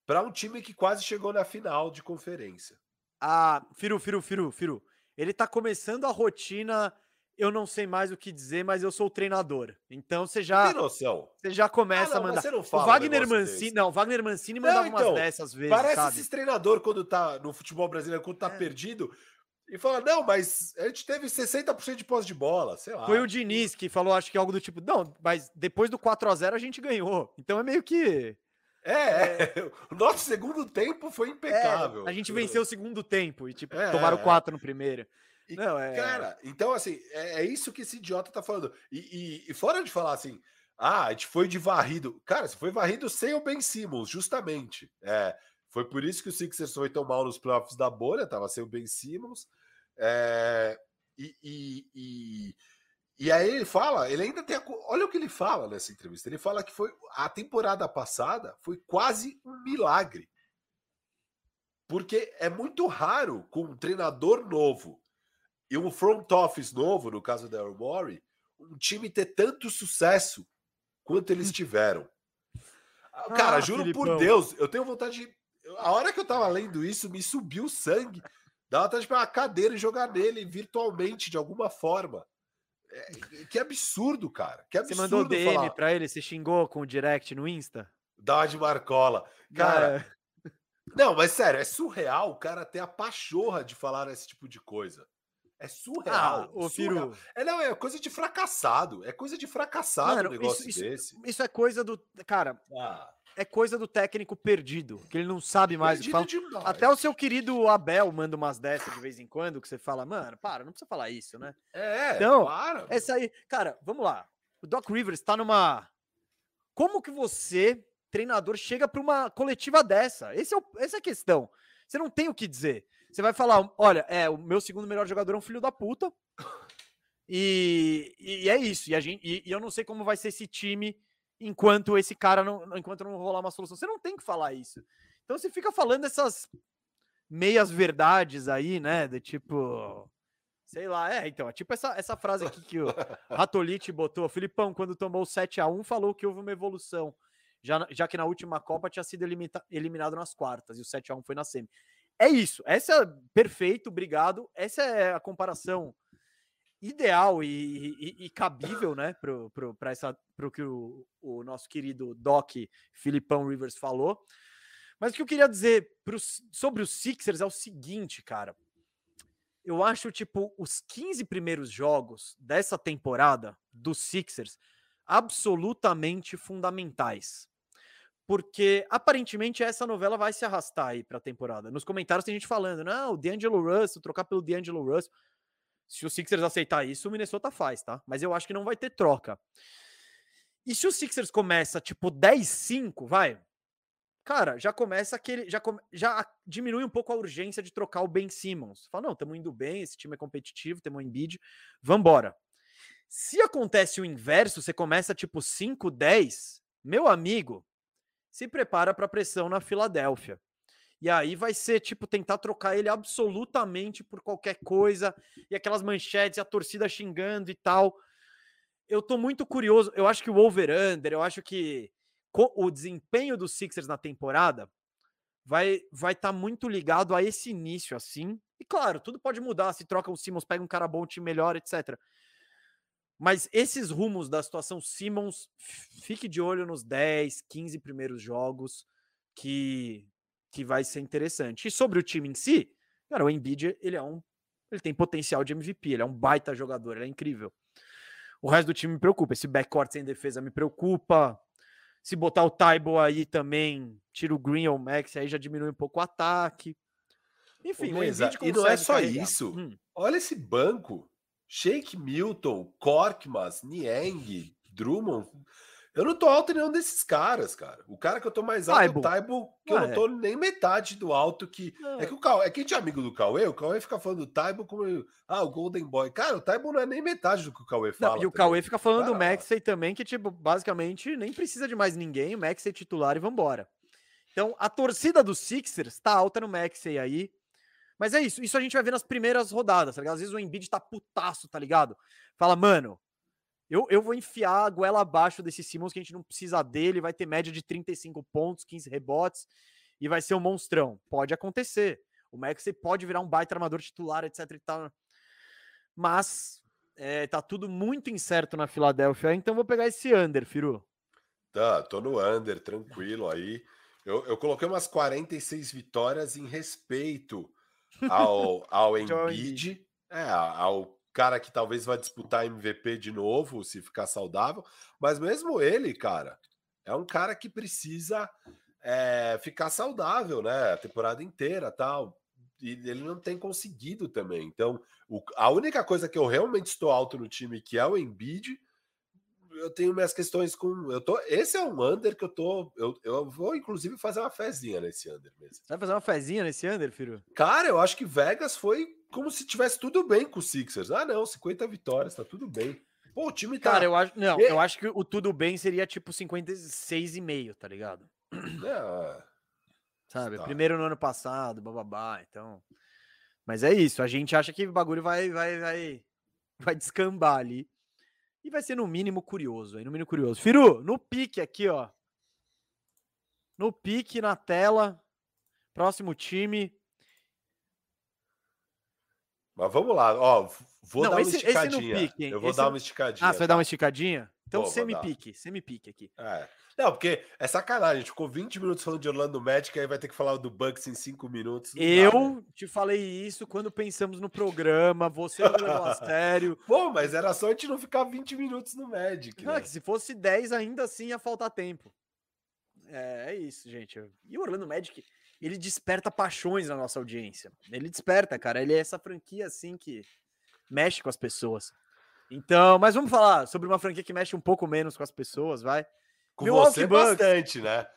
para um time que quase chegou na final de conferência. a Firu, Firu, Firu, Firu. Ele tá começando a rotina. Eu não sei mais o que dizer, mas eu sou o treinador. Então você já, Tem noção? você já começa Ah, não, a mandar. você não O fala um Wagner Mancini, desse. não, o Wagner Mancini mandava então, umas dessas vezes, Parece sabe? esses treinador quando tá no futebol brasileiro, quando tá É. perdido, e fala: não, mas a gente teve 60% de posse de bola, sei lá. Foi o Diniz que falou, acho que algo do tipo, não, mas depois do 4 a 0 a gente ganhou. Então é meio que É, é, o nosso segundo tempo foi impecável. É, a gente venceu o segundo tempo e, tipo, É, tomaram é. quatro no primeiro. E, Não, é- Cara, então assim, é, é isso que esse idiota tá falando. E, e- e fora de falar assim, ah, a gente foi de varrido. Cara, você foi varrido sem o Ben Simmons, justamente. É, foi por isso que o Sixers foi tão mal nos playoffs da bolha, tava sem o Ben Simmons. É, e, e, e, aí ele fala, ele ainda tem a, Olha o que ele fala nessa entrevista. Ele fala que foi a temporada passada foi quase um milagre. Porque é muito raro com um treinador novo e um front office novo, no caso da Morey, um time ter tanto sucesso quanto eles tiveram. Ah, Cara, Ah, juro por Filipão. Deus, eu tenho vontade de. A hora que eu tava lendo isso, me subiu o sangue. Dá vontade de pegar uma cadeira e jogar nele virtualmente, de alguma forma. É, que absurdo, cara. Que Você absurdo mandou DM falar. pra ele, você xingou com o direct no Insta? Dá uma de Marcola. Cara, Cara, Não, mas sério, é surreal o cara ter a pachorra de falar esse tipo de coisa. É surreal. ah, ô surreal. Firu, É, não, é coisa de fracassado. É coisa de fracassado Mano, um negócio isso- desse. isso é coisa do. Cara, Ah, é coisa do técnico perdido, que ele não sabe mais fala. Até o seu querido Abel manda umas dessas de vez em quando, que você fala, mano, para, não precisa falar isso, né? É, Então, para. Essa aí, cara, vamos lá. O Doc Rivers tá numa. Como que você, treinador, chega pra uma coletiva dessa? Esse é o... Essa é a questão. Você não tem o que dizer. Você vai falar, olha, é, o meu segundo melhor jogador é um filho da puta. E, e é isso. E, a gente, e, e eu não sei como vai ser esse time enquanto esse cara não. Enquanto não rolar uma solução. Você não tem que falar isso. Então você fica falando essas meias verdades aí, né? De tipo. Sei lá, é, então, é tipo essa, essa frase aqui que o Ratolite botou. Filipão, quando tomou 7 a 1 falou que houve uma evolução. Já, já que na última Copa tinha sido eliminado nas quartas e o 7 a 1 foi na semi. É isso. Essa é perfeito, obrigado. Essa é a comparação ideal e, e- e cabível, né, pro, pro, pra essa, pro que o, o nosso querido Doc Filipão Rivers falou. Mas o que eu queria dizer pros- sobre os Sixers é o seguinte, cara. Eu acho, tipo, os 15 primeiros jogos dessa temporada dos Sixers absolutamente fundamentais. Porque aparentemente essa novela vai se arrastar aí pra temporada. Nos comentários tem gente falando, não, o D'Angelo Russell, trocar pelo D'Angelo Russell. Se o Sixers aceitar isso, o Minnesota faz, tá? Mas eu acho que não vai ter troca. E se o Sixers começa, tipo, 10-5, vai. Cara, já começa aquele. Já, já diminui um pouco a urgência de trocar o Ben Simmons. Fala, não, estamos indo bem, esse time é competitivo, temos um Embiid, vambora. Se acontece o inverso, você começa tipo 5-10, meu amigo, se prepara para pressão na Filadélfia. E aí vai ser tipo tentar trocar ele absolutamente por qualquer coisa e aquelas manchetes, a torcida xingando e tal. Eu tô muito curioso. Eu acho que o over-under, eu acho que o desempenho dos Sixers na temporada vai vai estar muito ligado a esse início assim. E claro, tudo pode mudar, se troca o Simmons, pega um cara bom, time melhor, etc. Mas esses rumos da situação Simmons, fique de olho nos 10, 15 primeiros jogos que que vai ser interessante. E sobre o time em si, cara, o Embiid, ele é um ele tem potencial de MVP, ele é um baita jogador, ele é incrível. O resto do time me preocupa, esse backcourt sem defesa me preocupa. Se botar o Taibo aí também, tira o Green ou o Max, aí já diminui um pouco o ataque. Enfim, Mesa, e não é só carregar. isso. Hum. Olha esse banco. Shake Milton, Korkmaz, Niang, Drummond. Eu não tô alto em nenhum desses caras, cara. O cara que eu tô mais alto é Taibo. o Taibo, que eu Ah, não é. tô nem metade do alto que. É que o Cauê, é que a gente é amigo do Cauê, o Cauê fica falando do Taibo como. Ah, o Golden Boy. Cara, o Taibo não é nem metade do que o Cauê Não, fala. e o também. Cauê fica falando do Para lá. Maxey também, que, tipo, basicamente nem precisa de mais ninguém, o Maxey é titular e vambora. Então, a torcida do Sixers tá alta no Maxey aí. Mas é isso, isso a gente vai ver nas primeiras rodadas, tá ligado? Às vezes o Embiid tá putaço, tá ligado? Fala, mano, eu, eu vou enfiar a goela abaixo desse Simmons que a gente não precisa dele, vai ter média de 35 pontos, 15 rebotes e vai ser um monstrão. Pode acontecer. O Maxey pode virar um baita armador titular, etc e tal. Mas é, tá tudo muito incerto na Filadélfia, então vou pegar esse under, Firu. Tá, tô no under, tranquilo aí. Eu, eu coloquei umas 46 vitórias em respeito ao, ao Embiid, é, ao cara que talvez vai disputar MVP de novo, se ficar saudável. Mas mesmo ele, cara, é um cara que precisa é, ficar saudável, né? A temporada inteira tal. E ele não tem conseguido também. Então, o, a única coisa que eu realmente estou alto no time, que é o Embiid, eu tenho minhas questões com. Eu tô, esse é um under que eu tô. Eu, eu vou, inclusive, fazer uma fezinha nesse under mesmo. Você vai fazer uma fezinha nesse under, filho? Cara, eu acho que Vegas foi como se tivesse tudo bem com o Sixers. Ah, não, 50 vitórias, tá tudo bem. Pô, o time tá. Cara, eu acho. Não, eu acho que o tudo bem seria tipo 56,5, tá ligado? É. Sabe? Tá. Primeiro no ano passado, bababá, então. Mas é isso, a gente acha que o bagulho vai, vai, vai, vai descambar ali. E vai ser no mínimo curioso, aí, no mínimo curioso. Firu, no pique aqui, ó. No pique, na tela. Próximo time. Mas vamos lá, ó. Vou Não, dar esse, uma esticadinha. Pique, eu vou esse... dar uma esticadinha. Ah, você vai dar uma esticadinha? Então, semi-pique, semi-pique aqui. É. Não, porque é sacanagem. A gente ficou 20 minutos falando de Orlando Magic, aí vai ter que falar do Bucks em 5 minutos. Eu dá, né? te falei isso quando pensamos no programa, você não levou a sério. Pô, mas era só a gente não ficar 20 minutos no Magic. Não, né? que se fosse 10, ainda assim ia faltar tempo. É, é isso, gente. E o Orlando Magic, ele desperta paixões na nossa audiência. Ele desperta, cara. Ele é essa franquia assim que mexe com as pessoas. Então, mas vamos falar sobre uma franquia que mexe um pouco menos com as pessoas, vai. Com Milwaukee você Bucks. bastante, né?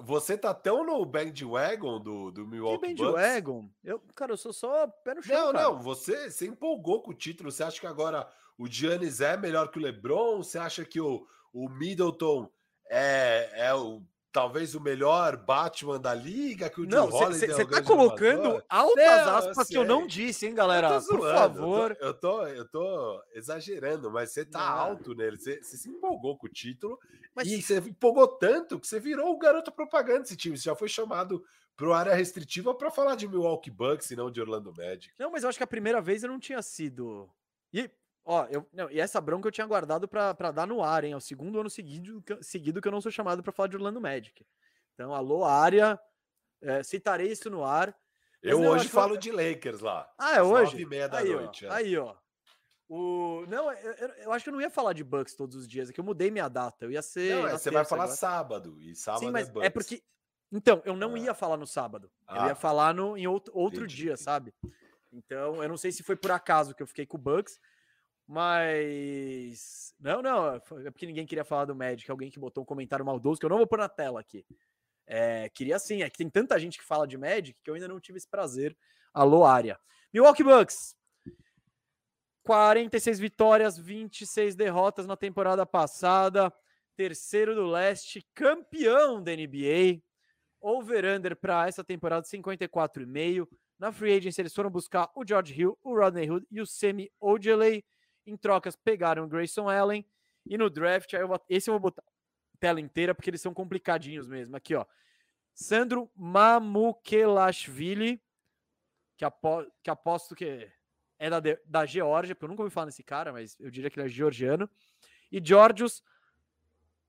Você tá tão no bandwagon do, do Milwaukee que bandwagon? Eu, cara, eu sou só pé no chão, Não, cara. não, você, você empolgou com o título. Você acha que agora o Giannis é melhor que o LeBron? Você acha que o, o Middleton é, é o talvez o melhor Batman da liga, que o Não, você é tá colocando altas não, aspas que eu não disse, hein, galera? Por favor. Eu tô, eu tô, eu tô exagerando, mas você tá não. alto nele. Você, você, se empolgou com o título mas... e você empolgou tanto que você virou o garoto propaganda desse time. Você já foi chamado para área restritiva para falar de Milwaukee Bucks e não de Orlando Magic. Não, mas eu acho que a primeira vez eu não tinha sido. E Ó, eu, não, e essa bronca eu tinha guardado para dar no ar, hein? É o segundo ano seguido que, seguido que eu não sou chamado para falar de Orlando Magic. Então, alô, área, é, citarei isso no ar. Eu não, hoje falo que... de Lakers lá. Ah, é hoje? Nove e meia da aí, noite. Ó, é. Aí, ó. O... Não, eu, eu, acho que eu não ia falar de Bucks todos os dias, é que eu mudei minha data. Eu ia ser. Não, é, você vai falar agora. sábado. E sábado Sim, mas é, é porque. Então, eu não ah. ia falar no sábado. Ah. Eu ia falar no, em outro, outro dia, sabe? Então, eu não sei se foi por acaso que eu fiquei com o Bucks. Mas. Não, não. É porque ninguém queria falar do Magic. Alguém que botou um comentário maldoso que eu não vou pôr na tela aqui. É, queria sim. É que tem tanta gente que fala de Magic que eu ainda não tive esse prazer. Alô, área. Milwaukee Bucks. 46 vitórias, 26 derrotas na temporada passada. Terceiro do leste, campeão da NBA. Over-under para essa temporada 54,5. Na free agency, eles foram buscar o George Hill, o Rodney Hood e o Semi Ojeley. Em trocas, pegaram o Grayson Allen. E no draft, eu vou, esse eu vou botar tela inteira, porque eles são complicadinhos mesmo. Aqui, ó. Sandro Mamukelashvili, que, apo, que aposto que é da, da Geórgia, porque eu nunca ouvi falar nesse cara, mas eu diria que ele é georgiano. E Georgios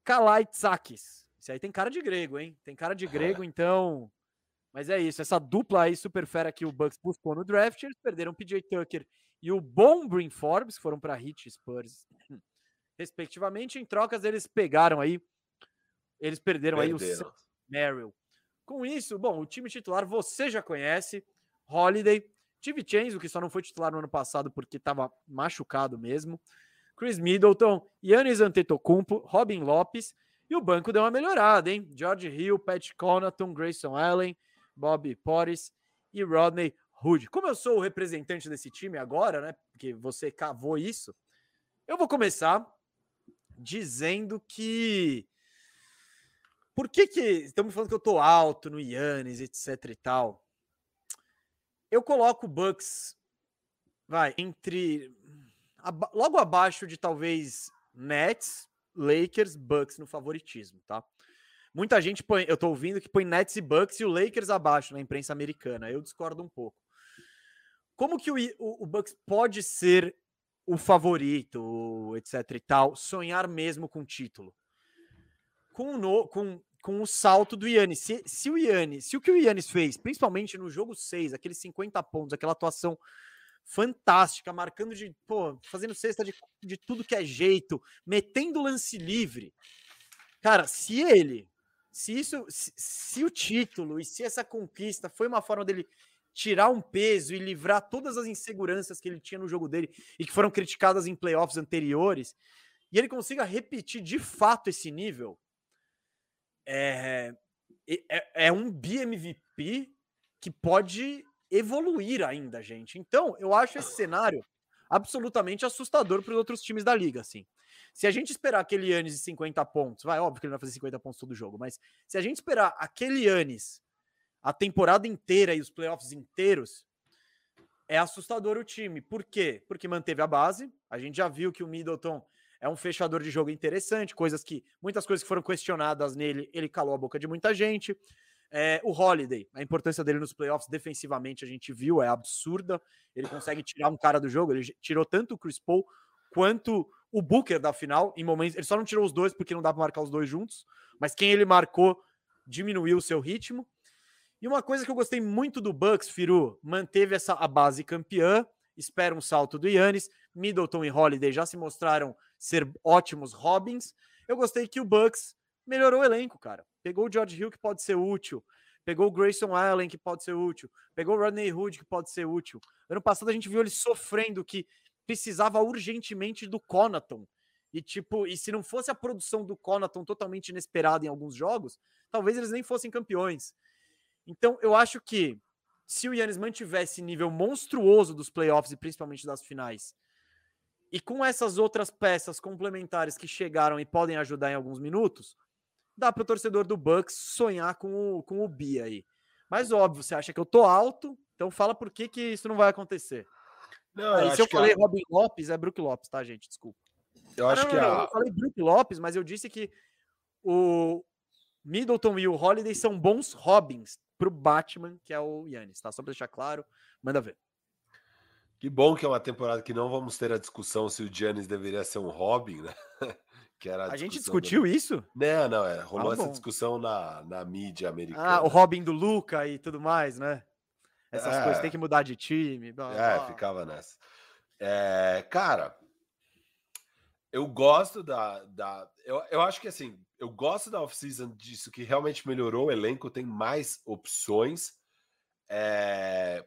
Kalaitsakis. Isso aí tem cara de grego, hein? Tem cara de grego, então. Mas é isso, essa dupla aí super fera que o Bucks buscou no draft, eles perderam o PJ Tucker e o bom Brin Forbes, que foram para Heat Spurs, respectivamente. Em trocas, eles pegaram aí, eles perderam, perderam. aí o Merrill. Com isso, bom, o time titular você já conhece, Holiday, Steve Chains, que só não foi titular no ano passado porque estava machucado mesmo, Chris Middleton, Yannis Antetokounmpo, Robin Lopes, e o banco deu uma melhorada, hein? George Hill, Pat Connaughton, Grayson Allen, Bob Portis e Rodney Rude. Como eu sou o representante desse time agora, né? Porque você cavou isso, eu vou começar dizendo que. Por que que. Estamos falando que eu tô alto no Yannis, etc e tal. Eu coloco o Bucks, vai, entre. Logo abaixo de talvez Nets, Lakers, Bucks no favoritismo, tá? Muita gente põe, eu tô ouvindo que põe Nets e Bucks e o Lakers abaixo na imprensa americana. Eu discordo um pouco. Como que o, o, o Bucks pode ser o favorito, etc e tal, sonhar mesmo com o título? Com, no, com, com o salto do Yannis. Se, se o Yannis, se o que o Yannis fez, principalmente no jogo 6, aqueles 50 pontos, aquela atuação fantástica, marcando de, pô, fazendo cesta de, de tudo que é jeito, metendo lance livre. Cara, se ele se isso, se, se, o título e se essa conquista foi uma forma dele tirar um peso e livrar todas as inseguranças que ele tinha no jogo dele e que foram criticadas em playoffs anteriores, e ele consiga repetir de fato esse nível, é, é, é um BMVP que pode evoluir ainda, gente. Então, eu acho esse cenário absolutamente assustador para os outros times da liga, assim. Se a gente esperar aquele Yannis de 50 pontos, vai, óbvio que ele vai fazer 50 pontos todo jogo, mas se a gente esperar aquele Yannis a temporada inteira e os playoffs inteiros, é assustador o time. Por quê? Porque manteve a base. A gente já viu que o Middleton é um fechador de jogo interessante, coisas que muitas coisas que foram questionadas nele, ele calou a boca de muita gente. É, o Holiday, a importância dele nos playoffs defensivamente a gente viu, é absurda. Ele consegue tirar um cara do jogo, ele tirou tanto o Chris Paul quanto o Booker da final, em momentos. Ele só não tirou os dois porque não dá para marcar os dois juntos, mas quem ele marcou diminuiu o seu ritmo. E uma coisa que eu gostei muito do Bucks, Firu, manteve essa a base campeã, espera um salto do Yannis, Middleton e Holiday já se mostraram ser ótimos Robins. Eu gostei que o Bucks melhorou o elenco, cara. Pegou o George Hill, que pode ser útil. Pegou o Grayson Allen, que pode ser útil. Pegou o Rodney Hood, que pode ser útil. Ano passado a gente viu ele sofrendo, que precisava urgentemente do Conaton. E, tipo, e se não fosse a produção do Conaton totalmente inesperada em alguns jogos, talvez eles nem fossem campeões. Então, eu acho que se o Yannis mantivesse nível monstruoso dos playoffs e principalmente das finais, e com essas outras peças complementares que chegaram e podem ajudar em alguns minutos, dá para o torcedor do Bucks sonhar com o, com o Bia aí. Mas óbvio, você acha que eu tô alto, então fala por que, que isso não vai acontecer. Não, eu se eu falei a... Robin Lopes, é Brook Lopes, tá, gente? Desculpa. Eu ah, acho não, que não, a... eu falei Brook Lopes, mas eu disse que o Middleton e o Holiday são bons Robins pro Batman, que é o Yannis, tá? Só pra deixar claro, manda ver. Que bom que é uma temporada que não vamos ter a discussão se o Giannis deveria ser um Robin, né? Que era a, a gente discutiu do... isso? Não, não, é. Rolou ah, essa discussão na, na mídia americana. Ah, o Robin do Luca e tudo mais, né? Essas é, coisas tem que mudar de time. Blá, é, blá. ficava nessa. É, cara, eu gosto da. da eu, eu acho que assim, eu gosto da off-season disso, que realmente melhorou o elenco, tem mais opções. É,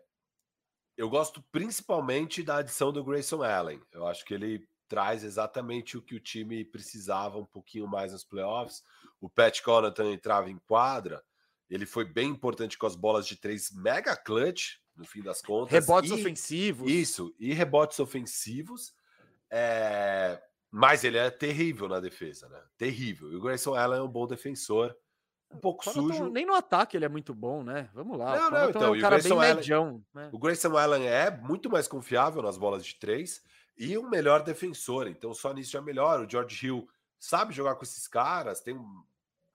eu gosto principalmente da adição do Grayson Allen. Eu acho que ele traz exatamente o que o time precisava um pouquinho mais nos playoffs. O Pat Connaughton entrava em quadra, ele foi bem importante com as bolas de três mega clutch, no fim das contas. Rebotes e, ofensivos. Isso, e rebotes ofensivos. É, mas ele é terrível na defesa, né? Terrível. E o Grayson Allen é um bom defensor. Um pouco sujo. Nem no ataque ele é muito bom, né? Vamos lá. Não, não, então, é um cara bem Allen, medião. Né? O Grayson Allen é muito mais confiável nas bolas de três e um melhor defensor. Então, só nisso já melhora. O George Hill sabe jogar com esses caras, tem,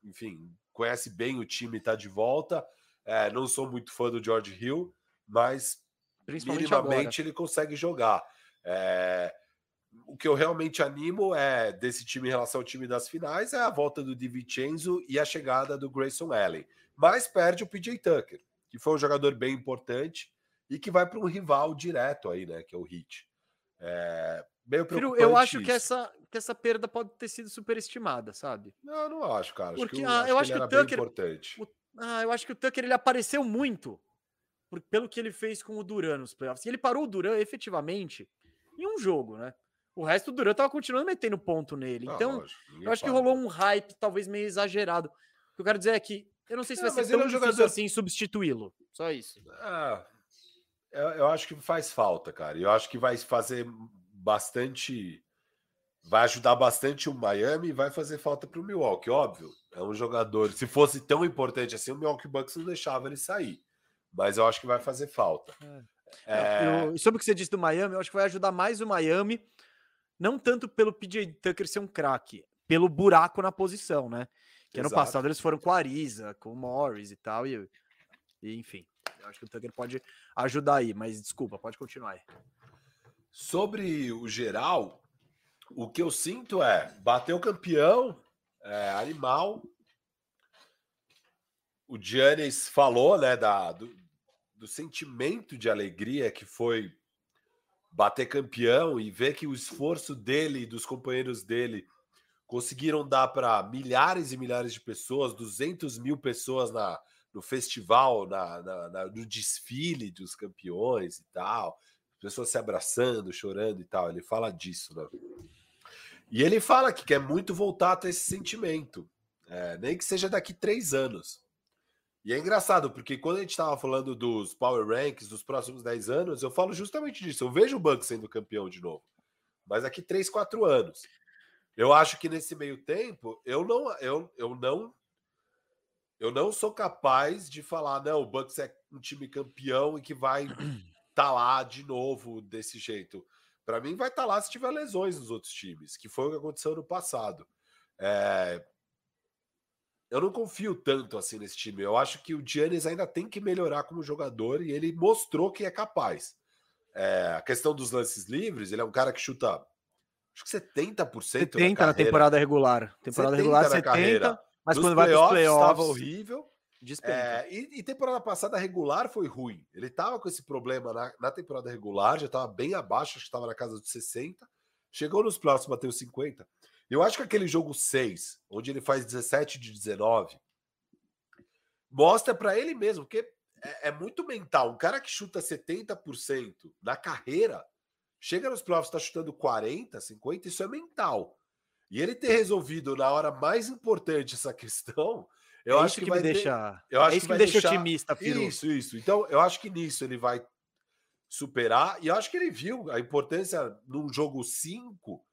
enfim, conhece bem o time, está de volta. É, não sou muito fã do George Hill, mas minimamente agora. ele consegue jogar. É, o que eu realmente animo é desse time em relação ao time das finais é a volta do DiVincenzo e a chegada do Grayson Allen. Mas perde o PJ Tucker, que foi um jogador bem importante e que vai para um rival direto aí, né, que é o Heat. É meio preocupante Eu acho isso. que essa, que essa perda pode ter sido superestimada, sabe? Não, eu não acho, cara. Porque acho que, ah, eu acho que, o Tucker. O, ah, eu acho que o Tucker ele apareceu muito por, pelo que ele fez com o Duran nos playoffs. E ele parou o Duran efetivamente em um jogo, né? O resto do Duran tava continuando metendo ponto nele. Não, então, lógico, eu acho que rolou um hype talvez meio exagerado. O que eu quero dizer é que eu não sei se vai ser tão é um jogador assim substituí-lo. Só isso. Ah, eu, eu acho que faz falta, cara. Eu acho que vai fazer bastante. Vai ajudar bastante o Miami e vai fazer falta para o Milwaukee, óbvio. É um jogador. Se fosse tão importante assim, o Milwaukee Bucks não deixava ele sair. Mas eu acho que vai fazer falta. É. É... Eu, sobre o que você disse do Miami, eu acho que vai ajudar mais o Miami, não tanto pelo PJ Tucker ser um craque, pelo buraco na posição, né? Que Exato. ano passado eles foram com a Ariza, com o Morris e tal, e, e enfim. Eu acho que o Tucker pode ajudar aí, mas desculpa, pode continuar aí. Sobre o geral, o que eu sinto é bater o campeão, é, animal. O Giannis falou, né, da, do, do sentimento de alegria que foi bater campeão e ver que o esforço dele e dos companheiros dele conseguiram dar para milhares e milhares de pessoas, 200 mil pessoas na, no festival, na, na, na, no desfile dos campeões e tal, pessoas se abraçando, chorando e tal. Ele fala disso, né? E ele fala que quer muito voltar a ter esse sentimento, é, nem que seja daqui três anos. E é engraçado, porque quando a gente estava falando dos Power Ranks dos próximos 10 anos, eu falo justamente disso. Eu vejo o Bucks sendo campeão de novo. Mas daqui 3, 4 anos. Eu acho que nesse meio tempo, eu não, eu, eu não eu não sou capaz de falar, não, o Bucks é um time campeão e que vai estar tá lá de novo desse jeito. Para mim, vai estar tá lá se tiver lesões nos outros times, que foi o que aconteceu no passado. É, eu não confio tanto assim nesse time. Eu acho que o Giannis ainda tem que melhorar como jogador e ele mostrou que é capaz. É, a questão dos lances livres, ele é um cara que chuta acho que 70%. 70 na, na temporada regular. Temporada regular 70, carreira. mas Nos quando vai para os playoffs estava horrível. É, e, e, temporada passada regular foi ruim. Ele estava com esse problema na, na temporada regular, já estava bem abaixo, acho que estava na casa dos 60. Chegou nos playoffs, bateu 50. Eu acho que aquele jogo 6, onde ele faz 17 de 19, mostra para ele mesmo, porque é, é, muito mental. Um cara que chuta 70% na carreira, chega nos playoffs, está chutando 40, 50, isso é mental. E ele ter resolvido na hora mais importante essa questão, eu é acho que, que vai me deixa, eu acho é isso que, que me deixa deixar... otimista, filho. Isso, isso. Então, eu acho que nisso ele vai superar, e eu acho que ele viu a importância num jogo 5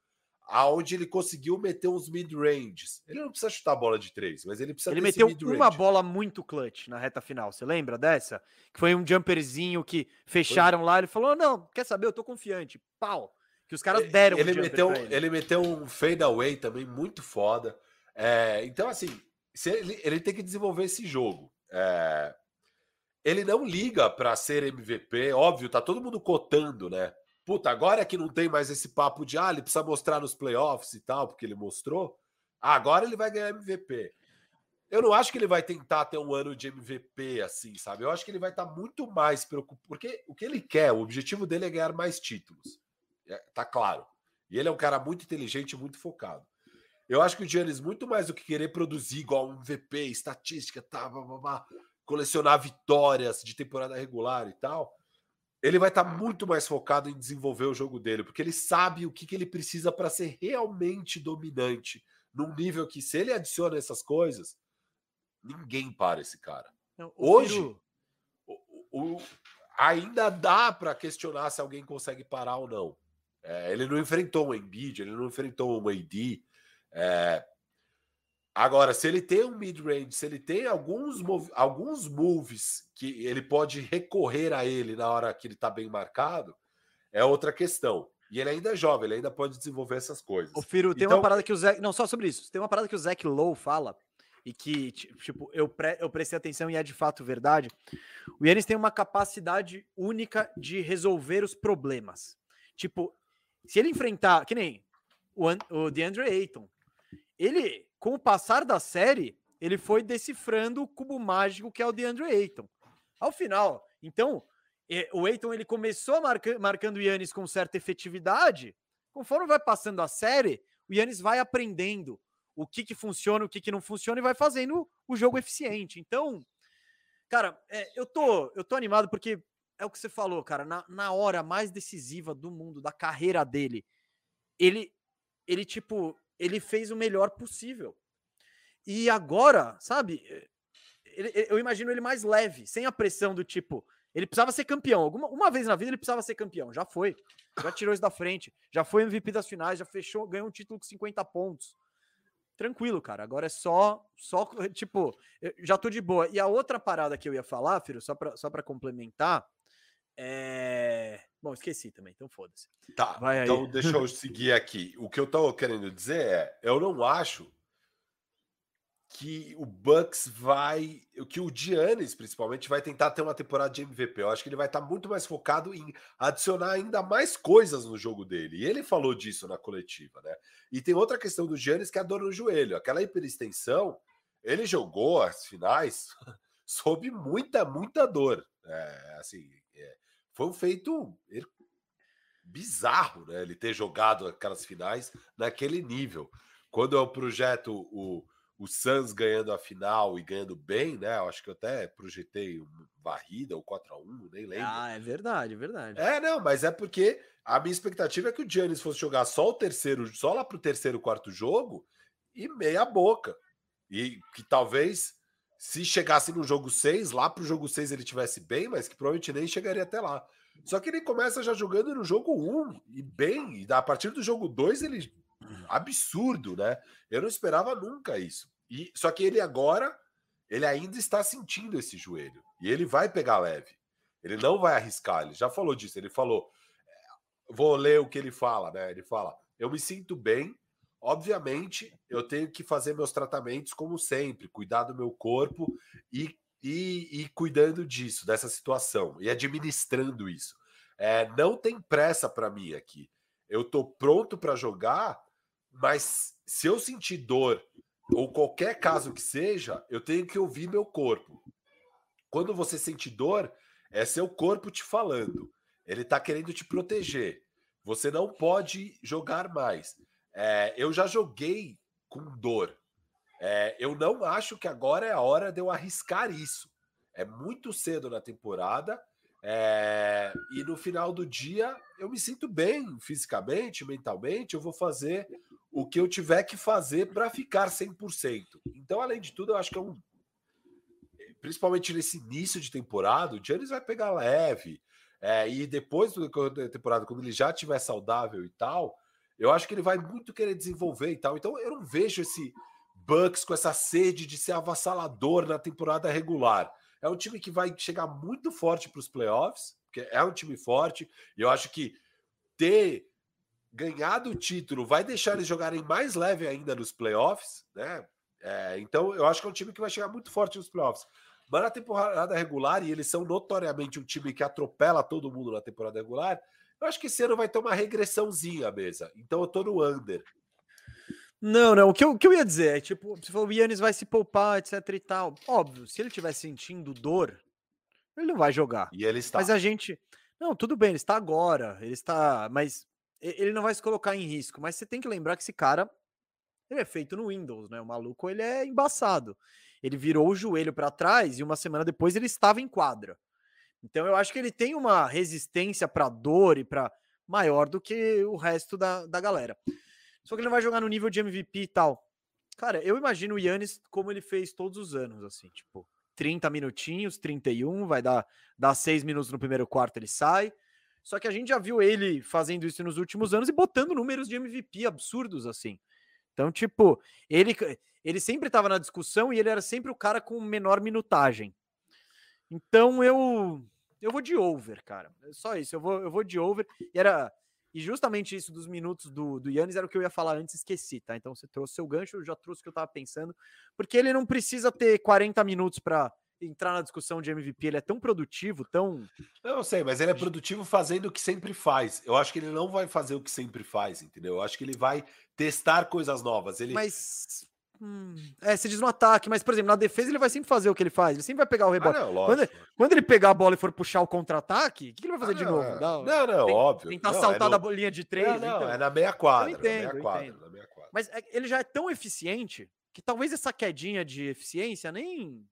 aonde ele conseguiu meter uns mid-ranges. Ele não precisa chutar a bola de três, mas ele precisa Ele meteu uma bola muito clutch na reta final. Você lembra dessa? Que foi um jumperzinho que fecharam foi. lá. Ele falou: Não, quer saber? Eu tô confiante. Pau. Que os caras deram ele, um meteu, ele. ele. meteu um fade away também muito foda. É, então, assim, ele, ele, tem que desenvolver esse jogo. É, ele não liga para ser MVP, óbvio, tá todo mundo cotando, né? Puta, agora que não tem mais esse papo de ah, ele precisa mostrar nos playoffs e tal, porque ele mostrou, agora ele vai ganhar MVP. Eu não acho que ele vai tentar ter um ano de MVP assim, sabe? Eu acho que ele vai estar tá muito mais preocupado, porque o que ele quer, o objetivo dele é ganhar mais títulos. É, tá claro. E ele é um cara muito inteligente, muito focado. Eu acho que o Giannis, muito mais do que querer produzir igual um MVP, estatística, tá, blá, blá, blá, colecionar vitórias de temporada regular e tal, ele vai estar tá muito mais focado em desenvolver o jogo dele, porque ele sabe o que, que ele precisa para ser realmente dominante, num nível que, se ele adiciona essas coisas, ninguém para esse cara. Não, Hoje, o, o, ainda dá para questionar se alguém consegue parar ou não. É, ele não enfrentou um Embiid, ele não enfrentou um AD. É, Agora, se ele tem um mid-range, se ele tem alguns, mov alguns moves que ele pode recorrer a ele na hora que ele está bem marcado, é outra questão. E ele ainda é jovem, ele ainda pode desenvolver essas coisas. O Firo, tem então... uma parada que o Zé. Não, só sobre isso. Tem uma parada que o Zach Lowe fala, e que, tipo, eu, pre... eu prestei atenção e é de fato verdade. O Yannis tem uma capacidade única de resolver os problemas. Tipo, se ele enfrentar, que nem o, o DeAndre Ayton, ele com o passar da série, ele foi decifrando o cubo mágico que é o DeAndre Ayton. Ao final, então, o Ayton ele começou marca, marcando o Yannis com certa efetividade. Conforme vai passando a série, o Yannis vai aprendendo o que, que funciona, o que, que não funciona e vai fazendo o jogo eficiente. Então, cara, é, eu, tô, eu tô animado porque é o que você falou, cara. Na, na hora mais decisiva do mundo, da carreira dele, ele, ele tipo, ele fez o melhor possível. E agora, sabe, eh, ele, eu imagino ele mais leve, sem a pressão do tipo, ele precisava ser campeão. Alguma, uma vez na vida ele precisava ser campeão, já foi. Já tirou isso da frente, já foi MVP das finais, já fechou, ganhou um título com 50 pontos. Tranquilo, cara. Agora é só, só tipo, já tô de boa. E a outra parada que eu ia falar, Firo, só para só pra complementar, é Bom, esqueci também, então foda-se. Tá, Vai então aí. deixa eu seguir aqui. O que eu tô querendo dizer é, eu não acho que o Bucks vai, que o Giannis principalmente vai tentar ter uma temporada de MVP. Eu acho que ele vai estar tá muito mais focado em adicionar ainda mais coisas no jogo dele. E ele falou disso na coletiva, né? E tem outra questão do Giannis que é a dor no joelho. Aquela hiperextensão, ele jogou as finais sob muita, muita dor. É, assim, foi um feito bizarro, né? Ele ter jogado aquelas finais naquele nível. quando eu projeto o, o Suns ganhando a final e ganhando bem, né? Eu acho que eu até projetei varrida ou 4 a 1 nem lembro. Ah, é verdade, é verdade. É, não, mas é porque a minha expectativa é que o Giannis fosse jogar só o terceiro, só lá pro terceiro, quarto jogo e meia boca. E que talvez se chegasse no jogo 6, lá pro jogo 6 ele tivesse bem, mas que provavelmente nem chegaria até lá. Só que ele começa já jogando no jogo 1 e bem, e a partir do jogo 2 ele absurdo, né? Eu não esperava nunca isso. E só que ele agora, ele ainda está sentindo esse joelho e ele vai pegar leve. Ele não vai arriscar. Ele já falou disso. Ele falou, vou ler o que ele fala, né? Ele fala: eu me sinto bem. Obviamente, eu tenho que fazer meus tratamentos como sempre, cuidar do meu corpo e, e, e cuidando disso, dessa situação, e administrando isso. É, não tem pressa para mim aqui. Eu tô pronto para jogar, mas se eu sentir dor ou qualquer caso que seja, eu tenho que ouvir meu corpo. Quando você sente dor, é seu corpo te falando. Ele está querendo te proteger. Você não pode jogar mais. É, eu já joguei com dor. É, eu não acho que agora é a hora de eu arriscar isso. É muito cedo na temporada. É, e no final do dia eu me sinto bem fisicamente, mentalmente. Eu vou fazer o que eu tiver que fazer para ficar 100%. Então, além de tudo, eu acho que é um. Principalmente nesse início de temporada, o Giannis vai pegar leve. É, e depois da temporada, quando ele já estiver saudável e tal, eu acho que ele vai muito querer desenvolver e tal. Então, eu não vejo esse Bucks com essa sede de ser avassalador na temporada regular. É um time que vai chegar muito forte para os playoffs, porque é um time forte, e eu acho que ter ganhado o título vai deixar eles jogarem mais leve ainda nos playoffs, né? É, então eu acho que é um time que vai chegar muito forte nos playoffs. Mas na temporada regular, e eles são notoriamente um time que atropela todo mundo na temporada regular, eu acho que esse ano vai ter uma regressãozinha a mesa. Então eu tô no under. Não, não. O que eu, o que eu ia dizer é, tipo, você falou, o Yannis vai se poupar, etc e tal. Óbvio, se ele estiver sentindo dor, ele não vai jogar. E ele está. Mas a gente. Não, tudo bem, ele está agora. Ele está. Mas ele não vai se colocar em risco, mas você tem que lembrar que esse cara ele é feito no Windows, né? O maluco ele é embaçado. Ele virou o joelho para trás e uma semana depois ele estava em quadra. Então eu acho que ele tem uma resistência para dor e para maior do que o resto da, da galera. Só que ele vai jogar no nível de MVP e tal. Cara, eu imagino o Yannis como ele fez todos os anos, assim, tipo, 30 minutinhos, 31, vai dar, dar 6 minutos no primeiro quarto, ele sai. Só que a gente já viu ele fazendo isso nos últimos anos e botando números de MVP absurdos assim. Então, tipo, ele, ele sempre estava na discussão e ele era sempre o cara com menor minutagem. Então eu eu vou de over, cara. É só isso, eu vou, eu vou de over. E era e justamente isso dos minutos do, do Yannis era o que eu ia falar antes, esqueci, tá? Então você trouxe seu gancho, eu já trouxe o que eu tava pensando, porque ele não precisa ter 40 minutos para entrar na discussão de MVP, ele é tão produtivo, tão. Eu não sei, mas ele é produtivo fazendo o que sempre faz. Eu acho que ele não vai fazer o que sempre faz, entendeu? Eu acho que ele vai testar coisas novas. Ele... Mas. Hum, é, se diz no ataque, mas, por exemplo, na defesa ele vai sempre fazer o que ele faz, ele sempre vai pegar o rebote. Ah, não, quando, quando, ele pegar a bola e for puxar o contra-ataque, o que, ele vai fazer ah, de novo? Dá, não, não, tem, óbvio. Tentar não, saltar é no... da linha de três. Não, não, então. é na meia quadra. Eu entendo, na meia quadra, entendo. Na meia quadra. Mas é, ele já é tão eficiente que talvez essa quedinha de eficiência nem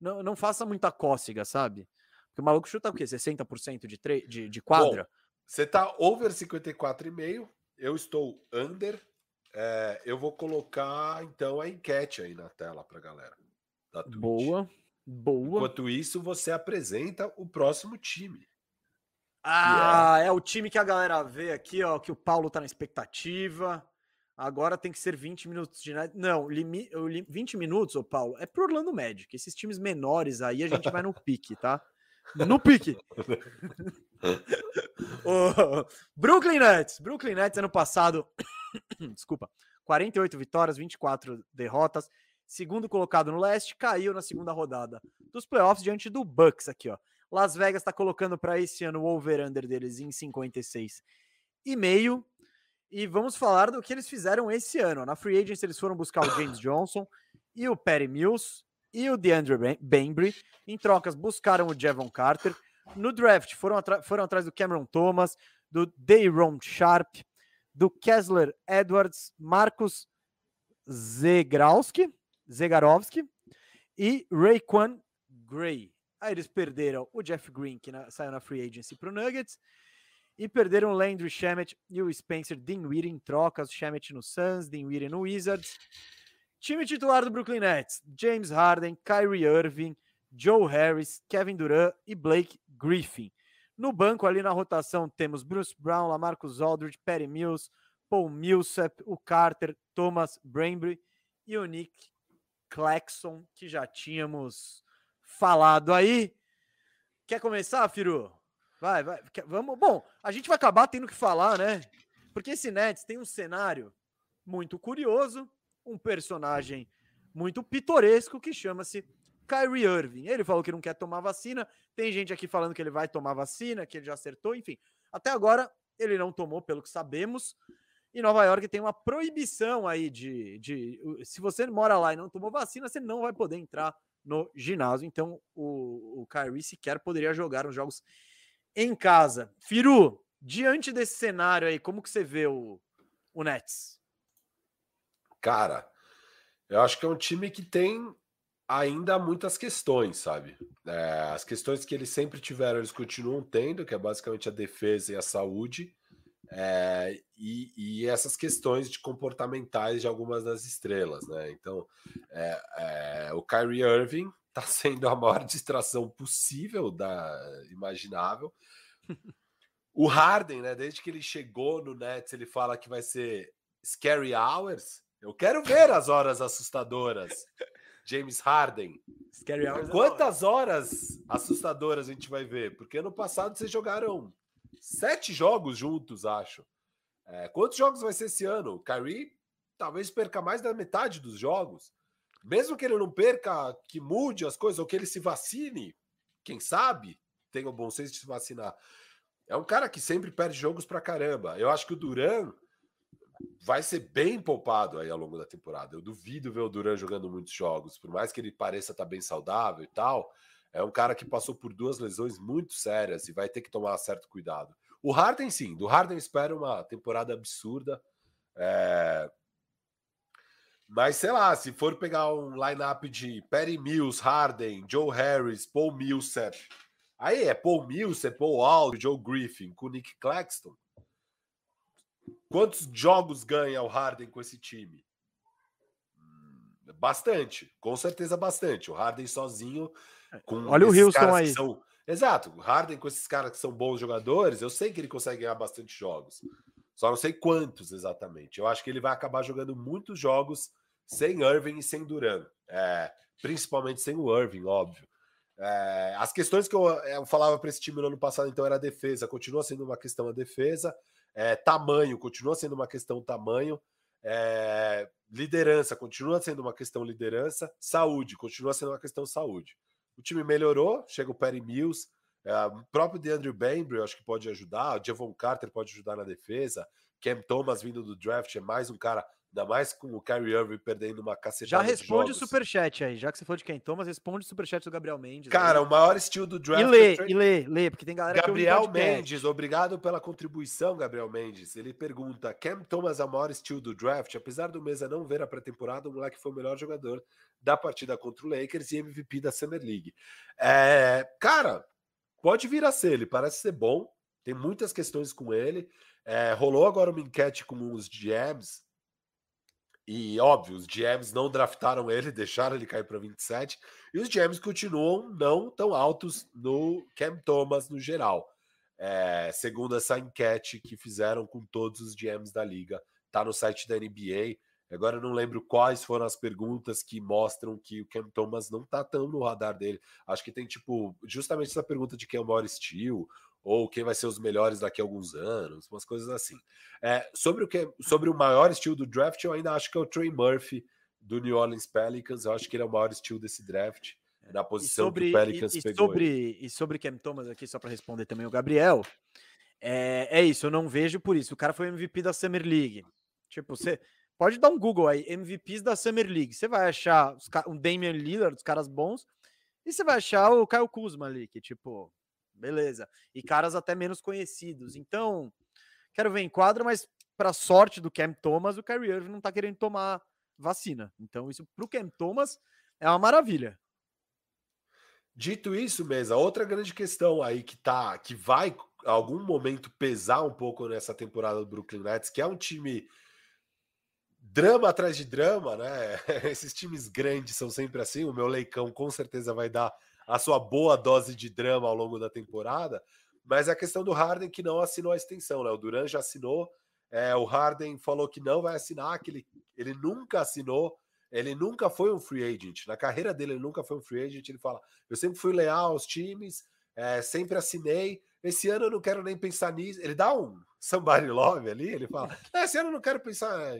não, não faça muita cócega, sabe? Porque o maluco chuta o quê? 60% de, tre de, de quadra? Bom, você tá over 54,5, eu estou under. É, eu vou colocar então a enquete aí na tela pra galera. Boa, boa. Enquanto isso, você apresenta o próximo time. Ah, é... é o time que a galera vê aqui, ó, que o Paulo tá na expectativa. Agora tem que ser 20 minutos de Não, limi... 20 minutos, ô Paulo, é pro Orlando Magic. Esses times menores aí a gente vai no pique, tá? No pique. o Brooklyn Nets. Brooklyn Nets ano passado, desculpa, 48 vitórias, 24 derrotas. Segundo colocado no leste, caiu na segunda rodada dos playoffs diante do Bucks aqui, ó. Las Vegas está colocando para esse ano o over-under deles em 56 e meio. E vamos falar do que eles fizeram esse ano. Na Free Agents, eles foram buscar o James Johnson e o Perry Mills e o DeAndre Bembry. Em trocas, buscaram o Jevon Carter. No draft, foram, foram atrás do Cameron Thomas, do Dayron Sharp, do Kessler Edwards, Marcus Zegrowski, Zegarovski e Rayquan Gray. Aí eles perderam o Jeff Green, que na, saiu na free agency para o Nuggets, e perderam o Landry Shamet e o Spencer Dinwiddie em trocas, Shamet no Suns, Dinwiddie no Wizards. Time titular do Brooklyn Nets: James Harden, Kyrie Irving, Joe Harris, Kevin Durant e Blake Griffin. No banco, ali na rotação, temos Bruce Brown, Lamarcus Aldridge, Perry Mills, Paul Millsap, o Carter, Thomas Brambry e o Nick Claxon, que já tínhamos falado aí. Quer começar, Firu? Vai, vai. Vamos. Bom, a gente vai acabar tendo que falar, né? Porque esse Nets tem um cenário muito curioso, um personagem muito pitoresco que chama-se Kyrie Irving. Ele falou que não quer tomar vacina. Tem gente aqui falando que ele vai tomar vacina, que ele já acertou, enfim. Até agora ele não tomou, pelo que sabemos. E Nova York tem uma proibição aí de, de. Se você mora lá e não tomou vacina, você não vai poder entrar no ginásio. Então o, o Kyrie sequer poderia jogar os jogos em casa. Firu, diante desse cenário aí, como que você vê o, o Nets? Cara, eu acho que é um time que tem ainda muitas questões, sabe? É, as questões que eles sempre tiveram, eles continuam tendo, que é basicamente a defesa e a saúde. É, e, e, essas questões de comportamentais de algumas das estrelas, né? Então, é, o Kyrie Irving está sendo a maior distração possível da imaginável. O Harden, né? Desde que ele chegou no Nets, ele fala que vai ser scary hours. Eu quero ver as horas assustadoras. James Harden. Scary hours. É Quantas horas assustadoras a gente vai ver? Porque ano passado vocês jogaram sete jogos juntos, acho. É, quantos jogos vai ser esse ano? O Kyrie talvez perca mais da metade dos jogos. Mesmo que ele não perca, que mude as coisas, ou que ele se vacine, quem sabe tenha o bom senso de se vacinar. É um cara que sempre perde jogos pra caramba. Eu acho que o Duran vai ser bem poupado aí ao longo da temporada. Eu duvido ver o Duran jogando muitos jogos, por mais que ele pareça estar bem saudável e tal. É um cara que passou por duas lesões muito sérias e vai ter que tomar certo cuidado. O Harden, sim, do Harden espera uma temporada absurda. É... Mas sei lá, se for pegar um lineup de Perry Mills, Harden, Joe Harris, Paul Millsap, aí é Paul Millsap, Paul Aldridge, Joe Griffin com Nick Claxton. Quantos jogos ganha o Harden com esse time? Hum, bastante, com certeza bastante. O Harden sozinho é, com Olha o Houston aí. São... Exato, o Harden com esses caras que são bons jogadores, eu sei que ele consegue ganhar bastante jogos. Só não sei quantos exatamente. Eu acho que ele vai acabar jogando muitos jogos sem Irving e sem Duran. É, principalmente sem o Irving, óbvio. É, as questões que eu, eu falava para esse time no ano passado, então, era a defesa. Continua sendo uma questão a defesa. É, tamanho, continua sendo uma questão tamanho. É, liderança, continua sendo uma questão liderança. Saúde, continua sendo uma questão saúde. O time melhorou, chega o Perry Mills, é, o próprio DeAndre Bembry, acho que pode ajudar, o Javon Carter pode ajudar na defesa, Cam Thomas vindo do draft é mais um cara Ainda mais com o Kyrie Irving perdendo uma cacetada Já responde o superchat aí, já que você for de quem Thomas, responde o superchat do Gabriel Mendes. Cara, aí. o maior estilo do draft. E lê, e lê, lê, porque tem galera Gabriel que Mendes, obrigado pela contribuição, Gabriel Mendes. Ele pergunta: Cam Thomas é o maior estilo do draft? Apesar do Mesa não ver a pré-temporada, o moleque foi o melhor jogador da partida contra o Lakers e MVP da Summer League. É, cara, pode vir a ser, ele parece ser bom, tem muitas questões com ele. É, rolou agora uma enquete com os GMs e óbvio, os GMs não draftaram ele, deixaram ele cair para 27, e os GMs continuam não tão altos no Cam Thomas no geral. É, segundo essa enquete que fizeram com todos os GMs da liga, tá no site da NBA. Agora eu não lembro quais foram as perguntas que mostram que o Cam Thomas não tá tão no radar dele. Acho que tem tipo justamente essa pergunta de quem é o maior estilo, ou quem vai ser os melhores daqui a alguns anos, umas coisas assim. É, sobre, o que, sobre o maior estilo do draft, eu ainda acho que é o Trey Murphy do New Orleans Pelicans. Eu acho que ele é o maior estilo desse draft, é, na posição sobre, que o Pelicans e, e pegou. Sobre, ele. e sobre Cam Thomas aqui, só para responder também o Gabriel, é, é isso, eu não vejo por isso. O cara foi MVP da Summer League. Tipo, você pode dar um Google aí, MVPs da Summer League. Você vai achar os, um Damian Lillard, os caras bons, e você vai achar o Kyle Kuzma ali, que tipo, beleza. E caras até menos conhecidos. Então, quero ver em quadro, mas para sorte do Cam Thomas, o Kyrie Irving não tá querendo tomar vacina. Então, isso pro Ken Thomas é uma maravilha. Dito isso, mesa, outra grande questão aí que tá, que vai algum momento pesar um pouco nessa temporada do Brooklyn Nets, que é um time drama atrás de drama, né? Esses times grandes são sempre assim. O meu Leicão com certeza vai dar a sua boa dose de drama ao longo da temporada, mas é a questão do Harden que não assinou a extensão, né? O Duran já assinou, é, o Harden falou que não vai assinar, que ele, ele nunca assinou ele nunca foi um free agent. Na carreira dele, ele nunca foi um free agent. Ele fala: eu sempre fui leal aos times, é, sempre assinei. Esse ano eu não quero nem pensar nisso. Ele dá um somebody love ali. Ele fala: esse ano eu não quero pensar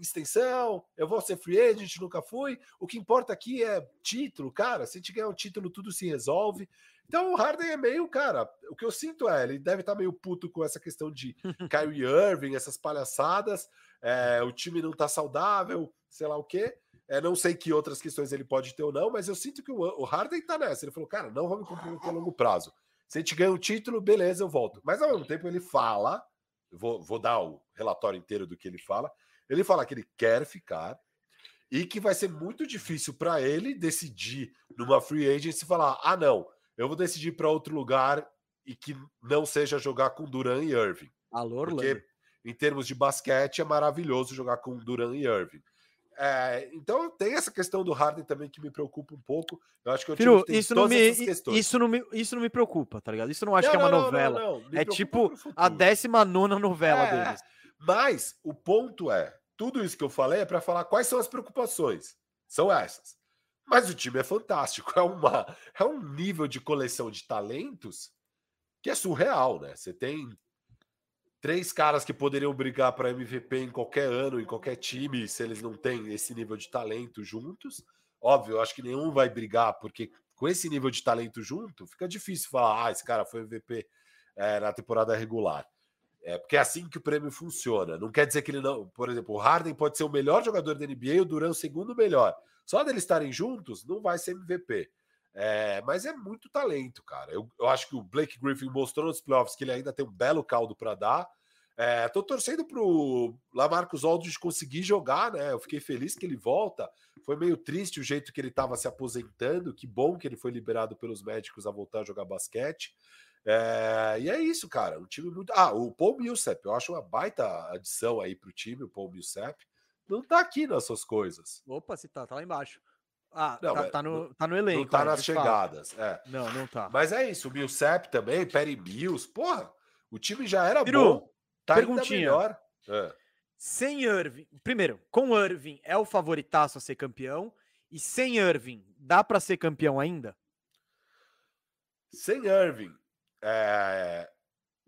extensão. Eu vou ser free agent, nunca fui. O que importa aqui é título, cara. Se a gente ganhar um título, tudo se resolve. Então o Harden é meio, cara, o que eu sinto é, ele deve estar tá meio puto com essa questão de Kyrie Irving, essas palhaçadas, é, o time não tá saudável, sei lá o quê. É, não sei que outras questões ele pode ter ou não, mas eu sinto que o, o Harden tá nessa. Ele falou, cara, não vamos comprometer a longo prazo. Se a gente ganha um título, beleza, eu volto. Mas ao mesmo tempo ele fala, vou, vou dar o relatório inteiro do que ele fala. Ele fala que ele quer ficar e que vai ser muito difícil para ele decidir numa free agency falar: ah, não, eu vou decidir para outro lugar e que não seja jogar com Duran e Irving. Alô, Porque, em termos de basquete, é maravilhoso jogar com Duran e Irving. É, então tem essa questão do Harden também que me preocupa um pouco. Eu acho que eu Firu, isso não me, isso não me isso não me preocupa, tá ligado? Isso não acho não, que é uma novela. É tipo a décima nona novela é, deles. Mas o ponto é, tudo isso que eu falei é para falar quais são as preocupações. São essas. Mas o time é fantástico. É, uma, é um nível de coleção de talentos que é surreal, né? Você tem três caras que poderiam brigar para MVP em qualquer ano, em qualquer time, se eles não têm esse nível de talento juntos. Óbvio, acho que nenhum vai brigar, porque com esse nível de talento junto, fica difícil falar, ah, esse cara foi MVP é, eh, na temporada regular. É porque é assim que o prêmio funciona. Não quer dizer que ele não. Por exemplo, o Harden pode ser o melhor jogador da NBA e o Duran o segundo melhor. Só deles estarem juntos, não vai ser MVP. É, mas é muito talento, cara. Eu, eu, acho que o Blake Griffin mostrou nos playoffs que ele ainda tem um belo caldo para dar. É, tô torcendo pro Lamarcus Aldridge conseguir jogar, né? Eu fiquei feliz que ele volta. Foi meio triste o jeito que ele estava se aposentando. Que bom que ele foi liberado pelos médicos a voltar a jogar basquete. É, e é isso, cara. Um time muito. Ah, o Paul Millsap, eu acho uma baita adição aí pro time, o Paul Millsap não tá aqui nessas coisas. Opa, se tá, tá lá embaixo. Ah, não, tá, tá, no, tá no elenco. Não tá nas chegadas. É. Não, não tá. Mas é isso, o Millsap também, Perry Mills, porra, o time já era Piru, bom. Tá perguntinha. melhor. É. Sem Irving, primeiro, com Irving é o favoritaço a ser campeão. E sem Irving, dá para ser campeão ainda? Sem Irving, é...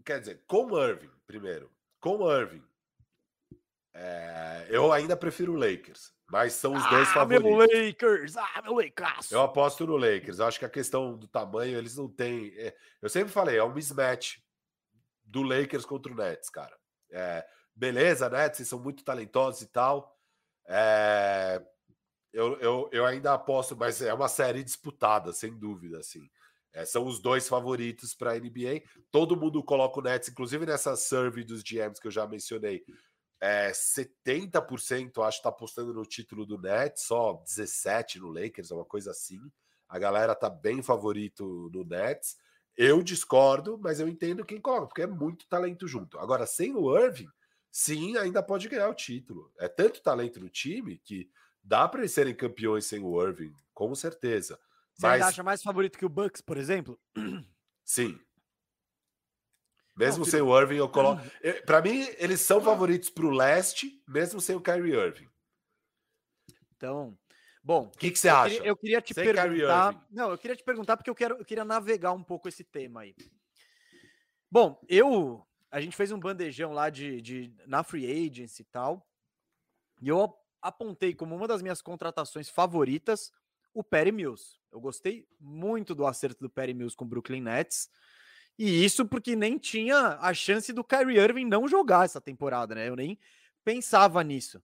quer dizer, com Irving, primeiro, com Irving, é, eu ainda prefiro o Lakers, mas são os ah, dois favoritos. Meu Lakers, ah, meu Lakers. Eu aposto no Lakers. Eu acho que a questão do tamanho, eles não têm. É, eu sempre falei, é um mismatch do Lakers contra o Nets, cara. É, beleza, Nets, vocês são muito talentosos e tal. Eu, eu, eu ainda aposto, mas é uma série disputada, sem dúvida, assim. É, são os dois favoritos para a NBA. Todo mundo coloca o Nets, inclusive nessa survey dos GMs que eu já mencionei é, 70% acho que tá apostando no título do Nets, só 17 no Lakers, é uma coisa assim. A galera tá bem favorito no Nets. Eu discordo, mas eu entendo quem coloca, porque é muito talento junto. Agora, sem o Irving, sim, ainda pode ganhar o título. É tanto talento no time que dá para eles serem campeões sem o Irving, com certeza. Você mas... acha mais favorito que o Bucks, por exemplo? Sim, mesmo não, sem o Irving, eu coloco. Para mim, eles são favoritos para o leste, mesmo sem o Kyrie Irving. Então, bom. O que, que, você acha? Queria, eu queria te sem perguntar. Não, eu queria te perguntar porque eu, quero, eu queria navegar um pouco esse tema aí. Bom, eu. A gente fez um bandejão lá de, de na free agency e tal. E eu apontei como uma das minhas contratações favoritas o Perry Mills. Eu gostei muito do acerto do Perry Mills com o Brooklyn Nets. E isso porque nem tinha a chance do Kyrie Irving não jogar essa temporada, né? Eu nem pensava nisso.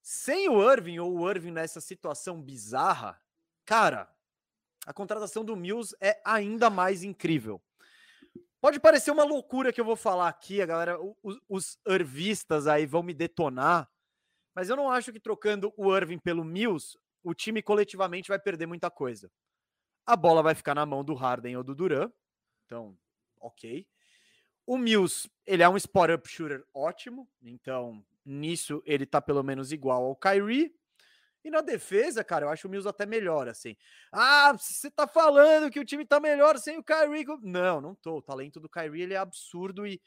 Sem o Irving ou o Irving nessa situação bizarra, cara, a contratação do Mills é ainda mais incrível. Pode parecer uma loucura que eu vou falar aqui, a galera, os, os Irvistas aí vão me detonar, Mas eu não acho que trocando o Irving pelo Mills, o time coletivamente vai perder muita coisa. A bola vai ficar na mão do Harden ou do Duran. Então, ok. O Mills, ele é um spot-up shooter ótimo. Então, nisso ele tá pelo menos igual ao Kyrie. E na defesa, cara, eu acho o Mills até melhor, assim. Ah, você tá falando que o time tá melhor sem o Kyrie. Não, não tô. O talento do Kyrie, ele é absurdo e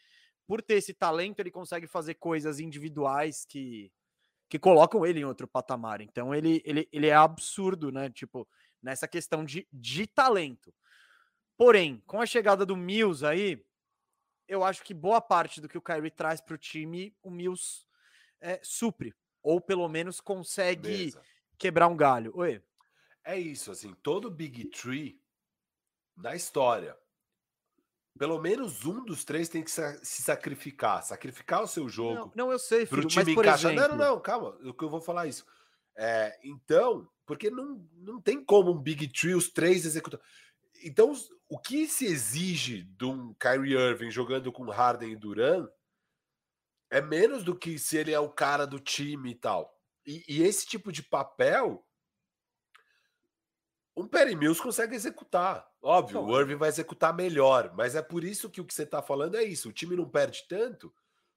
por ter esse talento, ele consegue fazer coisas individuais que que colocam ele em outro patamar. Então ele, ele, ele é absurdo, né? Tipo, nessa questão de, de talento. Porém, com a chegada do Mills aí, eu acho que boa parte do que o Kyrie traz para o time, o Mills é, supre. Ou pelo menos consegue Beleza. quebrar um galho. Oi. É isso, assim, todo Big Tree da história pelo menos um dos três tem que se sacrificar, sacrificar o seu jogo. Não, não eu sei, filho, time mas, por encaixar. Exemplo... Não, não, não, calma, o que eu vou falar isso. É, então, porque não, não tem como um Big Tree os três executar. Então, o que se exige de um Kyrie Irving jogando com Harden e Duran é menos do que se ele é o cara do time e tal. E, e esse tipo de papel um Perry Mills consegue executar. Óbvio, o Irving vai executar melhor, mas é por isso que o que você está falando é isso. O time não perde tanto,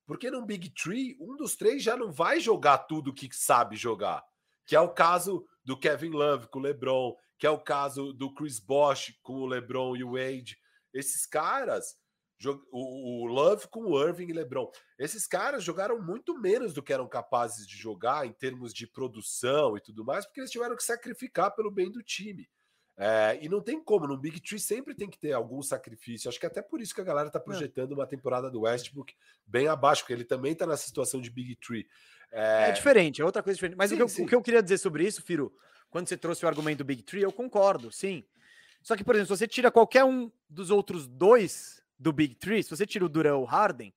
porque no Big Tree, um dos três já não vai jogar tudo que sabe jogar. Que é o caso do Kevin Love com o LeBron, que é o caso do Chris Bosh com o LeBron e o Wade. Esses caras, o Love com o Irving e LeBron, esses caras jogaram muito menos do que eram capazes de jogar em termos de produção e tudo mais, porque eles tiveram que sacrificar pelo bem do time. É, e não tem como, no Big Tree sempre tem que ter algum sacrifício. Acho que até por isso que a galera está projetando uma temporada do Westbrook bem abaixo, porque ele também está nessa situação de Big Tree. É, é diferente, é outra coisa diferente. Mas sim, o, que eu, o, que eu, queria dizer sobre isso, Firo, quando você trouxe o argumento do Big Tree, eu concordo, sim. Só que, por exemplo, se você tira qualquer um dos outros dois do Big Tree, se você tira o Durant ou o Harden,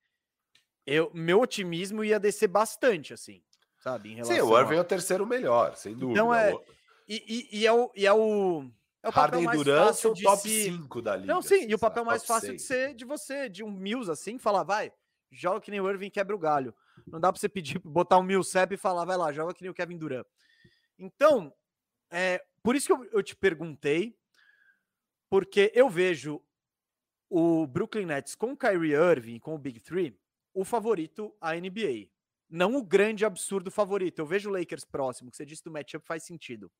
eu, meu otimismo ia descer bastante, assim, sabe? Em Sim, o Irving é o terceiro melhor, sem dúvida. Então é. E, e, e é o. E é o é o Harden e Durant são top 5 da liga. Não, sim, e o papel mais fácil 6. de ser de você, de um Mills assim, falar, vai, joga que nem o Irving quebra o galho. Não dá pra você pedir, botar um Millsap e falar, vai lá, joga que nem o Kevin Durant. Então, é, por isso que eu, eu te perguntei, porque eu vejo o Brooklyn Nets com o Kyrie Irving, com o Big Three, o favorito à NBA. Não o grande absurdo favorito. Eu vejo o Lakers próximo, que você disse do matchup faz sentido.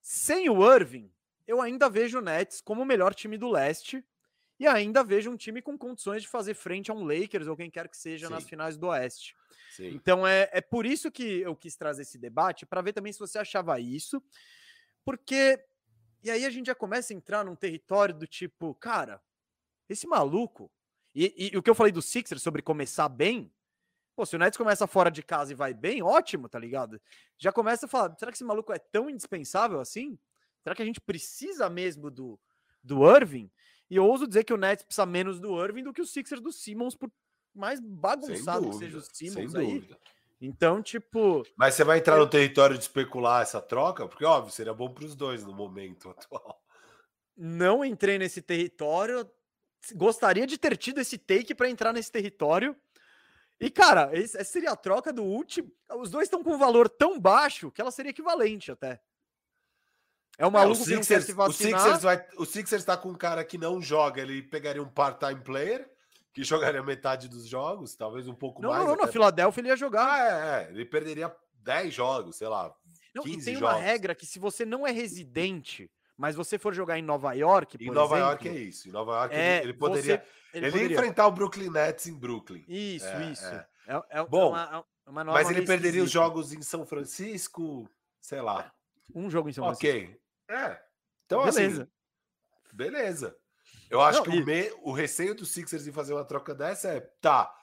Sem o Irving, eu ainda vejo o Nets como o melhor time do leste e ainda vejo um time com condições de fazer frente a um Lakers ou quem quer que seja Sim. nas finais do Oeste. Sim. Então é, é por isso que eu quis trazer esse debate, para ver também se você achava isso, porque. E aí a gente já começa a entrar num território do tipo, cara, esse maluco. E, e, e o que eu falei do Sixers sobre começar bem, Pô, se o Nets começa fora de casa e vai bem, ótimo, tá ligado? Já começa a falar, será que esse maluco é tão indispensável assim? Será que a gente precisa mesmo do, do Irving? E eu ouso dizer que o Nets precisa menos do Irving do que o Sixers do Simmons, por mais bagunçado dúvida, que seja o Simmons aí. Dúvida. Então, tipo. Mas você vai entrar no território de especular essa troca? Porque, óbvio, seria bom para os dois no momento atual. Não entrei nesse território. Gostaria de ter tido esse take para entrar nesse território. E, cara, essa seria a troca do último. Os dois estão com um valor tão baixo que ela seria equivalente até. É o maluco é, o Sixers, que não. O Sixers, vai, o Sixers tá com um cara que não joga, ele pegaria um part-time player, que jogaria metade dos jogos, talvez um pouco não, mais. Não, não, na Filadélfia ele ia jogar. Ah, é, é, ele perderia 10 jogos, sei lá. Não, 15 e tem jogos. uma regra que se você não é residente, mas você for jogar em Nova York, Em Nova exemplo, York é isso. Em Nova York é, ele, ele, poderia. Você, ele, ele poderia. enfrentar o Brooklyn Nets em Brooklyn. Isso, é, isso. É. É, é Bom, uma, uma mas ele perderia os jogos em São Francisco, sei lá. Um jogo em São Francisco. Ok. É, então, assim, beleza. Assim, beleza. Eu acho Não, que e... o, me, o receio dos Sixers em fazer uma troca dessa é, tá,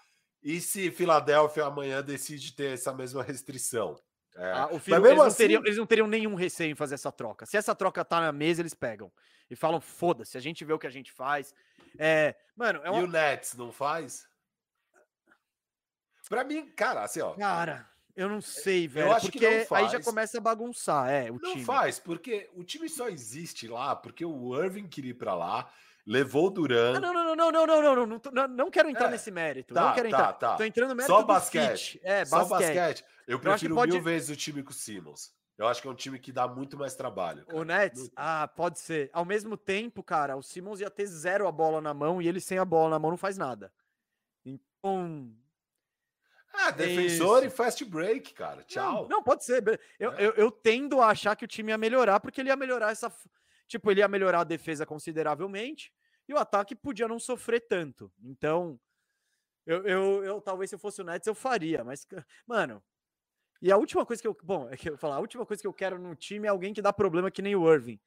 e se Filadélfia amanhã decide ter essa mesma restrição? É. Ah, o eles, não assim... teriam, eles não teriam nenhum receio em fazer essa troca. Se essa troca tá na mesa, eles pegam. E falam, foda-se, a gente vê o que a gente faz. É, mano, é uma... E o Nets não faz? Pra mim, cara, assim, ó. Cara, eu não sei, velho. Eu acho porque que não faz. aí já começa a bagunçar, é, o não time. faz, porque o time só existe lá porque o Irving queria ir pra lá. levou o Duran. Ah, não, não, não, não, não, não, não, não, não, não quero entrar É, nesse mérito. tá, não quero tá, entrar. tá. Tô entrando no mérito Só basquete. fit. É, Só basquete. Eu acho que prefiro pode- mil vezes o time com o Simmons. Eu acho que é um time que dá muito mais trabalho. cara. O Nets? Muito. Ah, pode ser. Ao mesmo tempo, cara, o Simmons ia ter zero a bola na mão e ele sem a bola na mão não faz nada. Então. Ah, defensor Isso. e fast break, cara. Tchau. Não, não, pode ser. Eu, É. eu, eu tendo a achar que o time ia melhorar, porque ele ia melhorar essa. Tipo, ele ia melhorar a defesa consideravelmente e o ataque podia não sofrer tanto. Então, eu, eu, eu talvez se eu fosse o Nets eu faria, mas, mano. E a última coisa que eu. Bom, é que eu falar, a última coisa que eu quero no time é alguém que dá problema que nem o Irving.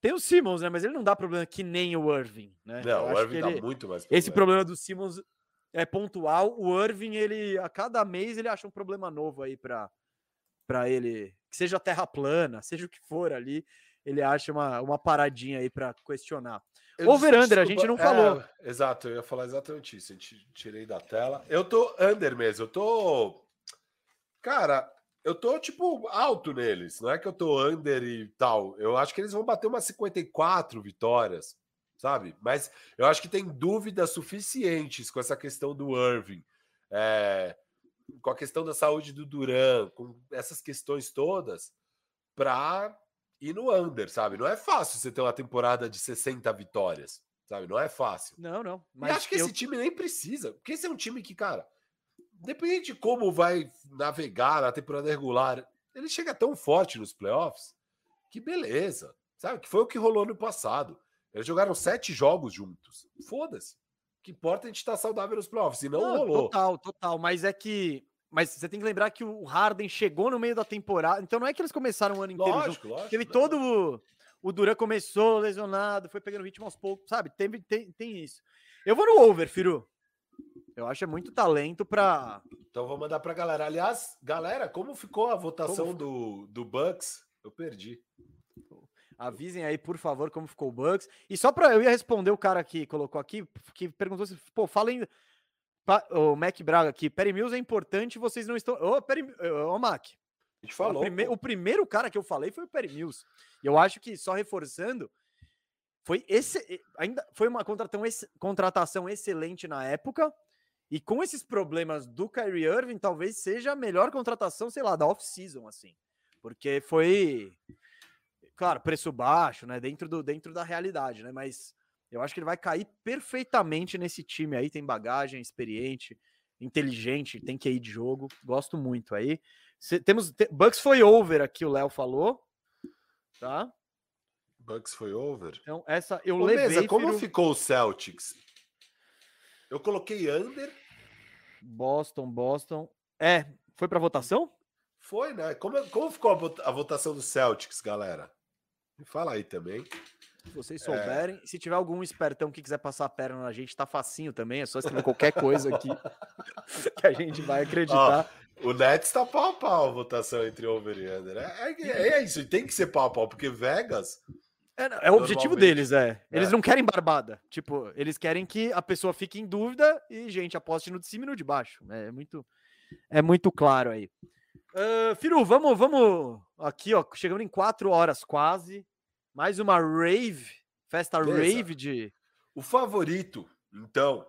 Tem o Simmons, né? Mas ele não dá problema que nem o Irving, né? Eu Não, o acho Irving dá ele- muito mais esse problema. problema do Simmons é pontual. O Irving, ele a cada mês ele acha um problema novo aí para para ele, que seja terra plana, seja o que for ali, ele acha uma, uma paradinha aí para questionar. Eu- Over-under, a gente não falou. É, exato, eu ia falar exatamente isso. A gente tirei da tela. Eu tô under mesmo. Eu tô. Cara, eu tô, tipo, alto neles. Não é que eu tô under e tal. Eu acho que eles vão bater umas 54 vitórias, sabe? Mas eu acho que tem dúvidas suficientes com essa questão do Irving. é, com a questão da saúde do Duran, com essas questões todas, para ir no under, sabe? Não é fácil você ter uma temporada de 60 vitórias, sabe? Não é fácil. Não, não. Mas Mas acho que eu- esse time nem precisa, porque esse é um time que, cara, independente de como vai navegar na temporada regular, ele chega tão forte nos playoffs que beleza, sabe? Que foi o que rolou no passado. Eles jogaram sete jogos juntos. Foda-se. O que importa é a gente estar saudável nos playoffs, e não, Não, rolou. Total, total. Mas é que. Mas você tem que lembrar que o Harden chegou no meio da temporada. Então não é que eles começaram o ano inteiro junto. Lógico, lógico. Teve não. todo. o- O Duran começou lesionado, foi pegando ritmo aos poucos, sabe? Teve, tem, tem isso. Eu vou no over, Firu. Eu acho é muito talento pra. Então vou mandar pra galera. Aliás, galera, como ficou a votação do, do Bucks? Eu perdi. Avisem aí, por favor, como ficou o Bucks. E só pra. Eu ia responder o cara que colocou aqui, que perguntou se. Pô, falem. O Mac Braga aqui. Perry Mills é importante, vocês não estão. Ô, Perry, ô Mac. A gente A falou. prime- pô. O primeiro cara que eu falei foi o Perry Mills. E eu acho que, só reforçando, foi esse, ainda foi uma contratação, ex- contratação excelente na época. E com esses problemas do Kyrie Irving, talvez seja a melhor contratação, sei lá, da off-season, assim. Porque foi, claro, preço baixo, né? Dentro, do, dentro da realidade, né? Mas eu acho que ele vai cair perfeitamente nesse time aí. Tem bagagem, experiente, inteligente, tem que ir de jogo. Gosto muito aí. Cê- temos te- Bucks foi over aqui, o Léo falou. Tá? Bucks foi over. Então, essa eu Ô, levei. Mesa, como Firu, ficou o Celtics? Eu coloquei under. Boston, Boston. É, foi pra votação? Foi, né? Como, como ficou a, vota- a votação do Celtics, galera? Me fala aí também. Se vocês É. souberem. Se tiver algum espertão que quiser passar a perna na gente, tá facinho também. É só escrever qualquer coisa aqui que a gente vai acreditar. O Nets tá pau a pau a votação entre over e under. É, é- é isso, tem que ser pau a pau, porque Vegas. É, é o objetivo deles, é. Eles É. não querem barbada. Tipo, eles querem que a pessoa fique em dúvida e, gente, aposte no de cima e no de baixo. É muito, é muito claro aí. Ah, Firu, vamos, vamos aqui, ó. Chegando em quatro horas quase. Mais uma rave, festa Beleza. rave de. O favorito, então,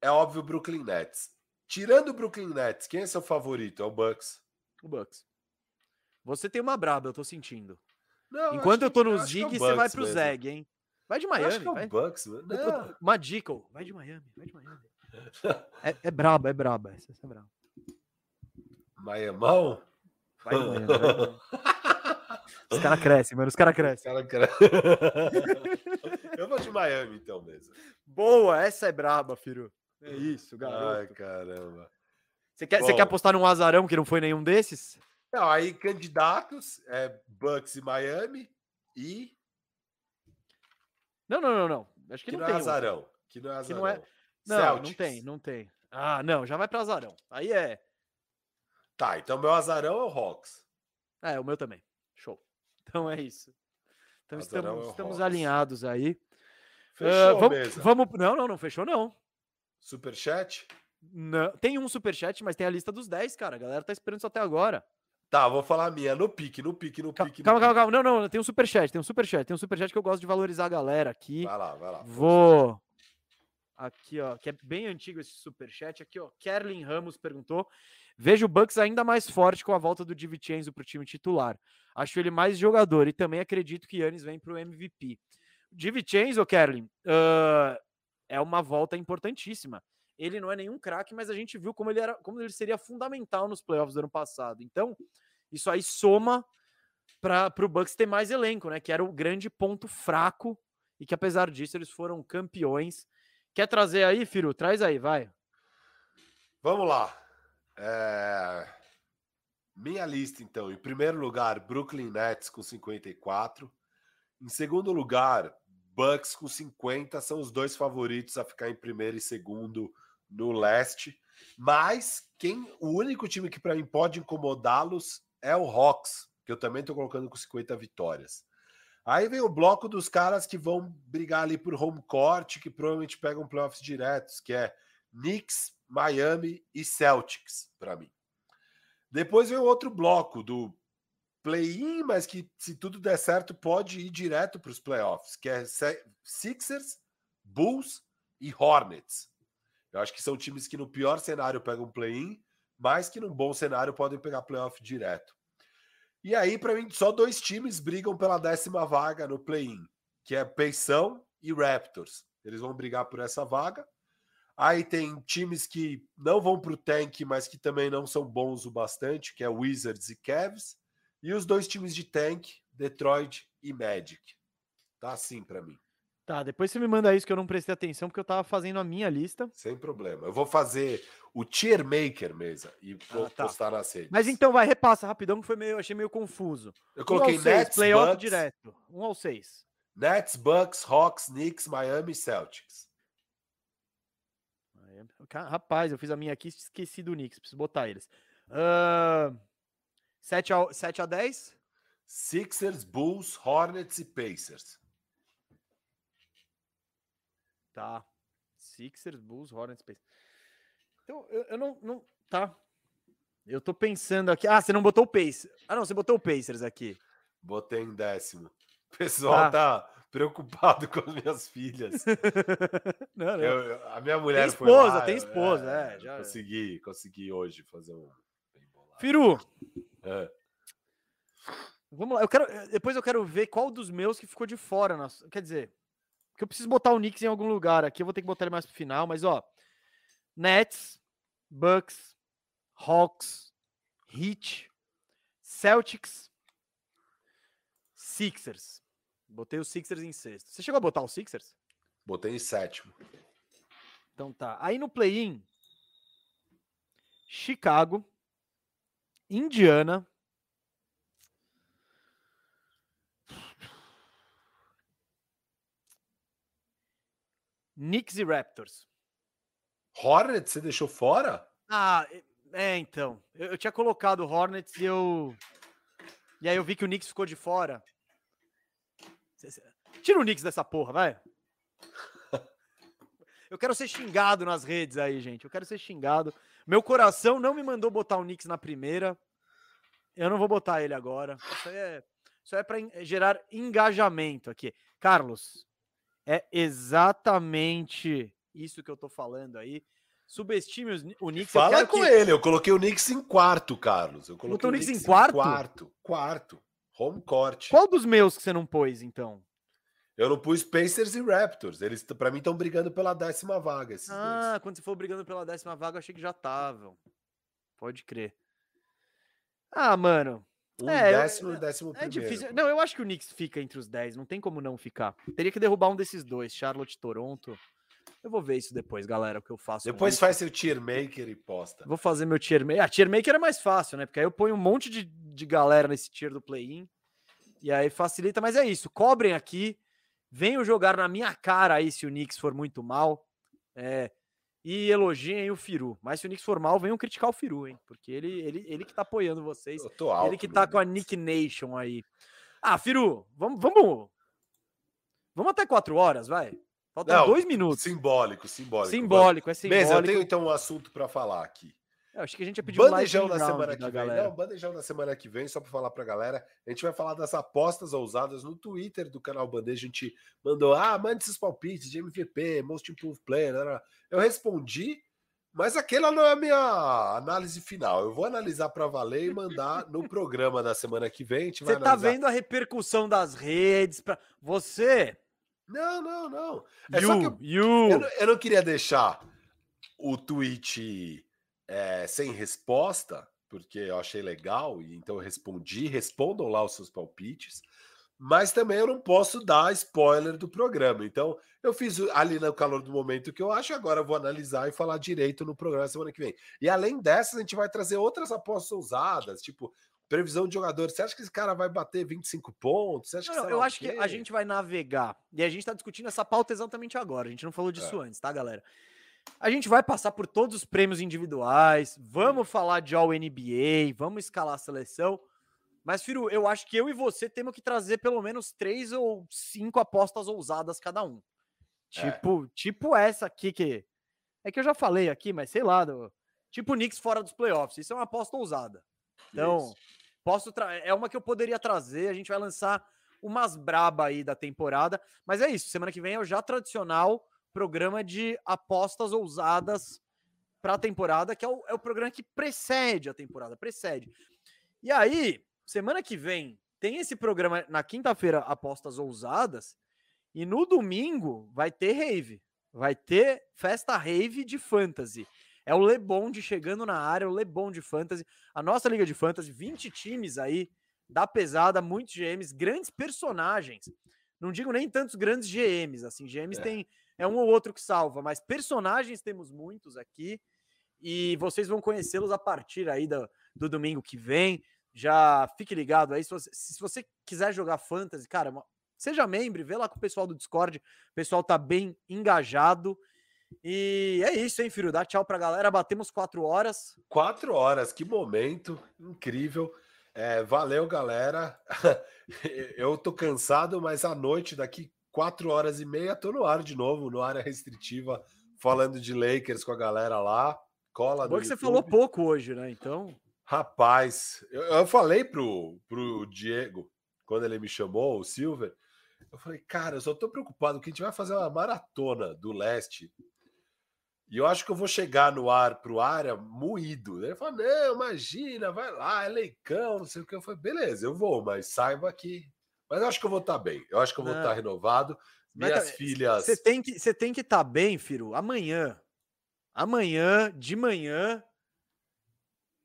é óbvio o Brooklyn Nets. Tirando o Brooklyn Nets, quem é seu favorito? É o Bucks. O Bucks. Você tem uma braba, eu tô sentindo. Não, Enquanto eu tô no é Zig, você vai pro mesmo. Zeg, hein? Vai de Miami, é vai. Bucks. mano. Dica, vai de Miami, vai de Miami. É, é braba, é braba. Essa, é braba. Miamão? Vai de Miami, vai de Miami. Os caras crescem, mano. Os caras crescem. Cara, cara. eu vou de Miami, então, mesmo. Boa, essa é braba, Firu. É isso, Ai, garoto. caramba. Você quer, você quer apostar num azarão que não foi nenhum desses? Não, aí candidatos é Bucks e Miami e Não, não, não, não. Acho que, que não não, tem. é outro. azarão. Que não é Que azarão. não é- Não, Celtics. não tem, não tem. Ah, não, já vai pra azarão. Aí é. Tá, então meu azarão é o Hawks. É, o meu também. Show. Então é isso. Então Azarão estamos, é estamos alinhados aí. Fechou Ah, vamos, vamos. Não, não, não fechou, não. Superchat? não. Tem um superchat, mas tem a lista dos 10, cara. A galera tá esperando isso até agora. Tá, vou falar a minha. No pique, no pique, no Calma, pique. no calma, calma, pique. calma. Não, não, tem um superchat, tem um superchat, tem um superchat que eu gosto de valorizar a galera aqui. Vai lá, vai lá. Vou. Aqui, ó, que é bem antigo esse superchat. Aqui, ó. Kerlin Ramos perguntou: Vejo o Bucks ainda mais forte com a volta do DiVincenzo para o time titular. Acho ele mais jogador e também acredito que Yannis vem para o MVP. DiVincenzo, Kerlin, ah, é uma volta importantíssima. Ele não é nenhum craque, mas a gente viu como ele era, como ele seria fundamental nos playoffs do ano passado. Então, isso aí soma para o Bucks ter mais elenco, né? Que era o grande ponto fraco e que apesar disso eles foram campeões. Quer trazer aí, Firu? Traz aí, vai. Vamos lá. É, Minha lista, então. Em primeiro lugar, Brooklyn Nets com 54. Em segundo lugar, Bucks com 50. São os dois favoritos a ficar em primeiro e segundo no leste. Mas quem o único time que para mim pode incomodá-los é o Hawks, que eu também estou colocando com 50 vitórias. Aí vem o bloco dos caras que vão brigar ali por home court, que provavelmente pegam playoffs diretos, que é Knicks, Miami e Celtics, para mim. Depois vem outro bloco do play-in, mas que se tudo der certo pode ir direto para os playoffs, que é Sixers, Bulls e Hornets. Eu acho que são times que no pior cenário pegam play-in, mas que num bom cenário podem pegar playoff direto. E aí, para mim, só dois times brigam pela décima vaga no play-in, que é Peição e Raptors. Eles vão brigar por essa vaga. Aí tem times que não vão para o tank, mas que também não são bons o bastante, que é Wizards e Cavs. E os dois times de tank, Detroit e Magic. Tá assim para mim, Tá, depois você me manda isso que eu não prestei atenção porque eu tava fazendo a minha lista. sem problema. Eu vou fazer o tier maker mesa e vou Ah, tá. postar nas redes. Mas então vai, repassa rapidão que foi meio, achei meio confuso. eu Um coloquei ao seis, Nets, playoff Bucks, direto. Um ao 6. Nets, Bucks, Hawks, Knicks, Miami e Celtics. Rapaz, eu fiz a minha aqui e esqueci do Knicks, preciso botar eles. 7 a, 7 a 10? Sixers, Bulls, Hornets e Pacers. Tá. Sixers, Bulls, Hornets, Pacers. Então, eu, eu não, não. Tá. Eu tô pensando aqui. Ah, você não botou o Pacers. Ah, não, você botou o Pacers aqui. Botei em décimo. O pessoal Tá. tá preocupado com as minhas filhas. não, não. Eu- eu- a minha mulher Tem foi esposa, lá, tem esposa, é, já- Consegui, consegui hoje fazer um. bem bolado. Firu, É. vamos lá. Eu quero, depois eu quero ver qual dos meus que ficou de fora. nas- quer dizer, que eu preciso botar o Knicks em algum lugar aqui. Eu vou ter que botar ele mais pro final, mas ó. Nets, Bucks, Hawks, Heat, Celtics, Sixers. Botei os Sixers em sexto. Você chegou a botar os Sixers? Botei em sétimo. Então tá. Aí no play-in, Chicago, Indiana. Knicks e Raptors. Hornets, você deixou fora? Ah, é- então. Eu, eu tinha colocado o Hornets e eu. E aí eu vi que o Knicks ficou de fora. Tira o Knicks dessa porra, vai. Eu quero ser xingado nas redes aí, gente. Eu quero ser xingado. Meu coração não me mandou botar o Knicks na primeira. Eu não vou botar ele agora. Isso é, isso é para gerar engajamento aqui. Carlos, é exatamente isso que eu tô falando aí. Subestime o Knicks. Fala com que- ele. Eu coloquei o Knicks em quarto, Carlos. Eu coloquei Botou o Knicks em Knicks quarto? Quarto. Quarto. Home court. Qual dos meus que você não pôs, então? Eu não pus Pacers e Raptors. Eles, para mim, estão brigando pela décima vaga. Ah, quando você for brigando pela décima vaga, eu achei que já estavam. Pode crer. Ah, mano, dois. Um é, eu- décimo e décimo é primeiro. difícil. Não, eu acho que o Knicks fica entre os 10, não tem como não ficar. Teria que derrubar um desses dois, Charlotte Toronto. Eu vou ver isso depois, galera, o que eu faço. Depois faz seu tier maker e posta. Vou fazer meu tier maker. Ah, tier maker é mais fácil, né? Porque aí eu ponho um monte de, de galera nesse tier do play-in. E aí facilita, mas é isso. Cobrem aqui. Venham jogar na minha cara aí se o Knicks for muito mal. É, e elogiem o Firu. Mas se o Knicks for mal, venham criticar o Firu, hein? Porque ele, ele, ele que tá apoiando vocês. Eu tô alto. ele que tá com a. Nick Nation aí. Ah, Firu, vamos. Vamos, vamos até quatro horas, vai. Faltam Não, dois minutos. Simbólico, simbólico. Simbólico, é Vamos. Mesa, eu simbólico. tenho então um assunto para falar aqui. Eu acho que a gente ia pedir bandejão um na semana que vem. Não, bandejão na semana que vem, só para falar pra galera. A gente vai falar das apostas ousadas no Twitter do canal Bandeja. A gente mandou, ah, mande esses palpites de MVP, Most Improved Player. né, né. Eu respondi, mas aquela não é a minha análise final. Eu vou analisar para valer e mandar no programa da semana que vem. A Você tá analisar. vendo a repercussão das redes para você? Não, não, não. É só que You, eu, you. eu, não- eu não queria deixar o tweet é, sem resposta, porque eu achei legal, e então eu respondi. Respondam lá os seus palpites. Mas também eu não posso dar spoiler do programa. Então, eu fiz ali no calor do momento que eu acho, agora eu vou analisar e falar direito no programa semana que vem. E além dessas, a gente vai trazer outras apostas ousadas, tipo previsão de jogador. Você acha que esse cara vai bater 25 pontos? Você acha Não, que eu acho que a gente vai navegar. E a gente tá discutindo essa pauta exatamente agora. A gente não falou disso antes, tá, galera? A gente vai passar por todos os prêmios individuais, vamos falar de All NBA, vamos escalar a seleção. Mas, Firu, eu acho que eu e você temos que trazer pelo menos três ou cinco apostas ousadas cada um. É. Tipo, tipo essa aqui que. É que eu já falei aqui, mas sei lá. do- Tipo Knicks fora dos playoffs. Isso é uma aposta ousada. Então, Isso. posso tra- é uma que eu poderia trazer. A gente vai lançar umas braba aí da temporada. Mas é isso. Semana que vem é o já tradicional programa de apostas ousadas para a temporada, que é o, é o programa que precede a temporada, precede. E aí, semana que vem, tem esse programa na quinta-feira, apostas ousadas, e no domingo vai ter rave. Vai ter festa rave de fantasy. É o Lebond chegando na área, o Lebond de fantasy. A nossa liga de fantasy, 20 times aí da pesada, muitos GMs, grandes personagens. Não digo nem tantos grandes GMs, assim, GMs É. tem é um ou outro que salva, mas personagens temos muitos aqui e vocês vão conhecê-los a partir aí do, do domingo que vem. Já fique ligado aí. Se você, se você quiser jogar fantasy, cara, seja membro, vê lá com o pessoal do Discord. O pessoal tá bem engajado. E é isso, hein, filho? Dá tchau pra galera. Batemos quatro horas. Quatro horas, que momento incrível. É, valeu, galera. Eu tô cansado, mas à noite, daqui quatro horas e meia, tô no ar de novo, no área restritiva, falando de Lakers com a galera lá. Cola Bom que você falou pouco hoje, né? Então, Rapaz, eu, eu falei pro, pro Diego, quando ele me chamou, o Silver, eu falei, cara, eu só tô preocupado que a gente vai fazer uma maratona do leste. E eu acho que eu vou chegar no ar pro área moído. Ele falou: não, imagina, vai lá, é leicão, não sei o que. Eu falei, beleza, eu vou, mas saiba que. Mas eu acho que eu vou estar bem. Eu acho que eu vou Não. estar renovado. Mas Minhas tá- filhas. você tem que você tem que estar bem, Firo, amanhã. Amanhã, de manhã.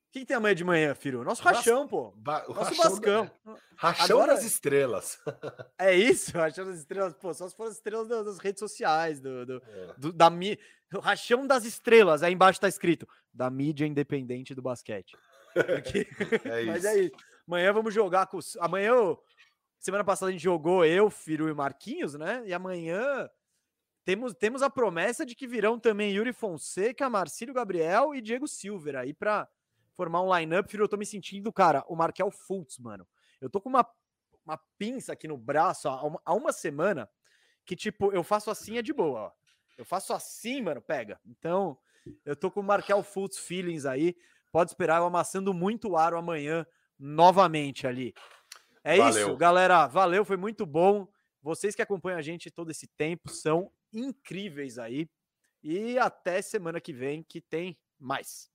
O que, que tem amanhã de manhã, Firo? Nosso rachão, pô. Ba- Nosso rachão da- Vascão. Rachão Agora- das estrelas. É isso, rachão das estrelas. Pô, só se for as estrelas das, redes sociais, do, do- É. do- da mi... o rachão das estrelas. Aí embaixo tá escrito da mídia independente do basquete. Porque- É Mas é isso. Amanhã vamos jogar com. Amanhã, eu- semana passada a gente jogou eu, Firo e Marquinhos, né? E amanhã temos, temos a promessa de que virão também Yuri Fonseca, Marcílio Gabriel e Diego Silver aí pra formar um line-up. Firo, eu tô me sentindo, cara, o Markel Fultz, mano. Eu tô com uma, uma pinça aqui no braço há uma, há uma semana que, tipo, eu faço assim é de boa, ó. Eu faço assim, mano, pega. Então, eu tô com o Markel Fultz feelings aí. Pode esperar eu amassando muito aro amanhã novamente ali. É Valeu. isso, galera. Valeu, foi muito bom. Vocês que acompanham a gente todo esse tempo são incríveis aí. E até semana que vem que tem mais.